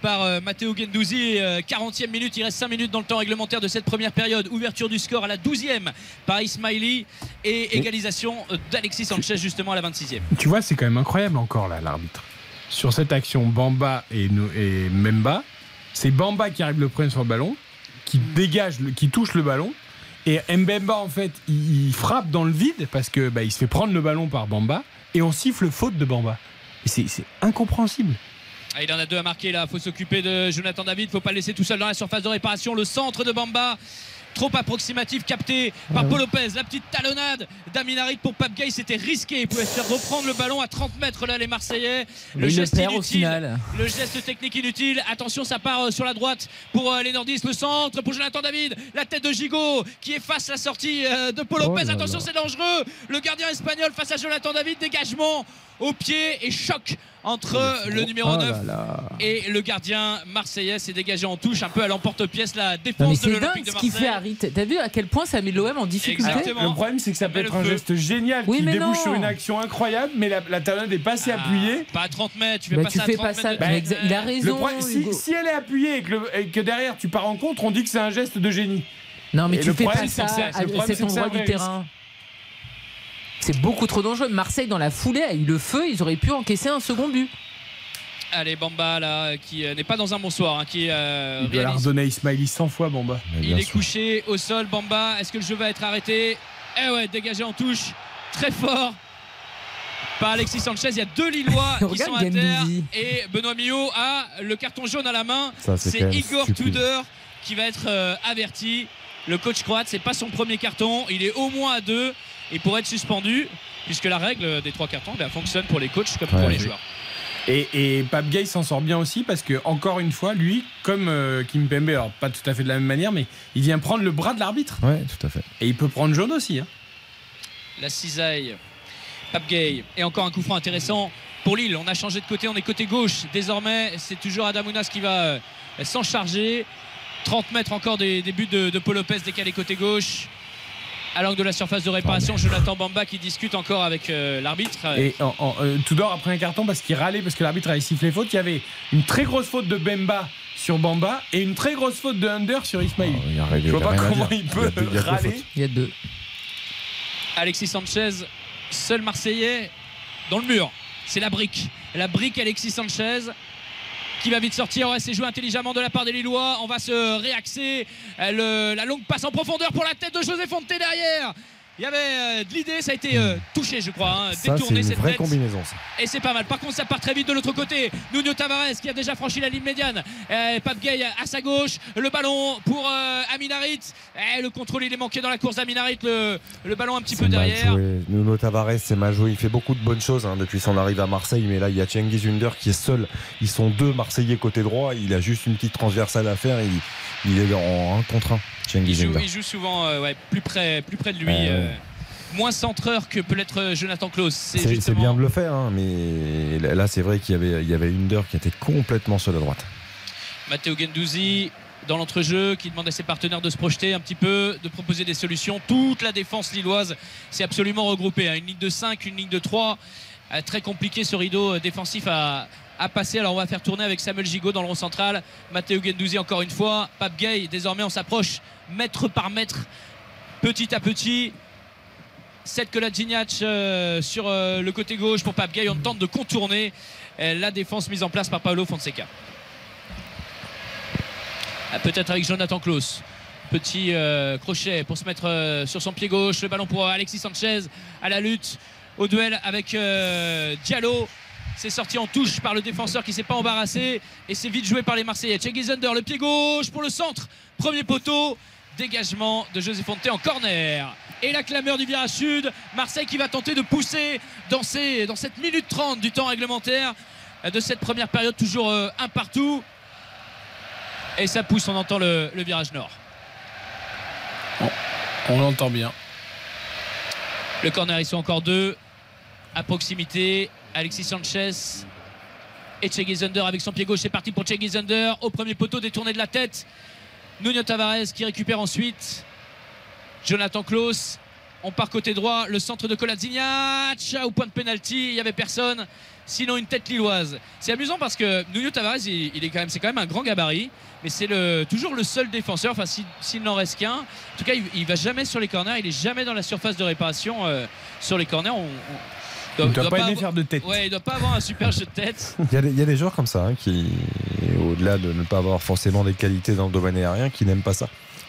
[SPEAKER 2] par euh, Matteo Gendouzi. Euh, 40e minute, il reste 5 minutes dans le temps réglementaire de cette première période. Ouverture du score à la 12e par Ismaili et égalisation euh, d'Alexis Sanchez justement à la 26e.
[SPEAKER 1] Tu vois, c'est quand même incroyable encore là, l'arbitre. Sur cette action, Bamba et, Memba, c'est Bamba qui arrive le premier sur le ballon, qui dégage, qui touche le ballon. Et Mbemba, en fait, il, il frappe dans le vide parce que bah, il se fait prendre le ballon par Bamba et on siffle faute de Bamba. C'est incompréhensible.
[SPEAKER 2] Ah, il en a deux à marquer là. faut s'occuper de Jonathan David. faut pas le laisser tout seul dans la surface de réparation. Le centre de Bamba. Trop approximatif, capté par Paul Lopez. La petite talonnade d'Aminarit pour Pape Gay. C'était risqué. Il pouvait se faire reprendre le ballon à 30 mètres là, les Marseillais.
[SPEAKER 5] Mais le
[SPEAKER 2] geste
[SPEAKER 5] au
[SPEAKER 2] inutile.
[SPEAKER 5] final.
[SPEAKER 2] Le geste technique inutile. Attention, ça part euh, sur la droite pour euh, les nordistes. Le centre pour Jonathan David. La tête de Gigot qui efface la sortie euh, de Paul
[SPEAKER 4] Oh
[SPEAKER 2] Lopez. Attention, c'est dangereux. Le gardien espagnol face à Jonathan David. Dégagement au pied et choc entre le numéro
[SPEAKER 4] Oh
[SPEAKER 2] 9
[SPEAKER 4] là là.
[SPEAKER 2] et le gardien marseillais s'est dégagé en touche un peu à l'emporte-pièce la défense de
[SPEAKER 5] c'est
[SPEAKER 2] l'Olympique de Marseille.
[SPEAKER 5] T'as vu à quel point ça met l'OM en difficulté
[SPEAKER 2] Exactement.
[SPEAKER 1] Le problème, c'est que ça peut être un
[SPEAKER 2] feu.
[SPEAKER 1] geste génial
[SPEAKER 5] Oui,
[SPEAKER 1] qui débouche
[SPEAKER 5] non.
[SPEAKER 1] sur une action incroyable, mais la, la talonnade est pas assez
[SPEAKER 2] Ah,
[SPEAKER 1] appuyée.
[SPEAKER 2] Pas à 30 mètres, tu fais
[SPEAKER 5] Bah,
[SPEAKER 2] pas
[SPEAKER 5] tu
[SPEAKER 2] ça à
[SPEAKER 5] fais
[SPEAKER 2] 30
[SPEAKER 5] pas ça.
[SPEAKER 2] mètres de
[SPEAKER 5] mais
[SPEAKER 2] tête.
[SPEAKER 5] exa- il a
[SPEAKER 1] Le
[SPEAKER 5] raison.
[SPEAKER 1] problème, si, elle est appuyée et que, le- et que derrière tu pars en contre, on dit que c'est un geste de génie.
[SPEAKER 5] Non, mais
[SPEAKER 1] Et
[SPEAKER 5] tu
[SPEAKER 1] le
[SPEAKER 5] fais
[SPEAKER 1] problème,
[SPEAKER 5] pas ça
[SPEAKER 1] c'est-
[SPEAKER 5] endroit
[SPEAKER 1] un
[SPEAKER 5] du terrain. C'est beaucoup trop dangereux. Marseille, dans la foulée, a eu le feu. Ils auraient pu encaisser un second but.
[SPEAKER 2] Allez, Bamba là, qui euh, n'est pas dans un bon soir, hein, qui euh,
[SPEAKER 1] Il doit la redonner Ismaili 100 fois, Bamba.
[SPEAKER 2] Il est
[SPEAKER 3] sûr.
[SPEAKER 2] couché au sol, Bamba. Est-ce que le jeu va être arrêté? Eh ouais, dégagé en touche, très fort. Par Alexis Sanchez, il y a deux Lillois <laughs> qui sont à terre et Benoît Millot a le carton jaune à la main.
[SPEAKER 3] C'est
[SPEAKER 2] Igor
[SPEAKER 3] stupide.
[SPEAKER 2] Tudor qui va être euh, averti. Le coach croate, c'est pas son premier carton. Il est au moins à deux. Il pourrait être suspendu puisque la règle des trois cartons ben, fonctionne pour les coachs comme pour les joueurs.
[SPEAKER 1] Et, et Pape Gay s'en sort bien aussi parce que, encore une fois, lui, comme euh, Kim Pembe, alors pas tout à fait de la même manière, mais il vient prendre le bras de l'arbitre.
[SPEAKER 3] Ouais, tout à fait.
[SPEAKER 1] Et il peut prendre jaune aussi. hein.
[SPEAKER 2] La cisaille, Pape Gay. Et encore un coup franc intéressant pour Lille. On a changé de côté, on est côté gauche. Désormais, c'est toujours Adamounas qui va euh, s'en charger. 30 mètres encore des, des buts de, de Paul Lopez décalé côté gauche. À l'angle de la surface de réparation, Jonathan Bamba qui discute encore avec euh, l'arbitre.
[SPEAKER 1] Et en, en- euh, Tudor a pris un carton parce qu'il râlait parce que l'arbitre avait sifflé faute. Il y avait une très grosse faute de Bemba sur Bamba et une très grosse faute de Under sur Ismail.
[SPEAKER 3] Oh, il rien-
[SPEAKER 1] Je vois pas comment il peut
[SPEAKER 3] deux- il y a deux
[SPEAKER 1] râler.
[SPEAKER 5] Il y a deux.
[SPEAKER 2] Alexis Sanchez, seul Marseillais dans le mur. C'est la brique. La brique Alexis Sanchez qui va vite sortir. Ouais, c'est joué intelligemment de la part des Lillois. On va se réaxer. Euh, la longue passe en profondeur pour la tête de José Fonte derrière. Il y avait euh, de l'idée, ça a été euh, touché, je crois, hein,
[SPEAKER 3] Ça, c'est
[SPEAKER 2] détourné
[SPEAKER 3] une
[SPEAKER 2] cette
[SPEAKER 3] vraie
[SPEAKER 2] tête.
[SPEAKER 3] combinaison. ça.
[SPEAKER 2] Et c'est pas mal. Par contre, ça part très vite de l'autre côté. Nuno Tavares qui a déjà franchi la ligne médiane. Euh, Pape Gay à sa gauche. Le ballon pour euh, Aminarit. Eh, le contrôle, il est manqué dans la course d'Aminarit. Le, le ballon un petit peu derrière.
[SPEAKER 3] joué. Nuno Tavares, c'est mal joué. Il fait beaucoup de bonnes choses hein, depuis son arrivée à Marseille. Mais là, il y a Cengiz Under qui est seul. Ils sont deux Marseillais côté droit. Il a juste une petite transversale à faire. Il, il est en 1 contre 1.
[SPEAKER 2] Il joue,
[SPEAKER 3] Under.
[SPEAKER 2] il joue souvent euh, ouais, plus, près, plus près de lui. Euh, moins centreur que peut l'être Jonathan Klaus. C'est justement-
[SPEAKER 3] bien de le faire, hein, mais là, c'est vrai qu'il y avait, il y avait Under qui était complètement seul à droite.
[SPEAKER 2] Matteo Gendouzi dans l'entrejeu qui demande à ses partenaires de se projeter un petit peu, de proposer des solutions. Toute la défense lilloise s'est absolument regroupée. hein. Une ligne de 5, une ligne de 3 euh, très compliqué ce rideau euh, défensif à, à passer. Alors on va faire tourner avec Samuel Gigot dans le rond central. Matteo Gendouzi encore une fois. Pape Gay, désormais on s'approche mètre par mètre, petit à petit. Cette Koladjinac euh, sur euh, le côté gauche pour Pape Gay. On tente de contourner la défense mise en place par Paolo Fonseca. Ah, Peut-être avec Jonathan Klaus. Petit euh, crochet pour se mettre sur son pied gauche. Le ballon pour Alexis Sanchez à la lutte, au duel avec Diallo. C'est sorti en touche par le défenseur qui s'est pas embarrassé et c'est vite joué par les Marseillais. Cengiz Under, le pied gauche pour le centre. Premier poteau. Dégagement de José Fonte en corner. Et la clameur du virage sud. Marseille qui va tenter de pousser dans, cette minute 30 du temps réglementaire de cette première période. Toujours euh, un partout. Et ça pousse, on entend le, le virage nord.
[SPEAKER 1] On l'entend bien.
[SPEAKER 2] Le corner, ils sont encore deux à proximité. Alexis Sanchez et Che Under avec son pied gauche. C'est parti pour Che Under au premier poteau détourné de la tête. Nuno Tavares qui récupère ensuite. Jonathan Klaus. On part côté droit. Le centre de Kolasinac au point de pénalty. Il n'y avait personne. Sinon une tête lilloise. C'est amusant parce que Nuno Tavares, il, est quand c'est quand même un grand gabarit. Mais c'est toujours le seul défenseur. Enfin, si- s'il n'en reste qu'un. En tout cas, il, il va jamais sur les corners. Il est jamais dans la surface de réparation euh, sur les corners.
[SPEAKER 1] Il ne doit pas aimer
[SPEAKER 2] avoir-
[SPEAKER 1] faire de tête.
[SPEAKER 2] Ouais, il doit pas avoir un super jeu de tête.
[SPEAKER 3] Il y, a des, il y a des joueurs comme ça hein, qui, au-delà de ne pas avoir forcément des qualités dans le domaine aérien, qui n'aiment pas ça.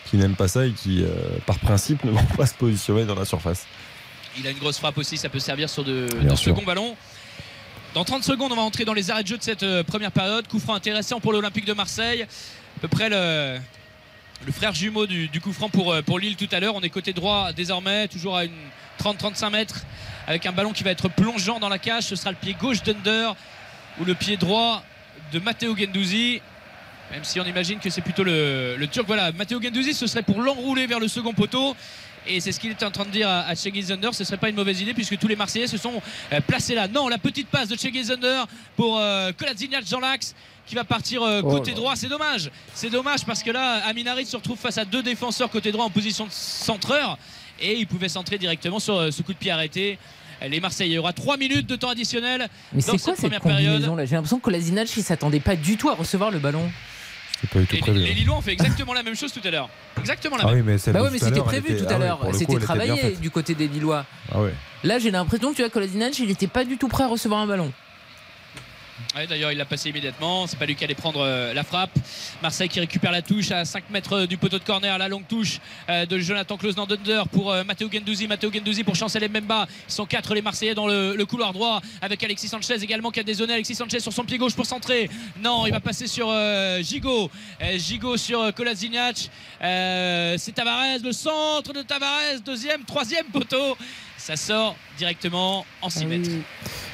[SPEAKER 3] Qui n'aiment pas ça et qui, euh, par principe, <laughs> ne vont pas se positionner dans la surface.
[SPEAKER 2] Il a une grosse frappe aussi, ça peut servir sur de, second ballon. Dans 30 secondes, on va entrer dans les arrêts de jeu de cette euh, première période. Coup franc intéressant pour l'Olympique de Marseille. À peu près le, le frère jumeau du, du coup franc pour, euh, pour Lille tout à l'heure. On est côté droit désormais, toujours à une 30-35 mètres, avec un ballon qui va être plongeant dans la cage. Ce sera le pied gauche d'Under ou le pied droit de Matteo Gendouzi. Même si on imagine que c'est plutôt le, le Turc. Voilà, Matteo Gendouzi, ce serait pour l'enrouler vers le second poteau. Et c'est ce qu'il était en train de dire à, à Cengiz Under. Ce serait pas une mauvaise idée puisque tous les Marseillais se sont euh, placés là. Non, la petite passe de Cengiz Under pour euh, Kolasinac dans l'axe qui va partir euh,
[SPEAKER 3] Oh
[SPEAKER 2] côté droit. C'est dommage. C'est dommage parce que là, Aminarit se retrouve face à deux défenseurs côté droit en position de centreur. Et il pouvait centrer directement sur euh, ce coup de pied arrêté. Les Marseillais, il y aura 3 minutes de temps additionnel
[SPEAKER 5] Mais c'est quoi
[SPEAKER 2] cette
[SPEAKER 5] cette
[SPEAKER 2] première période.
[SPEAKER 5] J'ai l'impression que Kolasinac il s'attendait pas du tout à recevoir le ballon.
[SPEAKER 3] C'est pas du tout
[SPEAKER 2] Les,
[SPEAKER 3] prévu.
[SPEAKER 2] les
[SPEAKER 3] hein.
[SPEAKER 2] Lillois ont fait exactement la même chose tout à l'heure. Exactement la
[SPEAKER 3] Ah
[SPEAKER 2] même.
[SPEAKER 3] oui, mais
[SPEAKER 5] Bah ouais, mais c'était prévu
[SPEAKER 3] était-
[SPEAKER 5] tout à
[SPEAKER 3] ah ouais,
[SPEAKER 5] l'heure.
[SPEAKER 3] coup,
[SPEAKER 5] C'était travaillé du côté des Lillois.
[SPEAKER 3] Ah ouais.
[SPEAKER 5] Là, j'ai l'impression que tu vois, Kolasinac, il n'était pas du tout prêt à recevoir un ballon.
[SPEAKER 2] Ouais, D'ailleurs, il l'a passé immédiatement. C'est pas lui qui allait prendre euh, la frappe. Marseille qui récupère la touche à 5 mètres euh, du poteau de corner. La longue touche euh, de Jonathan Klaus Nandunder pour euh, Matteo Gendouzi. Matteo Gendouzi pour Chancel Mbemba. Ils sont quatre les Marseillais dans le, le couloir droit avec Alexis Sanchez également qui a dézonné. Alexis Sanchez sur son pied gauche pour centrer. Non, il va passer sur Gigot. Gigot sur Kolasinac. C'est Tavares, le centre de Tavares. Deuxième, troisième poteau. Ça sort directement en 6 mètres.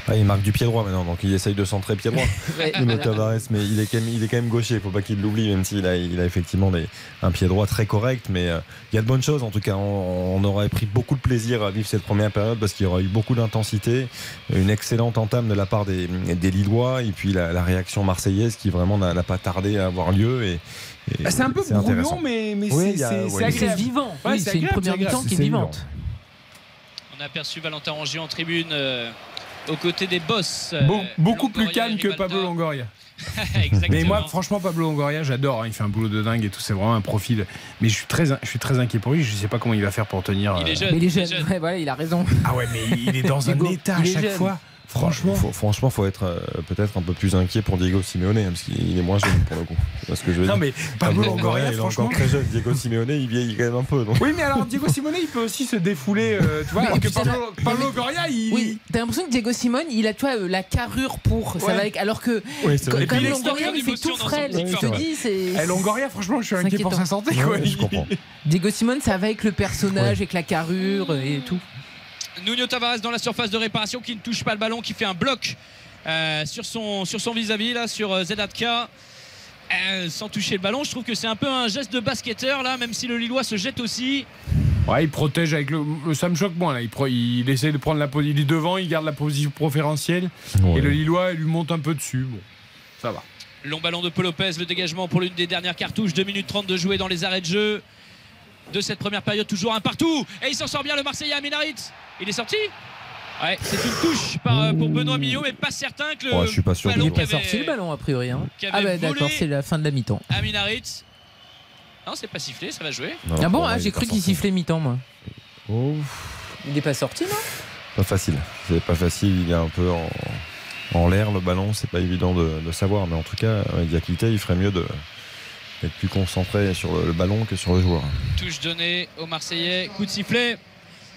[SPEAKER 3] Ah, il marque du pied droit maintenant, donc il essaye de centrer pied droit. <laughs>
[SPEAKER 5] Ouais.
[SPEAKER 3] Nuno Tavares, mais il est quand même, il est quand même gaucher, il faut pas qu'il l'oublie, même s'il a, il a effectivement des- un pied droit très correct. Mais euh, il y a de bonnes choses en tout cas. On, on aurait pris beaucoup de plaisir à vivre cette première période parce qu'il y aura eu beaucoup d'intensité, une excellente entame de la part des, des Lillois et puis la, la réaction marseillaise qui vraiment n'a pas tardé à avoir lieu. Et, et
[SPEAKER 1] Bah, c'est un peu brouillon, mais, mais
[SPEAKER 3] Oui,
[SPEAKER 1] c'est
[SPEAKER 3] ouais,
[SPEAKER 1] agréable.
[SPEAKER 5] vivant.
[SPEAKER 1] Ouais,
[SPEAKER 5] Oui,
[SPEAKER 1] c'est
[SPEAKER 5] c'est une
[SPEAKER 1] agréable,
[SPEAKER 5] première mi-temps qui est vivante.
[SPEAKER 2] On a aperçu Valentin Rongier en tribune euh, aux côtés des boss. euh,
[SPEAKER 1] Beau- beaucoup plus
[SPEAKER 2] Longoria
[SPEAKER 1] calme que. Pablo Longoria. <laughs> Mais moi, franchement, Pablo Longoria, j'adore. hein. Il fait un boulot de dingue et tout. C'est vraiment un profil. Mais je suis très, je suis très inquiet pour lui. Je sais pas comment il va faire pour tenir.
[SPEAKER 2] il
[SPEAKER 1] euh,
[SPEAKER 2] est jeune.
[SPEAKER 5] Mais il est jeune. Ouais, voilà, il a raison.
[SPEAKER 1] Ah ouais, mais il est dans <laughs> un état à chaque
[SPEAKER 5] jeune.
[SPEAKER 1] fois. Franchement.
[SPEAKER 3] Faut- franchement, faut être euh, peut-être un peu plus inquiet pour Diego Simeone, hein, parce qu'il est moins jeune pour le coup. C'est ce que je veux
[SPEAKER 1] Non,
[SPEAKER 3] dire.
[SPEAKER 1] mais Pablo
[SPEAKER 3] Longoria,
[SPEAKER 1] Longoria,
[SPEAKER 3] il est encore très jeune. Diego Simeone, il vieillit quand même un peu. donc.
[SPEAKER 1] Oui, mais alors Diego Simone, il peut aussi se défouler. euh, tu vois,
[SPEAKER 5] Mais
[SPEAKER 1] alors que Pablo, Longoria, il.
[SPEAKER 5] Oui, t'as l'impression que Diego Simone, il a tu vois, euh, la carrure pour. Ça
[SPEAKER 1] Ouais.
[SPEAKER 5] va avec, alors que
[SPEAKER 3] Oui, c'est
[SPEAKER 5] quand même
[SPEAKER 1] il
[SPEAKER 5] Longoria, il fait tout frêle. Je
[SPEAKER 3] corps.
[SPEAKER 5] te dis, c'est.
[SPEAKER 1] Eh, Longoria, franchement, je suis inquiet pour sa santé. Quoi.
[SPEAKER 3] je comprends.
[SPEAKER 5] Diego Simone, ça va avec le personnage, avec la carrure et tout.
[SPEAKER 2] Nuno Tavares dans la surface de réparation qui ne touche pas le ballon, qui fait un bloc euh, sur son sur son vis-à-vis là, sur euh, Zedatka. Euh, sans toucher le ballon, je trouve que c'est un peu un geste de basketteur là, même si le Lillois se jette aussi.
[SPEAKER 1] Ouais, il protège avec le. le- Ça me choque moins là. Il, pro- il essaie de prendre la position. Il est devant, il garde la position préférentielle.
[SPEAKER 3] Ouais.
[SPEAKER 1] Et le Lillois, il lui monte un peu dessus. Bon, ça va.
[SPEAKER 2] Long ballon de Paul Lopez, le dégagement pour l'une des dernières cartouches. 2 minutes 30 de jouer dans les arrêts de jeu de cette première période. Toujours un partout. Et il s'en sort bien le Marseillais Aminarit. Il est sorti Ouais, c'est une touche par, euh, pour Benoît Millot, mais pas certain que le
[SPEAKER 3] Ouais, je suis pas sûr
[SPEAKER 2] ballon
[SPEAKER 5] Il n'est
[SPEAKER 2] qui
[SPEAKER 5] pas sorti le ballon a priori. hein. Ah bah d'accord, c'est la fin de la mi-temps.
[SPEAKER 2] Harit. Non, c'est pas sifflé, ça va jouer.
[SPEAKER 3] Non,
[SPEAKER 5] Ah bon ah,
[SPEAKER 3] il
[SPEAKER 5] J'ai cru qu'il sifflait mi-temps moi.
[SPEAKER 3] Oh,
[SPEAKER 5] Il n'est pas sorti non?
[SPEAKER 3] Pas facile. C'est pas facile. Il est un peu en, en l'air le ballon. C'est pas évident de, de savoir. Mais en tout cas, avec Diakité, il ferait mieux de d'être plus concentré sur le, le ballon que sur le joueur.
[SPEAKER 2] Touche donnée aux Marseillais. Coup de sifflet.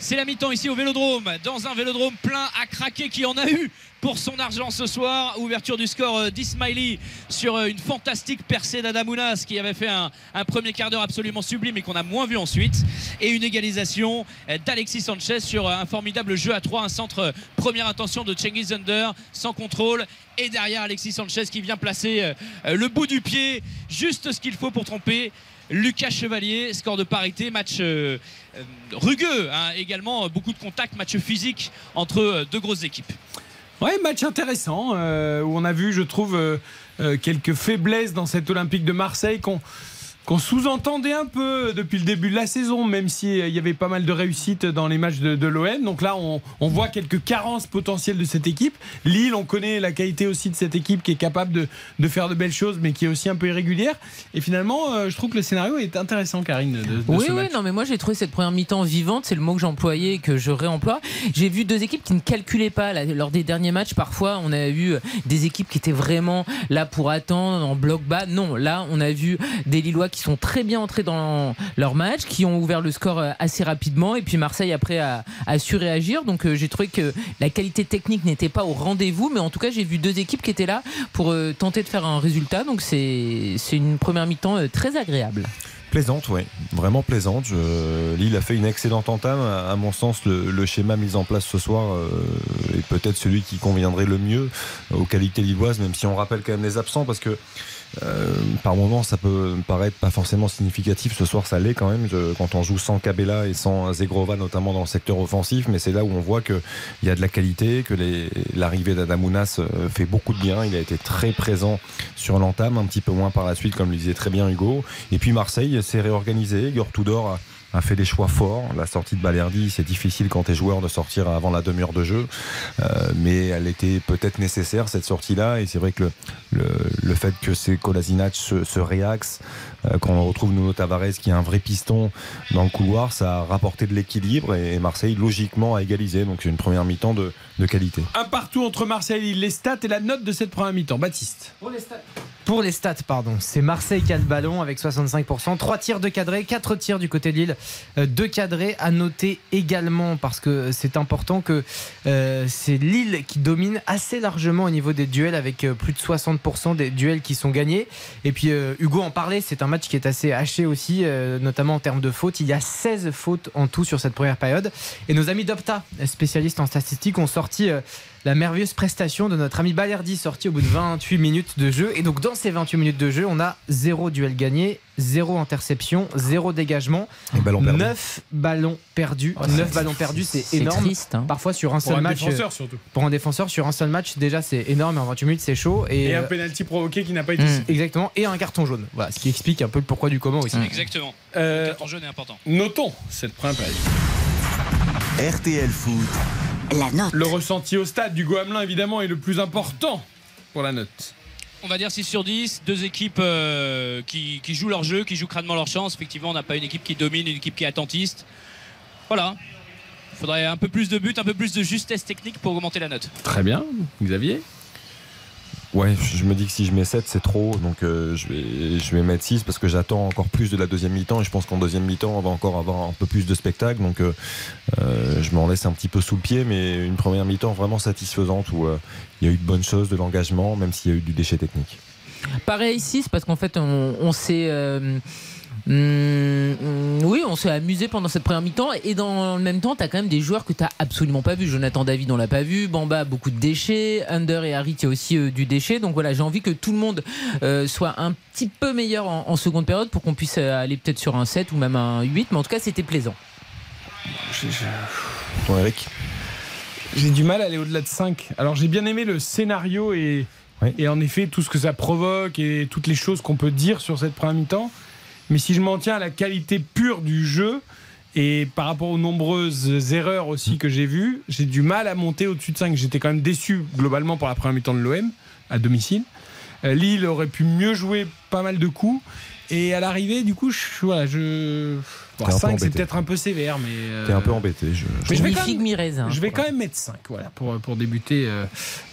[SPEAKER 2] C'est la mi-temps ici au Vélodrome, dans un Vélodrome plein à craquer qui en a eu pour son argent ce soir. Ouverture du score euh, d'Ismaili sur euh, une fantastique percée d'Adamounas qui avait fait un, premier quart d'heure absolument sublime et qu'on a moins vu ensuite. Et une égalisation euh, d'Alexis Sanchez sur un formidable jeu à 3, un centre première intention de Cengiz Under sans contrôle. Et derrière Alexis Sanchez qui vient placer le bout du pied, juste ce qu'il faut pour tromper. Lucas Chevalier, score de parité, match euh, euh, rugueux hein, également, beaucoup de contacts, match physique entre euh, deux grosses équipes.
[SPEAKER 1] Ouais, match intéressant où on a vu, je trouve, quelques faiblesses dans cet Olympique de Marseille qu'on qu'on sous-entendait un peu depuis le début de la saison, même s'il y avait pas mal de réussites dans les matchs de, de l'OM. Donc là, on, on voit quelques carences potentielles de cette équipe. Lille, on connaît la qualité aussi de cette équipe qui est capable de, de faire de belles choses, mais qui est aussi un peu irrégulière. Et finalement, euh, je trouve que le scénario est intéressant, Karine. De, de
[SPEAKER 5] Oui,
[SPEAKER 1] ce
[SPEAKER 5] oui,
[SPEAKER 1] match.
[SPEAKER 5] non, mais moi j'ai trouvé cette première mi-temps vivante, c'est le mot que j'employais et que je réemploie. J'ai vu deux équipes qui ne calculaient pas là, lors des derniers matchs. Parfois, on a vu des équipes qui étaient vraiment là pour attendre en bloc bas. Non, là, on a vu des Lillois qui sont très bien entrés dans leur match, qui ont ouvert le score euh, assez rapidement, et puis Marseille après a, su réagir. Donc euh, j'ai trouvé que la qualité technique n'était pas au rendez-vous, mais en tout cas j'ai vu deux équipes qui étaient là pour euh, tenter de faire un résultat. Donc c'est une première mi-temps très agréable.
[SPEAKER 3] Plaisante, oui, vraiment plaisante. Lille a fait une excellente entame. À mon sens, le, le schéma mis en place ce soir est peut-être celui qui conviendrait le mieux aux qualités lilloises, même si on rappelle quand même les absents, parce que euh, par moments ça peut paraître pas forcément significatif. Ce soir, ça l'est quand même Je- quand on joue sans Cabella et sans Zegrova, notamment dans le secteur offensif. Mais c'est là où on voit qu'il y a de la qualité, que l'arrivée d'Adamounas euh, fait beaucoup de bien. Il a été très présent sur l'entame, un petit peu moins par la suite, comme le disait très bien Hugo. Et puis Marseille s'est réorganisé. Igor Tudor a, a fait des choix forts. La sortie de Balerdi, c'est difficile quand tu es joueur de sortir avant la demi-heure de jeu. Euh, mais elle était peut-être nécessaire, cette sortie-là. Et c'est vrai que le, le, le fait que c'est Kolasinac se, se réaxe, euh, quand on retrouve Nuno Tavares qui est un vrai piston dans le couloir, ça a rapporté de l'équilibre. Et Marseille, logiquement, a égalisé. Donc c'est une première mi-temps de, de qualité.
[SPEAKER 1] Un partout entre Marseille et Lille. Les stats et la note de cette première mi-temps. Baptiste.
[SPEAKER 4] Pour les stats, pardon, c'est Marseille qui a le ballon avec 65%. 3 tirs de cadré, 4 tirs du côté de Lille, 2 cadrés. À noter également, parce que c'est important, que euh, c'est Lille qui domine assez largement au niveau des duels avec euh, plus de 60% des duels qui sont gagnés. Et puis euh, Hugo en parlait, c'est un match qui est assez haché aussi, euh, notamment en termes de fautes. Il y a 16 fautes en tout sur cette première période. Et nos amis d'Opta, spécialistes en statistiques, ont sorti euh, la merveilleuse prestation de notre ami Balerdi sorti au bout de 28 minutes de jeu. Et donc dans ces 28 minutes de jeu, on a zéro duel gagné, zéro interception, zéro dégagement,
[SPEAKER 3] Et ballon perdu.
[SPEAKER 4] 9 ballons perdus.
[SPEAKER 5] Oh,
[SPEAKER 4] 9
[SPEAKER 5] c'est-
[SPEAKER 4] ballons perdus, c'est
[SPEAKER 5] c'est
[SPEAKER 4] énorme.
[SPEAKER 5] triste, hein.
[SPEAKER 4] Parfois sur un
[SPEAKER 1] Pour
[SPEAKER 4] seul
[SPEAKER 1] un
[SPEAKER 4] match.
[SPEAKER 1] défenseur surtout.
[SPEAKER 4] Pour un défenseur sur un seul match, déjà c'est énorme. Et en 28 minutes, c'est chaud. Et,
[SPEAKER 1] Et un
[SPEAKER 4] euh,
[SPEAKER 1] penalty provoqué qui n'a pas été
[SPEAKER 5] Mm.
[SPEAKER 1] sifflé.
[SPEAKER 4] exactement. Et un carton jaune. Voilà, ce qui explique un peu le pourquoi du comment aussi.
[SPEAKER 2] Exactement.
[SPEAKER 1] Euh,
[SPEAKER 2] Le carton jaune est important.
[SPEAKER 1] Notons cette première période.
[SPEAKER 7] RTL Foot.
[SPEAKER 6] La note.
[SPEAKER 1] Le ressenti au stade du Hamelin évidemment est le plus important pour la note.
[SPEAKER 2] On va dire 6 sur 10, deux équipes euh, qui, qui jouent leur jeu, qui jouent crânement leur chance. Effectivement, on n'a pas une équipe qui domine, une équipe qui est attentiste. Voilà. Il faudrait un peu plus de buts, un peu plus de justesse technique pour augmenter la note.
[SPEAKER 1] Très bien, Xavier.
[SPEAKER 3] Ouais, je me dis que si je mets 7, c'est trop. Donc euh, je, vais, je vais mettre 6 parce que j'attends encore plus de la deuxième mi-temps. Et je pense qu'en deuxième mi-temps, on va encore avoir un peu plus de spectacle. Donc euh, euh, je m'en laisse un petit peu sous le pied. Mais une première mi-temps vraiment satisfaisante où euh, il y a eu de bonnes choses, de l'engagement, même s'il y a eu du déchet technique.
[SPEAKER 5] Pareil ici, c'est parce qu'en fait, on, on s'est. Hum, hum, oui, on s'est amusé pendant cette première mi-temps et dans le même temps, tu as quand même des joueurs que tu absolument pas vu. Jonathan David, on l'a pas vu. Bamba, beaucoup de déchets. Under et Harit, il y a aussi euh, du déchet. Donc voilà, j'ai envie que tout le monde euh, soit un petit peu meilleur en, en seconde période pour qu'on puisse euh, aller peut-être sur un 7 ou même un 8. Mais en tout cas, c'était plaisant.
[SPEAKER 3] Bon, Eric
[SPEAKER 1] J'ai du mal à aller au-delà de 5. Alors j'ai bien aimé le scénario et,
[SPEAKER 3] Oui.
[SPEAKER 1] et en effet tout ce que ça provoque et toutes les choses qu'on peut dire sur cette première mi-temps. Mais si je m'en tiens à la qualité pure du jeu, Et par rapport aux nombreuses erreurs aussi que j'ai vues, j'ai du mal à monter au-dessus de 5. J'étais quand même déçu globalement pour la première mi-temps de l'OM à domicile. Euh, Lille aurait pu mieux jouer pas mal de coups. Et à l'arrivée, du coup, je, voilà, je... Bon,
[SPEAKER 3] T'es un peu
[SPEAKER 1] 5, c'est peut-être un peu sévère, mais. euh,
[SPEAKER 3] T'es un peu embêté. Je, je
[SPEAKER 1] mais je vais, quand même,
[SPEAKER 5] mi raisin.
[SPEAKER 1] je vais quand même mettre 5 voilà, pour, pour débuter euh,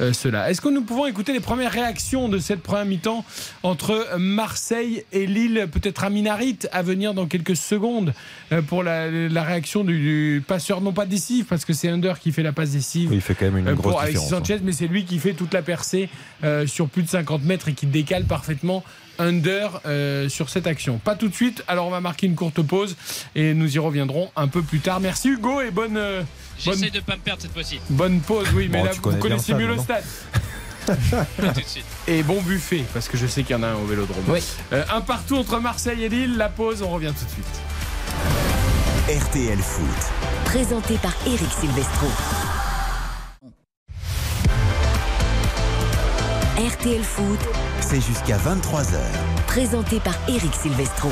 [SPEAKER 1] euh, cela. Est-ce que nous pouvons écouter les premières réactions de cette première mi-temps entre Marseille et Lille Peut-être à Minarit à venir dans quelques secondes euh, pour la, la réaction du, du passeur, non pas décisif, parce que c'est Under qui fait la passe décisive.
[SPEAKER 3] Oui, il fait quand même une grosse
[SPEAKER 1] pour Alexis
[SPEAKER 3] différence. hein.
[SPEAKER 1] Sanchez, mais c'est lui qui fait toute la percée euh, sur plus de 50 mètres et qui décale parfaitement under euh, sur cette action. Pas tout de suite, alors on va marquer une courte pause et nous y reviendrons un peu plus tard. Merci Hugo et bonne, euh, bonne,
[SPEAKER 9] J'essaie de pas me perdre cette fois-ci.
[SPEAKER 1] bonne pause. Oui, mais là vous connaissez mieux le
[SPEAKER 3] stade, <laughs>
[SPEAKER 1] stade.
[SPEAKER 9] Tout de suite.
[SPEAKER 1] Et bon buffet, parce que je sais qu'il y en a un au vélodrome.
[SPEAKER 5] Oui.
[SPEAKER 1] Euh, un partout entre Marseille et Lille, la pause, on revient tout de suite.
[SPEAKER 7] RTL Foot.
[SPEAKER 6] Présenté par Eric Silvestro. RTL Foot,
[SPEAKER 7] C'est jusqu'à 23h.
[SPEAKER 6] présenté par Eric Silvestro.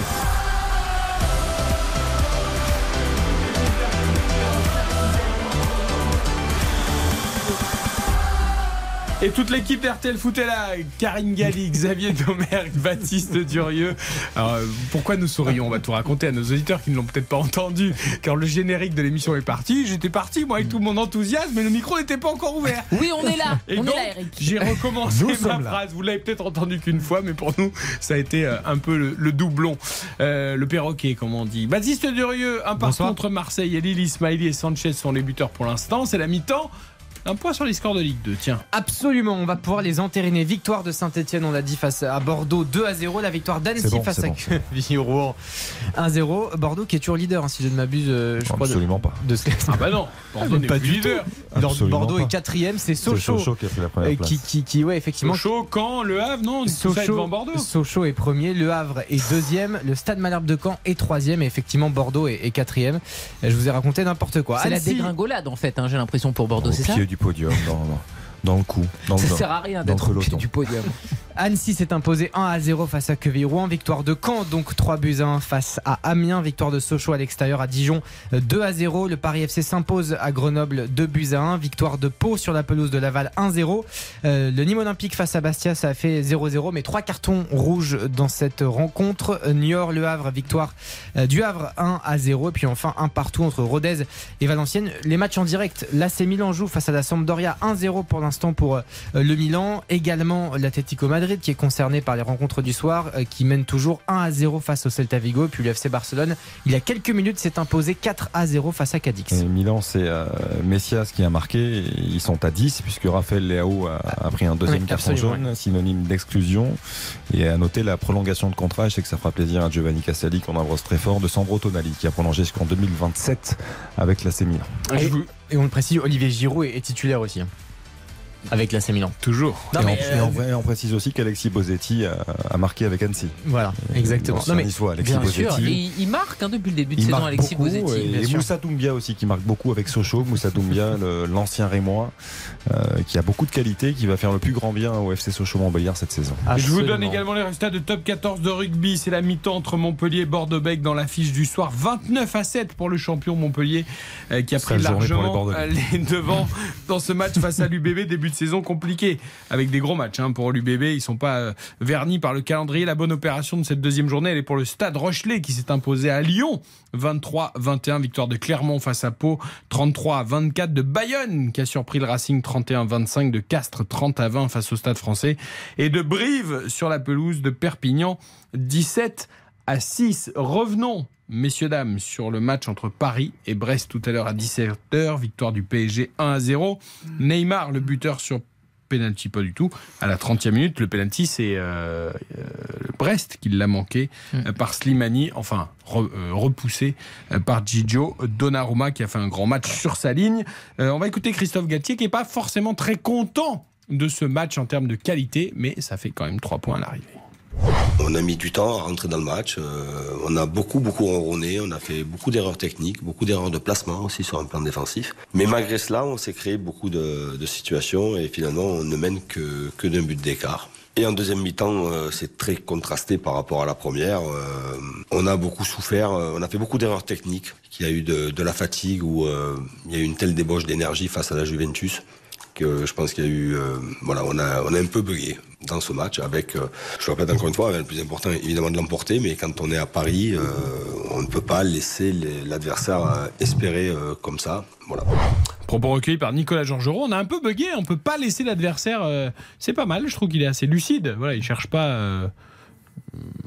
[SPEAKER 1] Et toute l'équipe d'RTL Foot est là. Karine Galli, Xavier Domergue, <laughs> Baptiste Durieux. Alors, euh, pourquoi nous sourions? On va tout raconter à nos auditeurs qui ne l'ont peut-être pas entendu. Car le générique de l'émission est parti. J'étais parti, moi, avec tout mon enthousiasme, mais le micro n'était pas encore ouvert.
[SPEAKER 5] Oui, on est là. <laughs>
[SPEAKER 1] Et
[SPEAKER 5] on
[SPEAKER 1] donc,
[SPEAKER 5] est là, Eric.
[SPEAKER 1] j'ai recommencé
[SPEAKER 3] Nous
[SPEAKER 1] ma phrase. Vous l'avez peut-être entendu qu'une fois, mais pour nous, ça a été euh, un peu le, le doublon. Euh, le perroquet, comme on dit. Baptiste Durieux, un
[SPEAKER 4] Bonsoir.
[SPEAKER 1] entre Marseille et Lille. Ismaili et Sanchez sont les buteurs pour l'instant. C'est la mi-temps. Un point sur les scores de Ligue 2, tiens.
[SPEAKER 4] Absolument, on va pouvoir les entériner. Victoire de Saint-Etienne, on l'a dit, face à Bordeaux 2 à 0. La victoire d'Annecy
[SPEAKER 3] bon,
[SPEAKER 4] face à
[SPEAKER 3] bon.
[SPEAKER 4] Quevilly-Rouen 1-0. Bordeaux qui est toujours leader, hein, si je ne m'abuse, euh, je crois. de-
[SPEAKER 3] Absolument pas.
[SPEAKER 4] De, ce
[SPEAKER 1] Ah bah non, Bordeaux n'est
[SPEAKER 4] Pas
[SPEAKER 1] plus
[SPEAKER 4] du
[SPEAKER 1] leader.
[SPEAKER 4] Bordeaux
[SPEAKER 3] pas.
[SPEAKER 4] est quatrième, c'est
[SPEAKER 3] C'est
[SPEAKER 4] Sochaux.
[SPEAKER 3] Sochaux qui a pris la première place.
[SPEAKER 4] qui, qui, qui, ouais, effectivement.
[SPEAKER 1] Sochaux, Caen, Le Havre, non, tout ça est devant Bordeaux.
[SPEAKER 4] Sochaux est premier, Le Havre est deuxième, le Stade Malherbe de Caen est troisième et effectivement Bordeaux est, est quatrième. Je vous ai raconté n'importe quoi.
[SPEAKER 5] C'est la dégringolade en fait, hein, j'ai l'impression pour Bordeaux,
[SPEAKER 3] Au
[SPEAKER 5] c'est ça
[SPEAKER 3] du podium, dans, dans, le coup. Dans
[SPEAKER 5] Ça
[SPEAKER 3] le,
[SPEAKER 5] sert à rien d'être au pied du podium. <laughs>
[SPEAKER 4] Annecy s'est imposé 1 à 0 face à Quevilly-Rouen. Victoire de Caen, donc 3 buts à 1 face à Amiens. Victoire de Sochaux à l'extérieur à Dijon 2 à 0. Le Paris FC s'impose à Grenoble 2 buts à 1. Victoire de Pau sur la pelouse de Laval 1-0. Euh, le Nîmes Olympique face à Bastia, ça a fait 0-0, mais trois cartons rouges dans cette rencontre. Euh, Niort, Le Havre, victoire euh, du Havre 1 à 0. Et puis enfin un partout entre Rodez et Valenciennes. Les matchs en direct, l'AC Milan joue face à la Sampdoria 1-0 pour l'instant pour euh, le Milan. Également l'Atlético Madrid qui est concerné par les rencontres du soir, euh, qui mène toujours 1 à 0 face au Celta Vigo. Puis le FC Barcelone, il y a quelques minutes, s'est imposé 4 à 0 face à Cadix.
[SPEAKER 3] Et Milan, c'est euh, Messias qui a marqué. Ils sont à 10 puisque Raphaël Leao a, a pris un deuxième
[SPEAKER 4] Oui,
[SPEAKER 3] carton jaune, synonyme d'exclusion. Et à noter la prolongation de contrat. Je sais que ça fera plaisir à Giovanni Castelli qu'on embrasse très fort de Sandro Tonali qui a prolongé jusqu'en 2027 avec l'AC Milan.
[SPEAKER 4] Et, et on le précise, Olivier Giroud est, est titulaire aussi. Avec l'AC Milan.
[SPEAKER 1] Toujours.
[SPEAKER 4] Non,
[SPEAKER 3] et,
[SPEAKER 4] mais,
[SPEAKER 3] on, et on-
[SPEAKER 4] euh,
[SPEAKER 3] et on précise aussi qu'Alexis Bosetti a, a marqué avec Annecy.
[SPEAKER 4] Voilà, exactement.
[SPEAKER 3] L'ancien
[SPEAKER 4] Non, mais-
[SPEAKER 3] Alexis
[SPEAKER 5] Bien sûr,
[SPEAKER 3] Bosetti.
[SPEAKER 5] et il marque hein, depuis le début de
[SPEAKER 3] Il
[SPEAKER 5] saison
[SPEAKER 3] marque
[SPEAKER 5] Alexis
[SPEAKER 3] beaucoup,
[SPEAKER 5] Bosetti.
[SPEAKER 3] et,
[SPEAKER 5] bien
[SPEAKER 3] et
[SPEAKER 5] sûr.
[SPEAKER 3] Moussa Doumbia aussi qui marque beaucoup avec Sochaux. Moussa Doumbia, l'ancien Rémois, euh, qui a beaucoup de qualité, qui va faire le plus grand bien au FC Sochaux-Montbéliard cette saison.
[SPEAKER 1] Je vous donne également les résultats de top 14 de rugby. C'est la mi-temps entre Montpellier et Bordeaux-Bègles dans l'affiche du soir. 29 à 7 pour le champion Montpellier euh, qui a pris
[SPEAKER 3] les
[SPEAKER 1] largement euh, les <laughs> devants dans ce match face à l'UBB. Début saison compliqué avec des gros matchs hein, pour l'UBB. Ils sont pas euh, vernis par le calendrier. La bonne opération de cette deuxième journée, elle est pour le Stade Rochelet qui s'est imposé à Lyon. 23-21, victoire de Clermont face à Pau. 33-24 de Bayonne qui a surpris le Racing. 31-25 de Castres. 30 à 20 face au Stade français. Et de Brive sur la pelouse de Perpignan. 17 à 6. Revenons, messieurs, dames, sur le match entre Paris et Brest tout à l'heure à 17h. Victoire du PSG 1 à 0. Neymar, le buteur sur penalty, pas du tout. À la 30e minute, le penalty, c'est euh, euh, Brest qui l'a manqué euh, par Slimani, enfin re- repoussé par Gigio Donnarumma qui a fait un grand match sur sa ligne. On va écouter Christophe Galtier qui n'est pas forcément très content de ce match en termes de qualité, mais ça fait quand même 3 points à l'arrivée.
[SPEAKER 10] On a mis du temps à rentrer dans le match. euh, on a beaucoup, beaucoup ronronné. On a fait beaucoup d'erreurs techniques, beaucoup d'erreurs de placement aussi sur un plan défensif. Mais malgré cela, on s'est créé beaucoup de, situations et finalement, on ne mène que, d'un but d'écart. Et en deuxième mi-temps, euh, c'est très contrasté par rapport à la première. Euh, on a beaucoup souffert, on a fait beaucoup d'erreurs techniques. Il y a eu de, de la fatigue ou il y a eu une telle débauche d'énergie face à la Juventus que je pense qu'il y a eu, euh, voilà, on a, on a un peu bugué dans ce match avec, euh, je le répète encore une fois, le plus important évidemment de l'emporter, mais quand on est à Paris, euh, on ne peut pas laisser l'adversaire espérer comme ça. Voilà.
[SPEAKER 1] Propos recueillis par Nicolas Georgerot. On a un peu bugué, on peut pas laisser l'adversaire. c'est pas mal, je trouve qu'il est assez lucide. Voilà, il cherche pas.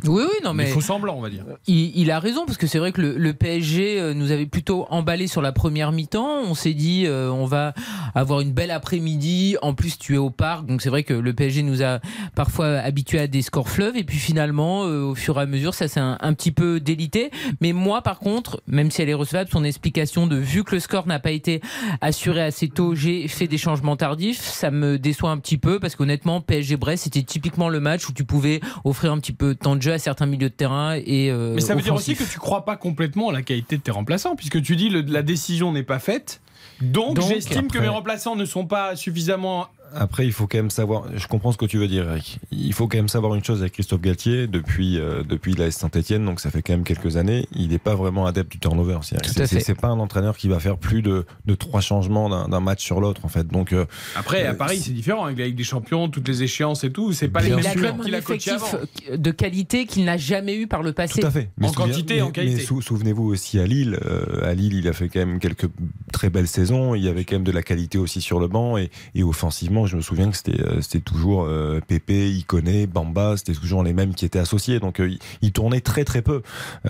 [SPEAKER 5] Oui, oui, non, mais.
[SPEAKER 1] faux semblants, on va dire.
[SPEAKER 5] Il, il a raison parce que c'est vrai que le, le PSG euh, nous avait plutôt emballé sur la première mi-temps. On s'est dit euh, on va avoir une belle après-midi. En plus tu es au parc, donc c'est vrai que le PSG nous a parfois habitués à des scores fleuves. Et puis finalement, euh, au fur et à mesure, ça s'est un, un petit peu délité. Mais moi, par contre, même si elle est recevable, son explication de vu que le score n'a pas été assuré assez tôt, j'ai fait des changements tardifs. Ça me déçoit un petit peu parce qu'honnêtement, PSG Brest, c'était typiquement le match où tu pouvais offrir un petit peu de temps de jeu à certains milieux de terrain et euh,
[SPEAKER 1] Mais ça veut dire aussi que tu crois pas complètement à la qualité de tes remplaçants, puisque tu dis le, la décision n'est pas faite. Donc,
[SPEAKER 3] Donc,
[SPEAKER 1] j'estime que mes remplaçants ne sont pas suffisamment.
[SPEAKER 3] Après, il faut quand même savoir. Je comprends ce que tu veux dire, Eric. Il faut quand même savoir une chose avec Christophe Galtier depuis euh, depuis la Saint-Etienne, donc ça fait quand même quelques années. Il n'est pas vraiment adepte du turnover. C'est- pas un entraîneur qui va faire plus de, de trois changements d'un match sur l'autre, en fait. Donc euh,
[SPEAKER 1] Après, à
[SPEAKER 3] euh,
[SPEAKER 1] Paris, c'est différent avec la Ligue des Champions, toutes les échéances et tout. C'est pas les mêmes
[SPEAKER 5] Il a quand
[SPEAKER 1] joueurs
[SPEAKER 5] même
[SPEAKER 1] qu'il
[SPEAKER 5] un
[SPEAKER 1] a coaché
[SPEAKER 5] effectif
[SPEAKER 1] avant.
[SPEAKER 5] de qualité qu'il n'a jamais eu par le passé.
[SPEAKER 3] Tout à fait.
[SPEAKER 1] En
[SPEAKER 3] souviens-
[SPEAKER 1] quantité en qualité.
[SPEAKER 3] Mais sou- souvenez-vous aussi à Lille. euh, à Lille, il a fait quand même quelques très belles saisons. Il y avait quand même de la qualité aussi sur le banc et, et offensivement, je me souviens que c'était euh, toujours euh, Pépé, Iconé, Bamba, c'était toujours les mêmes qui étaient associés. Donc euh, il, tournait très très peu.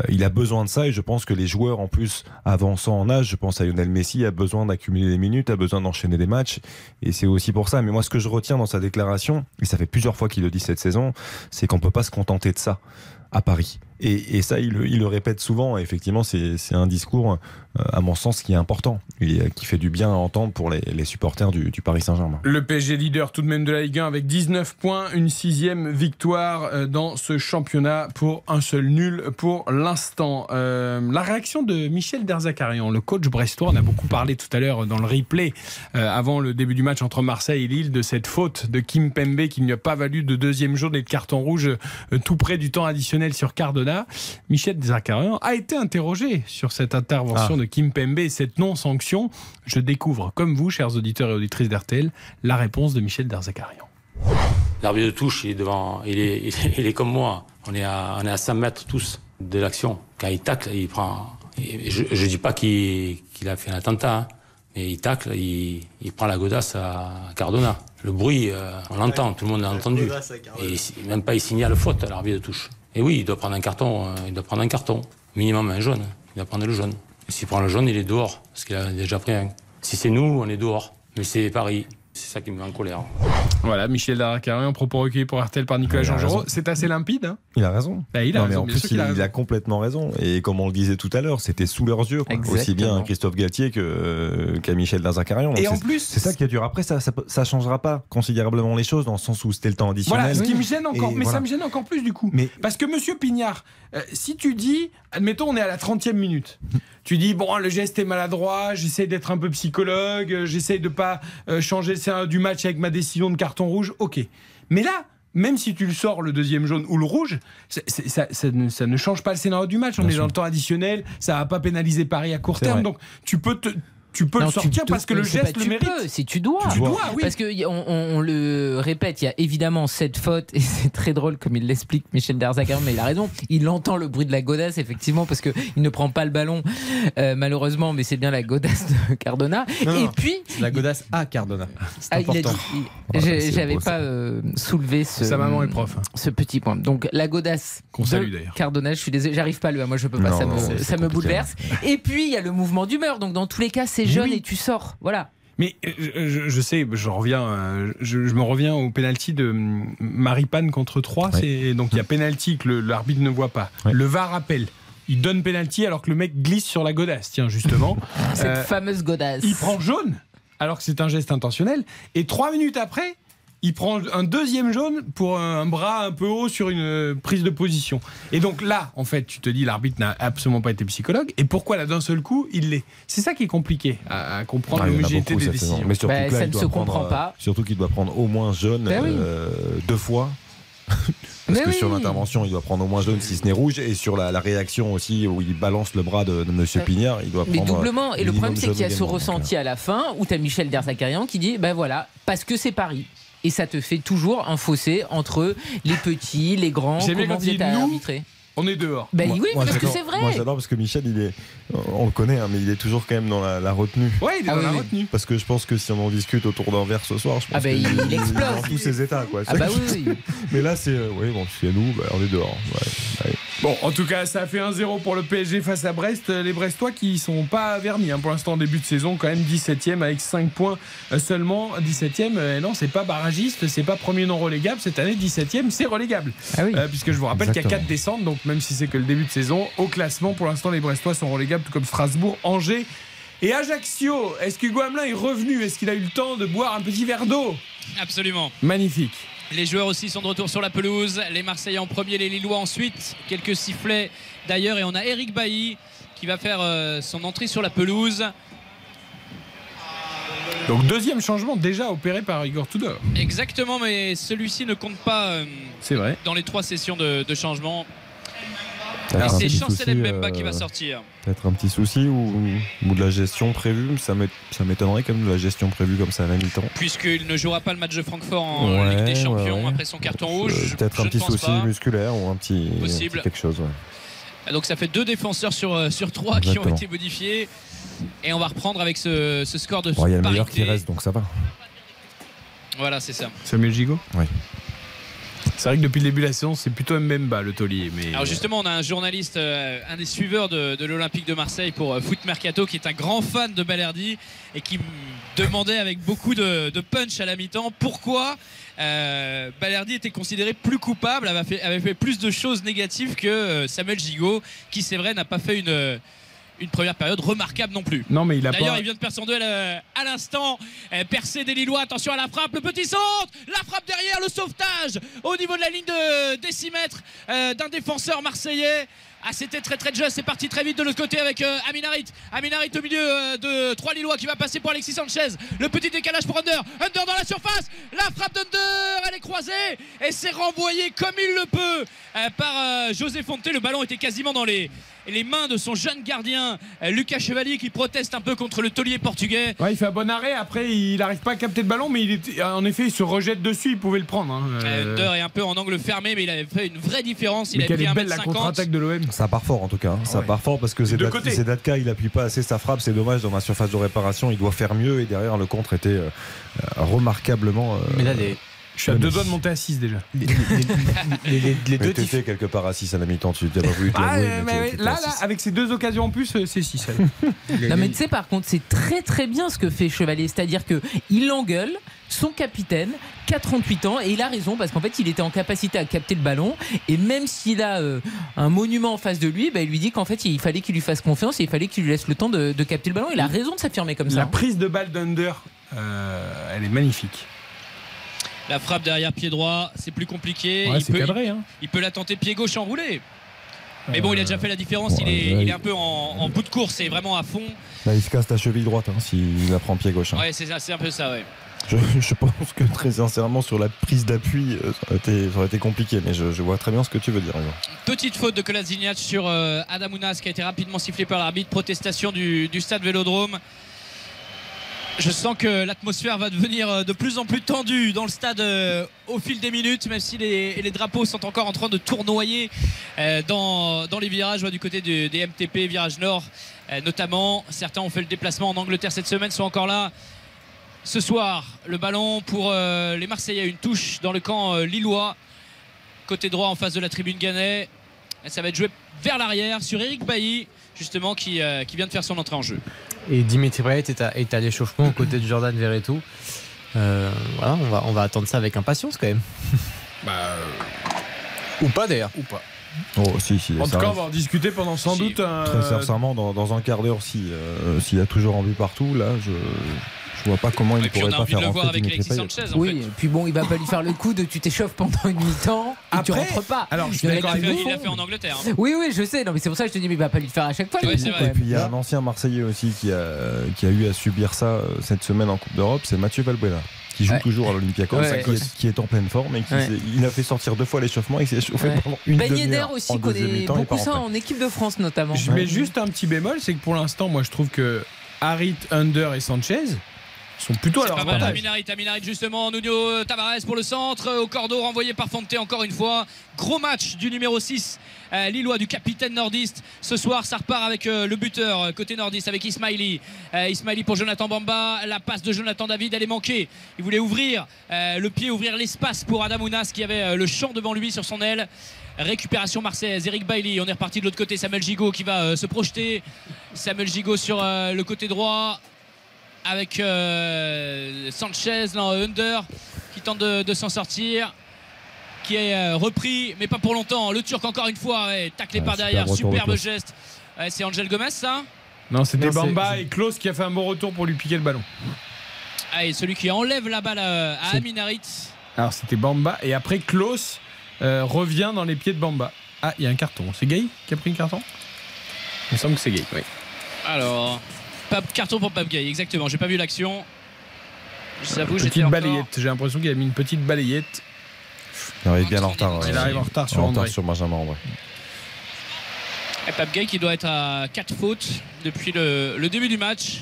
[SPEAKER 3] Il a besoin de ça et je pense que les joueurs en plus avançant en âge, je pense à Lionel Messi, a besoin d'accumuler des minutes, a besoin d'enchaîner des matchs et c'est aussi pour ça. Mais moi, ce que je retiens dans sa déclaration, et ça fait plusieurs fois qu'il le dit cette saison, c'est qu'on peut pas se contenter de ça à Paris. Et, et ça, il, il le répète souvent. Et effectivement, c'est un discours, euh, à mon sens, qui est important, et qui fait du bien à entendre pour les, les supporters du, du Paris Saint-Germain.
[SPEAKER 1] Le PSG leader tout de même de la Ligue 1 avec 19 points, une sixième victoire euh, dans ce championnat pour un seul nul pour l'instant. Euh, la réaction de Michel Derzakarian, le coach brestois, on a beaucoup parlé tout à l'heure dans le replay euh, avant le début du match entre Marseille et Lille de cette faute de Kim Pembe qui lui a pas valu de deuxième et de carton rouge euh, tout près du temps additionnel sur Michel Derzakarian a été interrogé sur cette intervention
[SPEAKER 3] Ah.
[SPEAKER 1] de Kim Pembe et cette non-sanction. Je découvre, comme vous, chers auditeurs et auditrices d'RTL, la réponse de Michel Derzakarian.
[SPEAKER 13] L'arbitre de touche, il est devant, il est, il est, il est comme moi. On est à, on est à 100 mètres tous de l'action. Quand il tacle, il prend. Je, je dis pas qu'il a fait un attentat, hein, mais il tacle, il, il prend la godasse à Cardona. Le bruit, euh, on l'entend, tout le monde l'a entendu. Et il- même pas il signale faute à l'arbitre de touche. Et oui, il doit prendre un carton, euh, il doit prendre un carton, minimum un jaune. Il doit prendre le jaune. S'il prend le jaune, il est dehors, parce qu'il a déjà pris un. Si c'est nous, on est dehors. Mais c'est Paris. C'est ça qui me met en colère.
[SPEAKER 1] Voilà, Michel Derzakarian, propos recueillis pour RTL par Nicolas
[SPEAKER 3] raison.
[SPEAKER 1] C'est assez limpide. hein?
[SPEAKER 3] Il a raison.
[SPEAKER 1] Bah, il a
[SPEAKER 3] Non, mais
[SPEAKER 1] raison,
[SPEAKER 3] en plus, il,
[SPEAKER 1] a
[SPEAKER 3] il
[SPEAKER 1] raison.
[SPEAKER 3] a complètement raison. Et comme on le disait tout à l'heure, c'était sous leurs yeux. quoi. Aussi bien Christophe Galtier que, euh, qu'à Michel. Donc
[SPEAKER 1] Et en
[SPEAKER 3] c'est-
[SPEAKER 1] plus,
[SPEAKER 3] c'est ça qui est dur. Après, ça, ça, ça changera pas considérablement les choses dans le sens où c'était le temps additionnel.
[SPEAKER 1] Voilà, ce qui me gêne encore,
[SPEAKER 3] Et
[SPEAKER 1] mais ça me gêne encore plus du coup.
[SPEAKER 3] Mais-
[SPEAKER 1] Parce que Monsieur Pignard, euh, si tu dis, admettons, on est à la 30e minute, tu dis, bon, le geste est maladroit, j'essaie d'être un peu psychologue, euh, j'essaie de pas euh, changer le scénario du match avec ma décision de carton rouge, ok. Mais là, même si tu le sors le deuxième jaune ou le rouge, ça, ça ne, ça ne change pas le scénario du match. On
[SPEAKER 3] Bien
[SPEAKER 1] est
[SPEAKER 3] sûr.
[SPEAKER 1] dans le temps additionnel, ça va pas pénaliser Paris à court terme, donc tu peux te, tu peux
[SPEAKER 5] Non,
[SPEAKER 1] le sortir parce que le geste
[SPEAKER 5] pas
[SPEAKER 1] le
[SPEAKER 5] tu
[SPEAKER 1] mérite.
[SPEAKER 5] peux, c'est tu dois.
[SPEAKER 1] Tu dois, oui.
[SPEAKER 5] Parce que on, on- on le répète, il y a évidemment cette faute et <laughs> c'est très drôle comme il l'explique Michel Derzakarian, mais il a raison. Il entend le bruit de la godasse effectivement parce que il ne prend pas le ballon euh, malheureusement, mais c'est bien la godasse de Cardona.
[SPEAKER 14] Non,
[SPEAKER 5] et
[SPEAKER 14] non,
[SPEAKER 5] puis
[SPEAKER 14] c'est la godasse à Cardona. C'est
[SPEAKER 5] ah, j'avais pas euh, soulevé ce,
[SPEAKER 1] Sa maman est prof. hein.
[SPEAKER 5] ce petit point. Donc la godasse
[SPEAKER 1] Qu'on salue, d'ailleurs.
[SPEAKER 5] Cardona, je suis désolé, j'arrive pas à le, moi je peux pas,
[SPEAKER 3] Non,
[SPEAKER 5] ça
[SPEAKER 3] non,
[SPEAKER 5] me, ça me bouleverse. Et puis il y a le mouvement d'humeur. Donc dans tous les cas, c'est Jeune
[SPEAKER 1] oui.
[SPEAKER 5] et tu sors. Voilà.
[SPEAKER 1] Mais euh, je, sais, je reviens, euh, je, je me reviens au penalty de Maripane contre 3.
[SPEAKER 3] Ouais.
[SPEAKER 1] C'est donc il y a penalty que le- l'arbitre ne voit pas.
[SPEAKER 3] Ouais.
[SPEAKER 1] Le VAR appelle. Il donne penalty alors que le mec glisse sur la godasse. Tiens justement, <laughs>
[SPEAKER 5] Cette
[SPEAKER 1] Euh,
[SPEAKER 5] fameuse godasse.
[SPEAKER 1] il prend jaune alors que c'est un geste intentionnel. Et trois minutes après, il prend un deuxième jaune pour un, bras un peu haut sur une euh, prise de position. Et donc là, en fait, tu te dis l'arbitre n'a absolument pas été psychologue. Et pourquoi là d'un seul coup il l'est? C'est ça qui est compliqué à, à comprendre
[SPEAKER 3] Ah,
[SPEAKER 1] l'homogénéité des décisions.
[SPEAKER 3] Mais surtout
[SPEAKER 5] Bah,
[SPEAKER 3] que là,
[SPEAKER 5] ça ne se
[SPEAKER 3] prendre,
[SPEAKER 5] comprend
[SPEAKER 3] euh,
[SPEAKER 5] pas.
[SPEAKER 3] Surtout qu'il doit prendre au moins jaune
[SPEAKER 5] Ben oui.
[SPEAKER 3] euh, deux fois. <laughs> Parce
[SPEAKER 5] Mais
[SPEAKER 3] que sur l'intervention, il doit prendre au moins jaune si ce n'est rouge. Et sur la, la réaction aussi, où il balance le bras de, de Monsieur Pignard, il doit
[SPEAKER 5] Mais
[SPEAKER 3] prendre.
[SPEAKER 5] doublement. Et le problème, c'est qu'il y a ce ressenti à la fin où tu as Michel Derzakarian qui dit ben voilà, parce que c'est Paris. Et ça te fait toujours un fossé entre les petits, les grands.
[SPEAKER 1] Bien
[SPEAKER 5] Comment vous êtes arbitré
[SPEAKER 1] On est dehors.
[SPEAKER 5] Ben
[SPEAKER 3] Moi-
[SPEAKER 5] oui,
[SPEAKER 3] moi,
[SPEAKER 5] parce que
[SPEAKER 3] j'adore-
[SPEAKER 5] c'est vrai.
[SPEAKER 3] Moi j'adore parce que Michel, il est, on le connaît, hein, mais il est toujours quand même dans la, la retenue.
[SPEAKER 1] Ouais, il est
[SPEAKER 5] Ah
[SPEAKER 1] dans
[SPEAKER 5] oui,
[SPEAKER 1] la
[SPEAKER 5] oui.
[SPEAKER 1] retenue.
[SPEAKER 3] Parce que je pense que si on en discute autour d'un verre ce soir, je pense
[SPEAKER 5] Ah bah,
[SPEAKER 3] qu'il
[SPEAKER 5] il- il
[SPEAKER 3] est
[SPEAKER 5] explose.
[SPEAKER 3] dans tous ses états. Quoi.
[SPEAKER 5] Ah bah oui, oui. <laughs>
[SPEAKER 3] Mais là, c'est. euh, oui, bon, c'est nous, bah, on est dehors. Ouais, ouais.
[SPEAKER 1] Bon, en tout cas, ça a fait 1-0 pour le PSG face à Brest. Les Brestois qui sont pas vernis hein. pour l'instant, début de saison, quand même 17ème avec 5 points seulement. 17ème, euh, non, c'est pas barragiste, c'est pas premier non relégable. Cette année, 17ème, c'est relégable.
[SPEAKER 4] Ah oui.
[SPEAKER 1] Euh, puisque je vous rappelle qu'il y a
[SPEAKER 3] Exactement.
[SPEAKER 1] 4 descentes, donc même si c'est que le début de saison, au classement, pour l'instant, les Brestois sont relégables, tout comme Strasbourg, Angers. Et Ajaccio, est-ce qu'Hugo Hamelin est revenu? Est-ce qu'il a eu le temps de boire un petit verre d'eau?
[SPEAKER 2] Absolument.
[SPEAKER 1] Magnifique.
[SPEAKER 2] Les joueurs aussi sont de retour sur la pelouse. Les Marseillais en premier, les Lillois ensuite. Quelques sifflets d'ailleurs. Et on a Eric Bailly qui va faire euh, son entrée sur la pelouse.
[SPEAKER 1] Donc deuxième changement déjà opéré par Igor Tudor.
[SPEAKER 2] Exactement, mais celui-ci ne compte pas euh,
[SPEAKER 1] C'est vrai.
[SPEAKER 2] dans les trois sessions de, de changement. C'est
[SPEAKER 3] petit
[SPEAKER 2] Chancel
[SPEAKER 3] souci,
[SPEAKER 2] Mbemba qui
[SPEAKER 3] euh,
[SPEAKER 2] va sortir.
[SPEAKER 3] Peut-être un petit souci ou, ou de la gestion prévue. Ça m'é- ça m'étonnerait quand même de la gestion prévue comme ça à la mi-temps.
[SPEAKER 2] Puisqu'il ne jouera pas le match de Francfort en
[SPEAKER 3] Ouais,
[SPEAKER 2] Ligue des Champions
[SPEAKER 3] ouais.
[SPEAKER 2] après son carton rouge.
[SPEAKER 3] Euh, Peut-être
[SPEAKER 2] je
[SPEAKER 3] un petit souci
[SPEAKER 2] pas.
[SPEAKER 3] musculaire ou un petit, un petit quelque chose. ouais.
[SPEAKER 2] Donc ça fait deux défenseurs sur, euh, sur trois qui ont été modifiés. Et on va reprendre avec ce, ce score de
[SPEAKER 3] Bon, Il y a le
[SPEAKER 2] parité.
[SPEAKER 3] meilleur qui reste, donc ça va.
[SPEAKER 2] Voilà, c'est ça.
[SPEAKER 1] Samuel Gigot?
[SPEAKER 3] Oui.
[SPEAKER 1] C'est vrai que depuis le début de la saison, c'est plutôt Mbemba le taulier. Mais...
[SPEAKER 2] Alors justement, on a un journaliste, euh, un des suiveurs de, l'Olympique de Marseille pour euh, Foot Mercato, qui est un grand fan de Balerdi et qui demandait avec beaucoup de, punch à la mi-temps pourquoi euh, Balerdi était considéré plus coupable, avait fait, avait fait plus de choses négatives que euh, Samuel Gigot, qui c'est vrai n'a pas fait une, une première période remarquable non plus.
[SPEAKER 1] Non, mais il a
[SPEAKER 2] D'ailleurs,
[SPEAKER 1] pas.
[SPEAKER 2] il vient de perdre son duel euh, à l'instant. Euh, percé des Lillois. Attention à la frappe. Le petit centre. La frappe derrière. Le sauvetage au niveau de la ligne de décimètre euh, d'un défenseur marseillais. Ah, c'était très très juste. C'est parti très vite de l'autre côté avec euh, Aminarit. Aminarit au milieu euh, de trois Lillois qui va passer pour Alexis Sanchez. Le petit décalage pour Under. Under dans la surface. La frappe d'Under. Elle est croisée. Et c'est renvoyé comme il le peut euh, par José Fonte. Le ballon était quasiment dans les, les mains de son jeune gardien euh, Lucas Chevalier qui proteste un peu contre le taulier portugais.
[SPEAKER 1] Ouais, il fait un bon arrêt. Après, il n'arrive pas à capter le ballon, mais il est... en effet, il se rejette dessus. Il pouvait le prendre. hein.
[SPEAKER 2] Euh,
[SPEAKER 1] Euh,
[SPEAKER 2] Under est un peu en angle fermé, mais il avait fait une vraie différence. Il
[SPEAKER 1] mais
[SPEAKER 2] a
[SPEAKER 1] quelle
[SPEAKER 2] pris
[SPEAKER 1] est belle la
[SPEAKER 2] 1m50.
[SPEAKER 1] contre-attaque de l'OM.
[SPEAKER 3] Ça part fort en tout cas. hein. Ça
[SPEAKER 1] Ouais.
[SPEAKER 3] part fort parce que. Zedatka il appuie pas assez sa frappe. C'est dommage dans la surface de réparation. Il doit faire mieux et derrière le contre était euh, remarquablement. euh,
[SPEAKER 4] Mais là, les,
[SPEAKER 1] Je suis à deux doigts de monter à 6 déjà. <laughs>
[SPEAKER 4] les, les- les- les- les
[SPEAKER 3] mais
[SPEAKER 4] deux
[SPEAKER 3] t'étais quelque part à 6 à la mi-temps. Tu t'as pas voulu te
[SPEAKER 1] Ah, euh,
[SPEAKER 3] mais
[SPEAKER 1] mais
[SPEAKER 3] t'étais
[SPEAKER 1] là, avec ces deux occasions en plus, euh, c'est 6.
[SPEAKER 5] Non mais tu sais par contre c'est très très bien ce que fait Chevalier, c'est-à-dire que il engueule son capitaine, 48 ans, et il a raison parce qu'en fait il était en capacité à capter le ballon et même s'il a euh, un monument en face de lui, bah, il lui dit qu'en fait il fallait qu'il lui fasse confiance et il fallait qu'il lui laisse le temps de, de capter le ballon. Il a raison de s'affirmer comme ça.
[SPEAKER 1] La prise de balle d'Under, euh, elle est magnifique.
[SPEAKER 2] La frappe derrière pied droit, c'est plus compliqué.
[SPEAKER 1] Ouais,
[SPEAKER 2] il,
[SPEAKER 1] c'est
[SPEAKER 2] peut,
[SPEAKER 1] cadré. Hein.
[SPEAKER 2] il peut la tenter pied gauche enroulé. Mais bon, il a déjà fait la différence. il, est,
[SPEAKER 3] ouais.
[SPEAKER 2] il est un peu en, en bout de course et vraiment à fond.
[SPEAKER 3] Là, il se casse la cheville droite hein, s'il la prend pied gauche. hein.
[SPEAKER 2] Ouais, c'est un peu ça, ouais.
[SPEAKER 3] Je, je pense que très sincèrement, sur la prise d'appui, euh, ça, aurait été, ça aurait été compliqué. Mais je, je vois très bien ce que tu veux dire.
[SPEAKER 2] Petite faute de Kolasinac sur euh, Adamounas qui a été rapidement sifflé par l'arbitre. Protestation du, du stade Vélodrome. Je sens que l'atmosphère va devenir euh, de plus en plus tendue dans le stade euh, au fil des minutes, même si les, drapeaux sont encore en train de tournoyer euh, dans, les virages du côté des MTP, virage nord notamment. Certains ont fait le déplacement en Angleterre cette semaine, sont encore là. Ce soir, le ballon pour les Marseillais, une touche dans le camp lillois, côté droit en face de la tribune Gannet. Et ça va être joué vers l'arrière sur Eric Bailly, justement, qui, euh, qui vient de faire son entrée en jeu.
[SPEAKER 4] Et Dimitri Payet est à, est à l'échauffement aux <clears throat> côtés de Jordan Verretou. Euh, voilà, on va, on va attendre ça avec impatience quand même. <laughs> Ou pas d'ailleurs.
[SPEAKER 1] Ou pas.
[SPEAKER 3] Oh, si, si,
[SPEAKER 1] En tout cas, on va en discuter pendant sans
[SPEAKER 2] Si.
[SPEAKER 1] doute un.
[SPEAKER 3] Très sincèrement, dans, dans un quart d'heure, si, euh, s'il y a toujours envie partout, là, je je vois pas comment il
[SPEAKER 2] Et puis
[SPEAKER 3] pourrait pas faire
[SPEAKER 2] le voir avec Alexis. Sanchez, en
[SPEAKER 5] Oui,
[SPEAKER 2] fait.
[SPEAKER 5] et puis bon, il va pas lui faire le coup de tu t'échauffes pendant une mi-temps et tu rentres pas.
[SPEAKER 1] alors, je suis
[SPEAKER 5] en
[SPEAKER 1] d'accord avec vous.
[SPEAKER 2] fait, il l'a fait en Angleterre. hein.
[SPEAKER 5] Oui, oui, je sais. Non, mais c'est pour ça que je te dis, mais il va pas lui le faire à chaque fois.
[SPEAKER 2] Ouais,
[SPEAKER 5] coup,
[SPEAKER 3] Et puis il y a un ancien Marseillais aussi qui a, qui a eu à subir ça euh, cette semaine en Coupe d'Europe, c'est Mathieu Valbuena. qui joue
[SPEAKER 5] Ouais.
[SPEAKER 3] toujours à l'Olympiakos,
[SPEAKER 5] Ouais.
[SPEAKER 3] qui, est, qui est en pleine forme et qui
[SPEAKER 5] Ouais.
[SPEAKER 3] il a fait sortir deux fois l'échauffement. Il s'est échauffé
[SPEAKER 5] Ouais.
[SPEAKER 3] pendant une
[SPEAKER 5] Ben
[SPEAKER 3] demi-heure.
[SPEAKER 5] Yedder aussi
[SPEAKER 3] en
[SPEAKER 5] connaît beaucoup
[SPEAKER 3] en
[SPEAKER 5] ça
[SPEAKER 3] plein.
[SPEAKER 5] en équipe de France notamment.
[SPEAKER 1] Je mets juste un petit bémol, c'est que pour l'instant, moi je trouve que Harit, Under et Sanchez sont plutôt à leur avantage.
[SPEAKER 2] Aminarit, Aminarit justement, Nuno Tavares pour le centre, au cordeau renvoyé par Fonte encore une fois. Gros match du numéro 6, euh, Lillois, du capitaine nordiste. Ce soir, ça repart avec euh, le buteur euh, côté nordiste, avec Ismaili. Euh, Ismaili pour Jonathan Bamba, la passe de Jonathan David, elle est manquée. Il voulait ouvrir euh, le pied, ouvrir l'espace pour Adam Ounas qui avait euh, le champ devant lui sur son aile. Récupération marseillaise, Eric Bailly, on est reparti de l'autre côté, Samuel Gigot qui va euh, se projeter. Samuel Gigot sur euh, le côté droit avec euh, Sanchez, Under, qui tente de, de s'en sortir, qui est euh, repris, mais pas pour longtemps. Le Turc, encore une fois, ouais, taclé
[SPEAKER 3] Ouais,
[SPEAKER 2] par derrière, superbe geste. Ouais, c'est Angel Gomez, ça
[SPEAKER 1] Non, c'était Bamba et Klaus qui a fait un bon retour pour lui piquer le ballon.
[SPEAKER 2] ah, et celui qui enlève la balle à, à Aminarit.
[SPEAKER 1] Alors c'était Bamba et après Klaus euh, revient dans les pieds de Bamba. Ah, il y a un carton. C'est Gay qui a pris le carton? Il me semble que c'est Gay, oui.
[SPEAKER 2] Alors, Pape- carton pour Pape Gay, exactement. J'ai pas vu l'action. J'avoue, j'étais
[SPEAKER 1] Petite
[SPEAKER 2] encore...
[SPEAKER 1] balayette. J'ai l'impression qu'il a mis une petite balayette.
[SPEAKER 3] Il arrive bien en retard.
[SPEAKER 1] Il
[SPEAKER 3] ouais.
[SPEAKER 1] arrive en retard sur
[SPEAKER 3] En retard sur Benjamin André.
[SPEAKER 2] Et Pape Gay qui doit être à 4 fautes depuis le, le début du match.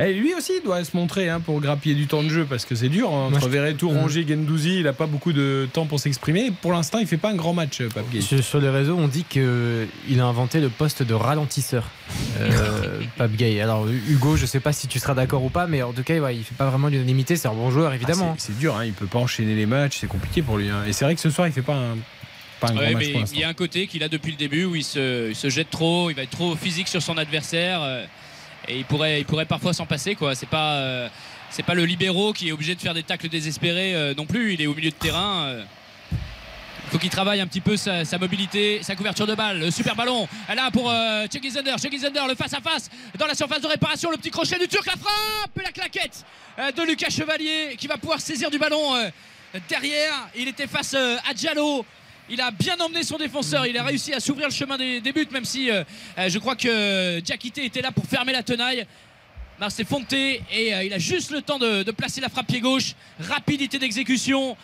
[SPEAKER 1] Et lui aussi doit se montrer hein, pour grappiller du temps de jeu parce que c'est dur. hein, entre
[SPEAKER 4] Mm.
[SPEAKER 1] Rongier, Gendouzi, il a pas beaucoup de temps pour s'exprimer. Pour l'instant, il fait pas un grand match, euh, Pape Gay.
[SPEAKER 4] Sur, sur les réseaux, on dit qu'il a inventé le poste de ralentisseur, euh, <laughs> Pape Gay. Alors, Hugo, je sais pas si tu seras d'accord ou pas, mais en tout cas, ouais, il fait pas vraiment l'unanimité. C'est un bon joueur, évidemment.
[SPEAKER 1] Ah, c'est dur, hein, il peut pas enchaîner les matchs, c'est compliqué pour lui. hein. Et c'est vrai que ce soir, il fait pas un,
[SPEAKER 2] Ouais,
[SPEAKER 1] grand match
[SPEAKER 2] mais il y a un côté qu'il a depuis le début où il se, il se jette trop, il va être trop physique sur son adversaire euh, et il pourrait, parfois s'en passer. quoi. C'est pas, euh, c'est pas le libéraux qui est obligé de faire des tacles désespérés euh, non plus. Il est au milieu de terrain. euh. Il faut qu'il travaille un petit peu sa, mobilité, sa couverture de balle. Le super ballon. Là pour euh, Chucky Zender. Chucky Zender, le face à face dans la surface de réparation. Le petit crochet du Turc, la frappe la claquette de Lucas Chevalier qui va pouvoir saisir du ballon derrière. Il était face à Diallo. Il a bien emmené son défenseur. Il a réussi à s'ouvrir le chemin des, des buts, même si euh, euh, je crois que Diakité était là pour fermer la tenaille. C'est Fonte et euh, il a juste le temps de, de placer la frappe pied gauche. Rapidité d'exécution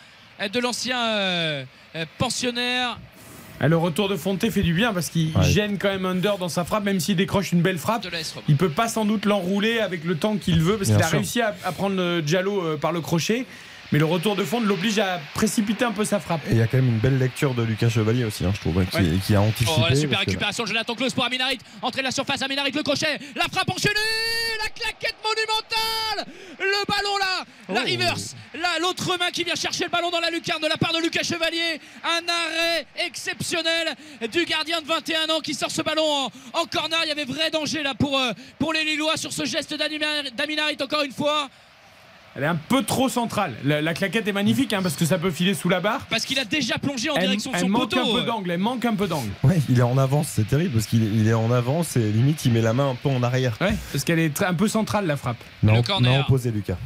[SPEAKER 2] de l'ancien euh, euh, pensionnaire.
[SPEAKER 1] Ah, Le retour de Fonte fait du bien parce qu'il
[SPEAKER 3] Ouais.
[SPEAKER 1] gêne quand même Under dans sa frappe, même s'il décroche une belle frappe. Il peut pas sans doute l'enrouler avec le temps qu'il veut parce qu'il a
[SPEAKER 3] sûr.
[SPEAKER 1] réussi à, à prendre le Diallo par le crochet. Mais le retour de Fonte l'oblige à précipiter un peu sa frappe.
[SPEAKER 3] Et il y a quand même une belle lecture de Lucas Chevalier aussi, hein, je trouve, hein, qui,
[SPEAKER 1] Ouais.
[SPEAKER 3] qui a anticipé.
[SPEAKER 2] Oh, la super récupération de Jonathan Klaus pour Aminarit. Entrée de la surface, Aminarit le crochet. La frappe enchaînée. La claquette monumentale. Le ballon là. La
[SPEAKER 3] Oh.
[SPEAKER 2] reverse. Là, l'autre main qui vient chercher le ballon dans la lucarne de la part de Lucas Chevalier. Un arrêt exceptionnel du gardien de 21 ans qui sort ce ballon en, en corner. Il y avait vrai danger là pour, euh, pour les Lillois sur ce geste d'Aminarit encore une fois.
[SPEAKER 1] Elle est un peu trop centrale. La, la claquette est magnifique hein, parce que ça peut filer sous la barre.
[SPEAKER 2] Parce qu'il a déjà plongé en
[SPEAKER 1] Elle,
[SPEAKER 2] direction de
[SPEAKER 1] elle
[SPEAKER 2] son
[SPEAKER 1] manque
[SPEAKER 2] poteau.
[SPEAKER 1] un peu d'angle. Elle manque un peu d'angle.
[SPEAKER 3] Ouais, il est en avance, c'est terrible parce qu'il est, il est en avance et limite il met la main un peu en arrière.
[SPEAKER 1] Ouais, parce qu'elle est un peu centrale la frappe.
[SPEAKER 3] Non,
[SPEAKER 2] Le corner.
[SPEAKER 3] non opposé Lucas.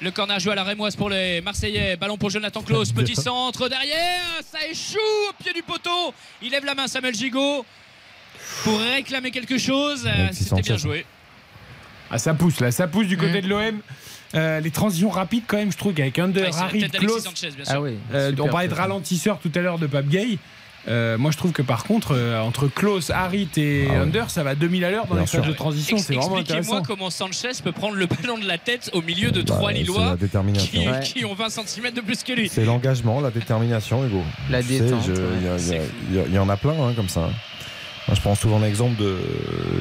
[SPEAKER 2] Le corner joué à la Rémoise pour les Marseillais. Ballon pour Jonathan Klaus. <laughs> Petit centre derrière. Ça échoue au pied du poteau. Il lève la main Samuel Gigot pour réclamer quelque chose. Euh, C'était bien joué.
[SPEAKER 1] Ah, ça pousse là, ça pousse du côté
[SPEAKER 5] Mm.
[SPEAKER 1] de l'OM. Euh, les transitions rapides quand même, je trouve qu'avec Under,
[SPEAKER 2] Ouais, Sanchez, bien sûr.
[SPEAKER 5] Ah oui.
[SPEAKER 1] Euh,
[SPEAKER 5] super,
[SPEAKER 1] on parlait de ralentisseur tout à l'heure de Pape Gay. Euh, moi, je trouve que par contre, euh, entre Klaus, Harit et
[SPEAKER 3] Ah ouais.
[SPEAKER 1] Under, ça va 2000 à l'heure dans
[SPEAKER 3] Bien
[SPEAKER 1] les phases de transition.
[SPEAKER 2] Ex-
[SPEAKER 1] C'est vraiment
[SPEAKER 2] Expliquez-moi comment Sanchez peut prendre le ballon de la tête au milieu de
[SPEAKER 3] Bah,
[SPEAKER 2] trois
[SPEAKER 3] c'est
[SPEAKER 2] Lillois
[SPEAKER 3] la détermination.
[SPEAKER 2] qui,
[SPEAKER 5] Ouais.
[SPEAKER 2] qui ont 20 cm de plus que lui.
[SPEAKER 3] C'est l'engagement, la détermination, Hugo.
[SPEAKER 5] La détente, ouais.
[SPEAKER 3] Y y, y il y en a plein hein, comme ça. Je prends souvent l'exemple de,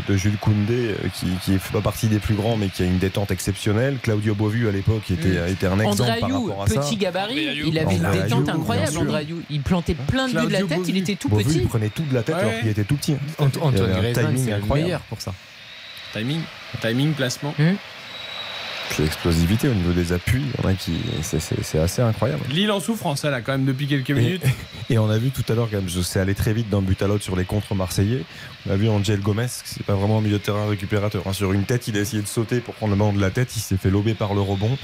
[SPEAKER 3] de Jules Koundé, euh, qui, qui fait pas partie des plus grands, mais qui a une détente exceptionnelle. Claudio Bovu, à l'époque, était, était un exemple
[SPEAKER 5] André
[SPEAKER 3] par
[SPEAKER 5] Ayou,
[SPEAKER 3] rapport à ça.
[SPEAKER 5] petit gabarit,
[SPEAKER 2] André
[SPEAKER 5] il avait une
[SPEAKER 3] André
[SPEAKER 5] détente
[SPEAKER 3] Ayou,
[SPEAKER 5] incroyable. André Ayou. Il plantait plein de buts de la tête, il était tout petit.
[SPEAKER 3] il prenait tout de la tête
[SPEAKER 1] Ouais,
[SPEAKER 3] alors qu'il était tout petit. hein.
[SPEAKER 4] Antoine Griezmann,
[SPEAKER 3] timing
[SPEAKER 4] c'est le
[SPEAKER 3] incroyable.
[SPEAKER 4] meilleur pour ça.
[SPEAKER 1] Timing, timing, placement.
[SPEAKER 3] Puis l'explosivité au niveau des appuis, il y en a qui, c'est- c'est c'est assez incroyable.
[SPEAKER 1] Lille en souffrance, là, quand même, depuis quelques minutes. <laughs>
[SPEAKER 3] Et on a vu tout à l'heure, quand même, je sais aller très vite d'un but à l'autre sur les contre marseillais. On a vu Angel Gomez, c'est pas vraiment un milieu de terrain récupérateur. hein. Sur une tête, il a essayé de sauter pour prendre le ballon de la tête, il s'est fait lober par le rebond.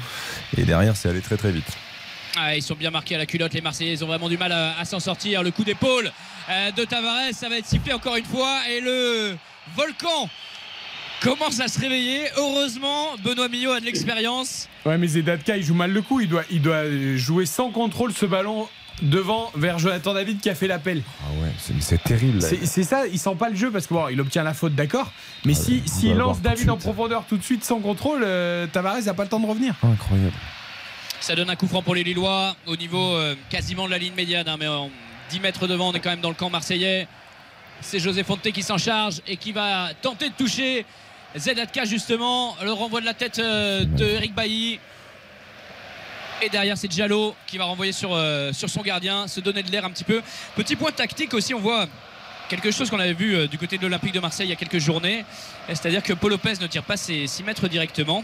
[SPEAKER 3] Et derrière, c'est allé très très vite.
[SPEAKER 2] Ah, ils sont bien marqués à la culotte, les Marseillais. Ils ont vraiment du mal à, à s'en sortir. Le coup d'épaule euh, de Tavares, ça va être sifflé encore une fois. Et le volcan commence à se réveiller. Heureusement, Benoît Millot a de l'expérience.
[SPEAKER 1] Ouais, mais Zedatka, il joue mal le coup. Il doit, il doit jouer sans contrôle ce ballon devant vers Jonathan David qui a fait l'appel.
[SPEAKER 3] Ah ouais, c'est- c'est terrible.
[SPEAKER 1] C'est ça, il sent pas le jeu parce que bon, il obtient la faute, d'accord. Mais
[SPEAKER 3] Ah
[SPEAKER 1] si s'il lance David en profondeur tout de suite sans contrôle, euh, Tavares n'a pas le temps de revenir.
[SPEAKER 3] Incroyable.
[SPEAKER 2] Ça donne un coup franc pour les Lillois au niveau euh, quasiment de la ligne médiane, hein, mais en 10 mètres devant, on est quand même dans le camp marseillais. C'est José Fonte qui s'en charge et qui va tenter de toucher Zedatka justement. Le renvoi de la tête euh, de Eric Bailly. Et derrière, c'est Diallo qui va renvoyer sur, euh, sur son gardien, se donner de l'air un petit peu. Petit point tactique aussi, on voit quelque chose qu'on avait vu euh, du côté de l'Olympique de Marseille il y a quelques journées. C'est-à-dire que Paul Lopez ne tire pas ses 6 mètres directement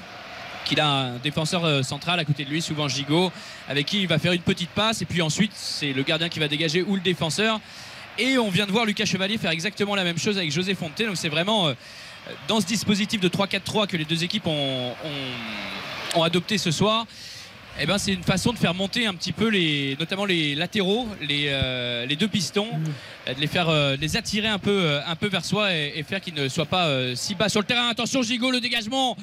[SPEAKER 2] qu'il a un défenseur central à côté de lui, souvent Gigot, avec qui il va faire une petite passe et puis ensuite c'est le gardien qui va dégager ou le défenseur. Et on vient de voir Lucas Chevalier faire exactement la même chose avec José Fonte. Donc c'est vraiment dans ce dispositif de 3-4-3 que les deux équipes ont, ont- ont adopté ce soir. Eh ben, c'est une façon de faire monter un petit peu les, notamment les latéraux, les, euh, les deux pistons, euh, de les faire euh, les attirer un peu, euh, un peu vers soi et, et faire qu'ils ne soient pas si bas sur le terrain. Attention Gigot, le dégagement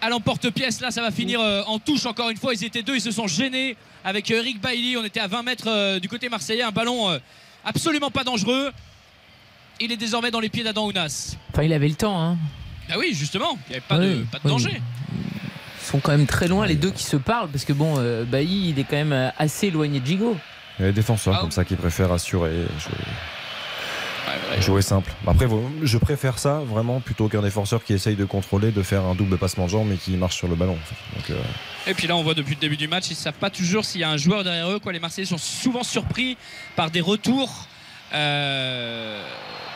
[SPEAKER 2] à l'emporte-pièce. Là, ça va finir en touche encore une fois. Ils étaient deux, ils se sont gênés avec Eric Bailly. On était à 20 mètres du côté marseillais. Un ballon absolument pas dangereux. Il est désormais dans les pieds d'Adam Ounas.
[SPEAKER 5] Enfin, il avait le temps. Hein.
[SPEAKER 2] Ah oui, justement, il n'y avait pas, de,
[SPEAKER 5] Oui,
[SPEAKER 2] pas de
[SPEAKER 5] oui.
[SPEAKER 2] danger.
[SPEAKER 5] Ils sont quand même très loin, les deux qui se parlent, parce que bon, euh, Bailly, il est quand même euh, assez éloigné de Gigot.
[SPEAKER 3] Il y a des défenseurs
[SPEAKER 2] Ah
[SPEAKER 3] comme ça qui préfèrent assurer, jouer, jouer simple. Après, je préfère ça vraiment plutôt qu'un défenseur qui essaye de contrôler, de faire un double passement de jambes mais qui marche sur le ballon. Donc, euh,
[SPEAKER 2] Et puis là, on voit depuis le début du match, ils ne savent pas toujours s'il y a un joueur derrière eux. Quoi. Les Marseillais sont souvent surpris par des retours euh,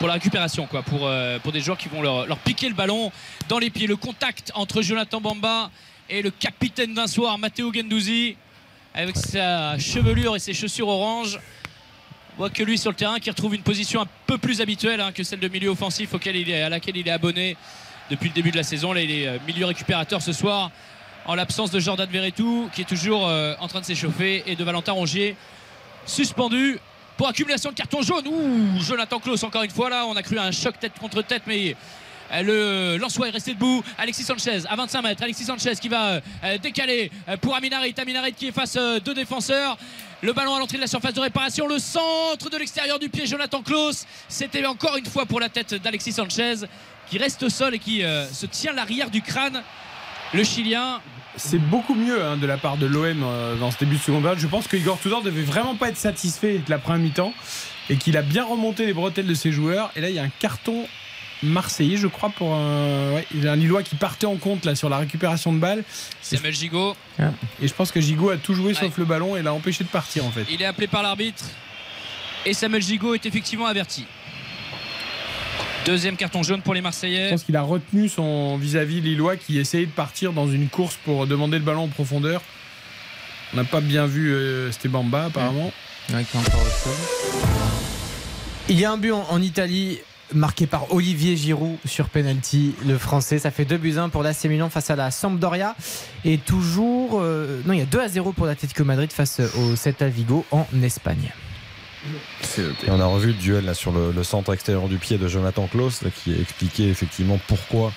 [SPEAKER 2] pour la récupération, quoi, pour, euh, pour des joueurs qui vont leur, leur piquer le ballon dans les pieds. Le contact entre Jonathan Bamba et le capitaine d'un soir, Matteo Gendouzi, avec sa chevelure et ses chaussures orange. On voit que lui sur le terrain qui retrouve une position un peu plus habituelle hein, que celle de milieu offensif auquel il est, à laquelle il est abonné depuis le début de la saison. Là, il est euh, milieu récupérateur ce soir en l'absence de Jordan Verretou qui est toujours euh, en train de s'échauffer et de Valentin Rongier suspendu pour accumulation de carton jaune. Ouh, Jonathan Klaus encore une fois là, on a cru un choc tête contre tête mais euh, le Lançois est resté debout. Alexis Sanchez à 25 mètres. Alexis Sanchez qui va euh, décaler euh, pour Aminarit. Aminarit qui est face deux défenseurs. Le ballon à l'entrée de la surface de réparation. Le centre de l'extérieur du pied. Jonathan Klaus. C'était encore une fois pour la tête d'Alexis Sanchez qui reste au sol et qui se tient l'arrière du crâne. Le Chilien.
[SPEAKER 1] C'est beaucoup mieux hein, de la part de l'OM euh, dans ce début de seconde période. Je pense que Igor Tudor devait vraiment pas être satisfait de la première mi-temps et qu'il a bien remonté les bretelles de ses joueurs. Et là, il y a un carton marseillais, je crois, pour un, ouais, il y a un Lillois qui partait en compte là sur la récupération de balles.
[SPEAKER 2] Samuel Gigot.
[SPEAKER 1] Et je pense que Gigot a tout joué sauf le ballon et l'a empêché de partir en fait.
[SPEAKER 2] Il est appelé par l'arbitre. Et Samuel Gigot est effectivement averti. Deuxième carton jaune pour les
[SPEAKER 1] Je
[SPEAKER 2] Marseillais.
[SPEAKER 1] pense qu'il a retenu son vis-à-vis Lillois qui essayait de partir dans une course pour demander le ballon en profondeur. On n'a pas bien vu euh, Stebamba apparemment.
[SPEAKER 4] Il y a un but en, en Italie marqué par Olivier Giroud sur penalty, le français. Ça fait 2 buts 1 pour l'AC Milan face à la Sampdoria. Et toujours. euh, non, il y a 2 à 0 pour l'Atlético Madrid face au Celta Vigo en Espagne.
[SPEAKER 3] Et on a revu le duel là, sur le, centre extérieur du pied de Jonathan Klaus là, qui expliquait effectivement pourquoi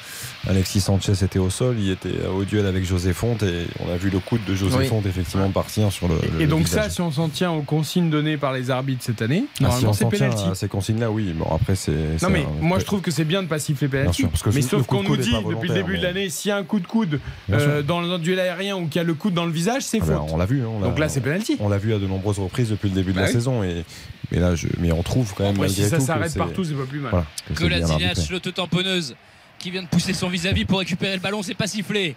[SPEAKER 3] Alexis Sanchez était au sol. Il était au duel avec José Fonte et on a vu le coude de José
[SPEAKER 1] Oui.
[SPEAKER 3] Fonte effectivement partir sur le. le-
[SPEAKER 1] Et
[SPEAKER 3] le
[SPEAKER 1] donc
[SPEAKER 3] visage.
[SPEAKER 1] ça, si on s'en tient aux consignes données par les arbitres cette année,
[SPEAKER 3] Ah, si
[SPEAKER 1] normalement
[SPEAKER 3] on
[SPEAKER 1] c'est
[SPEAKER 3] s'en tient
[SPEAKER 1] pénalty.
[SPEAKER 3] à ces consignes-là, oui. Bon, après, c'est.
[SPEAKER 1] Non mais
[SPEAKER 3] un-
[SPEAKER 1] moi je trouve que c'est bien de pas siffler penalty.
[SPEAKER 3] sûr, parce que
[SPEAKER 1] mais sauf qu'on nous dit depuis le début de l'année, s'il y a un coup de coude euh, dans un duel aérien ou qu'il y a le coude dans le visage, c'est
[SPEAKER 3] Ah ben, on l'a vu. hein, on l'a-
[SPEAKER 1] Donc là c'est penalty.
[SPEAKER 3] On l'a vu à de nombreuses reprises depuis le début de
[SPEAKER 1] Bah
[SPEAKER 3] la
[SPEAKER 1] oui.
[SPEAKER 3] saison et mais là je mais on trouve quand même
[SPEAKER 1] si ça s'arrête partout, c'est pas plus mal.
[SPEAKER 3] Que
[SPEAKER 2] Kolasinac,
[SPEAKER 3] arbitré.
[SPEAKER 2] l'auto-tamponneuse, qui vient de pousser son vis-à-vis pour récupérer le ballon, c'est pas sifflé.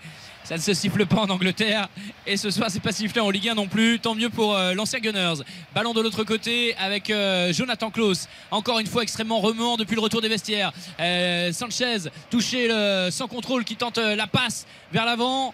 [SPEAKER 2] Ça ne se siffle pas en Angleterre. Et ce soir, c'est pas sifflé en Ligue 1 non plus. Tant mieux pour euh, l'ancien Gunners. Ballon de l'autre côté avec euh, Jonathan Klaus. Encore une fois, extrêmement remuant depuis le retour des vestiaires. Euh, Sanchez, touché sans contrôle, qui tente la passe vers l'avant.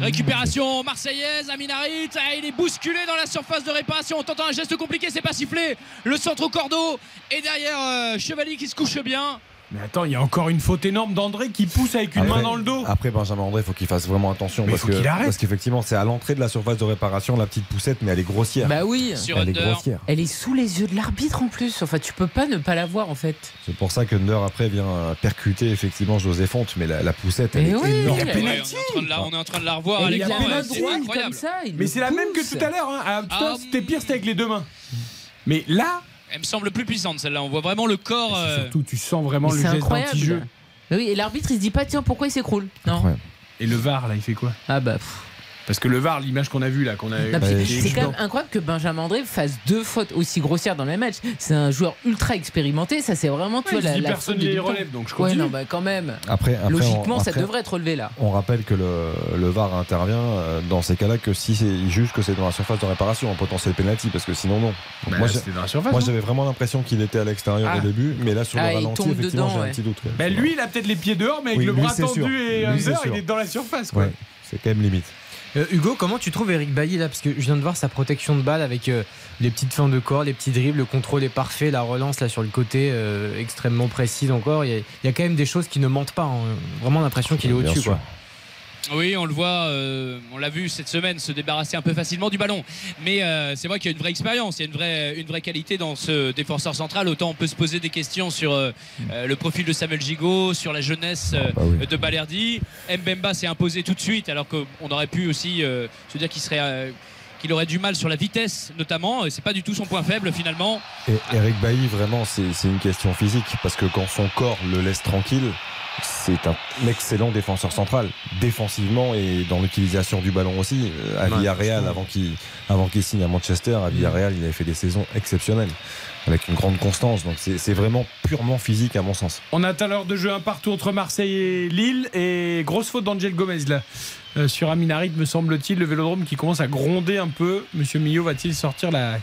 [SPEAKER 2] Récupération marseillaise, Aminarit, ah, il est bousculé dans la surface de réparation. On tente un geste compliqué, c'est pas sifflé. Le centre au cordeau et derrière Chevalier qui se couche bien.
[SPEAKER 1] Mais attends, il y a encore une faute énorme d'André qui pousse avec une
[SPEAKER 3] Après-
[SPEAKER 1] main dans le dos.
[SPEAKER 3] Après Benjamin André, il faut qu'il fasse vraiment attention
[SPEAKER 1] Mais
[SPEAKER 3] parce
[SPEAKER 1] faut
[SPEAKER 3] que
[SPEAKER 1] qu'il arrête.
[SPEAKER 3] parce qu'effectivement, c'est à l'entrée de la surface de réparation la petite poussette, mais elle est grossière.
[SPEAKER 5] Bah oui.
[SPEAKER 3] elle est grossière.
[SPEAKER 5] Elle est sous les yeux de l'arbitre en plus. Enfin, tu peux pas ne pas la voir en fait.
[SPEAKER 3] C'est pour ça que Under après vient percuter effectivement José Fonte, mais la, la poussette, elle
[SPEAKER 5] Mais
[SPEAKER 3] est
[SPEAKER 5] oui,
[SPEAKER 3] énorme.
[SPEAKER 5] il y a
[SPEAKER 2] Ouais, on, est en train de la, on est en train de la revoir à
[SPEAKER 5] il a
[SPEAKER 2] l'écran. ouais, c'est
[SPEAKER 5] droite
[SPEAKER 2] incroyable.
[SPEAKER 5] comme ça. il
[SPEAKER 1] Mais c'est la même que tout à l'heure. Hein. Ah,
[SPEAKER 2] Ah,
[SPEAKER 1] c'était pire, c'était avec les deux mains. Mais là,
[SPEAKER 2] Elle me semble plus puissante celle-là. On voit vraiment le corps. euh,
[SPEAKER 1] surtout, tu sens vraiment
[SPEAKER 5] Mais
[SPEAKER 1] le
[SPEAKER 5] C'est
[SPEAKER 1] geste.
[SPEAKER 5] Mais oui, et l'arbitre il se dit pas tiens pourquoi il s'écroule? Non.
[SPEAKER 1] Et le VAR, là, il fait quoi?
[SPEAKER 5] Ah bah. pff.
[SPEAKER 1] Parce que le VAR, l'image qu'on a vue là, qu'on a.
[SPEAKER 3] Je-
[SPEAKER 5] c'est quand même incroyable que Benjamin André fasse deux fautes aussi grossières dans le même match. C'est un joueur ultra expérimenté. Ça, c'est vraiment tu
[SPEAKER 1] Ouais,
[SPEAKER 5] vois,
[SPEAKER 1] il
[SPEAKER 5] la, la
[SPEAKER 1] personne les relève, donc je
[SPEAKER 5] Ouais,
[SPEAKER 1] continue.
[SPEAKER 5] non, bah quand même.
[SPEAKER 3] Après, après,
[SPEAKER 5] Logiquement,
[SPEAKER 3] on,
[SPEAKER 5] ça devrait être relevé là.
[SPEAKER 3] On rappelle que le, le VAR intervient euh, dans ces cas-là que si il juge que c'est dans la surface de réparation en potentiel penalty, parce que sinon non. Donc
[SPEAKER 1] Bah,
[SPEAKER 3] moi, j'avais vraiment l'impression qu'il était à l'extérieur
[SPEAKER 1] Ah.
[SPEAKER 3] au début, mais là sur
[SPEAKER 5] Ah,
[SPEAKER 3] le
[SPEAKER 5] il
[SPEAKER 3] ralenti, effectivement, j'ai un
[SPEAKER 5] ouais.
[SPEAKER 3] petit doute. ouais.
[SPEAKER 1] Bah, lui, il a peut-être les pieds dehors, mais avec
[SPEAKER 3] Oui,
[SPEAKER 1] le bras tendu et under, il est dans la surface. Quoi.
[SPEAKER 3] Ouais, c'est quand même limite.
[SPEAKER 4] Euh, Hugo, comment tu trouves Eric Bailly là? Parce que je viens de voir sa protection de balle avec euh, les petites fins de corps, les petits dribbles, le contrôle est parfait, la relance là sur le côté euh, extrêmement précise encore. Il y, a, il y a quand même des choses qui ne mentent pas. hein. Vraiment l'impression qu'il est au-dessus. quoi.
[SPEAKER 2] Oui, on le voit, euh, on l'a vu cette semaine se débarrasser un peu facilement du ballon. Mais euh, c'est vrai qu'il y a une vraie expérience, il y a une vraie, une vraie qualité dans ce défenseur central. Autant on peut se poser des questions sur euh, le profil de Samuel Gigot, sur la jeunesse euh,
[SPEAKER 3] bah oui.
[SPEAKER 2] de Balerdi. Mbemba s'est imposé tout de suite, alors qu'on aurait pu aussi se dire qu'il serait. qu'il aurait du mal sur la vitesse notamment, Et c'est pas du tout son point faible finalement.
[SPEAKER 3] Et Eric Bailly, vraiment, c'est une question physique parce que quand son corps le laisse tranquille, c'est un excellent défenseur central, défensivement et dans l'utilisation du ballon aussi. Euh, À Villarreal, avant qu'il avant qu'il signe à Manchester, à Villarreal, il avait fait des saisons exceptionnelles avec une grande constance. Donc c'est c'est vraiment purement physique à mon sens.
[SPEAKER 1] On a à l'heure de jeu un partout entre Marseille et Lille et grosse faute d'Angel Gomez là. Euh, sur Aminarit, me semble-t-il, le vélodrome qui commence à gronder un peu. Monsieur Millot va-t-il sortir la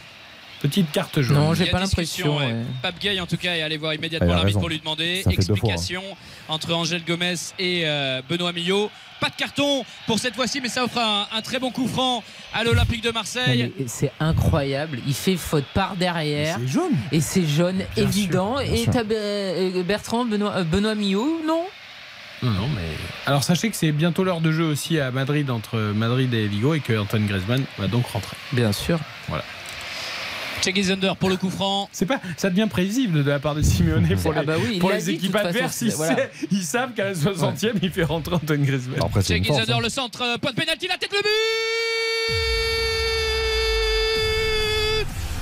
[SPEAKER 1] petite carte jaune
[SPEAKER 5] Non, j'ai pas l'impression.
[SPEAKER 2] ouais.
[SPEAKER 5] ouais.
[SPEAKER 2] Pape Gay en tout cas est allé voir immédiatement
[SPEAKER 3] Ah,
[SPEAKER 2] l'arbitre pour lui demander
[SPEAKER 3] fois, hein.
[SPEAKER 2] explication entre Angel Gomez et euh, Benoît Millot. Pas de carton pour cette fois-ci, mais ça offre un, un très bon coup franc à l'Olympique de Marseille.
[SPEAKER 5] C'est incroyable. Il fait faute par derrière.
[SPEAKER 1] C'est jaune.
[SPEAKER 5] Et c'est jaune,
[SPEAKER 1] Bien
[SPEAKER 5] évident.
[SPEAKER 3] sûr,
[SPEAKER 5] et t'as euh, Bertrand, Benoît, euh, Benoît Millot, non?
[SPEAKER 1] Non, non, mais. Alors sachez que c'est bientôt l'heure de jeu aussi à Madrid entre Madrid et Vigo et que Antoine Griezmann va donc rentrer.
[SPEAKER 5] Bien sûr.
[SPEAKER 2] Check under pour le coup franc.
[SPEAKER 1] C'est pas, ça devient prévisible de la part de Simeone pour les,
[SPEAKER 5] Ah bah oui,
[SPEAKER 1] pour les
[SPEAKER 5] dit, de
[SPEAKER 1] équipes adverses. Ils,
[SPEAKER 5] voilà.
[SPEAKER 1] sait- ils savent qu'à la 60e, il fait rentrer Antoine Griezmann.
[SPEAKER 2] Check under,
[SPEAKER 3] hein.
[SPEAKER 2] le centre, euh, point de pénalty, la tête, le but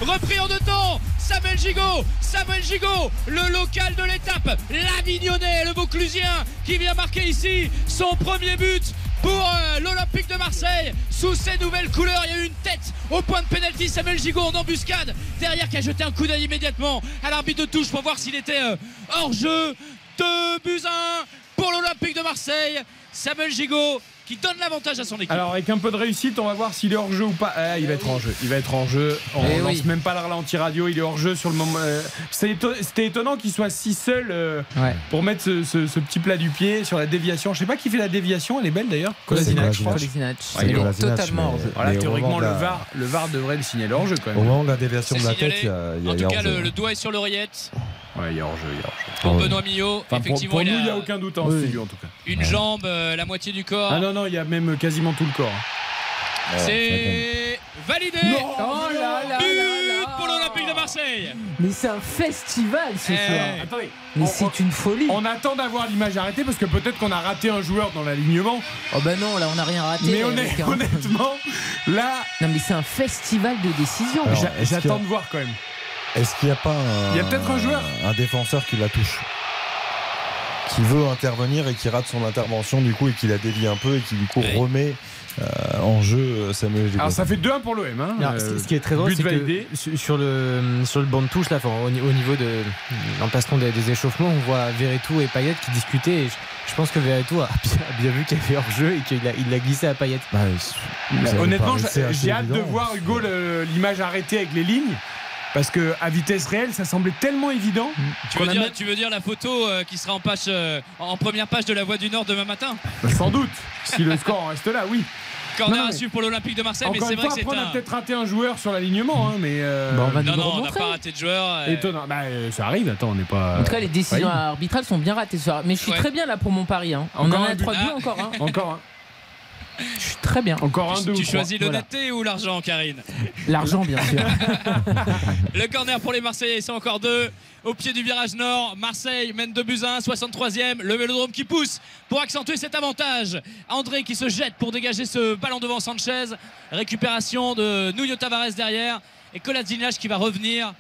[SPEAKER 2] Repris en deux temps, Samuel Gigot, Samuel Gigot, le local de l'étape, l'Avignonnais, le Vauclusien, qui vient marquer ici son premier but pour euh, l'Olympique de Marseille sous ses nouvelles couleurs. Il y a eu une tête au point de pénalty. Samuel Gigot en embuscade derrière qui a jeté un coup d'œil immédiatement à l'arbitre de touche pour voir s'il était euh, hors jeu. 2 buts à 1 pour l'Olympique de Marseille. Samuel Gigot qui donne l'avantage à son équipe.
[SPEAKER 1] Alors avec un peu de réussite, on va voir s'il est hors jeu ou pas. Ah, il va être en jeu. Il va être en jeu. On
[SPEAKER 5] Eh
[SPEAKER 1] lance
[SPEAKER 5] oui.
[SPEAKER 1] même pas le ralenti radio. Il est hors jeu sur le moment. euh, C'était étonnant qu'il soit si seul euh,
[SPEAKER 5] Ouais.
[SPEAKER 1] pour mettre ce, ce- ce petit plat du pied sur la déviation. Je sais pas qui fait la déviation. Elle est belle d'ailleurs.
[SPEAKER 5] Kolasinac,
[SPEAKER 1] je crois.
[SPEAKER 3] Ouais,
[SPEAKER 5] Il est totalement.
[SPEAKER 1] Voilà,
[SPEAKER 3] mais au
[SPEAKER 1] théoriquement le VAR, le VAR devrait le signaler hors jeu quand
[SPEAKER 3] Au
[SPEAKER 1] même.
[SPEAKER 3] moment de la déviation de la
[SPEAKER 2] signalé.
[SPEAKER 3] tête, il y a, il y a
[SPEAKER 2] en tout cas,
[SPEAKER 3] hors-jeu.
[SPEAKER 2] le, le doigt est sur l'oreillette
[SPEAKER 1] Ouais, il y a hors jeu. Il y a hors jeu.
[SPEAKER 2] pour
[SPEAKER 3] Ah ouais.
[SPEAKER 2] Benoît Millot.
[SPEAKER 1] Enfin,
[SPEAKER 2] Effectivement,
[SPEAKER 1] pour
[SPEAKER 2] il
[SPEAKER 1] nous,
[SPEAKER 2] a
[SPEAKER 1] il n'y a aucun doute en
[SPEAKER 4] Oui.
[SPEAKER 1] studio en tout cas.
[SPEAKER 2] une jambe, euh, la moitié du corps.
[SPEAKER 1] Ah non, non, il y a même quasiment tout le corps.
[SPEAKER 3] Ouais, ça
[SPEAKER 2] C'est validé.
[SPEAKER 5] Oh là là
[SPEAKER 2] But
[SPEAKER 5] là
[SPEAKER 2] pour l'Olympique de Marseille.
[SPEAKER 5] Mais c'est un festival ce
[SPEAKER 2] Eh.
[SPEAKER 5] soir.
[SPEAKER 1] Attendez.
[SPEAKER 5] Mais
[SPEAKER 1] On-
[SPEAKER 5] c'est une folie.
[SPEAKER 1] On attend d'avoir l'image arrêtée parce que peut-être qu'on a raté un joueur dans l'alignement.
[SPEAKER 5] Oh bah non, là on n'a rien raté.
[SPEAKER 1] Mais
[SPEAKER 5] hein.
[SPEAKER 1] honnêtement, là,
[SPEAKER 5] Non mais c'est un festival de décision.
[SPEAKER 1] J'attends
[SPEAKER 3] a-
[SPEAKER 1] de voir quand même.
[SPEAKER 3] Est-ce qu'il n'y a pas un,
[SPEAKER 1] Il y a peut-être un joueur.
[SPEAKER 3] un défenseur qui la touche qui veut intervenir et qui rate son intervention du coup et qui la dévie un peu et qui du coup remet euh, en jeu euh, Samuel Gigot.
[SPEAKER 1] Alors ça fait 2-1 pour l'OM. Hein.
[SPEAKER 4] Alors,
[SPEAKER 1] Euh,
[SPEAKER 4] ce qui est très drôle,
[SPEAKER 1] but
[SPEAKER 4] c'est que sur le, sur le banc de touche, là, enfin, au, ni- au niveau de l'emplacement des, des échauffements, on voit Verretou et Payet qui discutaient. Et je, je pense que Verretou a <laughs> bien, a bien vu qu'il y avait hors-jeu et qu'il a, il l'a glissé à Payet.
[SPEAKER 3] Bah,
[SPEAKER 1] honnêtement, j'ai hâte de voir Hugo l'image arrêtée avec les lignes. Parce que à vitesse réelle, ça semblait tellement évident.
[SPEAKER 2] Tu
[SPEAKER 1] qu'on
[SPEAKER 2] veux, dire,
[SPEAKER 1] même-
[SPEAKER 2] tu veux dire la photo euh, qui sera en, page, euh, en première page de la Voix du Nord demain matin?
[SPEAKER 1] Bah, sans doute. Si le score en reste là, oui.
[SPEAKER 2] Corner
[SPEAKER 1] Non,
[SPEAKER 2] à suivre pour l'Olympique de Marseille, mais c'est vrai
[SPEAKER 1] fois,
[SPEAKER 2] que c'est
[SPEAKER 1] on a peut-être raté un joueur sur l'alignement, hein, mais. euh,
[SPEAKER 4] Bah, on va
[SPEAKER 2] Non,
[SPEAKER 4] nous
[SPEAKER 2] non, on n'a
[SPEAKER 4] remontrer.
[SPEAKER 2] pas raté de joueur. euh,
[SPEAKER 1] Étonnant. Bah, euh, ça arrive, attends, on n'est pas.
[SPEAKER 5] En tout cas, les décisions arbitrales sont bien ratées ce soir. Mais je suis
[SPEAKER 2] Ouais.
[SPEAKER 5] très bien là pour mon pari. hein. On
[SPEAKER 1] Encore
[SPEAKER 5] en a
[SPEAKER 1] but.
[SPEAKER 5] 3 buts
[SPEAKER 2] Ah.
[SPEAKER 5] encore. hein.
[SPEAKER 1] Encore.
[SPEAKER 5] Je suis très bien.
[SPEAKER 1] Encore un, deux
[SPEAKER 2] Tu choisis
[SPEAKER 5] Voilà.
[SPEAKER 2] l'honnêteté ou l'argent, Karine
[SPEAKER 5] L'argent, bien sûr. <laughs>
[SPEAKER 2] Le corner pour les Marseillais, sont encore deux. Au pied du virage nord, Marseille mène 2 buts à 1, 63e. Le vélodrome qui pousse pour accentuer cet avantage. André qui se jette pour dégager ce ballon devant Sanchez. Récupération de Nuno Tavares derrière. Et Kolasinac qui va revenir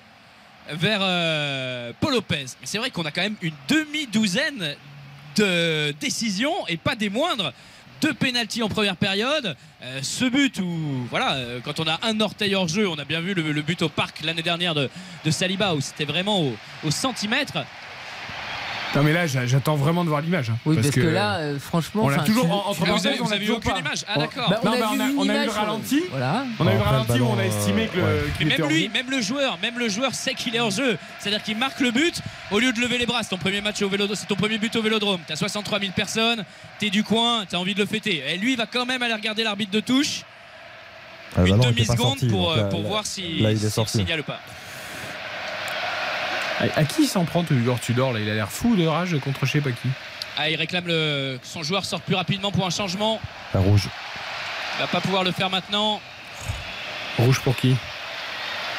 [SPEAKER 2] vers euh, Paul Lopez. Mais c'est vrai qu'on a quand même une demi-douzaine de décisions et pas des moindres. Deux pénalties en première période. Euh, ce but où, voilà, euh, quand on a un orteil hors jeu, on a bien vu le, but au parc l'année dernière de, Saliba où c'était vraiment au centimètre.
[SPEAKER 1] Non, mais là, j'a- j'attends vraiment de voir l'image. hein,
[SPEAKER 5] Oui, parce, que, là, euh, franchement.
[SPEAKER 1] on
[SPEAKER 5] enfin,
[SPEAKER 1] toujours
[SPEAKER 5] tu-
[SPEAKER 1] en- entre
[SPEAKER 5] tu-
[SPEAKER 2] Vous
[SPEAKER 1] toujours
[SPEAKER 2] aucune
[SPEAKER 1] pas.
[SPEAKER 2] image Ah
[SPEAKER 1] On-
[SPEAKER 2] d'accord.
[SPEAKER 5] Bah, on
[SPEAKER 1] Non,
[SPEAKER 5] a
[SPEAKER 1] mais
[SPEAKER 5] vu
[SPEAKER 1] on a- a eu le ralenti.
[SPEAKER 5] Voilà.
[SPEAKER 1] On a eu le
[SPEAKER 3] le
[SPEAKER 1] ralenti où on a estimé que le.
[SPEAKER 2] Mais
[SPEAKER 1] était
[SPEAKER 2] même lui, même le joueur, même le joueur sait qu'il est hors jeu. C'est-à-dire qu'il marque le but au lieu de lever les bras. C'est ton premier match au vélodrome, c'est ton premier but au Vélodrome. T'as 63 000 personnes, t'es du coin, t'as envie de le fêter. Et lui, il va quand même aller regarder l'arbitre de touche
[SPEAKER 3] Ah, le
[SPEAKER 2] une demi-seconde pour, euh,
[SPEAKER 3] là-
[SPEAKER 2] pour
[SPEAKER 3] là-
[SPEAKER 2] voir s'il signale ou pas.
[SPEAKER 1] À, à qui il s'en prend, Igor Tudor là Il a l'air fou de rage contre je sais pas qui.
[SPEAKER 2] Ah, il réclame le... que son joueur sorte plus rapidement pour un changement.
[SPEAKER 3] La rouge.
[SPEAKER 2] Il va pas pouvoir le faire maintenant.
[SPEAKER 1] Rouge pour qui?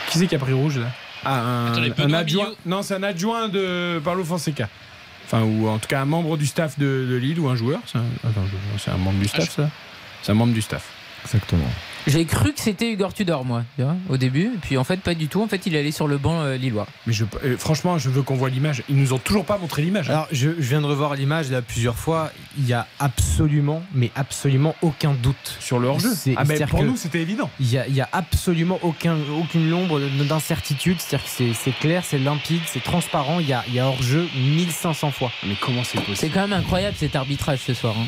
[SPEAKER 1] Qui c'est qui a pris rouge là? Ah, un,
[SPEAKER 2] Attendez,
[SPEAKER 1] un
[SPEAKER 2] Benoît
[SPEAKER 1] adjoint. Non, c'est un adjoint de Paulo Fonseca. Enfin, ou en tout cas un membre du staff de, de Lille ou un joueur. C'est un, attends, je- c'est un membre du staff, ça C'est un membre du staff.
[SPEAKER 3] Exactement.
[SPEAKER 5] J'ai cru que c'était Igor Tudor, moi, tu vois, au début. Et puis en fait, pas du tout. En fait, il est allé sur le banc euh, lillois.
[SPEAKER 1] Mais je, euh, franchement, je veux qu'on voit l'image. Ils nous ont toujours pas montré l'image. hein.
[SPEAKER 4] Alors, je, je viens de revoir l'image là plusieurs fois. Il y a absolument, mais absolument aucun doute
[SPEAKER 1] sur le hors-jeu.
[SPEAKER 4] C'est-
[SPEAKER 1] Ah, pour nous, c'était évident.
[SPEAKER 4] Il y a, il y a absolument aucun, aucune ombre d'incertitude. C'est-à-dire que c'est- c'est clair, c'est limpide, c'est transparent. Il y a, il y a hors-jeu 1500 fois.
[SPEAKER 1] Mais comment c'est possible
[SPEAKER 5] C'est quand même incroyable cet arbitrage ce soir. hein.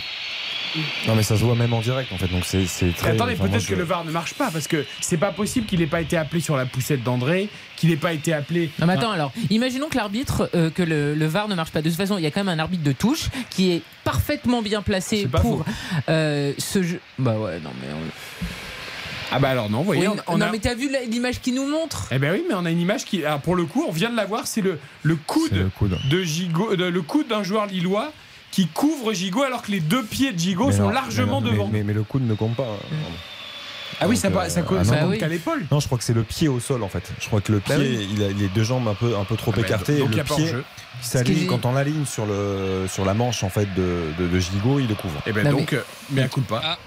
[SPEAKER 3] Non, mais ça se voit même en direct en fait. Donc c'est très.
[SPEAKER 1] attendez,
[SPEAKER 3] enfin,
[SPEAKER 1] peut-être
[SPEAKER 3] je-
[SPEAKER 1] que le VAR ne marche pas parce que c'est pas possible qu'il ait pas été appelé sur la poussette d'André, qu'il ait pas été appelé.
[SPEAKER 5] Non, mais attends, alors, imaginons que l'arbitre, euh, que le, le VAR ne marche pas. De toute façon, il y a quand même un arbitre de touche qui est parfaitement bien placé pour euh, ce jeu. Bah ouais, non, mais. on-
[SPEAKER 1] Ah bah alors non, vous voyez,
[SPEAKER 5] Oui,
[SPEAKER 1] on, on
[SPEAKER 5] non,
[SPEAKER 1] a.
[SPEAKER 5] mais t'as vu l'image qui nous montre?
[SPEAKER 1] Eh ben oui, mais on a une image qui, alors pour le coup, on vient de la voir, c'est le le coude,
[SPEAKER 3] C'est le coude.
[SPEAKER 1] de Gigot, de- le coude d'un joueur lillois qui couvre Gigot alors que les deux pieds de Gigot sont
[SPEAKER 3] non,
[SPEAKER 1] largement
[SPEAKER 3] mais non,
[SPEAKER 1] devant.
[SPEAKER 3] Mais, mais- mais le coude ne compte pas.
[SPEAKER 1] ah oui,
[SPEAKER 3] Donc,
[SPEAKER 1] ça,
[SPEAKER 3] euh,
[SPEAKER 1] ça,
[SPEAKER 3] ah
[SPEAKER 1] ça
[SPEAKER 3] non,
[SPEAKER 1] compte
[SPEAKER 5] oui.
[SPEAKER 1] qu'à l'épaule.
[SPEAKER 3] Non, je crois que c'est le pied au sol en fait. Je crois que le pied,
[SPEAKER 1] Bah oui.
[SPEAKER 3] il a les deux jambes un peu, un peu trop
[SPEAKER 1] Ah bah,
[SPEAKER 3] écartées.
[SPEAKER 1] donc
[SPEAKER 3] et
[SPEAKER 1] il y
[SPEAKER 3] le pied s'aligne quand on l'aligne sur, le, sur la manche en fait de, de, de Gigot, il le couvre.
[SPEAKER 1] Et ben
[SPEAKER 5] Non,
[SPEAKER 1] donc, euh, mais à coup de pas.
[SPEAKER 2] Ah.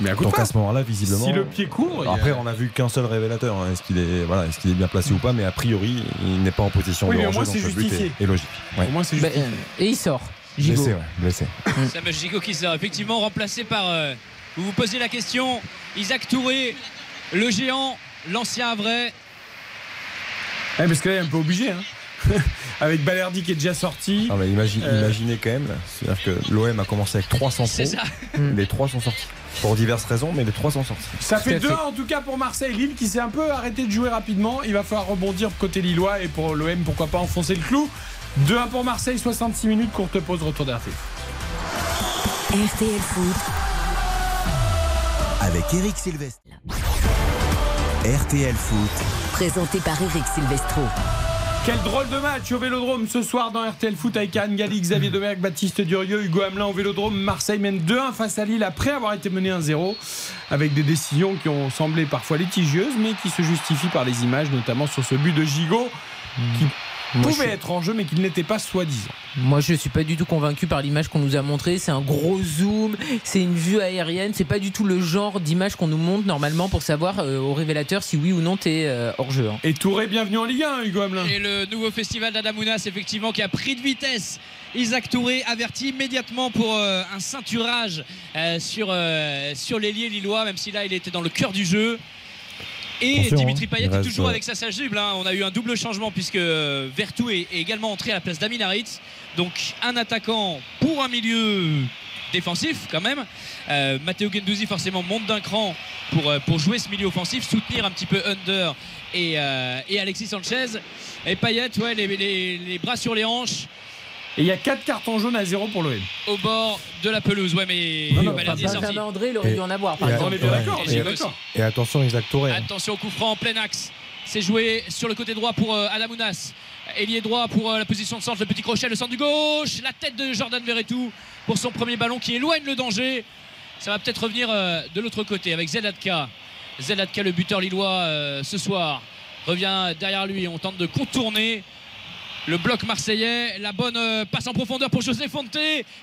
[SPEAKER 1] Mais à coup
[SPEAKER 3] Donc
[SPEAKER 1] pas.
[SPEAKER 3] à ce moment-là, visiblement.
[SPEAKER 1] Si le pied couvre, il y a-
[SPEAKER 3] Après, on a vu qu'un seul révélateur. hein. Est-ce qu'il est, voilà, est-ce qu'il est bien placé ou pas Mais a priori, il n'est pas en position
[SPEAKER 1] Oui,
[SPEAKER 3] de
[SPEAKER 1] mais au moins,
[SPEAKER 3] donc
[SPEAKER 1] c'est
[SPEAKER 3] le but
[SPEAKER 1] justifié.
[SPEAKER 3] est, est logique. Ouais.
[SPEAKER 1] Au moins c'est
[SPEAKER 5] Bah,
[SPEAKER 1] juste.
[SPEAKER 5] euh, Et il sort. Gigot.
[SPEAKER 3] Blessé, ouais, blessé.
[SPEAKER 2] Samuel Gigot qui sort effectivement remplacé par. euh, vous vous posez la question. Isaac Touré, le géant, l'ancien Havrais.
[SPEAKER 1] Ouais, parce que là, il est un peu obligé. Hein. <laughs> Avec Balerdi qui est déjà sorti.
[SPEAKER 3] Ah, mais imagine-
[SPEAKER 1] Euh.
[SPEAKER 3] Imaginez quand même, c'est-à-dire que l'OM a commencé avec 300
[SPEAKER 2] C'est
[SPEAKER 3] pros.
[SPEAKER 2] ça.
[SPEAKER 3] Les trois sont sortis. Pour diverses raisons, mais les trois sont sortis.
[SPEAKER 1] Ça fait deux
[SPEAKER 5] fait.
[SPEAKER 1] en tout cas pour Marseille. Lille qui s'est un peu arrêté de jouer rapidement. Il va falloir rebondir côté Lillois et pour l'OM, pourquoi pas enfoncer le clou. 2-1 pour Marseille, 66 minutes, courte pause, retour d'RT.
[SPEAKER 6] RTL Foot,
[SPEAKER 7] avec Eric Silvestre. RTL Foot,
[SPEAKER 6] présenté par Eric Silvestro.
[SPEAKER 1] Quel drôle de match au Vélodrome ce soir dans RTL Foot avec Anne Galli, Xavier Domergue, Baptiste Durieux, Hugo Hamelin au Vélodrome. Marseille mène 2-1 face à Lille après avoir été mené 1-0 avec des décisions qui ont semblé parfois litigieuses mais qui se justifient par les images, notamment sur ce but de Gigot qui
[SPEAKER 5] Moi,
[SPEAKER 1] pouvait
[SPEAKER 5] je-
[SPEAKER 1] être en jeu mais qui ne l'était pas soi-disant.
[SPEAKER 5] Moi, je suis pas du tout convaincu par l'image qu'on nous a montrée. C'est un gros zoom, c'est une vue aérienne. C'est pas du tout le genre d'image qu'on nous montre normalement pour savoir euh, au révélateur si oui ou non t'es euh, hors jeu. hein.
[SPEAKER 1] Et Touré, bienvenue en Ligue 1, Hugo Hamelin.
[SPEAKER 2] Et le nouveau festival d'Adamounas, effectivement, qui a pris de vitesse. Isaac Touré averti immédiatement pour euh, un ceinturage euh, sur, euh, sur l'ailier lillois, même si là il était dans le cœur du jeu. Et
[SPEAKER 3] Attention,
[SPEAKER 2] Dimitri
[SPEAKER 3] hein,
[SPEAKER 2] Payet est toujours
[SPEAKER 3] euh,
[SPEAKER 2] avec sa sage double. hein. On a eu un double changement puisque euh, Vertou est, est également entré à la place d'Amin Harit. Donc un attaquant pour un milieu défensif quand même. Euh, Matteo Gendouzi forcément monte d'un cran pour, pour jouer ce milieu offensif, soutenir un petit peu Under et, euh, et Alexis Sanchez. Et Payet, ouais, les, les- les bras sur les hanches.
[SPEAKER 1] Et il y a 4 cartons jaunes à 0 pour l'OM.
[SPEAKER 2] Au bord de la pelouse, ouais, mais
[SPEAKER 5] Non, non,
[SPEAKER 2] Baladi est
[SPEAKER 5] Benjamin
[SPEAKER 2] sorti.
[SPEAKER 5] André, il aurait dû en avoir, par
[SPEAKER 3] et-
[SPEAKER 5] exemple.
[SPEAKER 1] On est bien
[SPEAKER 3] ouais.
[SPEAKER 1] d'accord, on est
[SPEAKER 2] Et-
[SPEAKER 1] bien d'accord.
[SPEAKER 3] Et attention, Isaac Touré. hein.
[SPEAKER 2] Attention au coup franc en plein axe. C'est joué sur le côté droit pour euh, Adamounas. Ailier droit pour euh, la position de centre, le petit crochet, le centre du gauche. La tête de Jordan Verretou pour son premier ballon qui éloigne le danger. Ça va peut-être revenir euh, de l'autre côté avec Zelatka. Zelatka, le buteur lillois euh, ce soir, revient derrière lui. On tente de contourner le bloc marseillais. La bonne euh, passe en profondeur pour José Fonte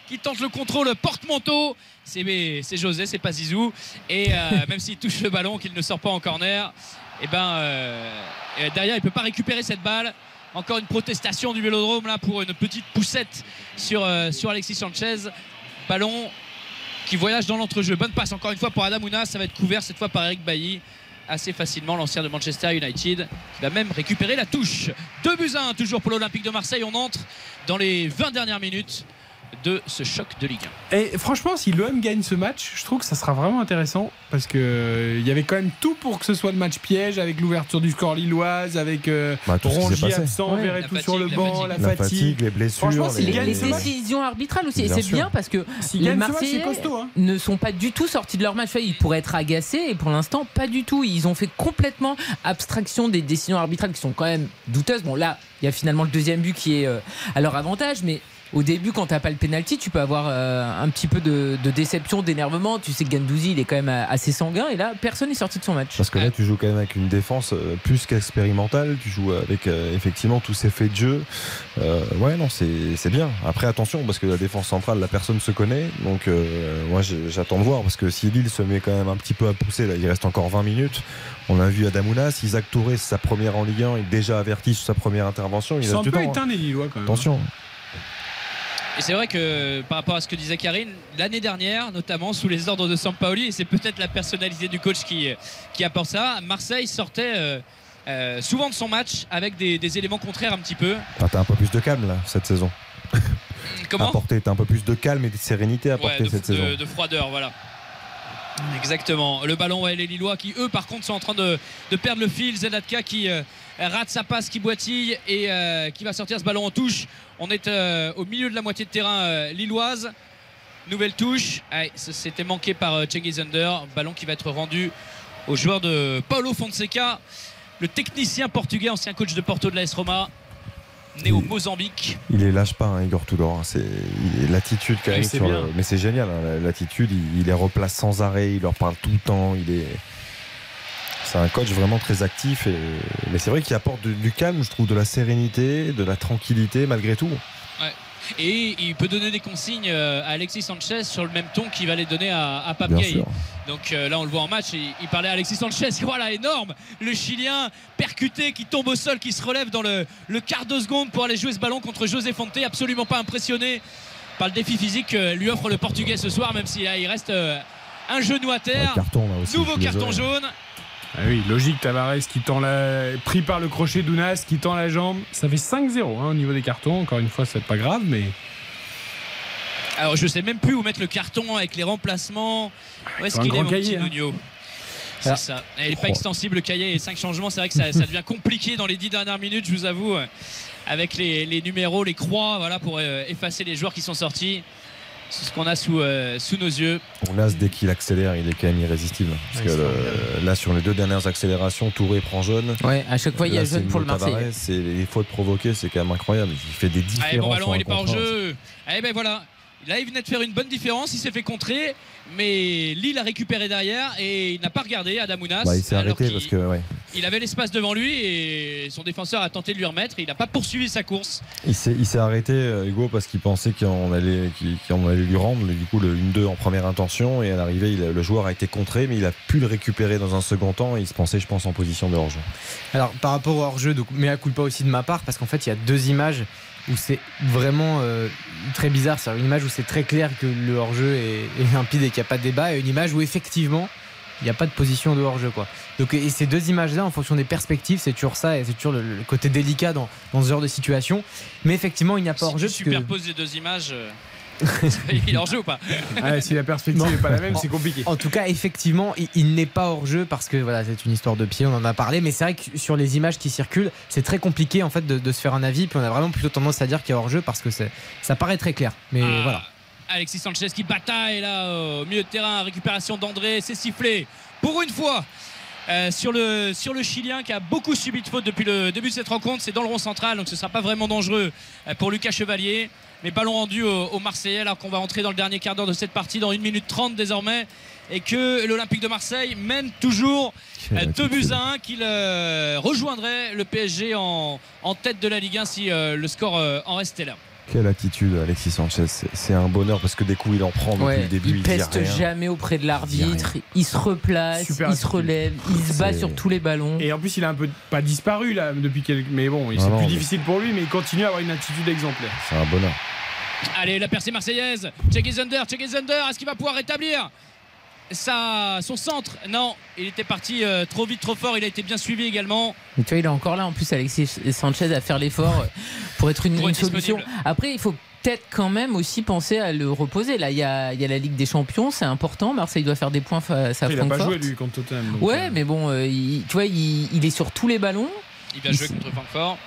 [SPEAKER 2] qui tente le contrôle porte-manteau. C'est José, c'est pas Zizou. Et euh, <laughs> même s'il touche le ballon, qu'il ne sort pas en corner, et ben euh, euh, derrière il peut pas récupérer cette balle. Encore une protestation du Vélodrome là pour une petite poussette sur, euh, sur Alexis Sanchez. Ballon qui voyage dans l'entrejeu. Bonne passe encore une fois pour Adam Ounas. Ça va être couvert cette fois par Eric Bailly assez facilement, l'ancien de Manchester United, qui va même récupérer la touche. 2 buts à 1 toujours pour l'Olympique de Marseille. On entre dans les 20 dernières minutes de ce choc de Ligue 1.
[SPEAKER 1] Et franchement, si l'OM gagne ce match, je trouve que ça sera vraiment intéressant parce que euh, il y avait quand même tout pour que ce soit le match piège avec l'ouverture du score lilloise, avec euh,
[SPEAKER 3] Bah,
[SPEAKER 1] Rongier absent,
[SPEAKER 5] Ouais.
[SPEAKER 1] Verretou
[SPEAKER 2] La
[SPEAKER 1] sur le
[SPEAKER 2] fatigue, la
[SPEAKER 1] banc,
[SPEAKER 2] fatigue.
[SPEAKER 1] la
[SPEAKER 3] La
[SPEAKER 1] fatigue.
[SPEAKER 3] fatigue, les blessures.
[SPEAKER 1] Franchement, s'il
[SPEAKER 3] les-
[SPEAKER 1] gagne
[SPEAKER 5] les
[SPEAKER 1] ce match-
[SPEAKER 5] décisions arbitrales aussi. Et c'est bien parce que
[SPEAKER 1] S'il
[SPEAKER 5] les
[SPEAKER 1] match,
[SPEAKER 5] Marseillais
[SPEAKER 1] costaud. hein.
[SPEAKER 5] ne sont pas du tout sortis de leur match. Ils pourraient être agacés et pour l'instant, pas du tout. Ils ont fait complètement abstraction des décisions arbitrales qui sont quand même douteuses. Bon, là, il y a finalement le deuxième but qui est euh, à leur avantage, mais. Au début, quand t'as pas le penalty, tu peux avoir euh, un petit peu de, de déception, d'énervement. Tu sais que Gandouzi, il est quand même euh, assez sanguin. Et là, personne n'est sorti de son match.
[SPEAKER 3] Parce que là, tu joues quand même avec une défense euh, plus qu'expérimentale. Tu joues avec euh, effectivement tous ces faits de jeu. Euh, ouais, non, c'est c'est bien. Après, attention, parce que la défense centrale, la personne se connaît. Donc, euh, moi, j'attends de voir. Parce que si Lille se met quand même un petit peu à pousser, là, il reste encore 20 minutes. On a vu Adamounas, Isaac Touré, c'est sa première en Ligue 1, il est déjà averti sur sa première intervention. Il
[SPEAKER 1] sont un peu
[SPEAKER 3] temps. hein.
[SPEAKER 1] éteints les Lillois quand même.
[SPEAKER 3] Attention.
[SPEAKER 2] Et c'est vrai que par rapport à ce que disait Karine, l'année dernière, notamment sous les ordres de Sampaoli, et c'est peut-être la personnalité du coach qui, qui apporte ça, Marseille sortait euh, euh, souvent de son match avec des, des éléments contraires un petit peu.
[SPEAKER 3] Ah, T'as un peu plus de calme là cette saison. <laughs>
[SPEAKER 2] Comment?
[SPEAKER 3] Apporter, t'as un peu plus de calme et de sérénité à apporter
[SPEAKER 2] Ouais, de,
[SPEAKER 3] cette
[SPEAKER 2] de-
[SPEAKER 3] saison.
[SPEAKER 2] de froideur, voilà. Exactement. Le ballon, ouais, les Lillois qui, eux, par contre, sont en train de, de perdre le fil. Zelatka qui euh, rate sa passe, qui boitille et euh, qui va sortir ce ballon en touche. On est euh, au milieu de la moitié de terrain euh, lilloise. Nouvelle touche. Allez, C'était manqué par euh, Cengiz Under. Ballon qui va être rendu au joueur de Paulo Fonseca, le technicien portugais, ancien coach de Porto de l'AS Roma, né au Mozambique.
[SPEAKER 3] Il est lâche pas, hein, Igor Tudor. hein. C'est l'attitude quand
[SPEAKER 2] Oui,
[SPEAKER 3] même sur le- Mais c'est génial, hein, l'attitude. Il, il les replace sans arrêt, il leur parle tout le temps. Il est. C'est un coach vraiment très actif. Et... Mais c'est vrai qu'il apporte du, du calme, je trouve, de la sérénité, de la tranquillité malgré tout.
[SPEAKER 2] Ouais. Et il peut donner des consignes euh, à Alexis Sanchez sur le même ton qu'il va les donner à, à Pape. Donc euh, là, on le voit en match. Il, il parlait à Alexis Sanchez. <laughs> Voilà, énorme. Le Chilien percuté qui tombe au sol, qui se relève dans le, le quart de seconde pour aller jouer ce ballon contre José Fonte. Absolument pas impressionné par le défi physique que lui offre le Portugais ce soir, même si là, il reste euh, un genou à terre.
[SPEAKER 3] Ouais, carton, là aussi,
[SPEAKER 2] Nouveau carton jaune.
[SPEAKER 1] Ah oui, logique, Tavares qui tend la... pris par le crochet d'Ounas, qui tend la jambe. Ça fait 5-0 hein, au niveau des cartons. Encore une fois, c'est pas grave, mais.
[SPEAKER 2] Alors je sais même plus où mettre le carton avec les remplacements. Où est-ce qu'il est mon
[SPEAKER 1] cahier,
[SPEAKER 2] petit
[SPEAKER 1] hein.
[SPEAKER 2] C'est
[SPEAKER 1] Alors-
[SPEAKER 2] ça. Il n'est pas
[SPEAKER 1] Oh.
[SPEAKER 2] extensible le cahier et 5 changements. C'est vrai que ça, ça devient compliqué dans les 10 dernières minutes, je vous avoue, euh, avec les, les numéros, les croix, voilà, pour euh, effacer les joueurs qui sont sortis. C'est ce qu'on a sous, euh, sous nos yeux.
[SPEAKER 3] Ounas, dès qu'il accélère, il est quand même irrésistible. Parce
[SPEAKER 5] Ouais,
[SPEAKER 3] que le- là, sur les deux dernières accélérations, Touré prend jaune.
[SPEAKER 5] Ouais, à chaque fois, il y a jaune
[SPEAKER 3] c'est
[SPEAKER 5] pour le.
[SPEAKER 3] C'est les fautes provoquées, c'est quand même incroyable. Il fait des
[SPEAKER 2] Allez,
[SPEAKER 3] différences.
[SPEAKER 2] bon ballon, il est pas
[SPEAKER 3] un.
[SPEAKER 2] jeu. Allez, ben voilà. Là, il venait de faire une bonne différence. Il s'est fait contrer. Mais Lille a récupéré derrière et il n'a pas regardé Adamounas.
[SPEAKER 3] Bah, il s'est arrêté parce que ouais,
[SPEAKER 2] Il avait l'espace devant lui et son défenseur a tenté de lui remettre. Il n'a pas poursuivi sa course.
[SPEAKER 3] il s'est arrêté euh, Hugo parce qu'il pensait qu'on allait qu'il- qu'on allait lui rendre du coup le 1-2 en première intention et à l'arrivée le joueur a été contré mais il a pu le récupérer dans un second temps et il se pensait je pense en position de hors-jeu.
[SPEAKER 4] Alors par rapport au hors-jeu, mais à culpa aussi de ma part, parce qu'en fait il y a deux images où c'est vraiment euh, très bizarre. C'est une image où c'est très clair que le hors-jeu est, est limpide et qu'il n'y a pas de débat, et une image où effectivement il n'y a pas de position de hors-jeu quoi. Donc et ces deux images-là, en fonction des perspectives, c'est toujours ça et c'est toujours le, le côté délicat dans, dans ce genre de situation. Mais effectivement, il n'y a pas
[SPEAKER 2] Si
[SPEAKER 4] hors-jeu
[SPEAKER 2] tu
[SPEAKER 4] parce que
[SPEAKER 2] superposes les deux images. <laughs> il est en jeu ou pas
[SPEAKER 1] Ouais, si la perspective n'est pas la même, c'est compliqué.
[SPEAKER 4] En tout cas, effectivement, il, il n'est pas hors jeu parce que voilà, c'est une histoire de pied, on en a parlé. Mais c'est vrai que sur les images qui circulent, c'est très compliqué en fait de, de se faire un avis. Puis on a vraiment plutôt tendance à dire qu'il est hors jeu parce que ça paraît très clair. Mais
[SPEAKER 2] Ah.
[SPEAKER 4] voilà.
[SPEAKER 2] Alexis Sanchez qui bataille là au milieu de terrain, récupération d'André, c'est sifflé pour une fois. euh, sur, le, sur le Chilien qui a beaucoup subi de fautes depuis le début de cette rencontre, c'est dans le rond central donc ce ne sera pas vraiment dangereux euh, pour Lucas Chevalier. Mais ballon rendu au, au Marseillais alors qu'on va entrer dans le dernier quart d'heure de cette partie dans 1 minute 30 désormais et que l'Olympique de Marseille mène toujours
[SPEAKER 3] Quelle
[SPEAKER 2] euh, 2 buts à 1 qu'il euh, rejoindrait le PSG en, en tête de la Ligue 1 si euh, le score en restait là.
[SPEAKER 3] Quelle attitude, Alexis Sanchez. C'est- un bonheur parce que des coups, il en prend depuis
[SPEAKER 5] Ouais,
[SPEAKER 3] le début.
[SPEAKER 5] il
[SPEAKER 3] dit
[SPEAKER 5] peste jamais auprès de
[SPEAKER 3] Il
[SPEAKER 5] l'arbitre, il se replace,
[SPEAKER 1] Super
[SPEAKER 5] il se relève, il se bat sur tous les ballons.
[SPEAKER 1] Et en plus, il a un peu pas disparu là depuis quelques. Mais bon, il- c'est plus
[SPEAKER 3] mais-
[SPEAKER 1] difficile pour lui, mais il continue à avoir une attitude exemplaire.
[SPEAKER 3] C'est un bonheur.
[SPEAKER 2] Allez, la percée marseillaise. Check Zunder, check Zunder. Est-ce qu'il va pouvoir rétablir? Sa, son centre Non, il était parti euh, trop vite, trop fort. Il a été bien suivi également.
[SPEAKER 5] Mais tu vois, il est encore là en plus, Alexis Sanchez, à faire l'effort pour être une,
[SPEAKER 2] Pour
[SPEAKER 5] une
[SPEAKER 2] être
[SPEAKER 5] solution.
[SPEAKER 2] disponible.
[SPEAKER 5] Après, il faut peut-être quand même aussi penser à le reposer. Là, il y a, il y a la Ligue des Champions, c'est important. Marseille doit faire des points face à
[SPEAKER 1] il a pas
[SPEAKER 5] Francfort.
[SPEAKER 1] joué lui contre Tottenham.
[SPEAKER 5] Ouais,
[SPEAKER 1] euh,
[SPEAKER 5] mais bon, euh, il- tu vois, il, il est sur tous les ballons.
[SPEAKER 2] Il va
[SPEAKER 5] Il
[SPEAKER 2] jouer contre Francfort.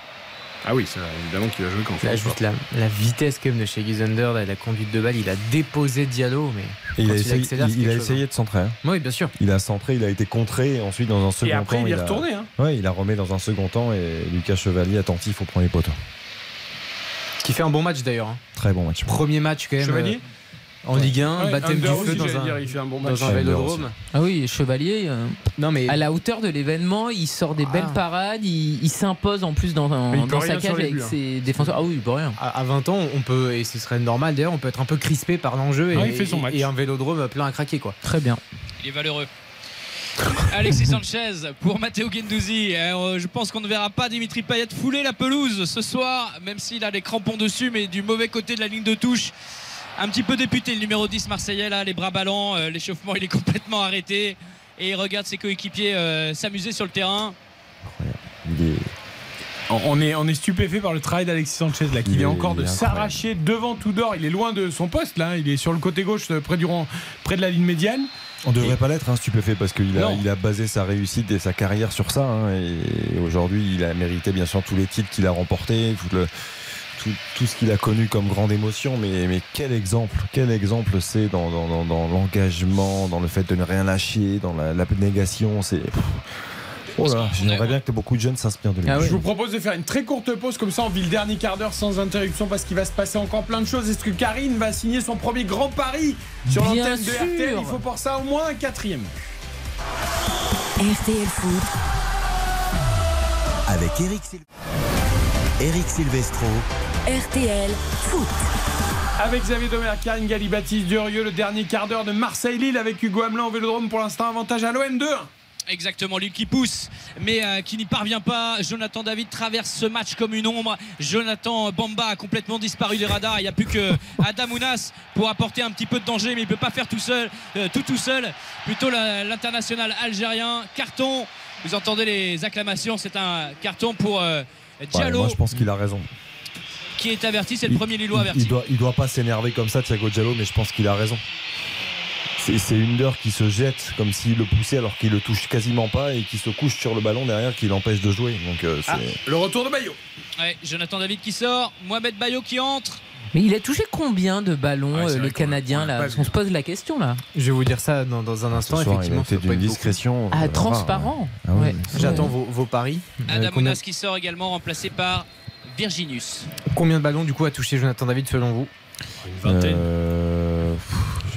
[SPEAKER 1] Ah oui, c'est évidemment qu'il va jouer contre.
[SPEAKER 4] Là, juste la, la vitesse quand même de chez Gizunder, la, la conduite de balle, il a déposé Diallo, mais
[SPEAKER 3] il
[SPEAKER 4] quand
[SPEAKER 3] a essayé, il- il a
[SPEAKER 4] chose,
[SPEAKER 3] essayé de centrer. hein.
[SPEAKER 4] hein. Oui, bien sûr.
[SPEAKER 3] Il a centré, il a été contré. Et ensuite, dans un second
[SPEAKER 1] Et après,
[SPEAKER 3] temps,
[SPEAKER 1] il est
[SPEAKER 3] a-
[SPEAKER 1] retourné. Hein.
[SPEAKER 3] Ouais, il a remis dans un second temps et Lucas Chevalier attentif au premier poteau.
[SPEAKER 4] Qui fait un bon match d'ailleurs. hein.
[SPEAKER 3] Très bon match.
[SPEAKER 4] Premier match quand même.
[SPEAKER 1] Chevalier?
[SPEAKER 4] euh, en Ligue 1,
[SPEAKER 1] Ouais,
[SPEAKER 4] baptême du feu dans un,
[SPEAKER 1] dire, il fait un bon match.
[SPEAKER 4] dans un
[SPEAKER 3] Under
[SPEAKER 4] vélodrome.
[SPEAKER 5] Ah oui, Chevalier, euh,
[SPEAKER 4] Non mais
[SPEAKER 5] à la hauteur de l'événement, il sort des belles
[SPEAKER 4] Ah.
[SPEAKER 5] parades, il, il s'impose en plus dans, sa cage avec
[SPEAKER 1] buts, hein.
[SPEAKER 5] ses défenseurs. Ah oui, il peut rien.
[SPEAKER 4] à, à 20 ans, on peut, et ce serait normal d'ailleurs, on peut être un peu crispé par l'enjeu
[SPEAKER 1] Ah,
[SPEAKER 4] et,
[SPEAKER 1] il fait son match.
[SPEAKER 4] et un vélodrome plein à craquer quoi.
[SPEAKER 5] Très bien.
[SPEAKER 2] Il est valeureux. <laughs> Alexis Sanchez pour Matteo Gendouzi. Euh, je pense qu'on ne verra pas Dimitri Payet fouler la pelouse ce soir, même s'il a les crampons dessus, mais du mauvais côté de la ligne de touche. Un petit peu député, le numéro 10 marseillais, là, les bras ballants, euh, l'échauffement il est complètement arrêté. Et il regarde ses coéquipiers euh, s'amuser sur le terrain.
[SPEAKER 1] On est, on est stupéfait par le travail d'Alexis Sanchez là, qui
[SPEAKER 3] Il est-
[SPEAKER 1] vient encore de s'arracher devant Tudor. Il est loin de son poste là, il est sur le côté gauche, euh, près, du rond- près de la ligne médiane.
[SPEAKER 3] On devrait pas l'être hein, stupéfait parce qu'il a,
[SPEAKER 1] Non.
[SPEAKER 3] il a basé sa réussite et sa carrière sur ça. hein, et aujourd'hui, il a mérité bien sûr tous les titres qu'il a remportés, tout, le, tout, tout ce qu'il a connu comme grande émotion. Mais, mais quel exemple, quel exemple c'est dans, dans, dans- dans l'engagement, dans le fait de ne rien lâcher, dans la, l'abnégation. C'est. pff, Oh là, j'aimerais bien que beaucoup de jeunes s'inspirent de lui.
[SPEAKER 5] Ah.
[SPEAKER 1] Je vous propose de faire une très courte pause comme ça on vit le dernier quart d'heure sans interruption parce qu'il va se passer encore plein de choses. Est-ce que Karine va signer son premier grand pari sur l'antenne de. RTL Il faut pour ça au moins un quatrième.
[SPEAKER 6] RTL Foot,
[SPEAKER 7] Avec Eric, Sil- Eric Silvestro.
[SPEAKER 6] RTL Foot.
[SPEAKER 1] Avec Xavier Domer, Karine Galli, Baptiste Durieux, le dernier quart d'heure de Marseille-Lille avec Hugo Hamelin au Vélodrome pour l'instant avantage à l'OM 2.
[SPEAKER 2] Exactement, lui qui pousse, mais euh, qui n'y parvient pas. Jonathan David traverse ce match comme une ombre. Jonathan Bamba a complètement disparu des radars. Il n'y a plus que Adam Ounas pour apporter un petit peu de danger, mais il ne peut pas faire tout seul, euh, tout tout seul. Plutôt l'international algérien. Carton. Vous entendez les acclamations. C'est un carton pour euh,
[SPEAKER 3] Ouais, moi, je pense qu'il a raison.
[SPEAKER 2] Qui est averti. C'est le
[SPEAKER 3] Il-
[SPEAKER 2] premier Lillois
[SPEAKER 3] il,
[SPEAKER 2] averti.
[SPEAKER 3] il doit, il doit pas s'énerver comme ça, Thiago Diallo, mais je pense qu'il a raison. C'est c'est Under qui se jette comme s'il le poussait alors qu'il le touche quasiment pas et qui se couche sur le ballon derrière qui l'empêche de jouer. Donc euh, c'est.
[SPEAKER 1] Ah, le retour de Bayo.
[SPEAKER 2] Ouais, Jonathan David qui sort. Mohamed Bayo qui entre.
[SPEAKER 5] Mais il a touché combien de ballons,
[SPEAKER 1] Ouais, c'est
[SPEAKER 5] euh, le Canadien là Parce qu'on se pose la question là.
[SPEAKER 4] Je vais vous dire ça dans, dans un instant.
[SPEAKER 3] Ce soir, il a
[SPEAKER 4] effectivement, peut
[SPEAKER 3] d'une discrétion.
[SPEAKER 5] Ah,
[SPEAKER 3] euh,
[SPEAKER 5] transparent.
[SPEAKER 3] Ah
[SPEAKER 5] Ouais.
[SPEAKER 3] c'est-
[SPEAKER 4] J'attends vos, vos paris. Euh,
[SPEAKER 2] Adam Ounas qui sort également remplacé par Virginius.
[SPEAKER 4] combien de ballons du coup a touché Jonathan David selon vous
[SPEAKER 1] Une vingtaine.
[SPEAKER 3] Euh,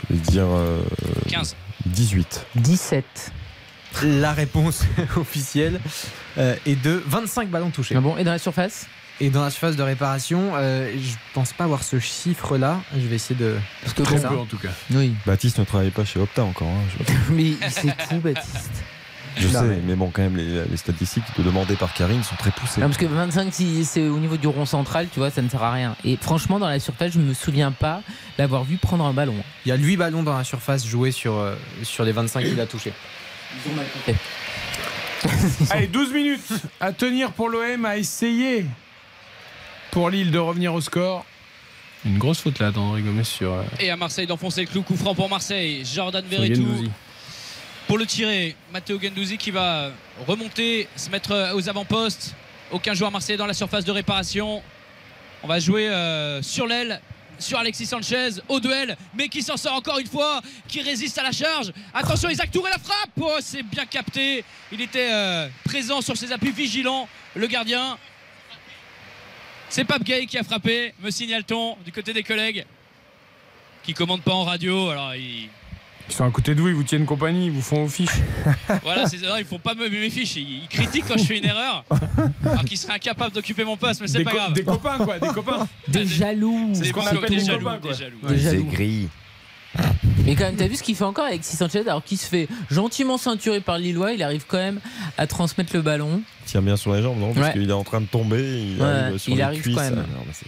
[SPEAKER 3] je vais dire euh,
[SPEAKER 2] 15.
[SPEAKER 3] 18.
[SPEAKER 5] 17.
[SPEAKER 4] La réponse <laughs> officielle euh, est de 25 ballons touchés.
[SPEAKER 5] Ah bon, et dans la surface
[SPEAKER 4] Et dans la surface de réparation, euh, je pense pas avoir ce chiffre-là. Je vais essayer de.
[SPEAKER 5] Parce que
[SPEAKER 1] Très peu en tout cas.
[SPEAKER 5] Oui.
[SPEAKER 3] Baptiste ne travaille pas chez Opta encore. hein, je <laughs>
[SPEAKER 5] Mais c'est tout, Baptiste?
[SPEAKER 3] Je
[SPEAKER 4] Non,
[SPEAKER 3] sais,
[SPEAKER 4] mais-
[SPEAKER 3] mais... bon, quand même, les, les statistiques demandées par Karine sont très poussées.
[SPEAKER 5] Non, parce que 25, si c'est au niveau du rond central, tu vois, ça ne sert à rien. Et franchement, dans la surface, je me souviens pas l'avoir vu prendre un ballon.
[SPEAKER 4] Il y a 8 ballons dans la surface joués sur, euh, sur les 25 qu'il a touchés.
[SPEAKER 5] Ils ont mal compté. <laughs>
[SPEAKER 1] Allez, 12 minutes à tenir pour l'OM, à essayer pour Lille de revenir au score. Une grosse faute là d'André Gomez sur. euh,
[SPEAKER 2] Et à Marseille d'enfoncer le clou, coup franc pour Marseille. Jordan Verretou. Pour le tirer. Matteo Gendouzi qui va remonter, se mettre euh, aux avant-postes. Aucun joueur marseillais dans la surface de réparation. On va jouer euh, sur l'aile. Sur Alexis Sanchez au duel, mais qui s'en sort encore une fois, qui résiste à la charge. Attention, Isaac Touré la frappe. Oh, c'est bien capté. Il était euh, présent sur ses appuis, vigilant, le gardien. C'est Pape Gay qui a frappé, me signale-t-on, du côté des collègues, qui commandent pas en radio. Alors, ils,
[SPEAKER 1] Ils sont à côté de vous, ils vous tiennent compagnie, ils vous font aux fiches. <laughs>
[SPEAKER 2] voilà, c'est ça, ils font pas me- mes fiches. Ils, ils critiquent quand je fais une erreur. Alors qu'ils seraient incapables d'occuper mon poste, mais c'est
[SPEAKER 1] Des
[SPEAKER 2] pas
[SPEAKER 1] co-
[SPEAKER 2] grave.
[SPEAKER 1] des copains, quoi, des copains. <laughs>
[SPEAKER 5] Des jaloux.
[SPEAKER 2] C'est
[SPEAKER 1] ce qu'on
[SPEAKER 2] des
[SPEAKER 1] appelle
[SPEAKER 2] des
[SPEAKER 1] des
[SPEAKER 2] jaloux,
[SPEAKER 1] copains,
[SPEAKER 2] des jaloux.
[SPEAKER 5] Des jaloux.
[SPEAKER 3] gris.
[SPEAKER 5] Mais quand même, t'as vu ce qu'il fait encore avec Sanchez alors qu'il se fait gentiment ceinturer par Lillois, il arrive quand même à transmettre le ballon.
[SPEAKER 3] Il tient bien sur les jambes, non? Parce
[SPEAKER 5] Ouais.
[SPEAKER 3] qu'il est en train de tomber. Il
[SPEAKER 5] Ouais,
[SPEAKER 3] arrive sur
[SPEAKER 5] il
[SPEAKER 3] les
[SPEAKER 5] arrive
[SPEAKER 3] cuisses.
[SPEAKER 5] quand même.
[SPEAKER 3] Ah, non, mais c'est-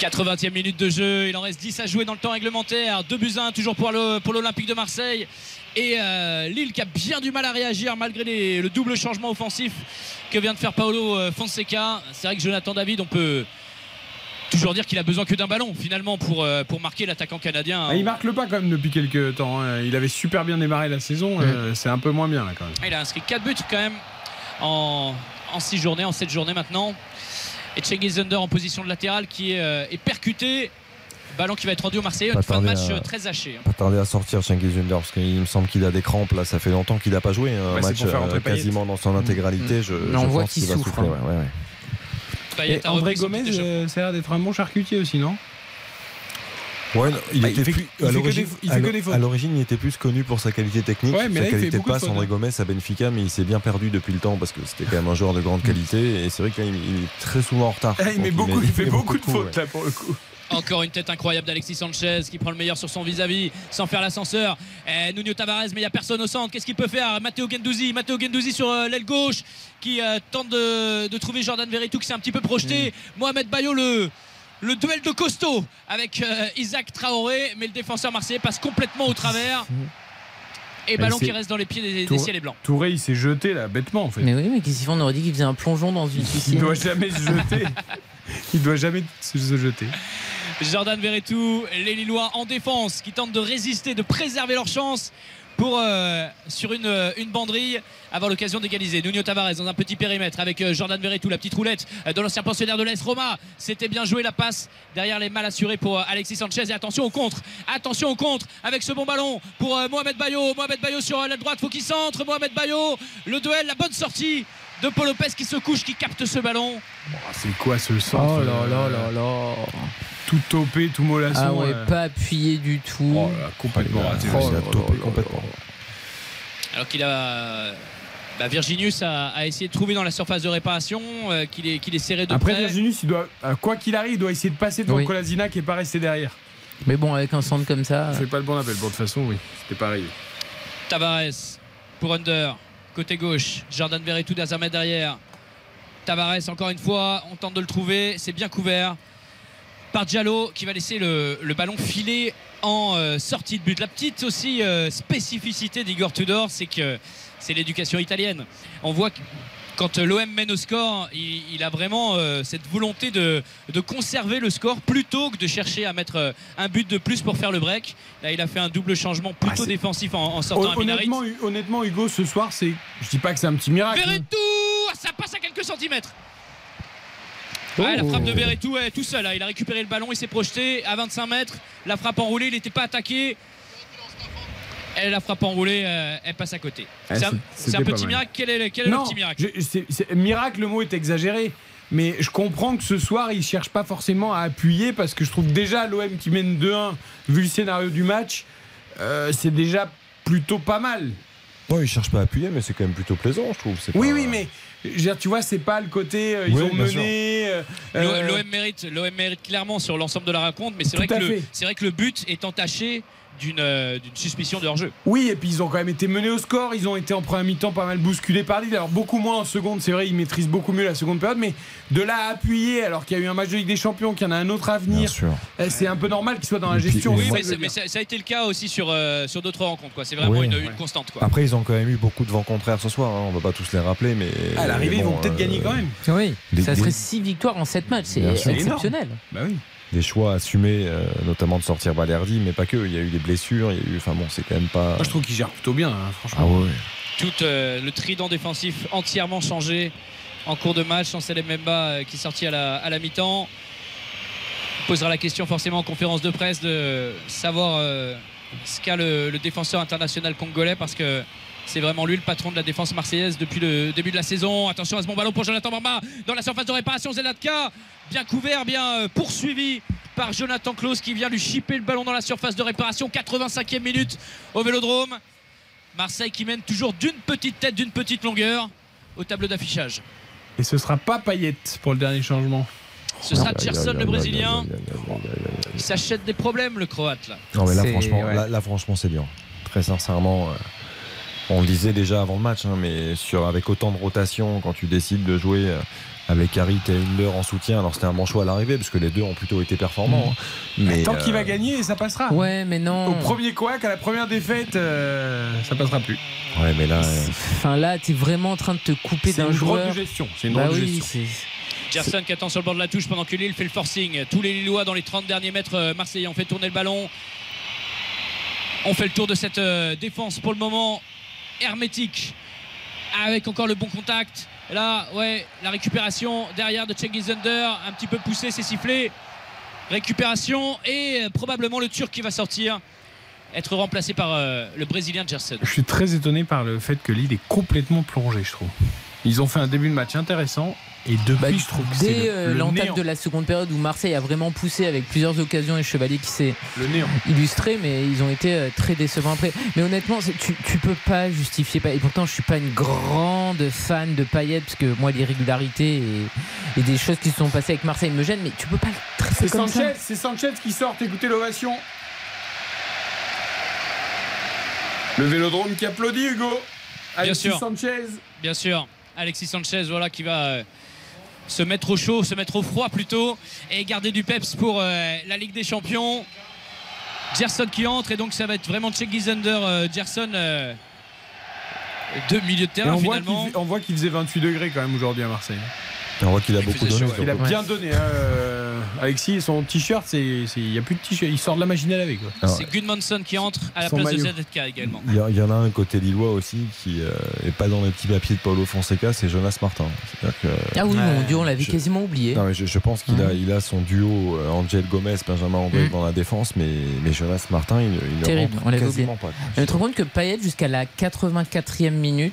[SPEAKER 2] 80e minute de jeu, il en reste 10 à jouer dans le temps réglementaire. 2 buts à 1 toujours pour l'Olympique de Marseille. Et euh, Lille qui a bien du mal à réagir malgré les- le double changement offensif que vient de faire Paolo euh, Fonseca. C'est vrai que Jonathan David, on peut toujours dire qu'il a besoin que d'un ballon finalement pour, euh, pour marquer l'attaquant canadien.
[SPEAKER 1] Ah, il marque le pas quand même depuis quelques temps. hein. Il avait super bien démarré la saison, euh, c'est un peu moins bien là quand même.
[SPEAKER 2] Il a inscrit 4 buts quand même en, en 6 journées, en 7 journées maintenant. Et Under en position de latéral qui est, euh, est percuté. Ballon qui va être rendu au Marseillais. Une fin de match
[SPEAKER 3] à-
[SPEAKER 2] euh, très hachée. hein.
[SPEAKER 3] Pas tarder à sortir Cengiz Under parce qu'il me semble qu'il a des crampes là ça fait longtemps qu'il n'a pas joué un
[SPEAKER 1] Ouais, c'est
[SPEAKER 3] match euh, quasiment dans son intégralité je,
[SPEAKER 5] Mais
[SPEAKER 3] je
[SPEAKER 5] on voit qu'il
[SPEAKER 3] va
[SPEAKER 5] souffre,
[SPEAKER 3] souffler
[SPEAKER 5] hein.
[SPEAKER 3] ouais, ouais,
[SPEAKER 1] André Gomez, ça a l'air d'être un bon charcutier aussi, non?
[SPEAKER 3] Ouais, non, il
[SPEAKER 1] Bah,
[SPEAKER 3] était
[SPEAKER 1] il fait
[SPEAKER 3] plus-
[SPEAKER 1] il
[SPEAKER 3] à l'origine-
[SPEAKER 1] des- il
[SPEAKER 3] à
[SPEAKER 1] fait que
[SPEAKER 3] l'o-
[SPEAKER 1] des fautes.
[SPEAKER 3] à l'origine, il était plus connu pour sa qualité technique,
[SPEAKER 1] Ouais, mais
[SPEAKER 3] sa
[SPEAKER 1] là,
[SPEAKER 3] qualité de passe. André
[SPEAKER 1] hein.
[SPEAKER 3] Gomez à Benfica, mais il s'est bien perdu depuis le temps parce que c'était quand même un joueur de grande qualité. Et c'est vrai qu'il il est très souvent en retard.
[SPEAKER 1] Ah, il, met
[SPEAKER 3] Donc,
[SPEAKER 1] beaucoup, il fait beaucoup de fautes
[SPEAKER 3] ouais.
[SPEAKER 1] là pour le coup. <laughs>
[SPEAKER 2] Encore une tête incroyable d'Alexis Sanchez qui prend le meilleur sur son vis-à-vis sans faire l'ascenseur. Eh, Nuno Tavares, mais il n'y a personne au centre. Qu'est-ce qu'il peut faire Matteo Gendouzi? Matteo Gendouzi sur euh, l'aile gauche qui euh, tente de, de trouver Jordan Verretou qui s'est un petit peu projeté. Mohamed Bayo, le, le duel de costaud avec euh, Isaac Traoré, mais le défenseur marseillais passe complètement au travers. Et
[SPEAKER 1] Mais
[SPEAKER 2] ballon qui reste dans les pieds des, ciels et blancs.
[SPEAKER 1] Touré, il s'est jeté là, bêtement en fait.
[SPEAKER 5] Mais oui, mais qu'est-ce qu'ils font? On aurait dit qu'il faisait un plongeon dans une <laughs>
[SPEAKER 1] Il
[SPEAKER 5] piscine.
[SPEAKER 1] doit jamais se jeter. Il doit jamais se se jeter.
[SPEAKER 2] Jordan Verretou, les Lillois en défense qui tentent de résister, de préserver leur chance pour euh, sur une, euh, une banderille avoir l'occasion d'égaliser. Nuno Tavares dans un petit périmètre avec euh, Jordan Verretou, la petite roulette de l'ancien pensionnaire de l'AS Roma. C'était bien joué la passe derrière les mal assurés pour Alexis Sanchez. Et attention au contre, attention au contre avec ce bon ballon pour Mohamed Bayo. Mohamed Bayo sur la droite, faut qu'il centre. Mohamed Bayo, le duel, la bonne sortie de Paul Lopez qui se couche, qui capte ce ballon.
[SPEAKER 1] Ah, c'est quoi ce centre
[SPEAKER 5] Oh là là là là.
[SPEAKER 1] Tout topé, tout mollasson.
[SPEAKER 5] Ah ouais,
[SPEAKER 1] euh.
[SPEAKER 5] pas appuyé du tout.
[SPEAKER 1] Oh là là, complètement raté.
[SPEAKER 3] Il a
[SPEAKER 1] Oh là
[SPEAKER 3] topé
[SPEAKER 1] là là
[SPEAKER 3] complètement.
[SPEAKER 2] Alors qu'il a. bah, Virginius a, a essayé de trouver dans la surface de réparation, euh, qu'il est, qu'il est serré de
[SPEAKER 1] Après,
[SPEAKER 2] près.
[SPEAKER 1] Virginius, il doit, euh, quoi qu'il arrive, il doit essayer de passer devant
[SPEAKER 5] Oui.
[SPEAKER 1] Colasina qui est pas resté derrière.
[SPEAKER 5] Mais bon, avec un centre comme ça.
[SPEAKER 1] C'est pas le bon appel. Bon, de toute façon, oui, c'était pareil.
[SPEAKER 2] Tavares pour Under, côté gauche. Jordan Verretou mètre derrière. Tavares, encore une fois, on tente de le trouver. C'est bien couvert par Diallo qui va laisser le, le ballon filer en euh, sortie de but. La petite aussi euh, spécificité d'Igor Tudor, c'est que c'est l'éducation italienne. On voit que quand euh, l'OM mène au score, il, il a vraiment euh, cette volonté de, de conserver le score plutôt que de chercher à mettre un but de plus pour faire le break. Là, il a fait un double changement plutôt
[SPEAKER 1] Ah,
[SPEAKER 2] défensif en, en sortant un Minarit.
[SPEAKER 1] Honnêtement, honnêtement, Hugo, ce soir, c'est. Je dis pas que c'est un petit miracle.
[SPEAKER 2] Verretou Ça passe à quelques centimètres Ouais, la
[SPEAKER 1] Oh.
[SPEAKER 2] frappe de Verretou est tout seul. hein. Il a récupéré le ballon, il s'est projeté à 25 mètres. La frappe enroulée, il n'était pas attaqué. Et la frappe enroulée, euh, elle passe à côté.
[SPEAKER 1] Ah,
[SPEAKER 2] c'est un, petit miracle. Quel est, le- quel est le
[SPEAKER 1] Non,
[SPEAKER 2] petit miracle
[SPEAKER 1] je- miracle, le mot est exagéré. Mais je comprends que ce soir, il cherche pas forcément à appuyer parce que je trouve déjà l'OM qui mène 2-1, vu le scénario du match, euh, c'est déjà plutôt pas mal.
[SPEAKER 3] Non, il cherche pas à appuyer, mais c'est quand même plutôt plaisant, je trouve.
[SPEAKER 1] Oui,
[SPEAKER 3] pas-
[SPEAKER 1] oui, mais je veux dire, tu vois, c'est pas le côté euh, ils
[SPEAKER 3] Oui,
[SPEAKER 1] ont mené. euh, euh,
[SPEAKER 2] L'OM mérite, l'OM mérite clairement sur l'ensemble de la rencontre, mais c'est vrai, que le- vrai que le but est entaché d'une euh, d'une suspicion de hors-jeu.
[SPEAKER 1] Oui, et puis ils ont quand même été menés au score. Ils ont été en première mi-temps pas mal bousculés par Lille. Alors beaucoup moins en seconde, c'est vrai, ils maîtrisent beaucoup mieux la seconde période. Mais de là à appuyer, alors qu'il y a eu un match de Ligue des Champions, qu'il y en a un autre à
[SPEAKER 3] Bien
[SPEAKER 1] venir,
[SPEAKER 3] sûr.
[SPEAKER 1] euh, c'est un peu normal qu'ils soient dans la gestion.
[SPEAKER 2] Oui, mais, ça, ça a été le cas aussi sur, euh, sur d'autres rencontres. quoi. C'est vraiment
[SPEAKER 3] Oui.
[SPEAKER 2] une,
[SPEAKER 3] Ouais.
[SPEAKER 2] une constante. Quoi.
[SPEAKER 3] Après, ils ont quand même eu beaucoup de vents contraires ce soir. hein. On va pas tous les rappeler, mais.
[SPEAKER 1] À l'arrivée, ils vont peut-être
[SPEAKER 3] euh,
[SPEAKER 1] gagner quand même.
[SPEAKER 5] Oui,
[SPEAKER 3] Les-
[SPEAKER 5] ça serait 6 victoires en 7 matchs, c'est exceptionnel.
[SPEAKER 1] Bah oui.
[SPEAKER 15] Des choix assumés, euh, notamment de sortir Balerdi, mais pas que. Il y a eu des blessures, il y a eu. Enfin bon, c'est quand même pas.
[SPEAKER 1] Moi, je trouve qu'il gère plutôt bien, hein, franchement.
[SPEAKER 15] Ah ouais.
[SPEAKER 2] Tout euh, le trident défensif entièrement changé en cours de match. Chancel Mbemba euh, qui est sorti à la, à la mi-temps. On posera la question forcément en conférence de presse de savoir euh, ce qu'a le, le défenseur international congolais parce que c'est vraiment lui le patron de la défense marseillaise depuis le début de la saison. Attention à ce bon ballon pour Jonathan Bamba dans la surface de réparation. Zelatka bien couvert, bien euh, poursuivi par Jonathan Klaus qui vient lui chipper le ballon dans la surface de réparation. 85e minute au Vélodrome. Marseille qui mène toujours d'une petite tête, d'une petite longueur au tableau d'affichage.
[SPEAKER 1] Et ce sera pas Payet pour le dernier changement.
[SPEAKER 2] Ce sera Gerson le Brésilien. Il s'achète des problèmes le Croate là.
[SPEAKER 15] Non mais là
[SPEAKER 4] C'est-
[SPEAKER 15] franchement,
[SPEAKER 4] ouais.
[SPEAKER 15] là, là, franchement c'est dur. Très sincèrement, euh, on le disait déjà avant le match, hein, mais sur avec autant de rotation, quand tu décides de jouer euh, avec Harit et Hinder en soutien, alors c'était un bon choix à l'arrivée parce que les deux ont plutôt été performants. hein. Mais
[SPEAKER 1] Tant qu'il
[SPEAKER 15] euh,
[SPEAKER 1] va gagner, ça passera.
[SPEAKER 5] Ouais, mais non.
[SPEAKER 1] Au premier couac, à la première défaite, euh, ça passera plus.
[SPEAKER 15] Ouais, mais là, euh,
[SPEAKER 5] Enfin là, t'es vraiment en train de te couper
[SPEAKER 1] C'est
[SPEAKER 5] d'un
[SPEAKER 1] une drôle
[SPEAKER 5] joueur.
[SPEAKER 1] de gestion. C'est une
[SPEAKER 5] Bah
[SPEAKER 1] drôle de
[SPEAKER 5] oui,
[SPEAKER 1] gestion.
[SPEAKER 5] c'est-
[SPEAKER 2] Gerson qui attend sur le bord de la touche pendant que Lille fait le forcing. Tous les Lillois dans les 30 derniers mètres euh, marseillais ont fait tourner le ballon. On fait le tour de cette euh, défense pour le moment hermétique avec encore le bon contact. Là, ouais, la récupération derrière de Cengiz Under, un petit peu poussé, c'est sifflé. Récupération et euh, probablement le Turc qui va sortir, être remplacé par euh, le Brésilien Gerson.
[SPEAKER 1] Je suis très étonné par le fait que Lille est complètement plongé, je trouve. Ils ont fait un début de match intéressant et depuis,
[SPEAKER 5] Bah,
[SPEAKER 1] je trouve que c'est
[SPEAKER 5] Dès
[SPEAKER 1] le-
[SPEAKER 5] euh, l'entame de la seconde période où Marseille a vraiment poussé avec plusieurs occasions et Chevalier qui s'est illustré, mais ils ont été euh, très décevants après. Mais honnêtement, tu, tu peux pas justifier. Et pourtant, je suis pas une grande fan de Payet parce que moi, l'irrégularité et, et des choses qui se sont passées avec Marseille me gênent. Mais tu peux pas le traiter comme
[SPEAKER 1] Sanchez,
[SPEAKER 5] ça.
[SPEAKER 1] c'est Sanchez qui sort, écoutez l'ovation. Le vélodrome qui applaudit, Hugo. Alexis
[SPEAKER 2] sûr.
[SPEAKER 1] Sanchez.
[SPEAKER 2] Bien sûr, Alexis Sanchez, voilà, qui va euh, se mettre au chaud, se mettre au froid plutôt, et garder du peps pour euh, la Ligue des Champions. Gerson qui entre, et donc ça va être vraiment Cengiz Under, euh, Gerson, euh, deux milieux de
[SPEAKER 1] Et
[SPEAKER 2] terrain
[SPEAKER 1] on,
[SPEAKER 2] finalement.
[SPEAKER 1] on voit qu'il faisait 28 degrés quand même aujourd'hui à Marseille.
[SPEAKER 15] On voit qu'il a beaucoup donné.
[SPEAKER 1] Il a bien donné. hein, euh, Alexis, son t-shirt, il n'y a plus de t-shirt. Il sort de la laver. Quoi.
[SPEAKER 15] Alors,
[SPEAKER 2] C'est Gudmundsson qui entre à la place de. ZZK également.
[SPEAKER 15] Il y, a- il y en a un côté lillois aussi qui euh, est pas dans les petits papiers de Paulo Fonseca, c'est Jonas Martin. Que,
[SPEAKER 5] Ah oui, mon Dieu, on l'avait
[SPEAKER 15] je-
[SPEAKER 5] quasiment oublié.
[SPEAKER 15] non, mais je, je pense qu'il a, il a son duo euh, Angel Gomez, Benjamin André
[SPEAKER 5] Mm.
[SPEAKER 15] dans la défense, mais, mais Jonas Martin, il, il
[SPEAKER 5] Terrible, on l'avait
[SPEAKER 15] quasiment pas.
[SPEAKER 5] Tu te rends compte que Payet, jusqu'à la 84e minute,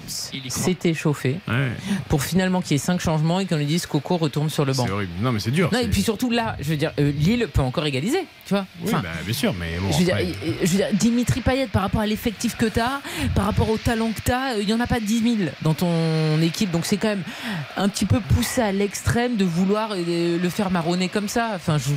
[SPEAKER 5] s'était chauffé
[SPEAKER 1] Ouais,
[SPEAKER 5] pour finalement qu'il y ait 5 changements et qu'on lui Coco retourne sur le banc.
[SPEAKER 1] c'est horrible. Non, mais c'est dur.
[SPEAKER 5] Non, et puis surtout là, je veux dire, euh, Lille peut encore égaliser, tu vois.
[SPEAKER 1] Oui, bah, bien sûr, mais bon.
[SPEAKER 5] je, veux dire,
[SPEAKER 1] après-
[SPEAKER 5] euh, je veux dire, Dimitri Payet, par rapport à l'effectif que tu as, par rapport au talent que tu as, il n'y en a pas 10 000 dans ton équipe. Donc c'est quand même un petit peu poussé à l'extrême de vouloir euh, le faire marronner comme ça. Enfin, je-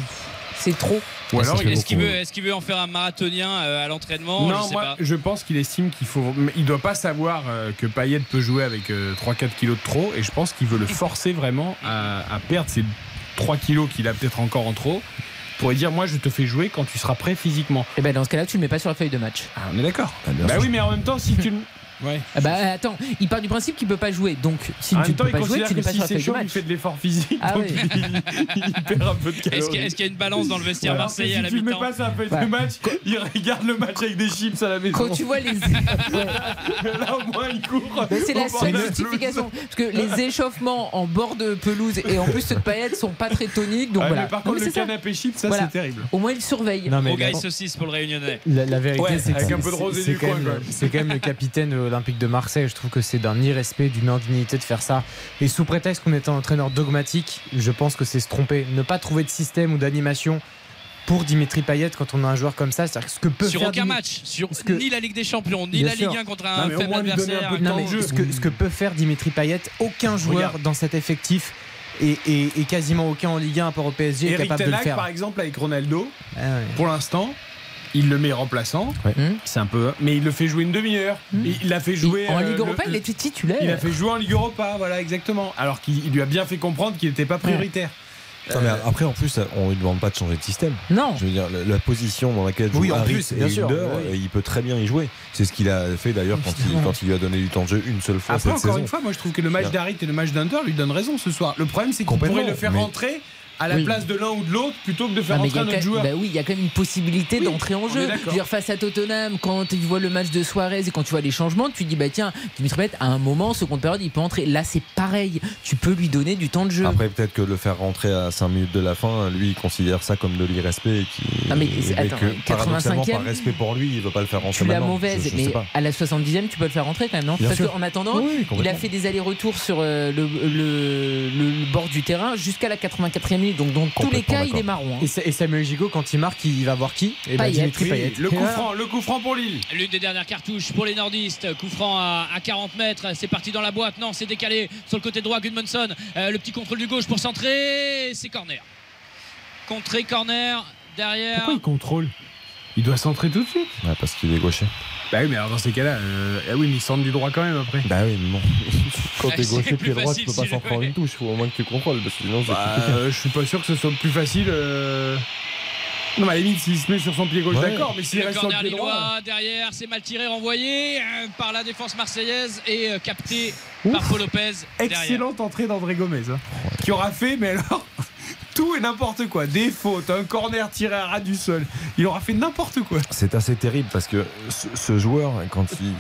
[SPEAKER 5] c'est trop.
[SPEAKER 1] Ou alors, il
[SPEAKER 2] Est-ce qu'il veut, en faire un marathonien euh, à l'entraînement
[SPEAKER 1] Non,
[SPEAKER 2] Je sais
[SPEAKER 1] moi,
[SPEAKER 2] pas.
[SPEAKER 1] je pense qu'il estime qu'il faut. mais Il doit pas savoir euh, que Payet peut jouer avec euh, 3-4 kilos de trop, et je pense qu'il veut le forcer vraiment à, à perdre ces 3 kilos qu'il a peut-être encore en trop, pour lui dire Moi, je te fais jouer quand tu seras prêt physiquement.
[SPEAKER 5] Et ben dans ce cas-là, tu le mets pas sur la feuille de match.
[SPEAKER 1] Ah, on est d'accord.
[SPEAKER 15] Ah,
[SPEAKER 1] Bah oui, mais en même temps, si tu. Le- Ouais.
[SPEAKER 5] Ah bah attends, il part du principe qu'il peut pas jouer. Donc si
[SPEAKER 1] En
[SPEAKER 5] tu
[SPEAKER 1] même
[SPEAKER 5] ne
[SPEAKER 1] il
[SPEAKER 5] pas jouer, tu n'es
[SPEAKER 1] que
[SPEAKER 5] pas
[SPEAKER 1] si
[SPEAKER 5] sur la
[SPEAKER 1] chaud, il fait de l'effort physique,
[SPEAKER 5] Ah
[SPEAKER 1] donc
[SPEAKER 5] oui.
[SPEAKER 1] il, il perd un peu de
[SPEAKER 2] Est-ce qu'il y, a-
[SPEAKER 1] calories.
[SPEAKER 2] est-ce qu'il y a une balance dans le vestiaire
[SPEAKER 1] que
[SPEAKER 2] marseillais
[SPEAKER 1] si
[SPEAKER 2] à la
[SPEAKER 1] tu le mets pas sur la feuille
[SPEAKER 5] Ouais.
[SPEAKER 1] de match, il regarde le match avec des chips à la maison.
[SPEAKER 5] Quand tu vois les. <laughs>
[SPEAKER 1] Là, au moins, il court.
[SPEAKER 5] C'est la
[SPEAKER 1] au
[SPEAKER 5] seule justification. Parce que les échauffements en bord de pelouse et en plus de paillettes sont pas très toniques. Donc
[SPEAKER 1] Ouais,
[SPEAKER 5] voilà.
[SPEAKER 1] mais par
[SPEAKER 5] Non,
[SPEAKER 1] contre,
[SPEAKER 5] mais
[SPEAKER 1] le
[SPEAKER 5] ça.
[SPEAKER 1] canapé chips, ça, c'est terrible.
[SPEAKER 5] Au moins il surveille.
[SPEAKER 4] Non, mais
[SPEAKER 2] Rogaille
[SPEAKER 4] la,
[SPEAKER 2] saucisse pour le réunionnais.
[SPEAKER 4] la- la vérité,
[SPEAKER 1] Ouais,
[SPEAKER 4] c'est que
[SPEAKER 1] avec
[SPEAKER 4] c'est-
[SPEAKER 1] un peu de rosé
[SPEAKER 4] c'est
[SPEAKER 1] du
[SPEAKER 4] quand
[SPEAKER 1] coin,
[SPEAKER 4] même-
[SPEAKER 1] quand même.
[SPEAKER 4] C'est quand même le capitaine de l'Olympique de Marseille. Je trouve que c'est d'un irrespect, d'une indignité de faire ça. Et sous prétexte qu'on est un entraîneur dogmatique, je pense que c'est se tromper. Ne pas trouver de système ou d'animation pour Dimitri Payet quand on a un joueur comme ça. C'est-à-dire que ce que peut
[SPEAKER 2] Sur
[SPEAKER 4] faire
[SPEAKER 2] aucun match, sur
[SPEAKER 4] que-
[SPEAKER 2] ni la Ligue des Champions, ni
[SPEAKER 4] Bien
[SPEAKER 2] la
[SPEAKER 4] sûr.
[SPEAKER 2] Ligue 1 contre un faible
[SPEAKER 1] un
[SPEAKER 2] adversaire.
[SPEAKER 4] Non, ce que, ce que peut faire Dimitri Payet, aucun joueur
[SPEAKER 1] Regarde.
[SPEAKER 4] dans cet effectif et, et- et quasiment aucun en Ligue 1 rapport au PSG est capable de le faire.
[SPEAKER 1] par exemple, avec Ronaldo,
[SPEAKER 4] Ah ouais.
[SPEAKER 1] pour l'instant, il le met remplaçant.
[SPEAKER 4] Ouais.
[SPEAKER 5] Hmm.
[SPEAKER 1] C'est un peu. Mais il le fait jouer une demi-heure.
[SPEAKER 5] Hmm.
[SPEAKER 1] Il l'a fait jouer.
[SPEAKER 5] en
[SPEAKER 1] euh,
[SPEAKER 5] Ligue
[SPEAKER 1] le-
[SPEAKER 5] Europa, il était titulaire.
[SPEAKER 1] Il a fait jouer en Ligue Europa, voilà, exactement. Alors qu'il il lui a bien fait comprendre qu'il n'était pas prioritaire.
[SPEAKER 15] Non, mais après, en plus, on lui demande pas de changer de système.
[SPEAKER 5] Non.
[SPEAKER 15] Je veux dire, la, la position dans laquelle joue
[SPEAKER 4] Oui, en plus,
[SPEAKER 15] et
[SPEAKER 4] bien sûr, oui, oui.
[SPEAKER 15] il peut très bien y jouer. C'est ce qu'il a fait d'ailleurs quand il, quand il lui a donné du temps de jeu une seule fois
[SPEAKER 1] Après,
[SPEAKER 15] cette
[SPEAKER 1] encore
[SPEAKER 15] saison.
[SPEAKER 1] une fois, moi je trouve que le match d'Harit et le match d'Hunter lui donnent raison ce soir. Le problème, c'est qu'on
[SPEAKER 15] Complètement,
[SPEAKER 1] pourrait le faire
[SPEAKER 15] mais-
[SPEAKER 1] rentrer à la
[SPEAKER 5] Oui.
[SPEAKER 1] place de l'un ou de l'autre plutôt que de faire
[SPEAKER 5] Ah, a
[SPEAKER 1] un autre joueur.
[SPEAKER 5] bah oui, il y a quand même une possibilité
[SPEAKER 1] Oui,
[SPEAKER 5] d'entrer en jeu. Je veux dire, face à Tottenham, quand tu vois le match de Suarez et quand tu vois les changements, tu te dis bah tiens, Dimitri Payet à un moment, seconde période, il peut entrer. Là, c'est pareil. Tu peux lui donner du temps de jeu.
[SPEAKER 15] Après, peut-être que le faire rentrer à 5 minutes de la fin, lui, il considère ça comme de l'irrespect. Et qui,
[SPEAKER 5] Ah, mais
[SPEAKER 15] et
[SPEAKER 5] c'est- attends,
[SPEAKER 15] que, paradoxalement,
[SPEAKER 5] 85e,
[SPEAKER 15] par respect pour lui, il veut pas le faire rentrer.
[SPEAKER 5] tu l'as
[SPEAKER 15] maintenant.
[SPEAKER 5] mauvaise,
[SPEAKER 15] Je-
[SPEAKER 5] mais à la 70e, tu peux le faire rentrer quand même, non?
[SPEAKER 15] Bien
[SPEAKER 5] Parce qu'en attendant,
[SPEAKER 15] Oui,
[SPEAKER 5] il a fait des allers-retours sur euh, le, le- le- le bord du terrain jusqu'à la 84e Donc, dans tous les cas, il est marron. hein.
[SPEAKER 4] Et, Sa- et Samuel Gigot, quand il marque, il va voir qui? Et bah. Dimitri
[SPEAKER 1] Oui,
[SPEAKER 4] Payet.
[SPEAKER 1] le coup
[SPEAKER 4] Et
[SPEAKER 1] franc, le coup franc pour Lille.
[SPEAKER 2] L'une des dernières cartouches pour les nordistes. Coup franc à, à 40 mètres. C'est parti dans la boîte. Non, c'est décalé sur le côté droit. Gudmundsson. Euh, le petit contrôle du gauche pour centrer. C'est corner. Contré, corner. Derrière.
[SPEAKER 1] Pourquoi il contrôle? Il doit centrer tout de suite.
[SPEAKER 15] Ouais, parce qu'il est gaucher.
[SPEAKER 1] Bah oui, mais alors dans ces cas-là, euh, ah oui, mais il centre du droit quand même après.
[SPEAKER 15] Bah oui, mais bon. <laughs> Quand
[SPEAKER 2] Ah,
[SPEAKER 15] t'es
[SPEAKER 2] c'est
[SPEAKER 15] gaucher, pied droit, tu peux pas s'en prendre une touche. Faut au moins que tu contrôles, parce que sinon c'est
[SPEAKER 1] Bah, euh, je suis pas sûr que ce soit plus facile. euh. Non, mais à la limite, s'il se met sur son pied gauche,
[SPEAKER 15] Ouais.
[SPEAKER 1] d'accord, mais s'il reste sur le pied
[SPEAKER 2] lillois
[SPEAKER 1] droit.
[SPEAKER 2] derrière, c'est mal tiré, renvoyé euh, par la défense marseillaise et euh, capté par Paul Lopez. derrière.
[SPEAKER 1] Excellente entrée d'André Gomez, hein, qui aura fait, mais alors, tout et n'importe quoi. Des fautes, un corner tiré à ras du sol. Il aura fait n'importe quoi.
[SPEAKER 15] C'est assez terrible parce que ce, ce joueur, quand il,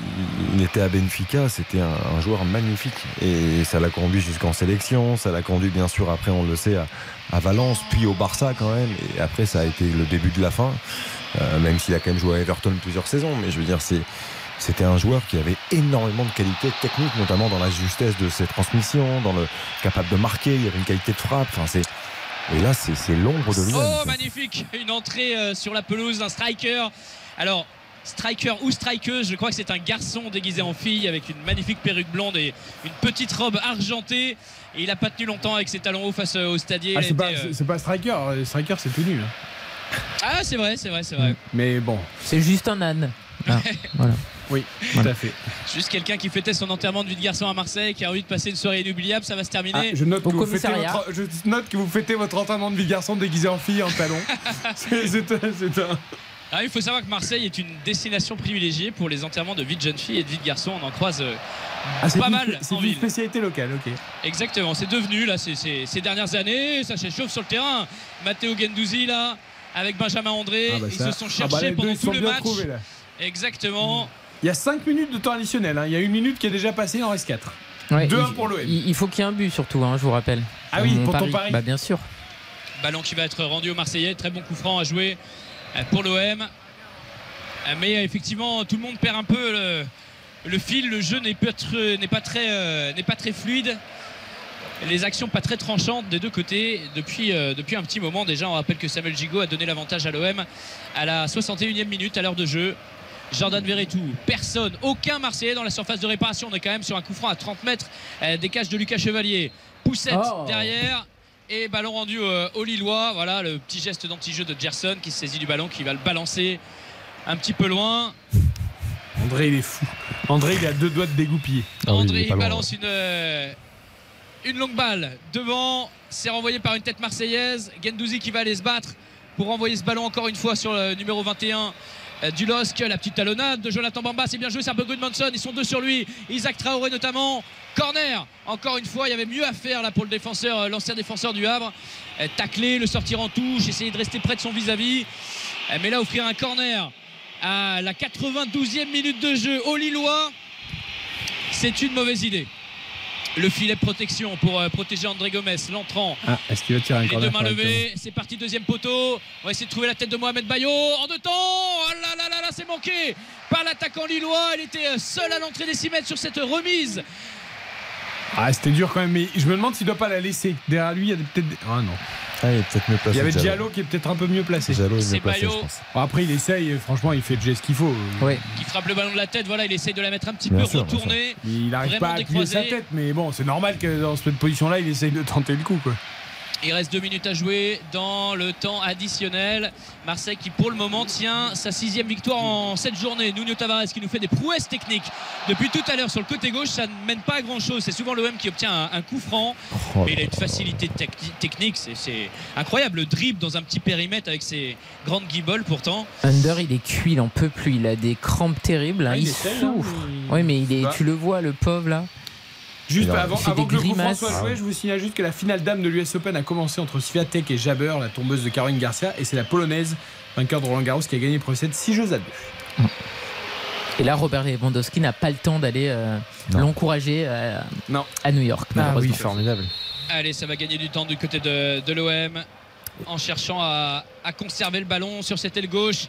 [SPEAKER 15] il était à Benfica, c'était un, un joueur magnifique. Et ça l'a conduit jusqu'en sélection, ça l'a conduit bien sûr après, on le sait, à, à Valence, puis au Barça quand même. Et après, ça a été le début de la fin, Euh, même s'il a quand même joué à Everton plusieurs saisons. Mais je veux dire, c'est. C'était un joueur qui avait énormément de qualités techniques, notamment dans la justesse de ses transmissions, dans le capable de marquer. Il y avait une qualité de frappe. Enfin, c'est et là, c'est l'ombre de lui-même.
[SPEAKER 2] Oh, magnifique Une entrée euh, sur la pelouse d'un striker. Alors, striker ou strikeuse, je crois que c'est un garçon déguisé en fille avec une magnifique perruque blonde et une petite robe argentée. Et il a pas tenu longtemps avec ses talons hauts face euh, au stadier.
[SPEAKER 1] Ah, c'est pas,
[SPEAKER 2] euh,
[SPEAKER 1] c'est- pas striker. Striker, c'est tout nul. hein.
[SPEAKER 2] Ah, c'est vrai, c'est vrai, c'est vrai.
[SPEAKER 1] Mais bon,
[SPEAKER 5] C'est juste un âne. Ah, <laughs> voilà.
[SPEAKER 1] Oui,
[SPEAKER 5] Voilà.
[SPEAKER 1] tout à fait.
[SPEAKER 2] Juste quelqu'un qui fêtait son enterrement de vie de garçon à Marseille, qui a envie de passer une soirée inoubliable, ça va se
[SPEAKER 1] Ah,
[SPEAKER 2] terminer.
[SPEAKER 1] je, note que
[SPEAKER 5] Au
[SPEAKER 1] vous fêtez
[SPEAKER 5] commissariat.
[SPEAKER 1] votre, je note que vous fêtez votre entraînement de vie de garçon déguisé en fille en talon. <laughs> c'est un- c'est un.
[SPEAKER 2] Ah, il faut savoir que Marseille est une destination privilégiée pour les enterrements de vie de jeune fille et de vie de garçon. On en croise euh,
[SPEAKER 1] Ah,
[SPEAKER 2] pas mal
[SPEAKER 1] C'est une
[SPEAKER 2] ville.
[SPEAKER 1] spécialité locale, ok.
[SPEAKER 2] Exactement, c'est devenu là ces, ces- ces dernières années, ça s'échauffe sur le terrain. Matteo Gendouzi là, avec Benjamin André,
[SPEAKER 1] Ah bah
[SPEAKER 2] ils
[SPEAKER 1] ça-
[SPEAKER 2] se sont
[SPEAKER 1] ah bah
[SPEAKER 2] cherchés pendant tout le match.
[SPEAKER 1] trouvés.
[SPEAKER 2] Exactement.
[SPEAKER 1] Il y a 5 minutes de temps additionnel. hein. Il y a une minute qui est déjà passée, il en reste 4.
[SPEAKER 5] Ouais,
[SPEAKER 1] 2-1
[SPEAKER 5] il-
[SPEAKER 1] pour l'OM.
[SPEAKER 5] Il, faut qu'il y ait un but surtout, hein, je vous rappelle.
[SPEAKER 1] Ah oui, pour ton pari.
[SPEAKER 5] Bah bien sûr.
[SPEAKER 2] Ballon qui va être rendu aux Marseillais, très bon coup franc à jouer euh, pour l'OM. Euh, Mais euh, effectivement, tout le monde perd un peu le, le fil, le jeu n'est pas, très- pas, euh, pas fluide. Les actions pas très tranchantes des deux côtés depuis, euh, depuis un petit moment déjà. On rappelle que Samuel Gigot a donné l'avantage à l'OM à la 61e minute à l'heure de jeu. Jordan Verretou, personne, aucun Marseillais dans la surface de réparation. On est quand même sur un coup franc à 30 mètres euh, des cages de Lucas Chevalier. Poussette
[SPEAKER 5] Oh.
[SPEAKER 2] derrière et ballon rendu euh, au Lillois. Voilà le petit geste d'anti-jeu de Gerson qui se saisit du ballon, qui va le balancer un petit peu loin.
[SPEAKER 1] André, il est fou. André, il a deux doigts de dégoupiller.
[SPEAKER 2] André il balance une, euh, une longue balle devant. C'est renvoyé par une tête marseillaise. Gendouzi qui va aller se battre pour renvoyer ce ballon encore une fois sur le numéro 21 euh, du LOSC. La petite talonnade de Jonathan Bamba. C'est bien joué, c'est un peu Goodmanson. Ils sont deux sur lui. Isaac Traoré notamment. Corner. Encore une fois, il y avait mieux à faire là pour le défenseur, euh, l'ancien défenseur du Havre. Euh, Tacler, le sortir en touche, essayer de rester près de son vis-à-vis. Euh, Mais là, offrir un corner à la 92e minute de jeu au Lillois, c'est une mauvaise idée. Le filet de protection pour euh, protéger André Gomez, l'entrant.
[SPEAKER 1] Ah, est-ce qu'il va tirer un
[SPEAKER 2] Les deux mains levées, c'est parti, deuxième poteau. On va essayer de trouver la tête de Mohamed Bayo. En deux temps, oh là là là là, c'est manqué par l'attaquant lillois. Il était euh, seul à l'entrée des 6 mètres sur cette remise.
[SPEAKER 1] Ah, c'était dur quand même, mais je me demande s'il doit pas la laisser. Derrière lui, il y a peut-être. des- Ah non.
[SPEAKER 15] Ah, il est peut-être mieux placé.
[SPEAKER 1] Il y avait
[SPEAKER 15] Diallo.
[SPEAKER 1] Diallo qui est peut-être un peu mieux placé.
[SPEAKER 15] Diallo est
[SPEAKER 2] C'est
[SPEAKER 15] mieux placé, je
[SPEAKER 2] Bayo.
[SPEAKER 15] pense.
[SPEAKER 1] Bon, après, il essaye, franchement, il fait le geste qu'il faut.
[SPEAKER 2] Qui frappe le ballon de la tête. Voilà, il essaye de la mettre un petit
[SPEAKER 15] Bien
[SPEAKER 2] peu
[SPEAKER 15] sûr,
[SPEAKER 2] retournée.
[SPEAKER 1] Il n'arrive pas à appuyer sa tête, mais bon, c'est normal que dans cette position-là, il essaye de tenter le coup. Quoi.
[SPEAKER 2] Il reste deux minutes à jouer dans le temps additionnel. Marseille qui pour le moment tient sa sixième victoire en cette journée. Nuno Tavares qui nous fait des prouesses techniques depuis tout à l'heure sur le côté gauche. Ça ne mène pas à grand chose. C'est souvent l'OM qui obtient un, un coup franc.
[SPEAKER 15] Oh
[SPEAKER 2] mais il a une facilité tec- technique. C'est- incroyable. Le dribble dans un petit périmètre avec ses grandes guibolles pourtant.
[SPEAKER 5] Under, il est cuit, il en peut plus. Il a des crampes terribles. hein,
[SPEAKER 1] Ah, il
[SPEAKER 5] il
[SPEAKER 1] essaye, hein,
[SPEAKER 5] souffre.
[SPEAKER 1] mais-
[SPEAKER 5] Oui, mais il est,
[SPEAKER 1] Bah.
[SPEAKER 5] tu le vois, le pauvre là.
[SPEAKER 1] Juste avant, avant que le coup. François
[SPEAKER 15] Ah
[SPEAKER 1] jouait,
[SPEAKER 15] ouais.
[SPEAKER 1] je vous signale juste que la finale dame de l'US Open a commencé entre Swiatek et Jabber, la tombeuse de Caroline Garcia, et c'est la polonaise, vainqueur de Roland Garros, qui a gagné le premier set 6 jeux à 2.
[SPEAKER 5] Et là, Robert Lewandowski n'a pas le temps d'aller euh, l'encourager euh, à New York.
[SPEAKER 4] Ah oui, formidable.
[SPEAKER 2] Allez, ça va gagner du temps du côté de, de l'OM en cherchant à, à conserver le ballon sur cette aile gauche.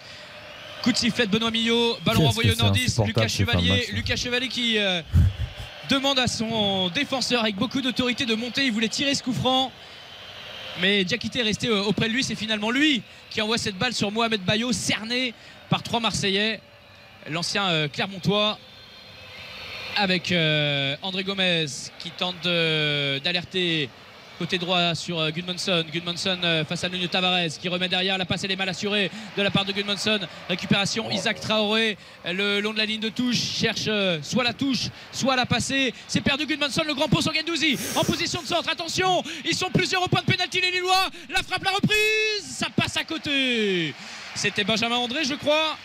[SPEAKER 2] Coup de sifflet de Benoît Millot, ballon
[SPEAKER 15] que
[SPEAKER 2] au
[SPEAKER 15] insupportable,
[SPEAKER 2] Lucas Chevalier. Lucas Chevalier qui euh, demande à son défenseur avec beaucoup d'autorité de monter, il voulait tirer ce coup franc. Mais Diakité est resté euh, auprès de lui, c'est finalement lui qui envoie cette balle sur Mohamed Bayo, cerné par trois Marseillais. L'ancien euh, Clermontois avec euh, André Gomez qui tente d'alerter côté droit sur euh, Gudmundsson. Gudmundsson euh, face à Nuno Tavares qui remet derrière. La passe elle est mal assurée de la part de Gudmundsson. Récupération Isaac Traoré le long de la ligne de touche cherche euh, soit la touche, soit la passer. C'est perdu Gudmundsson, le grand pot sur Gendouzi en position de centre. Attention, ils sont plusieurs au point de pénalty les Lillois. La frappe, la reprise, ça passe à côté. C'était Benjamin André, je crois.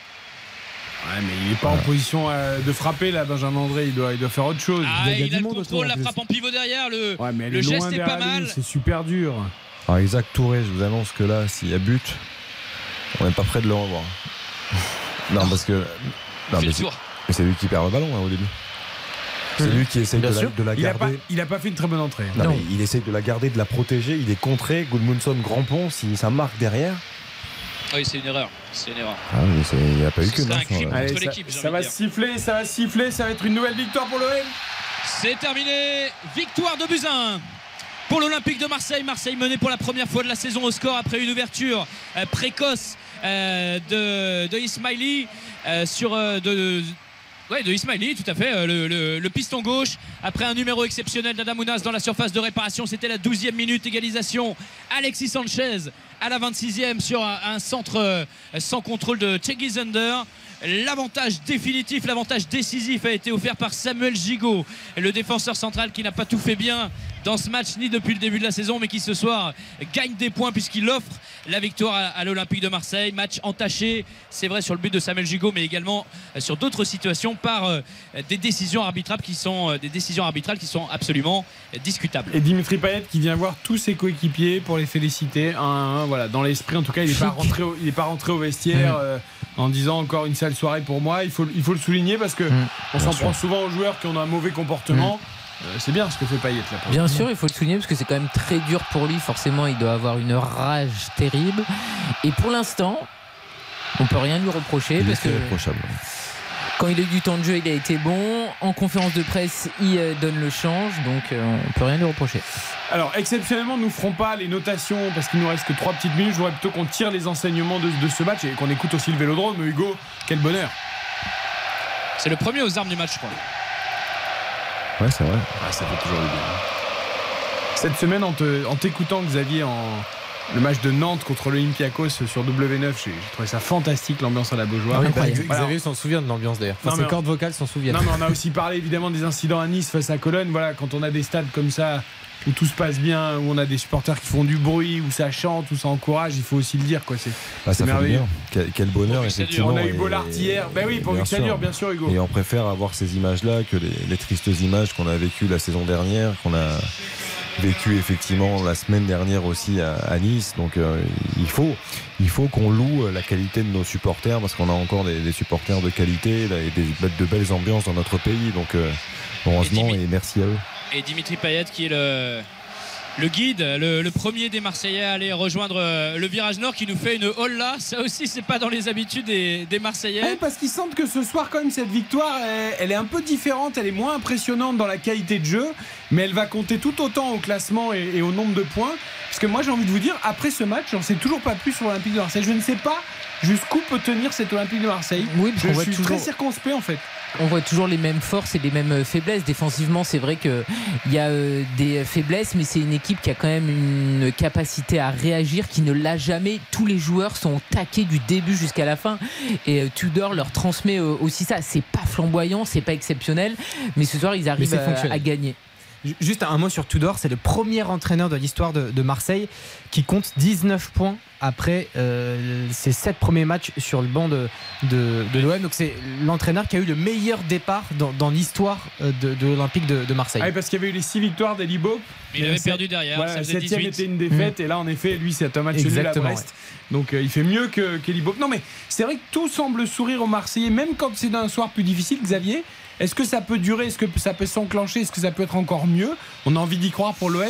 [SPEAKER 1] Ouais, mais il n'est pas en position euh, de frapper là, Benjamin André, il doit, il doit faire autre chose.
[SPEAKER 2] Ah,
[SPEAKER 1] y
[SPEAKER 2] il a
[SPEAKER 1] du
[SPEAKER 2] le
[SPEAKER 1] monde
[SPEAKER 2] contrôle,
[SPEAKER 1] autour,
[SPEAKER 2] la frappe en pivot derrière. Le,
[SPEAKER 1] Ouais, mais
[SPEAKER 2] le geste est pas mal.
[SPEAKER 1] C'est super dur.
[SPEAKER 15] Alors Isaac Touré, je vous annonce que là, s'il y a but, on n'est pas près de le revoir. <laughs> Non, parce que. Non, mais
[SPEAKER 2] le
[SPEAKER 15] c'est
[SPEAKER 2] tour.
[SPEAKER 15] mais c'est lui qui perd le ballon hein, au début. C'est lui qui essaye de la, de
[SPEAKER 1] Il a,
[SPEAKER 15] garder.
[SPEAKER 1] il a pas fait une très bonne entrée.
[SPEAKER 15] Non, mais il essaye de la garder, de la protéger. Il est contré. Goodmunson, grand pont, si ça marque derrière.
[SPEAKER 2] Oui, c'est une erreur. C'est une erreur.
[SPEAKER 15] Ah, il n'y a pas eu que hein, ça-
[SPEAKER 1] ça, va siffler, ça va siffler, ça va être une nouvelle victoire pour l'OM.
[SPEAKER 2] C'est terminé. Victoire de Buzyn. Pour l'Olympique de Marseille, Marseille mené pour la première fois de la saison au score après une ouverture euh, précoce euh, de, de Ismaili euh, sur de, Ouais, de Ismaili, tout à fait, euh, le, piston gauche. Après un numéro exceptionnel d'Adamounas dans la surface de réparation, c'était la 12e minute, égalisation. Alexis Sanchez à la 26e sur un, centre euh, sans contrôle de Cheggy. L'avantage définitif, l'avantage décisif a été offert par Samuel Gigot, le défenseur central qui n'a pas tout fait bien dans ce match ni depuis le début de la saison, mais qui ce soir gagne des points puisqu'il offre la victoire à, à l'Olympique de Marseille. Match entaché, c'est vrai sur le but de Samuel Gigot, mais également euh, sur d'autres situations par euh, des décisions arbitrales qui sont euh, des décisions arbitrales qui sont absolument discutables.
[SPEAKER 1] Et Dimitri Payet qui vient voir tous ses coéquipiers pour les féliciter. Un, à un, voilà, dans l'esprit, en tout cas, il n'est pas rentré au, il est pas rentré au vestiaire euh, en disant encore une sale soirée pour moi. Il faut, il faut le souligner parce que on s'en prend souvent aux joueurs qui ont un mauvais comportement. Euh, c'est bien ce que fait Payet là. pour
[SPEAKER 5] Bien sûr, il faut le souligner parce que c'est quand même très dur pour lui. Forcément, il doit avoir une rage terrible. Et pour l'instant, on peut rien lui reprocher
[SPEAKER 15] Il est
[SPEAKER 5] parce que
[SPEAKER 15] très reprochable.
[SPEAKER 5] quand il a eu du temps de jeu, il a été bon. En conférence de presse, il euh, donne le change, donc euh, on peut rien lui reprocher.
[SPEAKER 1] Alors, exceptionnellement, nous ne ferons pas les notations parce qu'il nous reste que trois petites minutes. Je voudrais plutôt qu'on tire les enseignements de, de ce match et qu'on écoute aussi le vélodrome. Hugo, quel bonheur.
[SPEAKER 2] C'est le premier aux armes du match, je crois.
[SPEAKER 15] Ouais, c'est vrai.
[SPEAKER 1] ça fait toujours du bien. Cette semaine, en te- en t'écoutant, Xavier, en le match de Nantes contre l'Olympiakos sur W9, j'ai trouvé ça fantastique, l'ambiance à la Beaujoire.
[SPEAKER 4] Ah oui, bah,
[SPEAKER 1] Voilà.
[SPEAKER 4] Xavier s'en souvient de l'ambiance d'ailleurs. Enfin,
[SPEAKER 1] Non,
[SPEAKER 4] ses cordes vocales s'en souviennent.
[SPEAKER 1] Non, mais on a aussi parlé évidemment des incidents à Nice face à Cologne. Voilà, quand on a des stades comme ça où tout se passe bien, où on a des supporters qui font du bruit, où ça chante, où ça encourage, il faut aussi le dire. Quoi. C'est,
[SPEAKER 15] Ah,
[SPEAKER 1] c'est
[SPEAKER 15] ça fait
[SPEAKER 1] merveilleux.
[SPEAKER 15] bien. Quel, quel bonheur, effectivement.
[SPEAKER 1] On a eu Bollard hier. Ben oui, pour que ça dure, bien sûr, Hugo.
[SPEAKER 15] Et on préfère avoir ces images-là que les, les tristes images qu'on a vécues la saison dernière, qu'on a vécues effectivement la semaine dernière aussi à, à Nice. Donc euh, il faut, il faut qu'on loue la qualité de nos supporters parce qu'on a encore des, des supporters de qualité là, et des, de belles ambiances dans notre pays. Donc euh, heureusement et merci à eux.
[SPEAKER 2] Et Dimitri Payet qui est le, le guide, le, le premier des Marseillais à aller rejoindre euh, le virage nord qui nous fait une holla. Ça aussi, c'est pas dans les habitudes des, des Marseillais.
[SPEAKER 1] Ouais, parce qu'ils sentent que ce soir, quand même, cette victoire, elle, elle est un peu différente, elle est moins impressionnante dans la qualité de jeu, mais elle va compter tout autant au classement et, et au nombre de points. Parce que moi, j'ai envie de vous dire, après ce match, j'en sais toujours pas plus sur l'Olympique de Marseille. Je ne sais pas jusqu'où peut tenir cet Olympique de Marseille.
[SPEAKER 5] Oui,
[SPEAKER 1] je suis
[SPEAKER 5] toujours-
[SPEAKER 1] très circonspect en fait.
[SPEAKER 5] On voit toujours les mêmes forces et les mêmes euh, faiblesses. Défensivement, c'est vrai qu'il y a euh, des faiblesses, mais c'est une équipe qui a quand même une capacité à réagir qui ne l'a jamais. Tous les joueurs sont taqués du début jusqu'à la fin. Et euh, Tudor leur transmet euh, aussi ça. C'est pas flamboyant, c'est pas exceptionnel, mais ce soir, ils arrivent euh,
[SPEAKER 4] fonctionnel.
[SPEAKER 5] à gagner.
[SPEAKER 4] Juste un mot sur Tudor, c'est le premier entraîneur de l'histoire de, de Marseille qui compte 19 points après euh, ses 7 premiers matchs sur le banc de, de, de l'OM. Donc c'est l'entraîneur qui a eu le meilleur départ dans, dans l'histoire euh, de, de l'Olympique de, de Marseille.
[SPEAKER 1] Ah oui, parce qu'il y avait eu les 6 victoires d'Elibo.
[SPEAKER 2] Mais il avait perdu derrière, ça
[SPEAKER 1] la
[SPEAKER 2] faisait
[SPEAKER 1] 7
[SPEAKER 2] 18.
[SPEAKER 1] était une défaite. Et là, en effet, lui, c'est un match nul à
[SPEAKER 4] Exactement,
[SPEAKER 1] Brest. Donc euh, il fait mieux que qu'Elibo. Non, mais c'est vrai que tout semble sourire aux Marseillais, même quand c'est d'un soir plus difficile, Xavier. Est-ce que ça peut durer? Est-ce que ça peut s'enclencher? Est-ce que ça peut être encore mieux? On a envie d'y croire pour l'OM.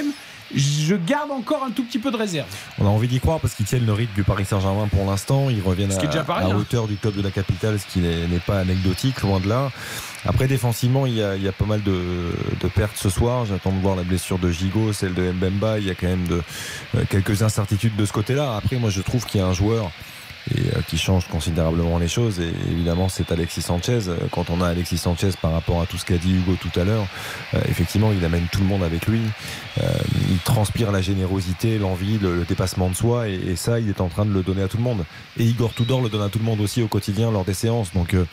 [SPEAKER 1] Je garde encore un tout petit peu de réserve.
[SPEAKER 3] On a envie d'y croire parce qu'ils tiennent le rythme du Paris Saint-Germain pour l'instant. Ils reviennent
[SPEAKER 1] Ce
[SPEAKER 3] à,
[SPEAKER 1] pareil,
[SPEAKER 3] à
[SPEAKER 1] hein.
[SPEAKER 3] hauteur du club de la capitale, ce qui n'est pas anecdotique, loin de là. Après, défensivement, il y a, il y a pas mal de, de pertes ce soir. J'attends de voir la blessure de Gigot, celle de Mbemba. Il y a quand même de, euh, quelques incertitudes de ce côté-là. Après, moi, je trouve qu'il y a un joueur et euh, qui change considérablement les choses. Et évidemment, c'est Alexis Sanchez. Euh, Quand on a Alexis Sanchez par rapport à tout ce qu'a dit Hugo tout à l'heure, euh, effectivement, il amène tout le monde avec lui. Euh, il transpire la générosité, l'envie, le, le dépassement de soi. Et, et ça, il est en train de le donner à tout le monde. Et Igor Tudor le donne à tout le monde aussi au quotidien lors des séances. Donc, euh,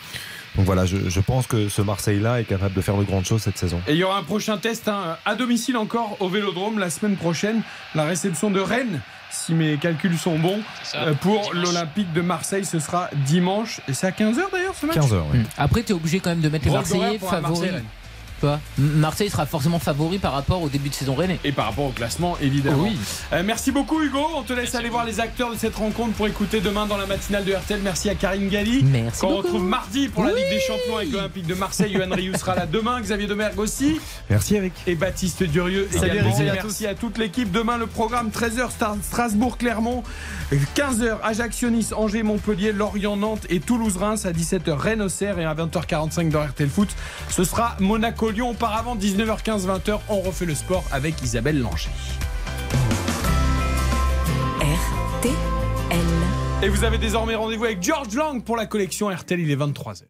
[SPEAKER 3] donc voilà, je, je pense que ce Marseille-là est capable de faire de grandes choses cette saison.
[SPEAKER 1] Et il y aura un prochain test hein, à domicile encore au Vélodrome la semaine prochaine. La réception de Rennes, si mes calculs sont bons, euh, pour l'Olympique de Marseille. Ce sera dimanche. Et c'est à 15h d'ailleurs ce match?
[SPEAKER 3] 15 heures, oui.
[SPEAKER 5] Après, tu es obligé quand même de mettre les Marseillais favoris.
[SPEAKER 1] Marseille-Rennes.
[SPEAKER 5] Marseille sera forcément favori par rapport au début de saison rennais.
[SPEAKER 1] Et par rapport au classement, évidemment.
[SPEAKER 5] Oui.
[SPEAKER 1] Euh, merci beaucoup, Hugo. On te laisse aller voir les acteurs de cette rencontre pour écouter demain dans la matinale de RTL. Merci à Karine Galli.
[SPEAKER 5] Merci
[SPEAKER 1] Qu'on retrouve mardi pour la Ligue des Champions avec l'Olympique de Marseille. Yohan Rioux sera là demain. Xavier Domergue aussi.
[SPEAKER 3] Merci Eric.
[SPEAKER 1] Et Baptiste Durieux
[SPEAKER 4] Salut,
[SPEAKER 1] également.
[SPEAKER 4] Eric, salut à
[SPEAKER 1] Merci à toute l'équipe. Demain, le programme 13h, Strasbourg-Clermont. 15h, Ajaccio-Nice, Angers-Montpellier, Lorient-Nantes et Toulouse-Reims. À 17h, Rennes-Auxerre. Et à 20h45 dans RTL Foot, ce sera Monaco-Lyon. Auparavant, 19h15, 20h, on refait le sport avec Isabelle Langer.
[SPEAKER 6] RTL.
[SPEAKER 1] Et vous avez désormais rendez-vous avec George Lang pour la collection RTL. Il est 23h.